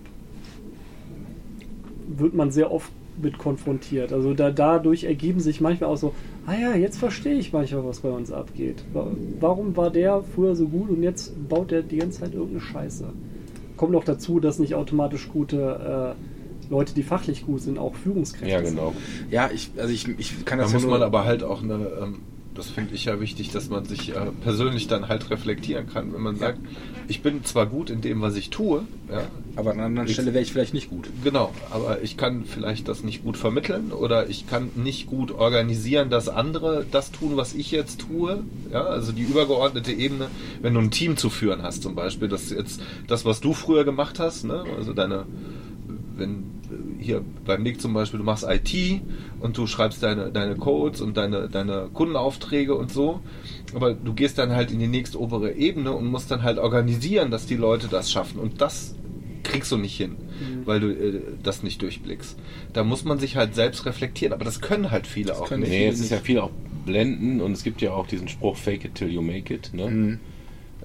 Wird man sehr oft mit konfrontiert. Also da, dadurch ergeben sich manchmal auch so, ah ja, jetzt verstehe ich manchmal, was bei uns abgeht. Wa- Warum war der früher so gut und jetzt baut der die ganze Zeit irgendeine Scheiße? Kommt noch dazu, dass nicht automatisch gute äh, Leute, die fachlich gut sind, auch Führungskräfte Ja, sind. genau. Ja, ich, also ich, ich kann Da das muss ja man aber halt auch eine, ähm, das finde ich ja wichtig, dass man sich äh, persönlich dann halt reflektieren kann. Wenn man sagt, ich bin zwar gut in dem, was ich tue, ja, aber an einer anderen Ich- Stelle wäre ich vielleicht nicht gut. Genau, aber ich kann vielleicht das nicht gut vermitteln oder ich kann nicht gut organisieren, dass andere das tun, was ich jetzt tue. Ja, also die übergeordnete Ebene, wenn du ein Team zu führen hast zum Beispiel, das jetzt das, was du früher gemacht hast, ne? also deine, wenn hier beim Nick zum Beispiel, du machst IT und du schreibst deine, deine Codes und deine, deine Kundenaufträge und so, aber du gehst dann halt in die nächste obere Ebene und musst dann halt organisieren, dass die Leute das schaffen und das kriegst du nicht hin, weil du äh, das nicht durchblickst. Da muss man sich halt selbst reflektieren, aber das können halt viele auch können nicht. Nee, es ist ja viel auch Blenden und es gibt ja auch diesen Spruch Fake it till you make it. Ne? Mhm.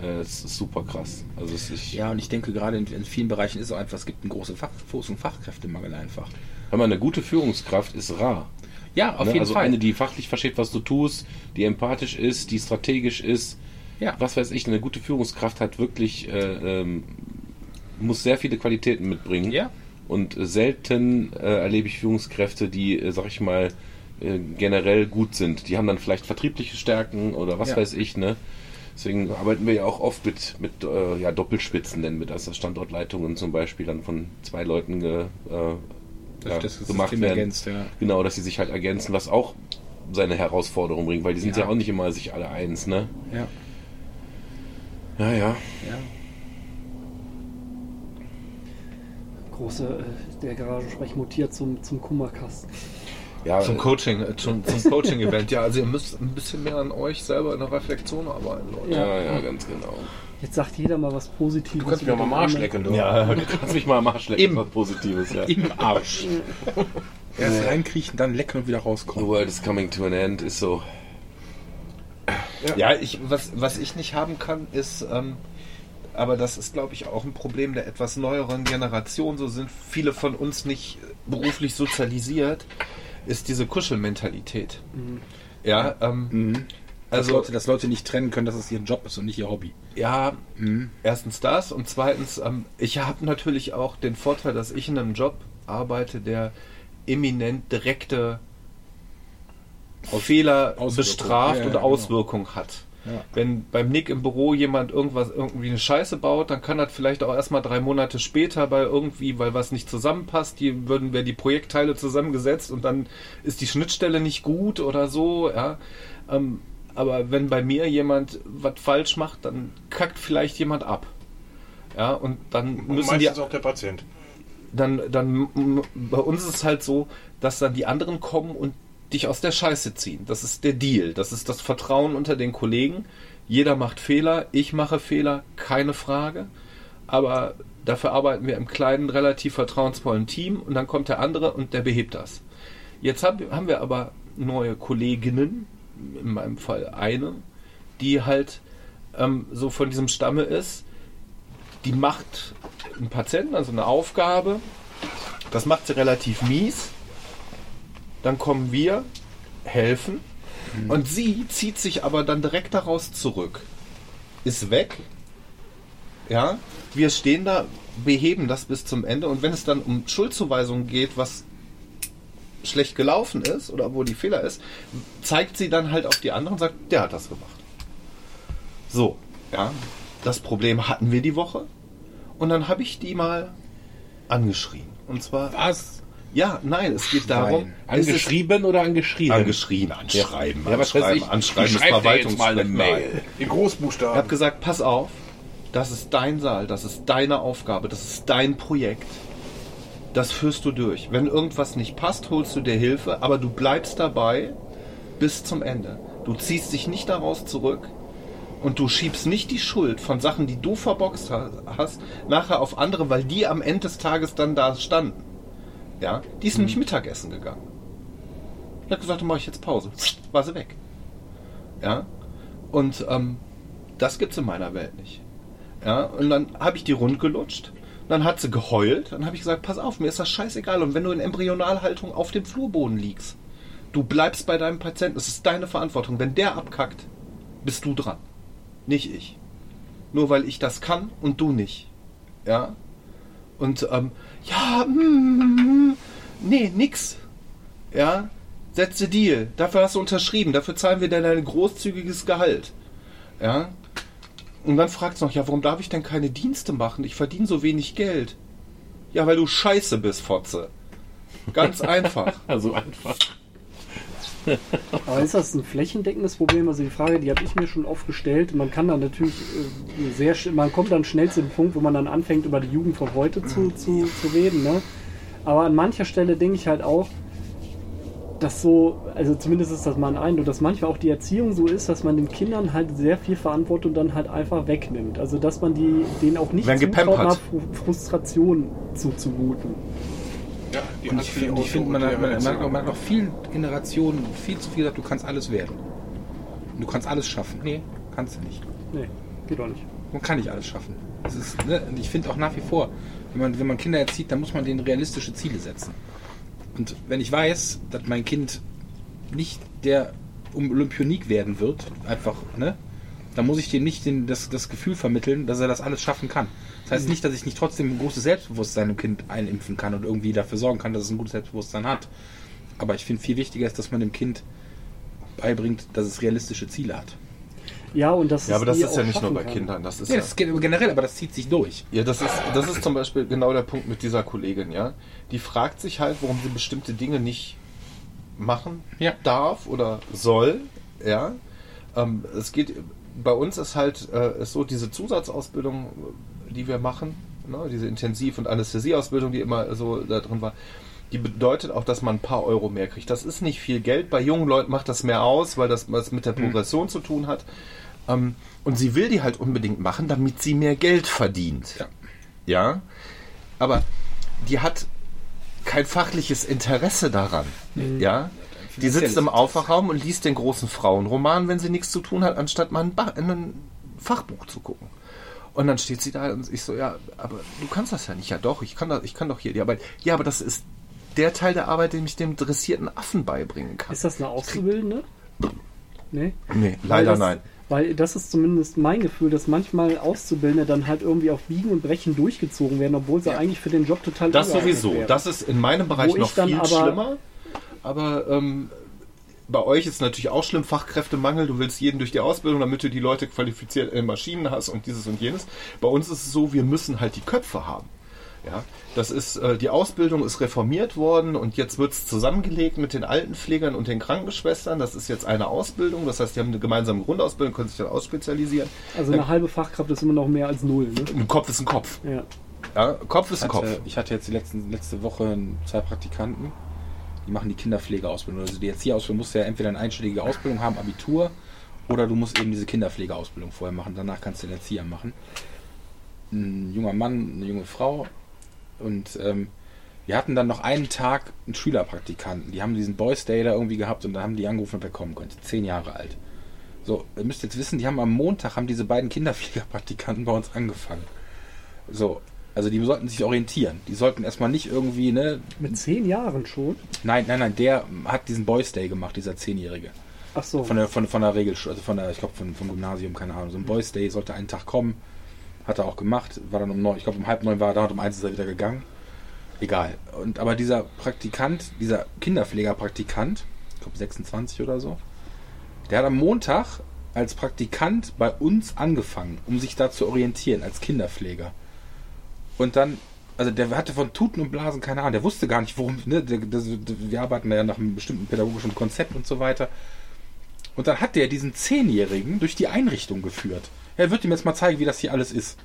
Äh, Es ist super krass. Also ist, Ja, und ich denke gerade in, in vielen Bereichen ist es auch einfach, es gibt einen großen Fach, großen Fachkräftemangel einfach. Mal, eine gute Führungskraft ist rar. Ja, auf ne? jeden also Fall. eine, die fachlich versteht, was du tust, die empathisch ist, die strategisch ist. Ja. Was weiß ich, eine gute Führungskraft hat wirklich, äh, ähm, muss sehr viele Qualitäten mitbringen. Ja. Und selten äh, erlebe ich Führungskräfte, die, äh, sag ich mal, äh, generell gut sind. Die haben dann vielleicht vertriebliche Stärken oder was Ja. weiß ich, ne? Deswegen arbeiten wir ja auch oft mit, mit äh, ja, Doppelspitzen, nennen wir das, dass Standortleitungen zum Beispiel dann von zwei Leuten ge, äh, ja, das System gemacht werden. ergänzt, ja. Genau, dass sie sich halt ergänzen, was auch seine Herausforderung bringt, weil die sind ja, Ja. auch nicht immer sich alle eins, ne? Ja. Ja, ja. ja. Große, äh, der Garagensprech mutiert zum, zum Kummerkasten. Ja Zum äh, Coaching, äh, zum, zum Coaching-Event. Ja, also ihr müsst ein bisschen mehr an euch selber in der Reflexion arbeiten, Leute. ja, ja, ganz genau. Jetzt sagt jeder mal was Positives. Du kannst mir über mal am Arsch lecken, du. Ja, Du kannst mich mal am Arsch lecken, Im- was Positives, ja. Im Arsch. Erst reinkriechen, dann lecken und wieder The rauskommen. world is coming to an end ist so. Ja, ich, was, was ich nicht haben kann, ist, ähm, aber das ist, glaube ich, auch ein Problem der etwas neueren Generation, so sind viele von uns nicht beruflich sozialisiert, ist diese Kuschelmentalität. Ja, ähm, Mhm. Dass, also, Leute, dass Leute nicht trennen können, dass es ihr Job ist und nicht ihr Hobby. ja, Mhm. erstens das und zweitens, ähm, ich habe natürlich auch den Vorteil, dass ich in einem Job arbeite, der eminent direkte Fehler Auswirkung. bestraft Ja, ja, und genau. Auswirkung hat. Ja. Wenn beim Nick im Büro jemand irgendwas irgendwie eine Scheiße baut, dann kann das vielleicht auch erstmal drei Monate später bei irgendwie, weil was nicht zusammenpasst, die würden wir die Projektteile zusammengesetzt und dann ist die Schnittstelle nicht gut oder so, ja. Ähm, aber wenn bei mir jemand was falsch macht, dann kackt vielleicht jemand ab. Ja, und dann Und müssen die meistens auch der Patient. dann, dann bei uns ist es halt so, dass dann die anderen kommen und dich aus der Scheiße ziehen. Das ist der Deal. Das ist das Vertrauen unter den Kollegen. Jeder macht Fehler, ich mache Fehler, keine Frage. Aber dafür arbeiten wir im kleinen, relativ vertrauensvollen Team und dann kommt der andere und der behebt das. Jetzt hab, haben wir aber neue Kolleginnen, in meinem Fall eine, die halt ähm, so von diesem Stamme ist, die macht einen Patienten, also eine Aufgabe, das macht sie relativ mies. Dann kommen wir, helfen und sie zieht sich aber dann direkt daraus zurück. Ist weg. Ja, wir stehen da, beheben das bis zum Ende und wenn es dann um Schuldzuweisungen geht, was schlecht gelaufen ist oder wo die Fehler ist, zeigt sie dann halt auf die anderen und sagt, der hat das gemacht. So, ja, das Problem hatten wir die Woche und dann habe ich die mal angeschrien. Und zwar, Was? Ja, nein, es geht darum, es ist Angeschrieben oder angeschrien? angeschrien, anschreiben, Ja, anschreiben, ich. anschreiben, Ich ist schreib dir jetzt mal eine Verwaltungsmail. Mail. In Ich Großbuchstaben. habe gesagt, pass auf, das ist dein Saal, das ist deine Aufgabe, das ist dein Projekt. Das führst du durch. Wenn irgendwas nicht passt, holst du dir Hilfe, aber du bleibst dabei bis zum Ende. Du ziehst dich nicht daraus zurück und du schiebst nicht die Schuld von Sachen, die du verboxt ha- hast, nachher auf andere, weil die am Ende des Tages dann da standen. Ja, die ist nämlich Mittagessen gegangen. Die hat gesagt, dann mache ich jetzt Pause. War sie weg. Ja, und ähm, das gibt's in meiner Welt nicht. Ja, und dann habe ich die rund gelutscht. Dann hat sie geheult. Dann habe ich gesagt, pass auf, mir ist das scheißegal. Und wenn du in Embryonalhaltung auf dem Flurboden liegst, du bleibst bei deinem Patienten. Es ist deine Verantwortung. Wenn der abkackt, bist du dran. Nicht ich. Nur weil ich das kann und du nicht. Ja? Und, ähm, ja, mm, nee, nix. Ja? Setze Deal. Dafür hast du unterschrieben. Dafür zahlen wir dir dein großzügiges Gehalt. Ja? Und dann fragt es noch, ja, warum darf ich denn keine Dienste machen? Ich verdiene so wenig Geld. Ja, weil du scheiße bist, Fotze. Ganz einfach. Also einfach. Aber ist das ein flächendeckendes Problem? Also die Frage, die habe ich mir schon oft gestellt. Man kann dann natürlich äh, sehr, man kommt dann schnell zu dem Punkt, wo man dann anfängt, über die Jugend von heute zu, zu, zu reden. Ne? Aber an mancher Stelle denke ich halt auch, dass so, also zumindest ist das mein Eindruck, dass manchmal auch die Erziehung so ist, dass man den Kindern halt sehr viel Verantwortung dann halt einfach wegnimmt. Also dass man die denen auch nicht Werden zutraut, Frustration zuzumuten. Ja, die Und ich, finde, ich Auto finde, man, man, hat man, man hat noch vielen Generationen viel zu viel gesagt, du kannst alles werden. Du kannst alles schaffen. Nee, kannst du nicht. Nee, geht doch nicht. Man kann nicht alles schaffen. Das ist, ne? Und ich finde auch nach wie vor, wenn man, wenn man Kinder erzieht, dann muss man denen realistische Ziele setzen. Und wenn ich weiß, dass mein Kind nicht der Olympionik werden wird, einfach, ne? Dann muss ich dem nicht den, das, das Gefühl vermitteln, dass er das alles schaffen kann. Das heißt nicht, dass ich nicht trotzdem ein großes Selbstbewusstsein im Kind einimpfen kann und irgendwie dafür sorgen kann, dass es ein gutes Selbstbewusstsein hat. Aber ich finde viel wichtiger ist, dass man dem Kind beibringt, dass es realistische Ziele hat. Ja, und das Ja, aber das ist ja nicht nur bei kann. Kindern. Das ist Ja, ja, das geht generell, aber das zieht sich durch. ja, das ist, das ist zum Beispiel genau der Punkt mit dieser Kollegin, ja. Die fragt sich halt, warum sie bestimmte Dinge nicht machen Ja. darf oder soll, ja. Ähm, es geht, bei uns ist halt äh, ist so diese Zusatzausbildung, die wir machen, ne, diese Intensiv- und Anästhesieausbildung, die immer so da drin war, die bedeutet auch, dass man ein paar Euro mehr kriegt. Das ist nicht viel Geld. Bei jungen Leuten macht das mehr aus, weil das was mit der Progression zu tun hat. Ähm, und sie will die halt unbedingt machen, damit sie mehr Geld verdient. Ja. Ja. Aber die hat kein fachliches Interesse daran. Ja. Die sitzt im Aufwachraum und liest den großen Frauenroman, wenn sie nichts zu tun hat, anstatt mal ein, ba ein Fachbuch zu gucken. Und dann steht sie da und ich so, ja, aber du kannst das ja nicht. Ja doch, ich kann, das, ich kann doch hier die Arbeit. Ja, aber das ist der Teil der Arbeit, den ich dem dressierten Affen beibringen kann. Ist das eine Auszubildende? Nee? Nee, Weil leider das, nein. Weil das ist zumindest mein Gefühl, dass manchmal Auszubildende dann halt irgendwie auf Biegen und Brechen durchgezogen werden, obwohl sie eigentlich für den Job total Das sowieso. wären. Das ist in meinem Bereich Wo ich noch dann viel aber- schlimmer. Aber ähm, bei euch ist natürlich auch schlimm Fachkräftemangel. Du willst jeden durch die Ausbildung, damit du die Leute qualifiziert in Maschinen hast und dieses und jenes. Bei uns ist es so, wir müssen halt die Köpfe haben. Ja, das ist äh, die Ausbildung ist reformiert worden und jetzt wird es zusammengelegt mit den Altenpflegern und den Krankenschwestern. Das ist jetzt eine Ausbildung. Das heißt, die haben eine gemeinsame Grundausbildung, können sich dann ausspezialisieren. also eine halbe Fachkraft ist immer noch mehr als null. Ne? Ein Kopf ist ein Kopf. Ja. Ja, Kopf ist Ich ein Kopf. hatte, ich hatte jetzt die letzten, letzte Woche zwei Praktikanten, die machen die Kinderpflegeausbildung. Also die Erzieherausbildung musst du ja entweder eine einstellige Ausbildung haben, Abitur, oder du musst eben diese Kinderpflegeausbildung vorher machen. Danach kannst du den Erzieher machen. Ein junger Mann, eine junge Frau. Und ähm, wir hatten dann noch einen Tag einen Schülerpraktikanten. Die haben diesen Boys Day da irgendwie gehabt und dann haben die angerufen, ob er kommen könnte. Zehn Jahre alt. So, ihr müsst jetzt wissen, die haben am Montag haben diese beiden Kinderpflegerpraktikanten bei uns angefangen. So, also die sollten sich orientieren. Die sollten erstmal nicht irgendwie, ne? Mit zehn Jahren schon? Nein, nein, nein, der hat diesen Boys Day gemacht, dieser Zehnjährige. Ach so. Von der, von, von der Regelschule, also von der, ich glaube, von, vom Gymnasium, keine Ahnung. So ein Boys Day sollte einen Tag kommen. Hat er auch gemacht. War dann um neun, ich glaube um halb neun war er da und um eins ist er wieder gegangen. Egal. Und aber dieser Praktikant, dieser Kinderpflegerpraktikant, ich glaube 26 oder so, der hat am Montag als Praktikant bei uns angefangen, um sich da zu orientieren, als Kinderpfleger. Und dann, also der hatte von Tuten und Blasen keine Ahnung, der wusste gar nicht, worum, ne, der, wir arbeiten ja nach einem bestimmten pädagogischen Konzept und so weiter. Und dann hat der diesen Zehnjährigen durch die Einrichtung geführt. Er wird ihm jetzt mal zeigen, wie das hier alles ist.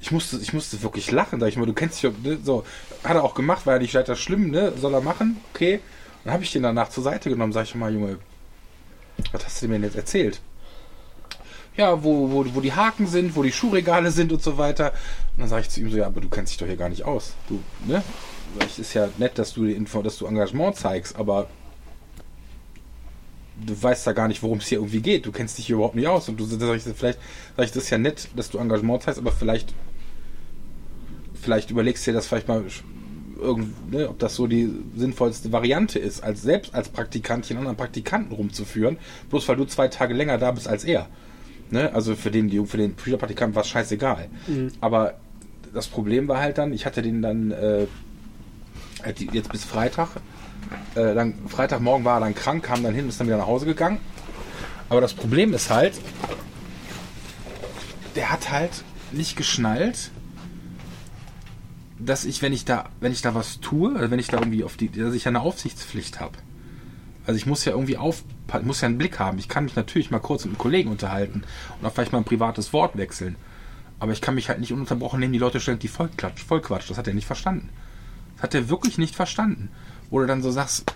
Ich musste, ich musste wirklich lachen, sag ich mal, du kennst dich, ne, so, hat er auch gemacht, war ja nicht weiter schlimm, ne, soll er machen, okay. Dann habe ich den danach zur Seite genommen, sag ich mal, Junge, was hast du mir denn jetzt erzählt? Ja, wo, wo, wo die Haken sind, wo die Schuhregale sind und so weiter. Und dann sage ich zu ihm so, ja, aber du kennst dich doch hier gar nicht aus. Du, ne? Es ist ja nett, dass du, dass du Engagement zeigst, aber du weißt ja gar nicht, worum es hier irgendwie geht. Du kennst dich hier überhaupt nicht aus. Und du sag ich, vielleicht, sag ich, das ist ja nett, dass du Engagement zeigst, aber vielleicht, vielleicht überlegst du dir das vielleicht mal, ne, ob das so die sinnvollste Variante ist, als selbst als Praktikant einen anderen Praktikanten rumzuführen, bloß weil du zwei Tage länger da bist als er. Ne? Also für den, für den Schülerpraktikanten war es scheißegal. Aber das Problem war halt dann, ich hatte den dann äh, die- jetzt bis Freitag. Äh, dann Freitagmorgen war er dann krank, kam dann hin, ist dann wieder nach Hause gegangen. Aber das Problem ist halt, der hat halt nicht geschnallt, dass ich, wenn ich da, wenn ich da was tue, wenn ich da irgendwie auf die, dass ich eine Aufsichtspflicht habe. Also ich muss ja irgendwie auf, muss ja einen Blick haben. Ich kann mich natürlich mal kurz mit einem Kollegen unterhalten und auch vielleicht mal ein privates Wort wechseln. Aber ich kann mich halt nicht ununterbrochen nehmen, die Leute stellen die Vollklatsch, Vollquatsch. Das hat er nicht verstanden. Das hat er wirklich nicht verstanden. Wo du dann so sagst,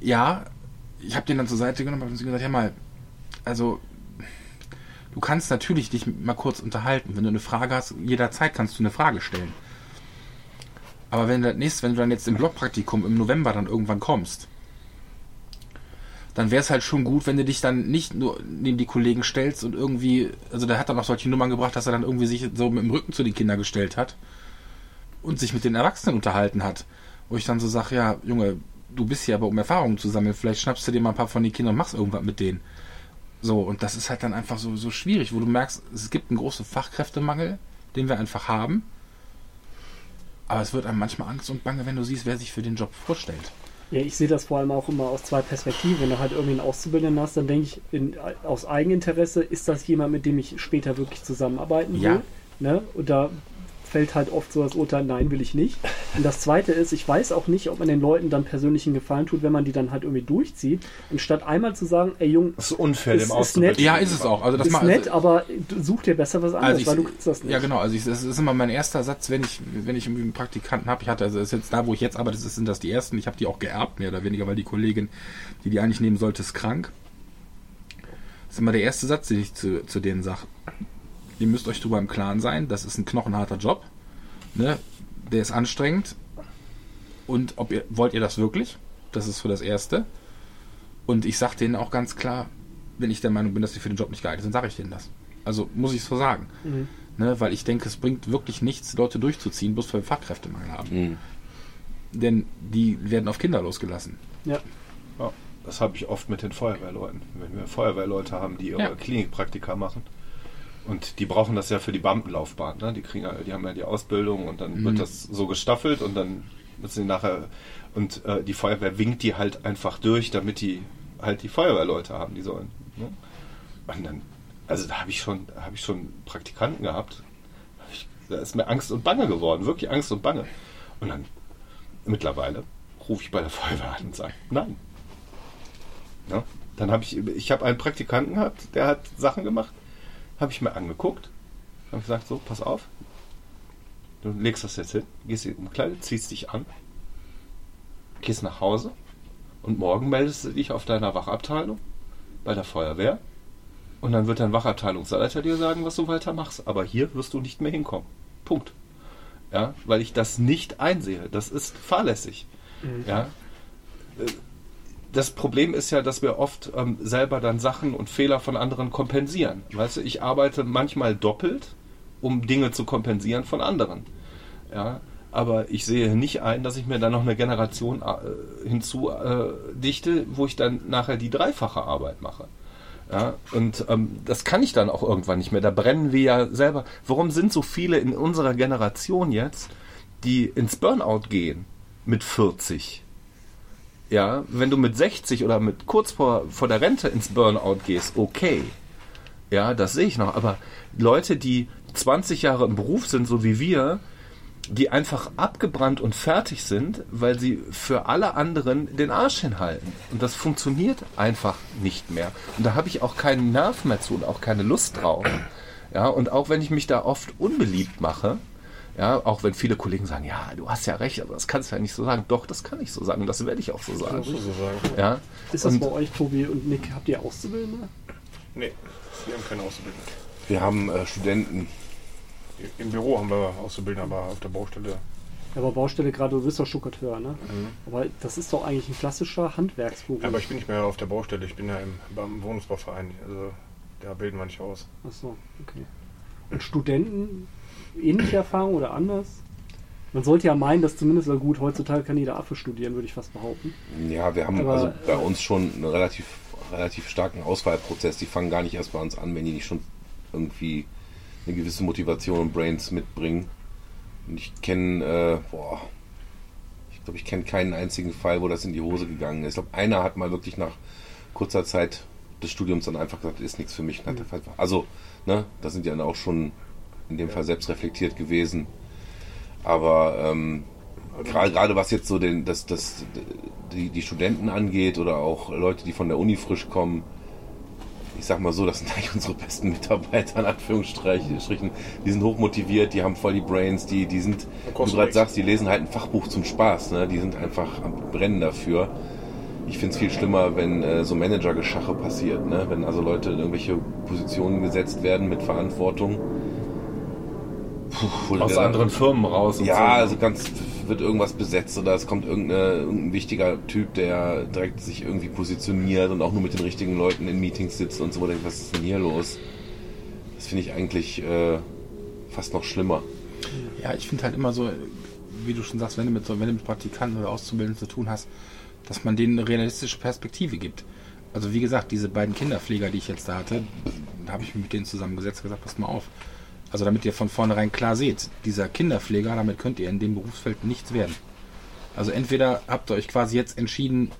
ja, ich habe den dann zur Seite genommen und gesagt, ja mal, also du kannst natürlich dich mal kurz unterhalten. Wenn du eine Frage hast, jederzeit kannst du eine Frage stellen. Aber wenn du, das nächste, wenn du dann jetzt im Blockpraktikum im November dann irgendwann kommst, dann wäre es halt schon gut, wenn du dich dann nicht nur neben die Kollegen stellst und irgendwie, also der hat dann auch solche Nummern gebracht, dass er dann irgendwie sich so mit dem Rücken zu den Kindern gestellt hat und sich mit den Erwachsenen unterhalten hat. Wo ich dann so sage, ja, Junge, du bist hier aber um Erfahrungen zu sammeln, vielleicht schnappst du dir mal ein paar von den Kindern und machst irgendwas mit denen. So, und das ist halt dann einfach so, so schwierig, wo du merkst, es gibt einen großen Fachkräftemangel, den wir einfach haben. Aber es wird einem manchmal Angst und Bange, wenn du siehst, wer sich für den Job vorstellt. Ja, ich sehe das vor allem auch immer aus zwei Perspektiven. Wenn du halt irgendwie einen Auszubildenden hast, dann denke ich in, aus Eigeninteresse, ist das jemand, mit dem ich später wirklich zusammenarbeiten will? Ja. Ne? Und da fällt halt oft so das Urteil, nein, will ich nicht. Und das Zweite ist, ich weiß auch nicht, ob man den Leuten dann persönlichen Gefallen tut, wenn man die dann halt irgendwie durchzieht, anstatt einmal zu sagen, ey Jung, Das ist unfair, Ist- dem ist nett. Ja, ist es auch. Also das ist mal, nett, aber du such dir besser was anderes, Also ich, weil du kannst das nicht. Ja, genau. Also ich, das ist immer mein erster Satz, wenn ich, wenn ich irgendwie einen Praktikanten habe. Ich hatte, also das ist jetzt da, wo ich jetzt arbeite, das sind das die ersten. Ich habe die auch geerbt, mehr oder weniger, weil die Kollegin, die die eigentlich nehmen sollte, ist krank. Das ist immer der erste Satz, den ich zu, zu denen sage. Ihr müsst euch darüber im Klaren sein, das ist ein knochenharter Job. Ne? Der ist anstrengend. Und ob ihr, wollt ihr das wirklich? Das ist für das Erste. Und ich sage denen auch ganz klar, wenn ich der Meinung bin, dass sie für den Job nicht geeignet sind, sage ich denen das. Also muss ich es so sagen. Mhm. Ne, weil ich denke, es bringt wirklich nichts, Leute durchzuziehen, bloß weil wir Fachkräftemangel haben. Mhm. Denn die werden auf Kinder losgelassen. Ja. Ja, das habe ich oft mit den Feuerwehrleuten. Wenn wir Feuerwehrleute haben, die ihre Ja. Klinikpraktika machen. Und die brauchen das ja für die Beamtenlaufbahn. Ne? Die, kriegen, die haben ja die Ausbildung und dann Mhm. wird das so gestaffelt und dann müssen sie nachher. Und äh, die Feuerwehr winkt die halt einfach durch, damit die halt die Feuerwehrleute haben, die sollen. Ne? Und dann, also da habe ich schon, habe ich schon Praktikanten gehabt. Ich, da ist mir Angst und Bange geworden, wirklich Angst und Bange. Und dann mittlerweile rufe ich bei der Feuerwehr an und sage, nein, ja, dann habe ich, ich habe einen Praktikanten gehabt, der hat Sachen gemacht, habe ich mir angeguckt, habe gesagt, so, pass auf, du legst das jetzt hin, gehst in die Umkleide, ziehst dich an, gehst nach Hause und morgen meldest du dich auf deiner Wachabteilung bei der Feuerwehr und dann wird dein Wachabteilungsleiter dir sagen, was du weiter machst. Aber hier wirst du nicht mehr hinkommen. Punkt. Ja, weil ich das nicht einsehe. Das ist fahrlässig. Ja, das Problem ist ja, dass wir oft ähm, selber dann Sachen und Fehler von anderen kompensieren. Weißt du, ich arbeite manchmal doppelt, um Dinge zu kompensieren von anderen. Ja, aber ich sehe nicht ein, dass ich mir dann noch eine Generation äh, hinzu äh, wo ich dann nachher die dreifache Arbeit mache. Ja, und ähm, das kann ich dann auch irgendwann nicht mehr. Da brennen wir ja selber. Warum sind so viele in unserer Generation jetzt, die ins Burnout gehen mit 40? Ja, wenn du mit 60 oder mit kurz vor, vor der Rente ins Burnout gehst, okay. Ja, das sehe ich noch. Aber Leute, die 20 Jahre im Beruf sind, so wie wir, die einfach abgebrannt und fertig sind, weil sie für alle anderen den Arsch hinhalten. Und das funktioniert einfach nicht mehr. Und da habe ich auch keinen Nerv mehr zu und auch keine Lust drauf. Ja, und auch wenn ich mich da oft unbeliebt mache, ja, auch wenn viele Kollegen sagen, ja, du hast ja recht, aber das kannst du ja nicht so sagen. Doch, das kann ich so sagen, das werde ich auch so sagen. sozusagen. Ja, Ist das und- bei euch, Tobi und Nick, habt ihr Auszubildende? Nee, wir haben keine Auszubildenden. Wir haben äh, Studenten. Im Büro haben wir Auszubildende, aber auf der Baustelle. Ja, aber Baustelle gerade, du bist doch Stuckateur, ne? Mhm. Aber das ist doch eigentlich ein klassischer Handwerksberuf. Aber ich bin nicht mehr auf der Baustelle, ich bin ja im, beim Wohnungsbauverein. Also da bilden wir nicht aus. Achso, okay. Und Studenten, ähnliche Erfahrung oder anders? Man sollte ja meinen, dass zumindest, na gut, heutzutage kann jeder Affe studieren, würde ich fast behaupten. Ja, wir haben Aber, also bei äh, uns schon einen relativ, relativ starken Auswahlprozess. Die fangen gar nicht erst bei uns an, wenn die nicht schon irgendwie eine gewisse Motivation und Brains mitbringen. Und ich kenne, äh, boah, ich glaube, ich kenne keinen einzigen Fall, wo das in die Hose gegangen ist. Ich glaube, einer hat mal wirklich nach kurzer Zeit des Studiums dann einfach gesagt, ist nichts für mich. Einfach- Also, ne, da sind die dann auch schon in dem Fall selbst reflektiert gewesen. Aber ähm, gerade gerade was jetzt so den, das, das, die, die Studenten angeht oder auch Leute, die von der Uni frisch kommen, ich sag mal so, das sind eigentlich unsere besten Mitarbeiter, in Anführungsstrichen. Die sind hochmotiviert, die haben voll die Brains, die, die sind, wie du gerade sagst, die lesen halt ein Fachbuch zum Spaß, ne? Die sind einfach am Brennen dafür. ich finde es viel schlimmer, wenn äh, so Managergeschache passiert, ne? wenn also Leute in irgendwelche Positionen gesetzt werden mit Verantwortung. Puh, Aus der- anderen Firmen raus. und Ja, so. also ganz wird irgendwas besetzt oder es kommt irgendein wichtiger Typ, der direkt sich irgendwie positioniert und auch nur mit den richtigen Leuten in Meetings sitzt und so. denkst, Was ist denn hier los? Das finde ich eigentlich äh, fast noch schlimmer. Ja, ich finde halt immer so, wie du schon sagst, wenn du mit so, wenn du mit Praktikanten oder Auszubildenden zu tun hast, dass man denen eine realistische Perspektive gibt. Also wie gesagt, diese beiden Kinderpfleger, die ich jetzt da hatte, da habe ich mich mit denen zusammengesetzt und gesagt, passt mal auf. Also damit ihr von vornherein klar seht, dieser Kinderpfleger, damit könnt ihr in dem Berufsfeld nichts werden. Also entweder habt ihr euch quasi jetzt entschieden,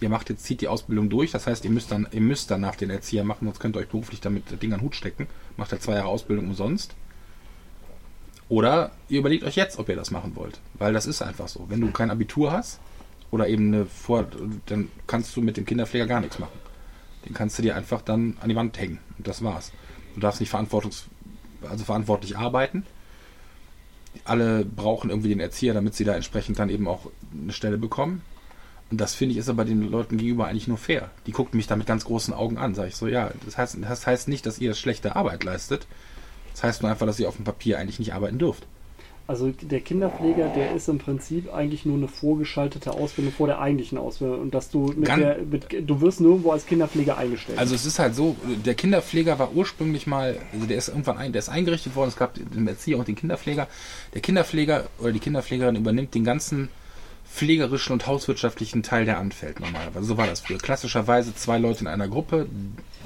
ihr macht jetzt, zieht die Ausbildung durch, das heißt, ihr müsst dann, ihr müsst danach den Erzieher machen, sonst könnt ihr euch beruflich damit das Ding an den Hut stecken, macht ihr zwei Jahre Ausbildung umsonst. Oder ihr überlegt euch jetzt, ob ihr das machen wollt. Weil das ist einfach so. Wenn du kein Abitur hast oder eben eine Vor... dann kannst du mit dem Kinderpfleger gar nichts machen. Den kannst du dir einfach dann an die Wand hängen. Und das war's. Du darfst nicht verantwortungs also verantwortlich arbeiten. Alle brauchen irgendwie den Erzieher, damit sie da entsprechend dann eben auch eine Stelle bekommen. Und das finde ich ist aber den Leuten gegenüber eigentlich nur fair. Die gucken mich da mit ganz großen Augen an. Sag ich so, ja, das heißt, das heißt nicht, dass ihr schlechte Arbeit leistet. Das heißt nur einfach, dass ihr auf dem Papier eigentlich nicht arbeiten dürft. Also der Kinderpfleger, der ist im Prinzip eigentlich nur eine vorgeschaltete Ausbildung vor der eigentlichen Ausbildung. Und dass du mit Gan- der, mit, du wirst nirgendwo als Kinderpfleger eingestellt. Also es ist halt so, der Kinderpfleger war ursprünglich mal, also der ist irgendwann ein, der ist eingerichtet worden, es gab den Erzieher und den Kinderpfleger. Der Kinderpfleger oder die Kinderpflegerin übernimmt den ganzen pflegerischen und hauswirtschaftlichen Teil, der anfällt normalerweise. So war das früher. Klassischerweise zwei Leute in einer Gruppe,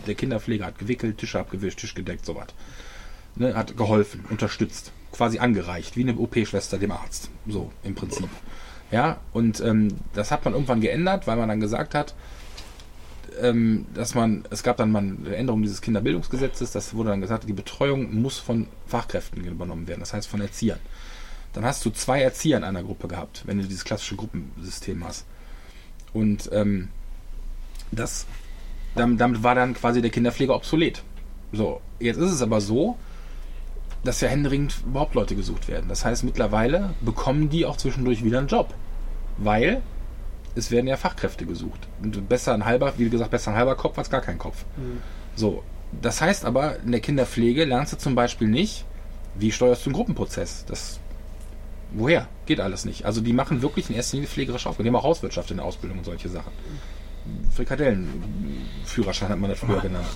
der Kinderpfleger hat gewickelt, Tische abgewischt, Tisch gedeckt, sowas. Ne, hat geholfen, unterstützt, quasi angereicht, wie eine OP-Schwester dem Arzt. So im Prinzip. Ja, und ähm, das hat man irgendwann geändert, weil man dann gesagt hat, ähm, dass man, es gab dann mal eine Änderung dieses Kinderbildungsgesetzes, das wurde dann gesagt, die Betreuung muss von Fachkräften übernommen werden, das heißt von Erziehern. Dann hast du zwei Erzieher in einer Gruppe gehabt, wenn du dieses klassische Gruppensystem hast. Und ähm, das, damit, damit war dann quasi der Kinderpfleger obsolet. So, jetzt ist es aber so, dass ja händeringend überhaupt Leute gesucht werden. Das heißt, mittlerweile bekommen die auch zwischendurch wieder einen Job. Weil es werden ja Fachkräfte gesucht. Und besser ein halber, wie gesagt, besser ein halber Kopf als gar kein Kopf. So, das heißt aber, in der Kinderpflege lernst du zum Beispiel nicht, wie steuerst du einen Gruppenprozess. Das, woher? Geht alles nicht. Also die machen wirklich in erster Linie pflegerische Aufgaben. Die haben auch Hauswirtschaft in der Ausbildung und solche Sachen. Frikadellenführerschein hat man das früher genannt.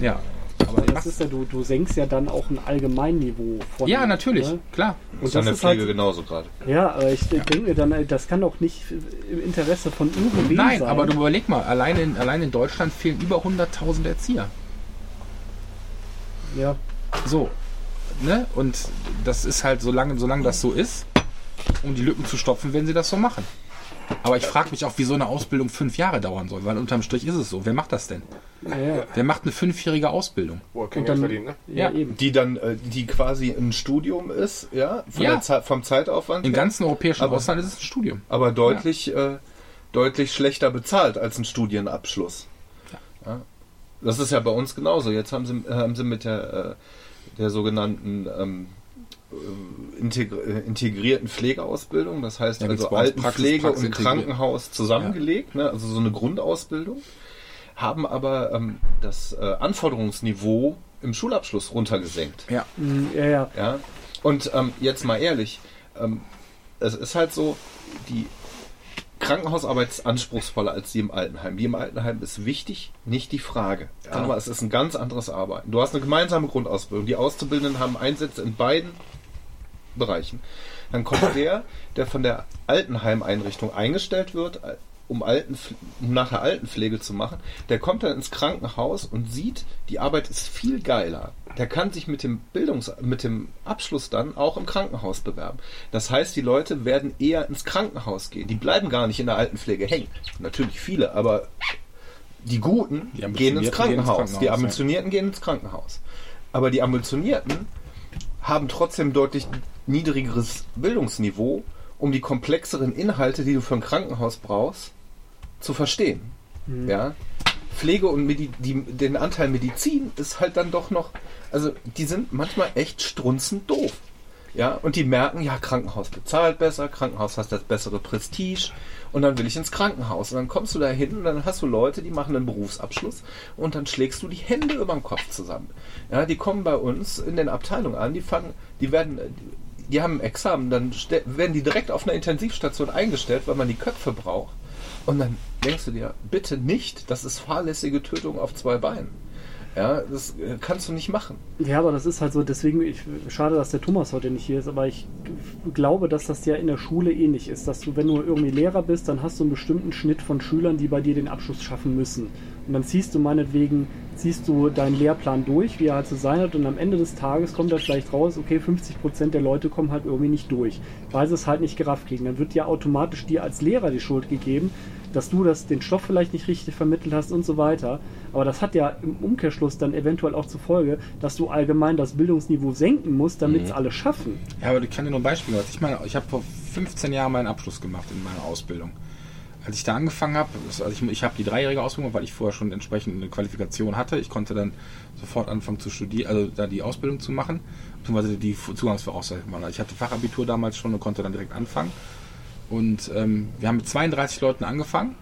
Ja. Aber das ist ja, du, du senkst ja dann auch ein Allgemeinniveau von. ja, natürlich, Ne? klar. Und ist an das der ist halt, Pflege genauso gerade. ja, aber ich denke mir dann, äh, das kann doch nicht im Interesse von irgendwem Nein, sein. aber du überleg mal, allein in, allein in Deutschland fehlen über 100.000 Erzieher. Ja, So, ne? Und das ist halt, solange, solange das so ist, um die Lücken zu stopfen, werden sie das so machen. Aber ich frage mich auch, wie so eine Ausbildung fünf Jahre dauern soll, weil unterm Strich ist es so. Wer macht das denn? ja, ja. Wer macht eine fünfjährige Ausbildung? Er kein Geld dann- verdient, ne? ja, Ja. eben. Die dann, äh, die quasi ein Studium ist, ja, von Ja. Der Zeit, vom Zeitaufwand Im ganzen europäischen Aber- Ausland ist es ein Studium. aber deutlich, äh, deutlich schlechter bezahlt als ein Studienabschluss. Ja. Das ist ja bei uns genauso. Jetzt haben sie, äh, haben sie mit der, äh, der sogenannten ähm, äh, integr äh, integrierten Pflegeausbildung, das heißt Ja, also Altenpflege Praxis- Praxis und. Krankenhaus zusammengelegt, ne, also so eine Grundausbildung, haben aber ähm, das äh, Anforderungsniveau im Schulabschluss runtergesenkt. Ja. Mm, Ja, ja. Ja. Und ähm, jetzt mal ehrlich, ähm, es ist halt so, die Krankenhausarbeit ist anspruchsvoller als die im Altenheim. Die im Altenheim ist wichtig, nicht die Frage. Aber es ist ein ganz anderes Arbeiten. Du hast eine gemeinsame Grundausbildung. Die Auszubildenden haben Einsätze in beiden Bereichen. Dann kommt der, der von der Altenheimeinrichtung eingestellt wird, um, Alten, um nachher Altenpflege zu machen, der kommt dann ins Krankenhaus und sieht, die Arbeit ist viel geiler. Der kann sich mit dem Bildungs mit dem Abschluss dann auch im Krankenhaus bewerben. Das heißt, die Leute werden eher ins Krankenhaus gehen. Die bleiben gar nicht in der Altenpflege hängen. Natürlich viele, aber die Guten Die gehen ins Ambitionierten gehen ins Krankenhaus. Krankenhaus, Die ja. Ambitionierten gehen ins Krankenhaus. Aber die Ambitionierten haben trotzdem deutlich niedrigeres Bildungsniveau, um die komplexeren Inhalte, die du für ein Krankenhaus brauchst, zu verstehen. Ja. Pflege und Medi die, den Anteil Medizin ist halt dann doch noch, also die sind manchmal echt strunzend doof. Ja, und die merken, ja, Krankenhaus bezahlt besser, Krankenhaus hat das bessere Prestige und dann will ich ins Krankenhaus. Und dann kommst du da hin und dann hast du Leute, die machen einen Berufsabschluss und dann schlägst du die Hände über den Kopf zusammen. Ja, die kommen bei uns in den Abteilungen an, die fangen, die werden, die haben ein Examen, dann werden die direkt auf einer Intensivstation eingestellt, weil man die Köpfe braucht. Und dann denkst du dir, bitte nicht, das ist fahrlässige Tötung auf zwei Beinen. Ja, das äh, kannst du nicht machen. Ja, aber das ist halt so, deswegen, ich, schade, dass der Thomas heute nicht hier ist, aber ich glaube, dass das ja in der Schule ähnlich ist, dass du, wenn du irgendwie Lehrer bist, dann hast du einen bestimmten Schnitt von Schülern, die bei dir den Abschluss schaffen müssen. Und dann ziehst du meinetwegen, ziehst du deinen Lehrplan durch, wie er halt zu sein hat, und am Ende des Tages kommt da vielleicht raus, okay, 50% der Leute kommen halt irgendwie nicht durch, weil sie es halt nicht gerafft kriegen. Dann wird ja automatisch dir als Lehrer die Schuld gegeben, dass du das, den Stoff vielleicht nicht richtig vermittelt hast und so weiter. Aber das hat ja im Umkehrschluss dann eventuell auch zur Folge, dass du allgemein das Bildungsniveau senken musst, damit es alle schaffen. Ja, aber ich kann dir nur ein Beispiel geben. Ich meine, ich habe vor 15 Jahren meinen Abschluss gemacht in meiner Ausbildung. Als ich da angefangen habe, also ich, ich habe die dreijährige Ausbildung, weil ich vorher schon entsprechend eine Qualifikation hatte. Ich konnte dann sofort anfangen zu studieren, also da die Ausbildung zu machen, beziehungsweise die Zugangsvoraussetzungen. waren. Ich hatte Fachabitur damals schon und konnte dann direkt anfangen. Und ähm, wir haben mit 32 Leuten angefangen.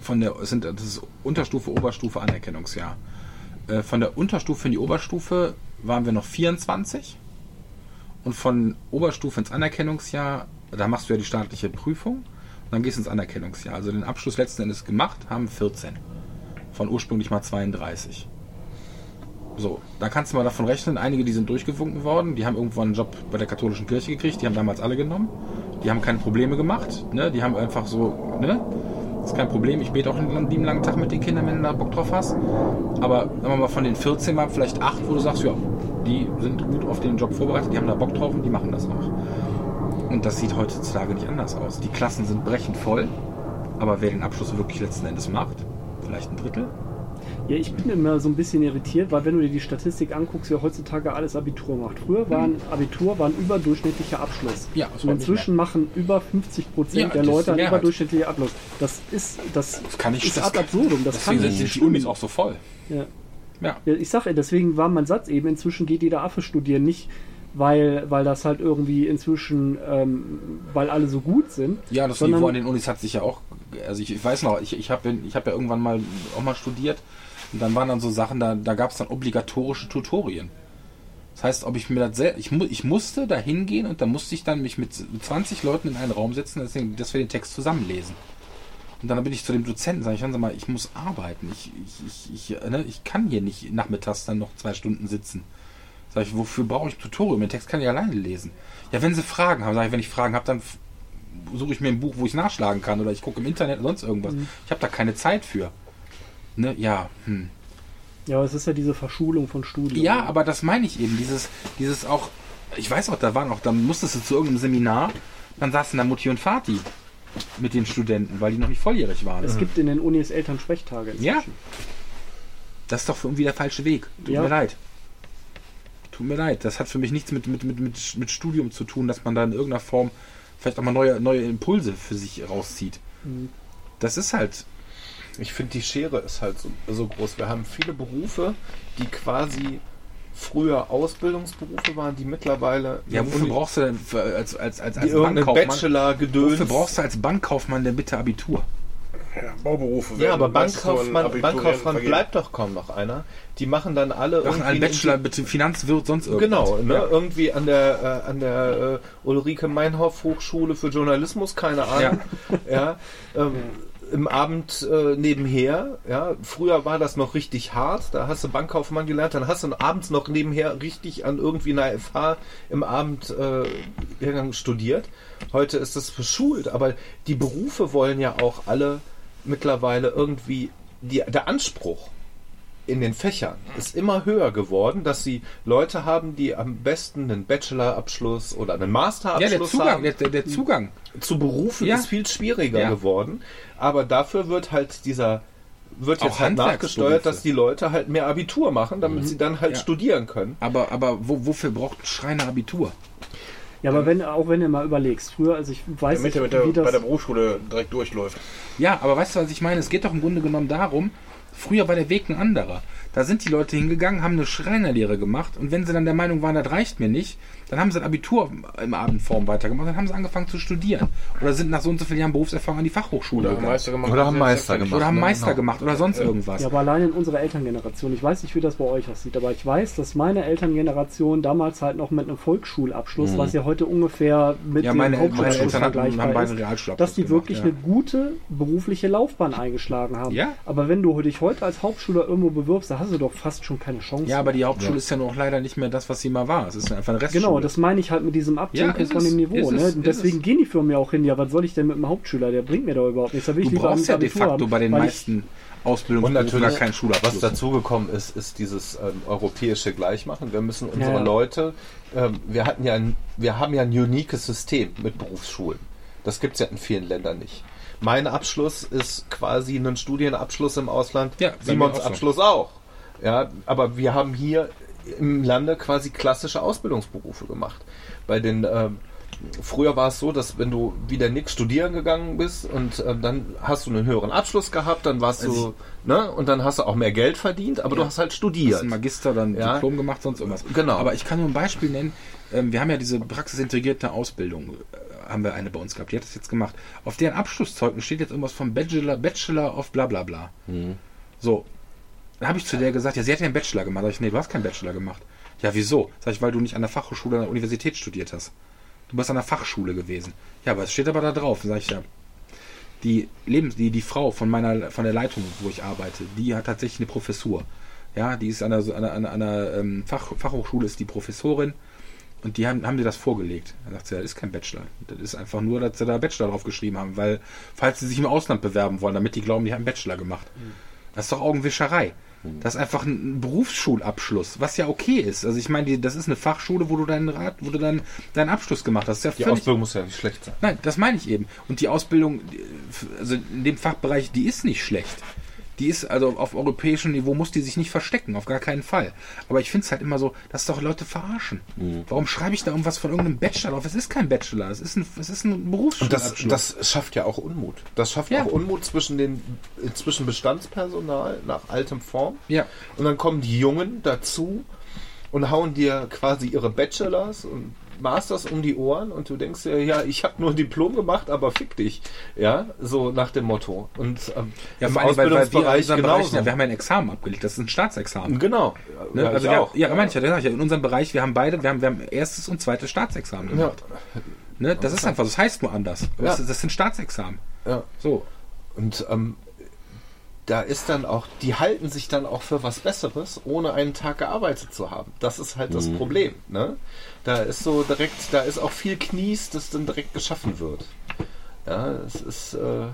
Von der, sind, das ist Unterstufe, Oberstufe, Anerkennungsjahr. Äh, von der Unterstufe in die Oberstufe waren wir noch 24. Und von Oberstufe ins Anerkennungsjahr, da machst du ja die staatliche Prüfung. Dann gehst du ins Anerkennungsjahr. Also den Abschluss letzten Endes gemacht, haben 14. Von ursprünglich mal 32. So, da kannst du mal davon rechnen, einige, die sind durchgewunken worden, die haben irgendwann einen Job bei der katholischen Kirche gekriegt, die haben damals alle genommen. Die haben keine Probleme gemacht, ne? Die haben einfach so, ne? Das ist kein Problem, ich bete auch einen lieben langen Tag mit den Kindern, wenn du da Bock drauf hast. Aber sagen wir mal, von den 14 waren vielleicht 8, wo du sagst, ja, die sind gut auf den Job vorbereitet, die haben da Bock drauf und die machen das auch. Und das sieht heutzutage nicht anders aus. Die Klassen sind brechend voll, aber wer den Abschluss wirklich letzten Endes macht, vielleicht ein Drittel. Ja, ich bin immer so ein bisschen irritiert, weil wenn du dir die Statistik anguckst, wer heutzutage alles Abitur macht. Früher waren Abitur war ein überdurchschnittlicher Abschluss. Ja, Und nicht inzwischen machen über 50 Prozent Ja, der Leute einen überdurchschnittlichen Abschluss. Das ist das, Das kann nicht ist das ad absurdum. Das kann Deswegen nicht sind die. Unis auch so voll. Ja. Ja. Ja, ich sage, deswegen war mein Satz eben, inzwischen geht jeder Affe studieren, nicht weil, weil das halt irgendwie inzwischen, ähm, weil alle so gut sind. Ja, das sondern- Niveau an den Unis hat sich ja auch, also ich, ich weiß noch, ich, ich habe ich hab ja irgendwann mal auch mal studiert und dann waren dann so Sachen, da, da gab es dann obligatorische Tutorien. Das heißt, ob ich mir das sel- ich, mu ich musste da hingehen und da musste ich dann mich mit 20 Leuten in einen Raum setzen, dass wir dass wir den Text zusammenlesen. Und dann bin ich zu dem Dozenten, sage ich, hören Sie mal, ich muss arbeiten. Ich, ich, ich, ich, ne, ich kann hier nicht nachmittags dann noch zwei Stunden sitzen. Sag ich, wofür brauche ich ein Tutorium? Den Text kann ich alleine lesen. Ja, wenn Sie Fragen haben, sage ich, wenn ich Fragen habe, dann suche ich mir ein Buch, wo ich nachschlagen kann oder ich gucke im Internet oder sonst irgendwas. Ich habe da keine Zeit für. Ne? Ja, hm. Ja, aber es ist ja diese Verschulung von Studien. Ja, aber das meine ich eben. Dieses, dieses auch, ich weiß auch, da waren auch, da musstest du zu irgendeinem Seminar, dann saßen da Mutti und Vati mit den Studenten, weil die noch nicht volljährig waren. Es gibt in den Unis Elternsprechttage inzwischen. Ja. Das ist doch irgendwie der falsche Weg. Tut Ja. mir leid. Tut mir leid. Das hat für mich nichts mit, mit, mit, mit, mit Studium zu tun, dass man da in irgendeiner Form vielleicht auch mal neue, neue Impulse für sich rauszieht. Mhm. Das ist halt. Ich finde, die Schere ist halt so, so groß. Wir haben viele Berufe, die quasi früher Ausbildungsberufe waren, die mittlerweile Ja, wofür Uni- brauchst du denn für, als, als, als, als Bankkaufmann? Bachelor-Gedöns. Wofür brauchst du als Bankkaufmann denn bitte Abitur? Ja, Bauberufe Ja, aber Bankkaufmann, Bankkaufmann bleibt doch kaum noch einer. Die machen dann alle Machen einen irgendwie Bachelor, bitte Finanzwirt, sonst irgendwas. Genau, ne? Ja. irgendwie an der äh, an der äh, Ulrike Meinhoff Hochschule für Journalismus, keine Ahnung. Ja. ähm, Im Abend äh, nebenher, ja, früher war das noch richtig hart, da hast du Bankkaufmann gelernt, dann hast du abends noch nebenher richtig an irgendwie einer FH im Abend äh, studiert. Heute ist das beschult, aber die Berufe wollen ja auch alle mittlerweile irgendwie die, der Anspruch in den Fächern ist immer höher geworden, dass sie Leute haben, die am besten einen Bachelorabschluss oder einen Ja, Masterabschluss der Zugang, haben. der, der, Zugang. Zu Berufen Ja. ist viel schwieriger Ja. geworden, aber dafür wird halt dieser wird Auch jetzt halt Handwerksberufe. nachgesteuert, dass die Leute halt mehr Abitur machen, damit sie dann halt Ja. studieren können. Aber, aber wo, wofür braucht ein Schreiner Abitur? Ja, aber wenn, auch wenn du mal überlegst, früher, also ich weiß Damit nicht, er mit der, wie das... bei der Berufsschule direkt durchläuft. Ja, aber weißt du, was ich meine? Es geht doch im Grunde genommen darum, Früher war der Weg ein anderer. Da sind die Leute hingegangen, haben eine Schreinerlehre gemacht und wenn sie dann der Meinung waren, das reicht mir nicht, dann haben sie ein Abitur im Abendform weitergemacht, dann haben sie angefangen zu studieren. Oder sind nach so und so vielen Jahren Berufserfahrung an die Fachhochschule Oder. Meister gemacht. Oder haben Meister gemacht. Oder haben ne? Meister Genau. gemacht oder sonst irgendwas. Ja, aber allein in unserer Elterngeneration, ich weiß nicht, wie das bei euch aussieht, aber ich weiß, dass meine Elterngeneration damals halt noch mit einem Volksschulabschluss, was ja heute ungefähr mit Ja, dem meine, Hauptschulabschluss vergleichbar beide ist, dass die gemacht, wirklich ja. eine gute berufliche Laufbahn eingeschlagen haben. Ja. Aber wenn du dich heute als Hauptschüler irgendwo bewirbst, da hast du doch fast schon keine Chance. Ja, aber die Hauptschule ist ja noch leider nicht mehr das, was sie mal war. Es ist einfach ein Restschule. Genau, das meine ich halt mit diesem Absenken ist von dem Niveau. Ne? es, Und deswegen es. gehen die Firmen ja auch hin. Ja, was soll ich denn mit einem Hauptschüler? Der bringt mir da überhaupt nichts. Da will ich du lieber brauchst ja ein de Abitur facto haben, bei den meisten Und Ausbildungsberufen gar natürlich, keinen Schulabschluss. was dazugekommen ist, ist dieses ähm, europäische Gleichmachen. Wir müssen unsere Ja. Leute, ähm, wir hatten ja ein, wir haben ja ein uniques System mit Berufsschulen. Das gibt es ja in vielen Ländern nicht. Mein Abschluss ist quasi ein Studienabschluss im Ausland. Ja, Simons auch so. Abschluss auch. Ja, aber wir haben hier im Lande quasi klassische Ausbildungsberufe gemacht. Bei den ähm, Früher war es so, dass wenn du wie der Nick studieren gegangen bist und ähm, dann hast du einen höheren Abschluss gehabt, dann warst Also du, ne, und dann hast du auch mehr Geld verdient, aber du hast halt hast studiert. ein Magister ein Ja. Diplom gemacht, sonst irgendwas. Genau. Aber ich kann nur ein Beispiel nennen. Ähm, wir haben ja diese praxisintegrierte Ausbildung, äh, haben wir eine bei uns gehabt. Die hat das jetzt gemacht. Auf deren Abschlusszeugnis steht jetzt irgendwas vom Bachelor, Bachelor of bla bla bla. So. Dann habe ich zu der gesagt, ja, sie hat ja einen Bachelor gemacht. Sag ich, nee, du hast keinen Bachelor gemacht. Ja, wieso? Sag ich, weil du nicht an der Fachhochschule, an der Universität studiert hast. Du bist an der Fachschule gewesen. Ja, aber es steht aber da drauf. Sag ich, ja, die Lebens die, die Frau von meiner von der Leitung, wo ich arbeite, die hat tatsächlich eine Professur. Ja, die ist an einer, an einer, an einer ähm, Fach, Fachhochschule ist die Professorin und die haben, haben dir das vorgelegt. Da sagt sie, das ist kein Bachelor. Das ist einfach nur, dass sie da Bachelor drauf geschrieben haben, weil, falls sie sich im Ausland bewerben wollen, damit die glauben, die haben einen Bachelor gemacht. Das ist doch Augenwischerei. Das ist einfach ein Berufsschulabschluss, was ja okay ist. Also ich meine, die- das ist eine Fachschule, wo du deinen Rat, wo du deinen, deinen Abschluss gemacht hast. Die ja völlig Ausbildung muss ja nicht schlecht sein. Nein, das meine ich eben. Und die Ausbildung, die- also in dem Fachbereich, die ist nicht schlecht. Die ist, also auf europäischem Niveau muss die sich nicht verstecken, auf gar keinen Fall. Aber ich finde es halt immer so, dass doch Leute verarschen. Warum schreibe ich da irgendwas von irgendeinem Bachelor drauf? Es ist kein Bachelor, es ist ein, es ist ein Und das, Berufsschulabschluss. das schafft ja auch Unmut. Das schafft Ja. auch Unmut zwischen den zwischen Bestandspersonal nach altem Form. ja, Und dann kommen die Jungen dazu und hauen dir quasi ihre Bachelors und Masters um die Ohren und du denkst dir, ja, ich habe nur ein Diplom gemacht, aber fick dich. Ja, so nach dem Motto. Und ähm, ja im vor allem, weil, weil wir, Ausbildungsbereich Bereich, genauso. ja, wir haben ja ein Examen abgelegt, das ist ein Staatsexamen. Genau. Ne? Ja, also ich auch. ja, meine ich ja, das sag ich ja, in unserem Bereich, wir haben beide, wir haben, wir haben erstes und zweites Staatsexamen Ja, gemacht. Ne? Das ist einfach, das heißt nur anders. Ja. Das, das sind Staatsexamen. ja. So. Und ähm, da ist dann auch, die halten sich dann auch für was Besseres, ohne einen Tag gearbeitet zu haben. Das ist halt das Problem. Ne? Da ist so direkt, da ist auch viel Knies, das dann direkt geschaffen wird. Ja, es ist, äh, Ja,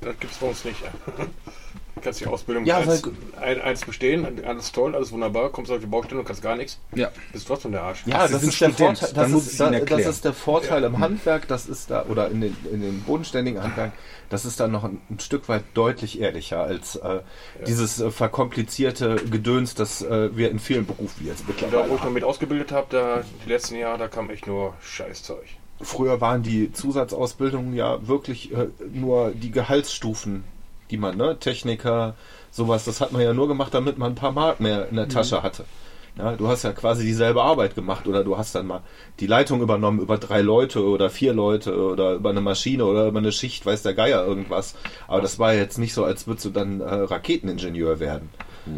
das gibt's bei uns nicht. Du kannst die Ausbildung Ja, eins, ein, eins bestehen, alles toll, alles wunderbar, kommst auf die Baustelle und kannst gar nichts, Ja. bist trotzdem der Arsch. ja, das sind ist der Vorteil, das ist, da, das ist der Vorteil im Handwerk, das ist da, oder in den, in den bodenständigen Handwerk, das ist dann noch ein, ein Stück weit deutlich ehrlicher als äh, dieses äh, verkomplizierte Gedöns, das äh, wir in vielen Berufen jetzt Da, mittlerweile wo ich noch haben. mit ausgebildet habe, da die letzten Jahre, da kam echt nur Scheißzeug. Früher waren die Zusatzausbildungen ja wirklich äh, nur die Gehaltsstufen, die man, ne, Techniker, sowas, das hat man ja nur gemacht, damit man ein paar Mark mehr in der Tasche hatte. Ja, du hast ja quasi dieselbe Arbeit gemacht oder du hast dann mal die Leitung übernommen über drei Leute oder vier Leute oder über eine Maschine oder über eine Schicht, weiß der Geier irgendwas. Aber das war jetzt nicht so, als würdest du dann äh, Raketeningenieur werden.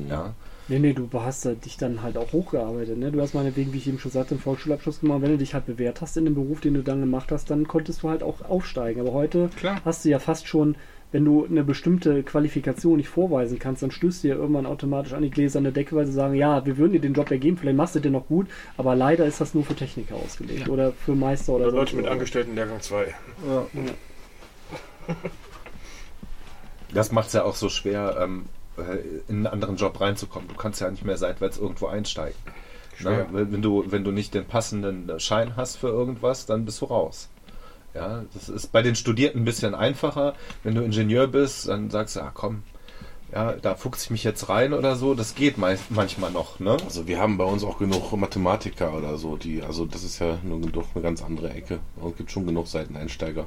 Ja. Nee, nee, du hast äh, dich dann halt auch hochgearbeitet. Ne? Du hast meinetwegen, wie ich eben schon sagte, einen Volksschulabschluss gemacht. Wenn du dich halt bewährt hast in dem Beruf, den du dann gemacht hast, dann konntest du halt auch aufsteigen. Aber heute Klar. hast du ja fast schon, wenn du eine bestimmte Qualifikation nicht vorweisen kannst, dann stößt du ja irgendwann automatisch an die gläserne Decke, weil sie sagen, ja, wir würden dir den Job ergeben, vielleicht machst du den noch gut, aber leider ist das nur für Techniker ausgelegt oder für Meister oder Oder. Leute mit Angestellten Lehrgang 2. Das macht es ja auch so schwer, ähm, äh, in einen anderen Job reinzukommen. Du kannst ja nicht mehr seitwärts irgendwo einsteigen. Ne? Wenn, du, wenn du nicht den passenden Schein hast für irgendwas, dann bist du raus. Ja, das ist bei den Studierten ein bisschen einfacher. Wenn du Ingenieur bist, dann sagst du, ah komm, ja, da fuchse ich mich jetzt rein oder so. Das geht meist, manchmal noch. Ne? Also wir haben bei uns auch genug Mathematiker oder so, die, also das ist ja nur doch eine ganz andere Ecke. Und es gibt schon genug Seiteneinsteiger.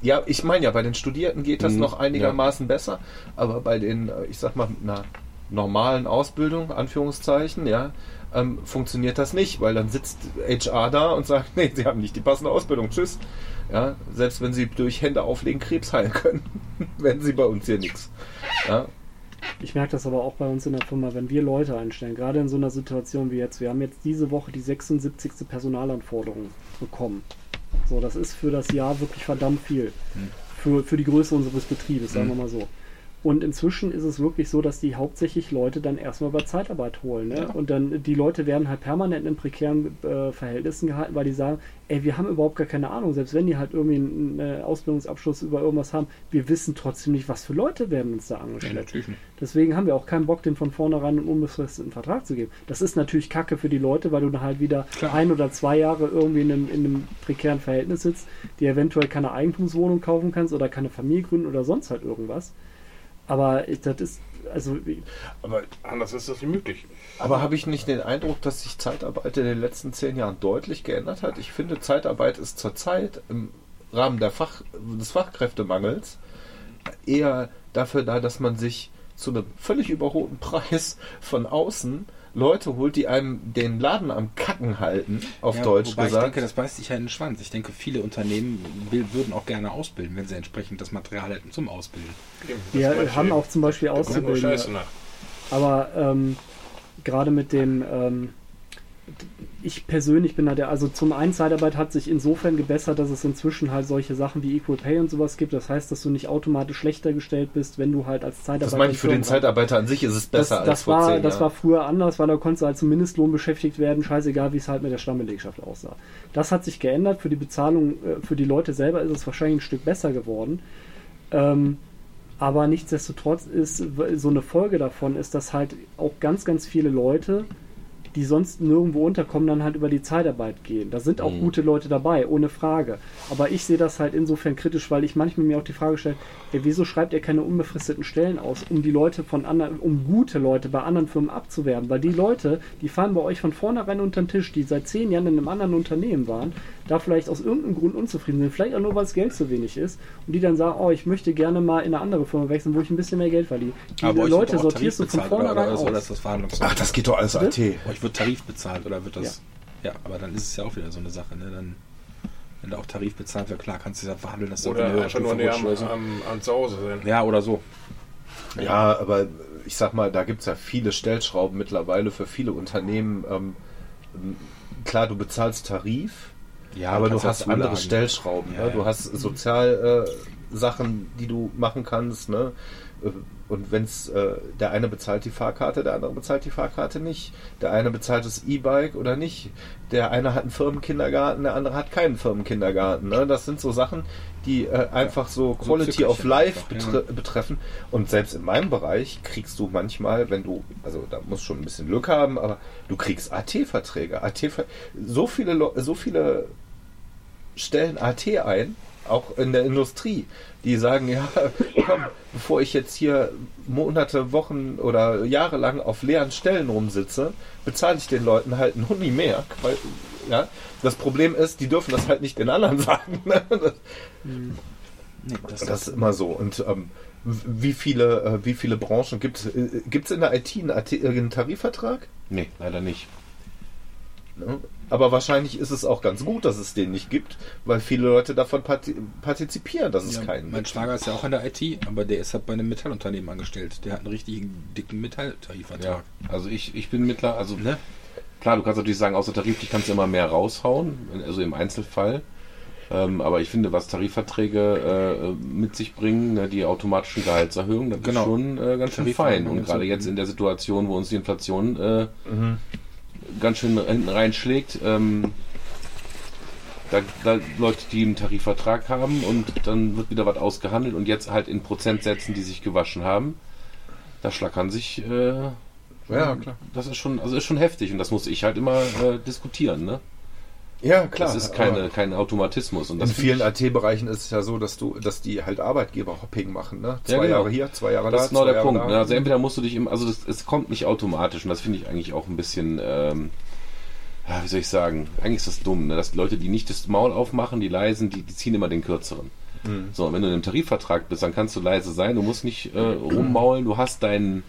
Ja, ich meine ja, bei den Studierten geht das Mhm, noch einigermaßen besser, aber bei den, äh, ich sag mal, mit einer normalen Ausbildung, Anführungszeichen, ja, ähm, funktioniert das nicht, weil dann sitzt HR da und sagt, nee, sie haben nicht die passende Ausbildung, tschüss. Ja, selbst wenn sie durch Hände auflegen Krebs heilen können, werden sie bei uns hier nichts. Ja, Ich merke das aber auch bei uns in der Firma, wenn wir Leute einstellen, gerade in so einer Situation wie jetzt. Wir haben jetzt diese Woche die 76. Personalanforderung bekommen. So, das ist für das Jahr wirklich verdammt viel. Für, für die Größe unseres Betriebes, sagen wir mal so. Und inzwischen ist es wirklich so, dass die hauptsächlich Leute dann erstmal über Zeitarbeit holen. Ne? Und dann die Leute werden halt permanent in prekären äh, Verhältnissen gehalten, weil die sagen, ey, wir haben überhaupt gar keine Ahnung, selbst wenn die halt irgendwie einen äh, Ausbildungsabschluss über irgendwas haben, wir wissen trotzdem nicht, was für Leute werden uns da Ja, angestellt. nicht. Deswegen haben wir auch keinen Bock, den von vornherein einen unbefristeten Vertrag zu geben. Das ist natürlich Kacke für die Leute, weil du dann halt wieder Klar. ein oder zwei Jahre irgendwie in einem, in einem prekären Verhältnis sitzt, die eventuell keine Eigentumswohnung kaufen kannst oder keine Familie gründen oder sonst halt irgendwas. Aber das ist, also Aber anders ist das nicht möglich. Aber habe ich nicht den Eindruck, dass sich Zeitarbeit in den letzten zehn Jahren deutlich geändert hat? Ich finde, Zeitarbeit ist zurzeit im Rahmen der Fach, des Fachkräftemangels eher dafür da, dass man sich zu einem völlig überholten Preis von außen Leute holt, die einem den Laden am Kacken halten, auf Ja, Deutsch wobei gesagt. Ich denke, das beißt sich ja in den Schwanz. Ich denke, viele Unternehmen will, würden auch gerne ausbilden, wenn sie entsprechend das Material hätten zum Ausbilden. Meine wir haben auch zum Beispiel nach. Aber ähm, gerade mit dem, ähm, ich persönlich bin da der, also zum einen Zeitarbeit hat sich insofern gebessert, dass es inzwischen halt solche Sachen wie Equal Pay und sowas gibt. Das heißt, dass du nicht automatisch schlechter gestellt bist, wenn du halt als Zeitarbeiter. das meine ich, für den Zeitarbeiter an sich ist es besser das, als das vor war, zehn Das Jahren. war früher anders, weil da konntest du halt zum Mindestlohn beschäftigt werden, scheißegal, wie es halt mit der Stammbelegschaft aussah. Das hat sich geändert. Für die Bezahlung, äh, für die Leute selber ist es wahrscheinlich ein Stück besser geworden. Ähm, aber nichtsdestotrotz ist so eine Folge davon, ist, dass halt auch ganz, ganz viele Leute, die sonst nirgendwo unterkommen, dann halt über die Zeitarbeit gehen. Da sind auch Mhm. gute Leute dabei, ohne Frage. Aber ich sehe das halt insofern kritisch, weil ich manchmal mir auch die Frage stelle, ey, wieso schreibt ihr keine unbefristeten Stellen aus, um die Leute von anderen, um gute Leute bei anderen Firmen abzuwerben? Weil die Leute, die fallen bei euch von vornherein unter den Tisch, die seit zehn Jahren in einem anderen Unternehmen waren, da vielleicht aus irgendeinem Grund unzufrieden sind, vielleicht auch nur, weil das Geld zu wenig ist, und die dann sagen, oh, ich möchte gerne mal in eine andere Firma wechseln, wo ich ein bisschen mehr Geld verdiene. Die Aber Leute sortierst du von vornherein aus. oder ist das? Ach, das geht doch alles AT. Euch wird Tarif bezahlt oder wird das. Ja. aber dann ist es ja auch wieder so eine Sache, ne? Dann, wenn da auch Tarif bezahlt wird, klar kannst du ja verhandeln, dass du Oder höhere einfach nur näher am, am, am Zuhause sein. Ja, oder so. Ja, aber ich sag mal, da gibt es ja viele Stellschrauben mittlerweile für viele Unternehmen. Ähm, klar, du bezahlst Tarif, Ja, aber du ja hast andere. Stellschrauben. Ja, ne? ja. Du hast Sozialsachen, äh, Sachen, die du machen kannst. Ne? Äh, Und wenn es äh, der eine bezahlt die Fahrkarte, der andere bezahlt die Fahrkarte nicht. Der eine bezahlt das E-Bike oder nicht. Der eine hat einen Firmenkindergarten, der andere hat keinen Firmenkindergarten. Ne? Das sind so Sachen, die äh, einfach so Quality Zückerchen of Life betre betreffen. Und selbst in meinem Bereich kriegst du manchmal, wenn du, also da musst du schon ein bisschen Glück haben, aber du kriegst AT-Verträge. AT so viele, so viele stellen AT ein, auch in der Industrie, die sagen, ja, komm, bevor ich jetzt hier Monate, Wochen oder Jahre lang auf leeren Stellen rumsitze, bezahle ich den Leuten halt einen Huni mehr. Weil, ja, das Problem ist, die dürfen das halt nicht den anderen sagen. Ne? Das, Nee, das, das ist immer so. Und ähm, wie viele, äh, wie viele Branchen gibt es? Äh, gibt es in der IT einen, einen Tarifvertrag? Nee, leider nicht. Ne? Aber wahrscheinlich ist es auch ganz gut, dass es den nicht gibt, weil viele Leute davon parti partizipieren, dass es ja, keinen mein gibt. Schwager ist ja auch in der IT, aber der ist halt bei einem Metallunternehmen angestellt. Der hat einen richtigen dicken Metalltarifvertrag. Ja, also ich, ich bin mittler, also Ne? klar, du kannst natürlich sagen, außer tariflich kannst du immer mehr raushauen, also im Einzelfall. Ähm, aber ich finde, was Tarifverträge äh, mit sich bringen, ne, die automatischen Gehaltserhöhungen, das Genau. ist schon äh, ganz schön fein. Und gerade jetzt in der Situation, wo uns die Inflation äh, ganz schön hinten reinschlägt, ähm, da, da Leute, die einen Tarifvertrag haben und dann wird wieder was ausgehandelt und jetzt halt in Prozentsätzen, die sich gewaschen haben, da schlackern sich äh, Ja, klar. das ist schon, also ist schon heftig und das muss ich halt immer äh, diskutieren, ne? Ja, klar. das ist keine, kein Automatismus und das in vielen AT-Bereichen ist es ja so, dass du, dass die halt Arbeitgeber-Hopping machen, ne? Ja, Zwei genau. Jahre hier, zwei Jahre da. das ist genau der Jahre Punkt. da. Ne? Also entweder musst du dich im, also das, es kommt nicht automatisch und das finde ich eigentlich auch ein bisschen, ähm, ja, wie soll ich sagen, eigentlich ist das dumm, ne? dass die Leute, die nicht das Maul aufmachen, die leisen, die, die ziehen immer den kürzeren. So, und wenn du in einem Tarifvertrag bist, dann kannst du leise sein, du musst nicht äh, rummaulen, du hast deinen,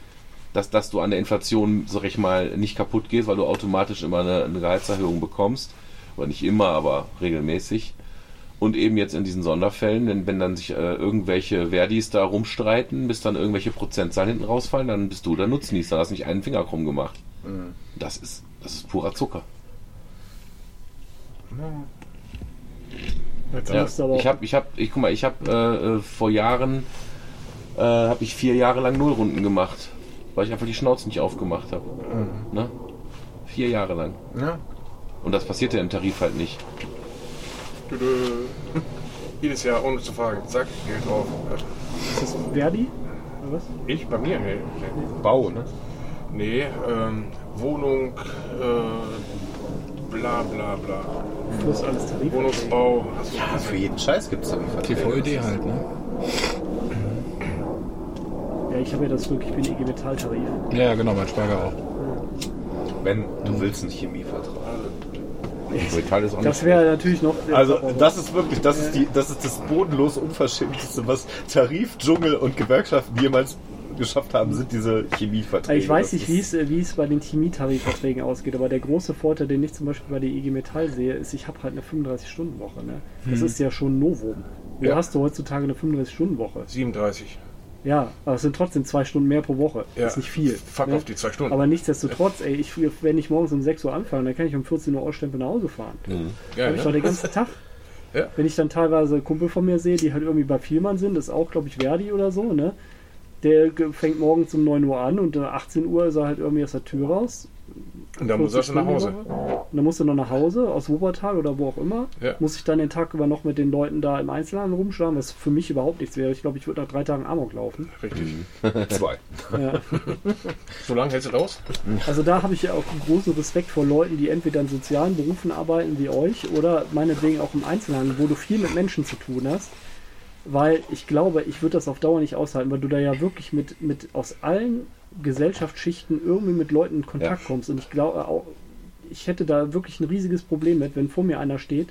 dass, dass du an der Inflation, sag ich mal, nicht kaputt gehst, weil du automatisch immer eine, eine Gehaltserhöhung bekommst. Oder nicht immer, aber regelmäßig. Und eben jetzt in diesen Sonderfällen, wenn, wenn dann sich äh, irgendwelche Verdis da rumstreiten, bis dann irgendwelche Prozentzahlen hinten rausfallen, dann bist du der Nutznießer, hast nicht einen Finger krumm gemacht. Das ist, das ist purer Zucker. Ja, ich habe, ich habe, ich guck mal, ich habe äh, äh, vor Jahren äh, habe ich vier Jahre lang Nullrunden gemacht, weil ich einfach die Schnauze nicht aufgemacht habe. Ne? Vier Jahre lang. Ja. Und das passierte im Tarif halt nicht. Du, du, jedes Jahr ohne zu fragen. Zack, Geld drauf. ist das Verdi? Oder was? Ich bei mir? Nee. Bau, ne? nee ähm, Wohnung, äh, bla bla bla. Plus alles Tarif. Wohnungsbau. Hast du Ja, für jeden Scheiß gibt es Tarifverträge. TVÖD halt, ne? Ja, ich habe ja das Glück, ich bin IG Metalltarif. Ja, ja, genau, mein Schwager auch. Wenn du willst einen Chemievertrag. Metall ist auch Das wäre natürlich noch. Also das ist wirklich, das ist die, das ist das bodenlos unverschämteste, was Tarif, Dschungel und Gewerkschaften jemals geschafft haben, sind diese Chemieverträge. Ich weiß nicht, wie es, wie es bei den Chemietarifverträgen ausgeht, aber der große Vorteil, den ich zum Beispiel bei der IG Metall sehe, ist, ich habe halt eine 35-Stunden-Woche. Ne? Das ist ja schon ein Novum. Wo Ja. hast du heutzutage eine 35-Stunden-Woche? 37. Ja, aber es sind trotzdem zwei Stunden mehr pro Woche. Ja. Ist nicht viel. Fuck ne? auf die zwei Stunden. Aber nichtsdestotrotz, ey, ich, wenn ich morgens um 6 Uhr anfange, dann kann ich um 14 Uhr ausstempeln nach Hause fahren. Geil, Hab ich doch ne? den ganzen Tag. Ja. Wenn ich dann teilweise Kumpel von mir sehe, die halt irgendwie bei Vielmann sind, das ist auch, glaube ich, Verdi oder so, ne? Der fängt morgens um 9 Uhr an und um 18 Uhr ist er halt irgendwie aus der Tür raus. Und dann muss er schon nach Hause. 40-Stunden-Woche. Und dann musst du noch nach Hause, aus Wuppertal oder wo auch immer. Ja. Muss ich dann den Tag über noch mit den Leuten da im Einzelhandel rumschlagen, was für mich überhaupt nichts wäre. Ich glaube, ich würde nach drei Tagen Amok laufen. Richtig. Zwei. Ja. So lange hältst du aus? Also da habe ich ja auch großen Respekt vor Leuten, die entweder in sozialen Berufen arbeiten wie euch oder meinetwegen auch im Einzelhandel, wo du viel mit Menschen zu tun hast. Weil ich glaube, ich würde das auf Dauer nicht aushalten, weil du da ja wirklich mit, mit aus allen Gesellschaftsschichten irgendwie mit Leuten in Kontakt Ja. kommst. Und ich glaube auch, ich hätte da wirklich ein riesiges Problem mit, wenn vor mir einer steht,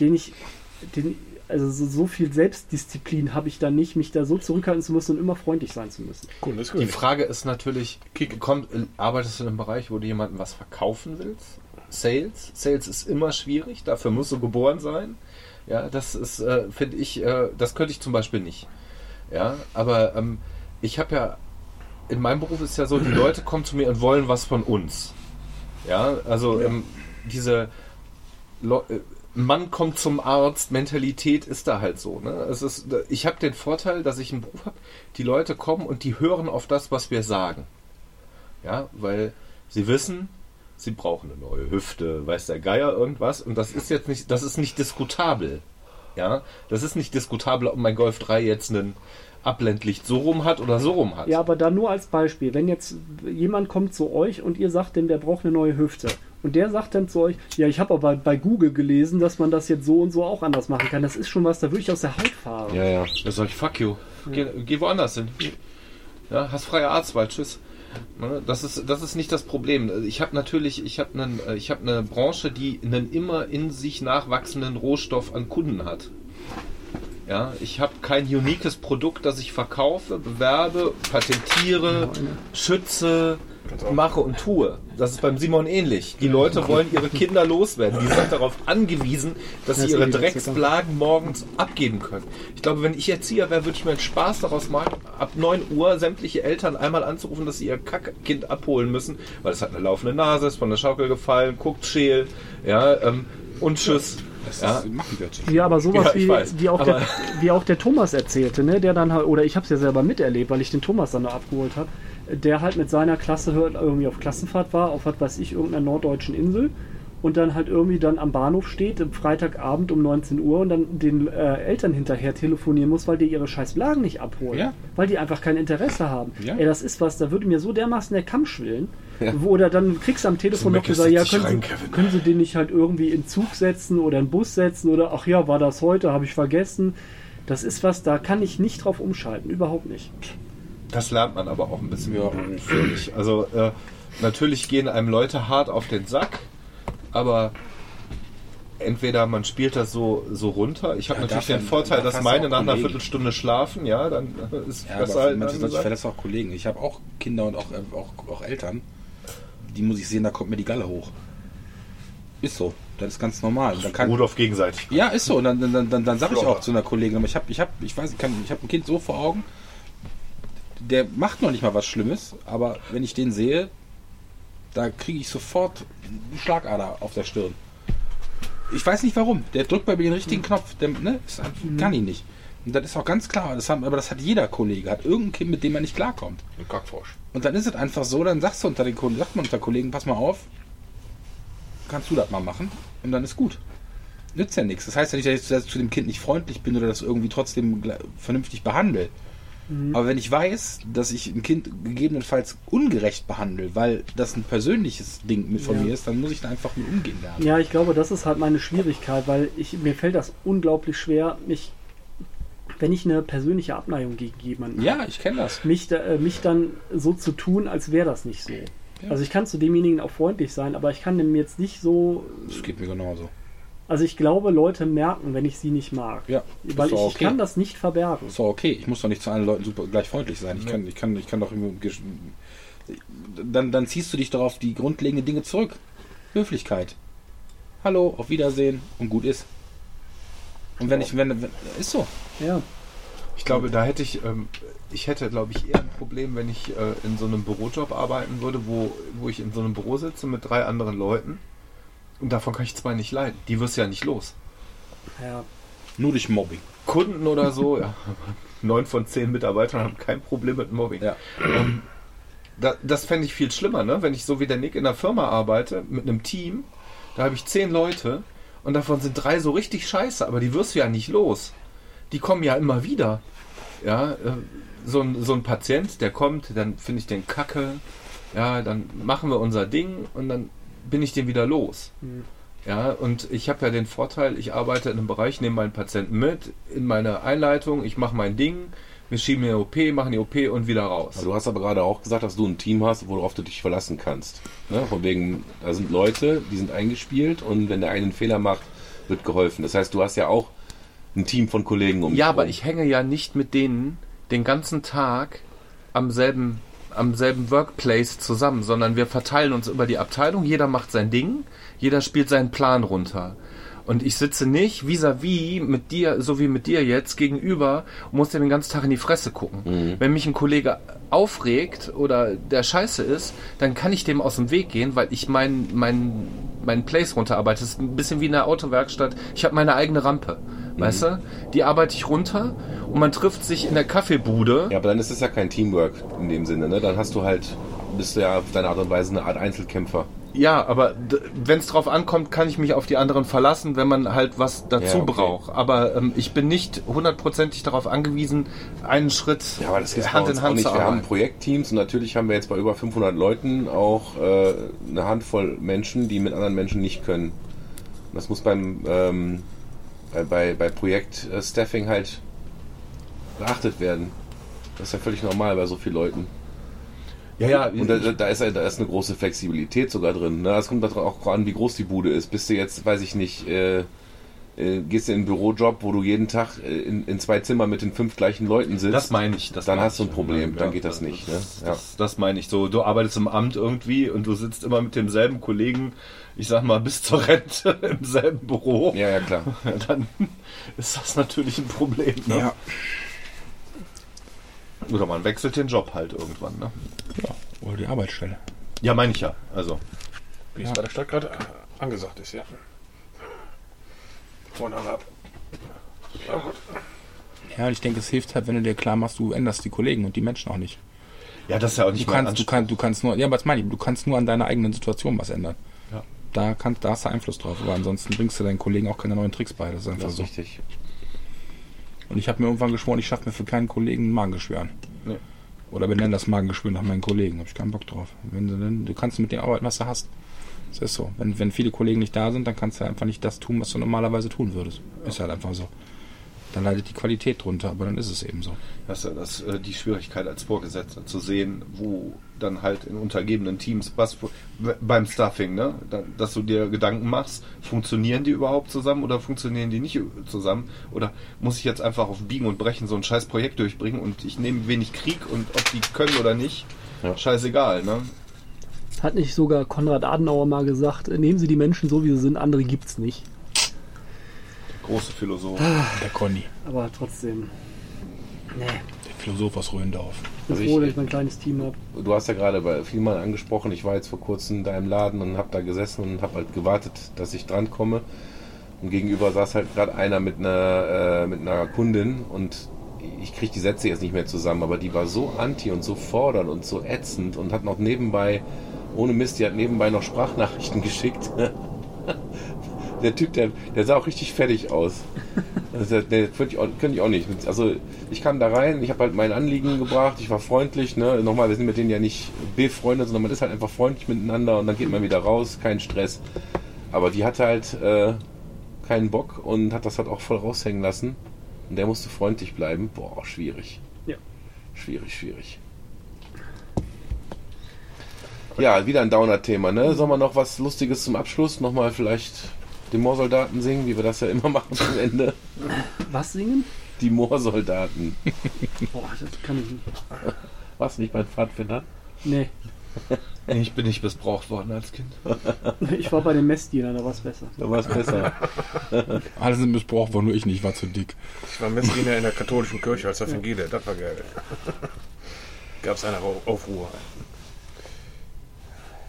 den ich, den, also so, so viel Selbstdisziplin habe ich da nicht, mich da so zurückhalten zu müssen und immer freundlich sein zu müssen. Cool, das ist Die gut. Frage ist natürlich, kommt, arbeitest du in einem Bereich, wo du jemandem was verkaufen willst? Sales? Sales ist immer schwierig, dafür musst du geboren sein. Ja, das ist, äh, finde ich, äh, das könnte ich zum Beispiel nicht. Ja, aber ähm, ich habe ja, in meinem Beruf ist ja so, die Leute kommen zu mir und wollen was von uns. Ja, also ähm, diese Le äh, Mann kommt zum Arzt, Mentalität ist da halt so. Ne? Es ist, ich habe den Vorteil, dass ich einen Beruf habe, die Leute kommen und die hören auf das, was wir sagen. Ja, weil sie wissen, sie brauchen eine neue Hüfte, weiß der Geier irgendwas und das ist jetzt nicht, das ist nicht diskutabel. Ja, das ist nicht diskutabel, ob mein Golf 3 jetzt einen Abblendlicht so rum hat oder so rum hat. Ja, aber da nur als Beispiel. Wenn jetzt jemand kommt zu euch und ihr sagt dem, der braucht eine neue Hüfte. Und der sagt dann zu euch, ja, ich habe aber bei Google gelesen, dass man das jetzt so und so auch anders machen kann. Das ist schon was, da würde ich aus der Haut fahren. Ja, ja. Da sag ich, fuck you. Geh, geh woanders hin. Ja, hast freie Arztwahl, tschüss. Ne, Das ist, das ist nicht das Problem. Ich habe natürlich, ich habe einen, ich habe eine Branche, die einen immer in sich nachwachsenden Rohstoff an Kunden hat. Ja, ich habe kein uniques Produkt, das ich verkaufe, bewerbe, patentiere, schütze, mache und tue. Das ist beim Simon ähnlich. Die Leute wollen ihre Kinder loswerden. Die sind darauf angewiesen, dass sie ihre ist Drecksblagen morgens abgeben können. Ich glaube, wenn ich Erzieher wäre, würde ich mir einen Spaß daraus machen, ab 9 Uhr sämtliche Eltern einmal anzurufen, dass sie ihr Kackkind abholen müssen, weil es hat eine laufende Nase, ist von der Schaukel gefallen, guckt scheel, ja, ähm, und tschüss. Das Ja. Ja, aber sowas Ja, wie, wie, auch Aber- der, wie auch der Thomas erzählte, ne? der dann halt, oder ich habe es ja selber miterlebt, weil ich den Thomas dann noch abgeholt habe, der halt mit seiner Klasse hört, irgendwie auf Klassenfahrt war, auf was weiß ich, irgendeiner norddeutschen Insel und dann halt irgendwie dann am Bahnhof steht, am Freitagabend um 19 Uhr und dann den äh, Eltern hinterher telefonieren muss, weil die ihre scheiß Blagen nicht abholen. Ja. Weil die einfach kein Interesse haben. Ja. Ey, das ist was, da würde mir so dermaßen der Kamm schwillen. Ja. Wo, oder dann kriegst du am Telefon noch Meckes gesagt, ja, können, rein, Sie, können Sie den nicht halt irgendwie in Zug setzen oder in Bus setzen oder ach ja, war das heute, habe ich vergessen. Das ist was, da kann ich nicht drauf umschalten, überhaupt nicht. Das lernt man aber auch ein bisschen ich. Also äh, natürlich gehen einem Leute hart auf den Sack, aber entweder man spielt das so, so runter. Ich habe Ja, natürlich dafür- den Vorteil, da dass meine nach einer. Viertelstunde schlafen, ja, dann äh, ist Ja, besser aber manche. Fälle ist auch Kollegen. Ich habe auch Kinder und auch, äh, auch, auch Eltern. Die muss ich sehen, da kommt mir die Galle hoch. Ist so. Das ist ganz normal. Und dann kann, Rudolf gegenseitig. ja, ist so. Und dann, dann, dann, dann sage ich auch zu einer Kollegin, aber ich habe, ich habe, ich weiß, ich, ich habe ein Kind so vor Augen, der macht noch nicht mal was Schlimmes, aber wenn ich den sehe, da kriege ich sofort eine Schlagader auf der Stirn. Ich weiß nicht warum. Der drückt bei mir den richtigen Knopf. Der ne, ist, einfach- kann ihn nicht. Und das ist auch ganz klar. Das haben, aber das hat jeder Kollege. Hat irgendein Kind, mit dem er nicht klarkommt. Ein Kackfrosch. Und dann ist es einfach so, dann sagst du unter den Kollegen, sagt man unter Kollegen, pass mal auf, kannst du das mal machen? Und dann ist gut. Nützt ja nichts. Das heißt ja nicht, dass ich zu dem Kind nicht freundlich bin oder das irgendwie trotzdem vernünftig behandle. Aber wenn ich weiß, dass ich ein Kind gegebenenfalls ungerecht behandle, weil das ein persönliches Ding mit von Ja. mir ist, dann muss ich da einfach mit umgehen lernen. Ja, ich glaube, das ist halt meine Schwierigkeit, weil ich, mir fällt das unglaublich schwer, mich, wenn ich eine persönliche Abneigung gegen jemanden Ja, ich kenne das. mich, äh, mich dann so zu tun, als wäre das nicht so. Also ich kann zu demjenigen auch freundlich sein, aber ich kann dem jetzt nicht so. Das geht mir genauso. Also ich glaube, Leute merken, wenn ich sie nicht mag. Ja, Weil ich, ich kann das nicht verbergen. Ist doch okay. Ich muss doch nicht zu allen Leuten super gleich freundlich sein. Ich kann, ich kann, ich kann doch dann, dann ziehst du dich doch auf die grundlegenden Dinge zurück. Höflichkeit. Hallo, auf Wiedersehen und gut ist. Und wenn ich, wenn, wenn ist so. Ja. Ich glaube, da hätte ich, ähm, ich hätte, glaube ich, eher ein Problem, wenn ich äh, in so einem Bürojob arbeiten würde, wo, wo ich in so einem Büro sitze mit drei anderen Leuten. Und davon kann ich zwei nicht leiden. Die wirst du ja nicht los. ja. Nur durch Mobbing. Kunden oder so, ja. Neun von zehn Mitarbeitern haben kein Problem mit Mobbing. Ja. Ähm, da, das fände ich viel schlimmer, ne? Wenn ich so wie der Nick in der Firma arbeite, mit einem Team, da habe ich zehn Leute und davon sind drei so richtig scheiße, aber die wirst du ja nicht los. Die kommen ja immer wieder. Ja, äh, so ein, so ein Patient, der kommt, dann finde ich den kacke, ja, dann machen wir unser Ding und dann bin ich den wieder los. Mhm. Ja, und ich habe ja den Vorteil, ich arbeite in einem Bereich, nehme meinen Patienten mit, in meine Einleitung, ich mache mein Ding, wir schieben die OP, machen die OP und wieder raus. Du hast aber gerade auch gesagt, dass du ein Team hast, worauf du dich verlassen kannst. Ne? Von wegen, da sind Leute, die sind eingespielt und wenn der eine einen Fehler macht, wird geholfen. Das heißt, du hast ja auch ein Team von Kollegen um Ja, aber ich hänge ja nicht mit denen den ganzen Tag am selben, am selben Workplace zusammen, sondern wir verteilen uns über die Abteilung, jeder macht sein Ding, jeder spielt seinen Plan runter. Und ich sitze nicht vis-à-vis mit dir, so wie mit dir jetzt, gegenüber und muss dir den ganzen Tag in die Fresse gucken. Wenn mich ein Kollege aufregt oder der scheiße ist, dann kann ich dem aus dem Weg gehen, weil ich meinen mein, mein Place runterarbeite. Das ist ein bisschen wie in der Autowerkstatt. Ich habe meine eigene Rampe. Weißt du? Die arbeite ich runter und man trifft sich in der Kaffeebude. Ja, aber dann ist es ja kein Teamwork in dem Sinne. Ne? Dann hast du halt, bist du ja auf deine Art und Weise eine Art Einzelkämpfer. Ja, aber wenn es drauf ankommt, kann ich mich auf die anderen verlassen, wenn man halt was dazu Ja, okay. braucht. Aber ähm, ich bin nicht hundertprozentig darauf angewiesen, einen Schritt Ja, aber das Hand in Hand zu Wir haben arbeiten. Projektteams und natürlich haben wir jetzt bei über 500 Leuten auch äh, eine Handvoll Menschen, die mit anderen Menschen nicht können. Das muss beim ähm, bei, bei, bei Projektstaffing halt beachtet werden. Das ist ja völlig normal bei so vielen Leuten. Ja, ja, Und da, da, ist, ja- da ist eine große Flexibilität sogar drin. Ne? Es kommt darauf auch an, wie groß die Bude ist. Bist du jetzt, weiß ich nicht, äh, äh, gehst du in einen Bürojob, wo du jeden Tag äh, in, in zwei Zimmern mit den fünf gleichen Leuten sitzt. Das meine ich. Das Dann hast du ein. Problem, dann geht das nicht, ne? Das, Ja. das, das meine ich so. Du arbeitest im Amt irgendwie und du sitzt immer mit demselben Kollegen, ich sag mal, bis zur Rente im selben Büro. Ja, ja, klar. Dann ist das natürlich ein Problem. Ne? Oder man wechselt den Job halt irgendwann. Ne? ja. Oder die Arbeitsstelle. Ja, meine ich ja. Also. Wie es bei der Stadt gerade angesagt ist, ja. Vorne ab. Ja, gut. Ja, ich denke, es hilft halt, wenn du dir klar machst, du änderst die Kollegen und die Menschen auch nicht. Ja, das ist ja auch Du nicht mein kannst, du kannst, du kannst nur, ja, was meine ich, du kannst nur an deiner eigenen Situation was ändern. Ja. Da, kannst, da hast du Einfluss drauf, aber ansonsten bringst du deinen Kollegen auch keine neuen Tricks bei. Das ist einfach Das ist so. richtig. Und ich habe mir irgendwann geschworen, ich schaffe mir für keinen Kollegen ein Magengeschwür an. Nee. Oder benenne das Magengeschwür nach meinen Kollegen. Habe ich keinen Bock drauf. Wenn du, denn, du kannst mit dem arbeiten, was du hast. Das ist so. Wenn, wenn viele Kollegen nicht da sind, dann kannst du einfach nicht das tun, was du normalerweise tun würdest. Ist halt einfach so. Dann leidet die Qualität drunter, aber dann ist es eben so. Das ist ja das, äh, die Schwierigkeit als Vorgesetzter zu sehen, wo dann halt in untergebenen Teams was beim Stuffing, ne? Da- dass du dir Gedanken machst, funktionieren die überhaupt zusammen oder funktionieren die nicht zusammen? Oder muss ich jetzt einfach auf Biegen und Brechen so ein scheiß Projekt durchbringen und ich nehme wenig Krieg und ob die können oder nicht, Ja. scheißegal, ne? Hat nicht sogar Konrad Adenauer mal gesagt, äh, nehmen Sie die Menschen so, wie sie sind, andere gibt's nicht. Große Philosoph. Der Conny, Aber trotzdem. Nee. der Philosoph aus Röndorf. Ich bin Also froh, ich- dass ich mein kleines Team habe. Du hast ja gerade bei Vielmann angesprochen, ich war jetzt vor kurzem da im Laden und habe da gesessen und habe halt gewartet, dass ich drankomme. Und gegenüber saß halt gerade einer mit einer, äh, mit einer Kundin und ich kriege die Sätze jetzt nicht mehr zusammen, aber die war so anti und so fordernd und so ätzend und hat noch nebenbei, ohne Mist, die hat nebenbei noch Sprachnachrichten geschickt. Der Typ, der, der sah auch richtig fertig aus. Also, der könnte ich, auch, könnte ich auch nicht. Also ich kam da rein, ich habe halt mein Anliegen gebracht, ich war freundlich. Ne? Nochmal, wir sind mit denen ja nicht befreundet, sondern man ist halt einfach freundlich miteinander und dann geht man wieder raus, kein Stress. Aber die hatte halt äh, keinen Bock und hat das halt auch voll raushängen lassen. Und der musste freundlich bleiben. Boah, schwierig. Ja. Schwierig, schwierig. Ja, wieder ein Downer-Thema, ne? Sollen wir noch was Lustiges zum Abschluss? Nochmal vielleicht die Moorsoldaten singen, wie wir das ja immer machen am Ende. Was singen? Die Moorsoldaten. Boah, das kann ich nicht. Was nicht bei den Pfadfindern? Nee. Ich bin nicht missbraucht worden als Kind. Ich war bei den Messdienern, da war es besser. Da war es besser. Alle sind missbraucht worden, nur ich nicht, war zu dick. Ich war Messdiener in der katholischen Kirche als Evangelier, das war geil. Gab es eine Au- Aufruhr.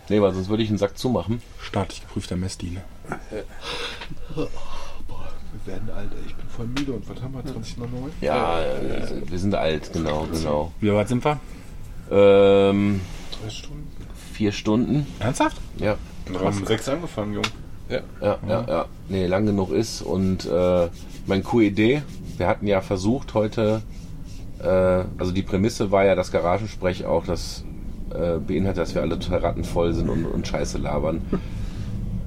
nee, weil sonst würde ich einen Sack zumachen. Staatlich geprüfter Messdiener. Wir werden alt, ey. ich bin voll müde und was haben wir, 2009? Ja, äh, wir sind alt, genau, genau. Wie weit sind wir? Ähm, Drei Stunden. vier Stunden. Ernsthaft? Ja, Wir haben um sechs angefangen, Jung. ja, ja, ja. Nee, lang genug ist. Und äh, mein QED, wir hatten ja versucht heute, äh, also die Prämisse war ja, das Garagensprech auch, das äh, beinhaltet, dass wir alle total rattenvoll sind und, und Scheiße labern.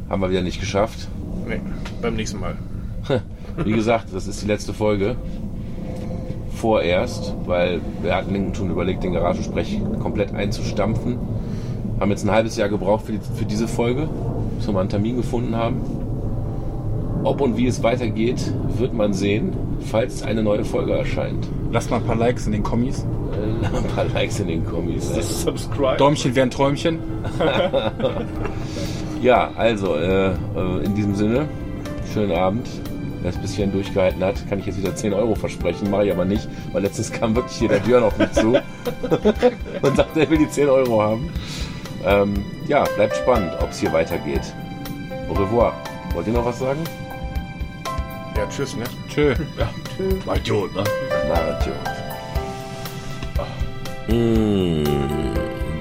Haben wir wieder nicht geschafft. Nee, beim nächsten Mal. Wie gesagt, das ist die letzte Folge. Vorerst, weil wir hatten schon überlegt, den Garagensprech komplett einzustampfen. Haben jetzt ein halbes Jahr gebraucht für, die, für diese Folge, bis wir mal einen Termin gefunden haben. Ob und wie es weitergeht, wird man sehen, falls eine neue Folge erscheint. Lasst mal ein paar Likes in den Kommis. Äh, ein paar Likes in den Kommis. Subscribe. Däumchen wären Träumchen. Ja, also äh, äh, in diesem Sinne, schönen Abend. Wer es bis hierhin durchgehalten hat, kann ich jetzt wieder 10 Euro versprechen, mache ich aber nicht, weil letztens kam wirklich hier der Björn auf mich zu und sagte, er will die 10 Euro haben. Ähm, ja, bleibt spannend, ob es hier weitergeht. Au revoir. Wollt ihr noch was sagen? Ja, tschüss, ne? Tschö. Idiot, ne? Marathion. Mmh,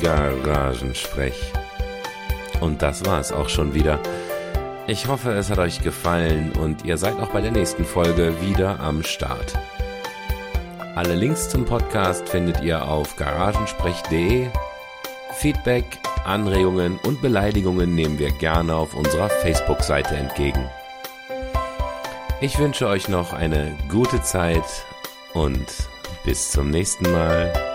Garagensprech. Und das war's auch schon wieder. Ich hoffe, es hat euch gefallen und ihr seid auch bei der nächsten Folge wieder am Start. Alle Links zum Podcast findet ihr auf garagensprech.de. Feedback, Anregungen und Beleidigungen nehmen wir gerne auf unserer Facebook-Seite entgegen. Ich wünsche euch noch eine gute Zeit und bis zum nächsten Mal.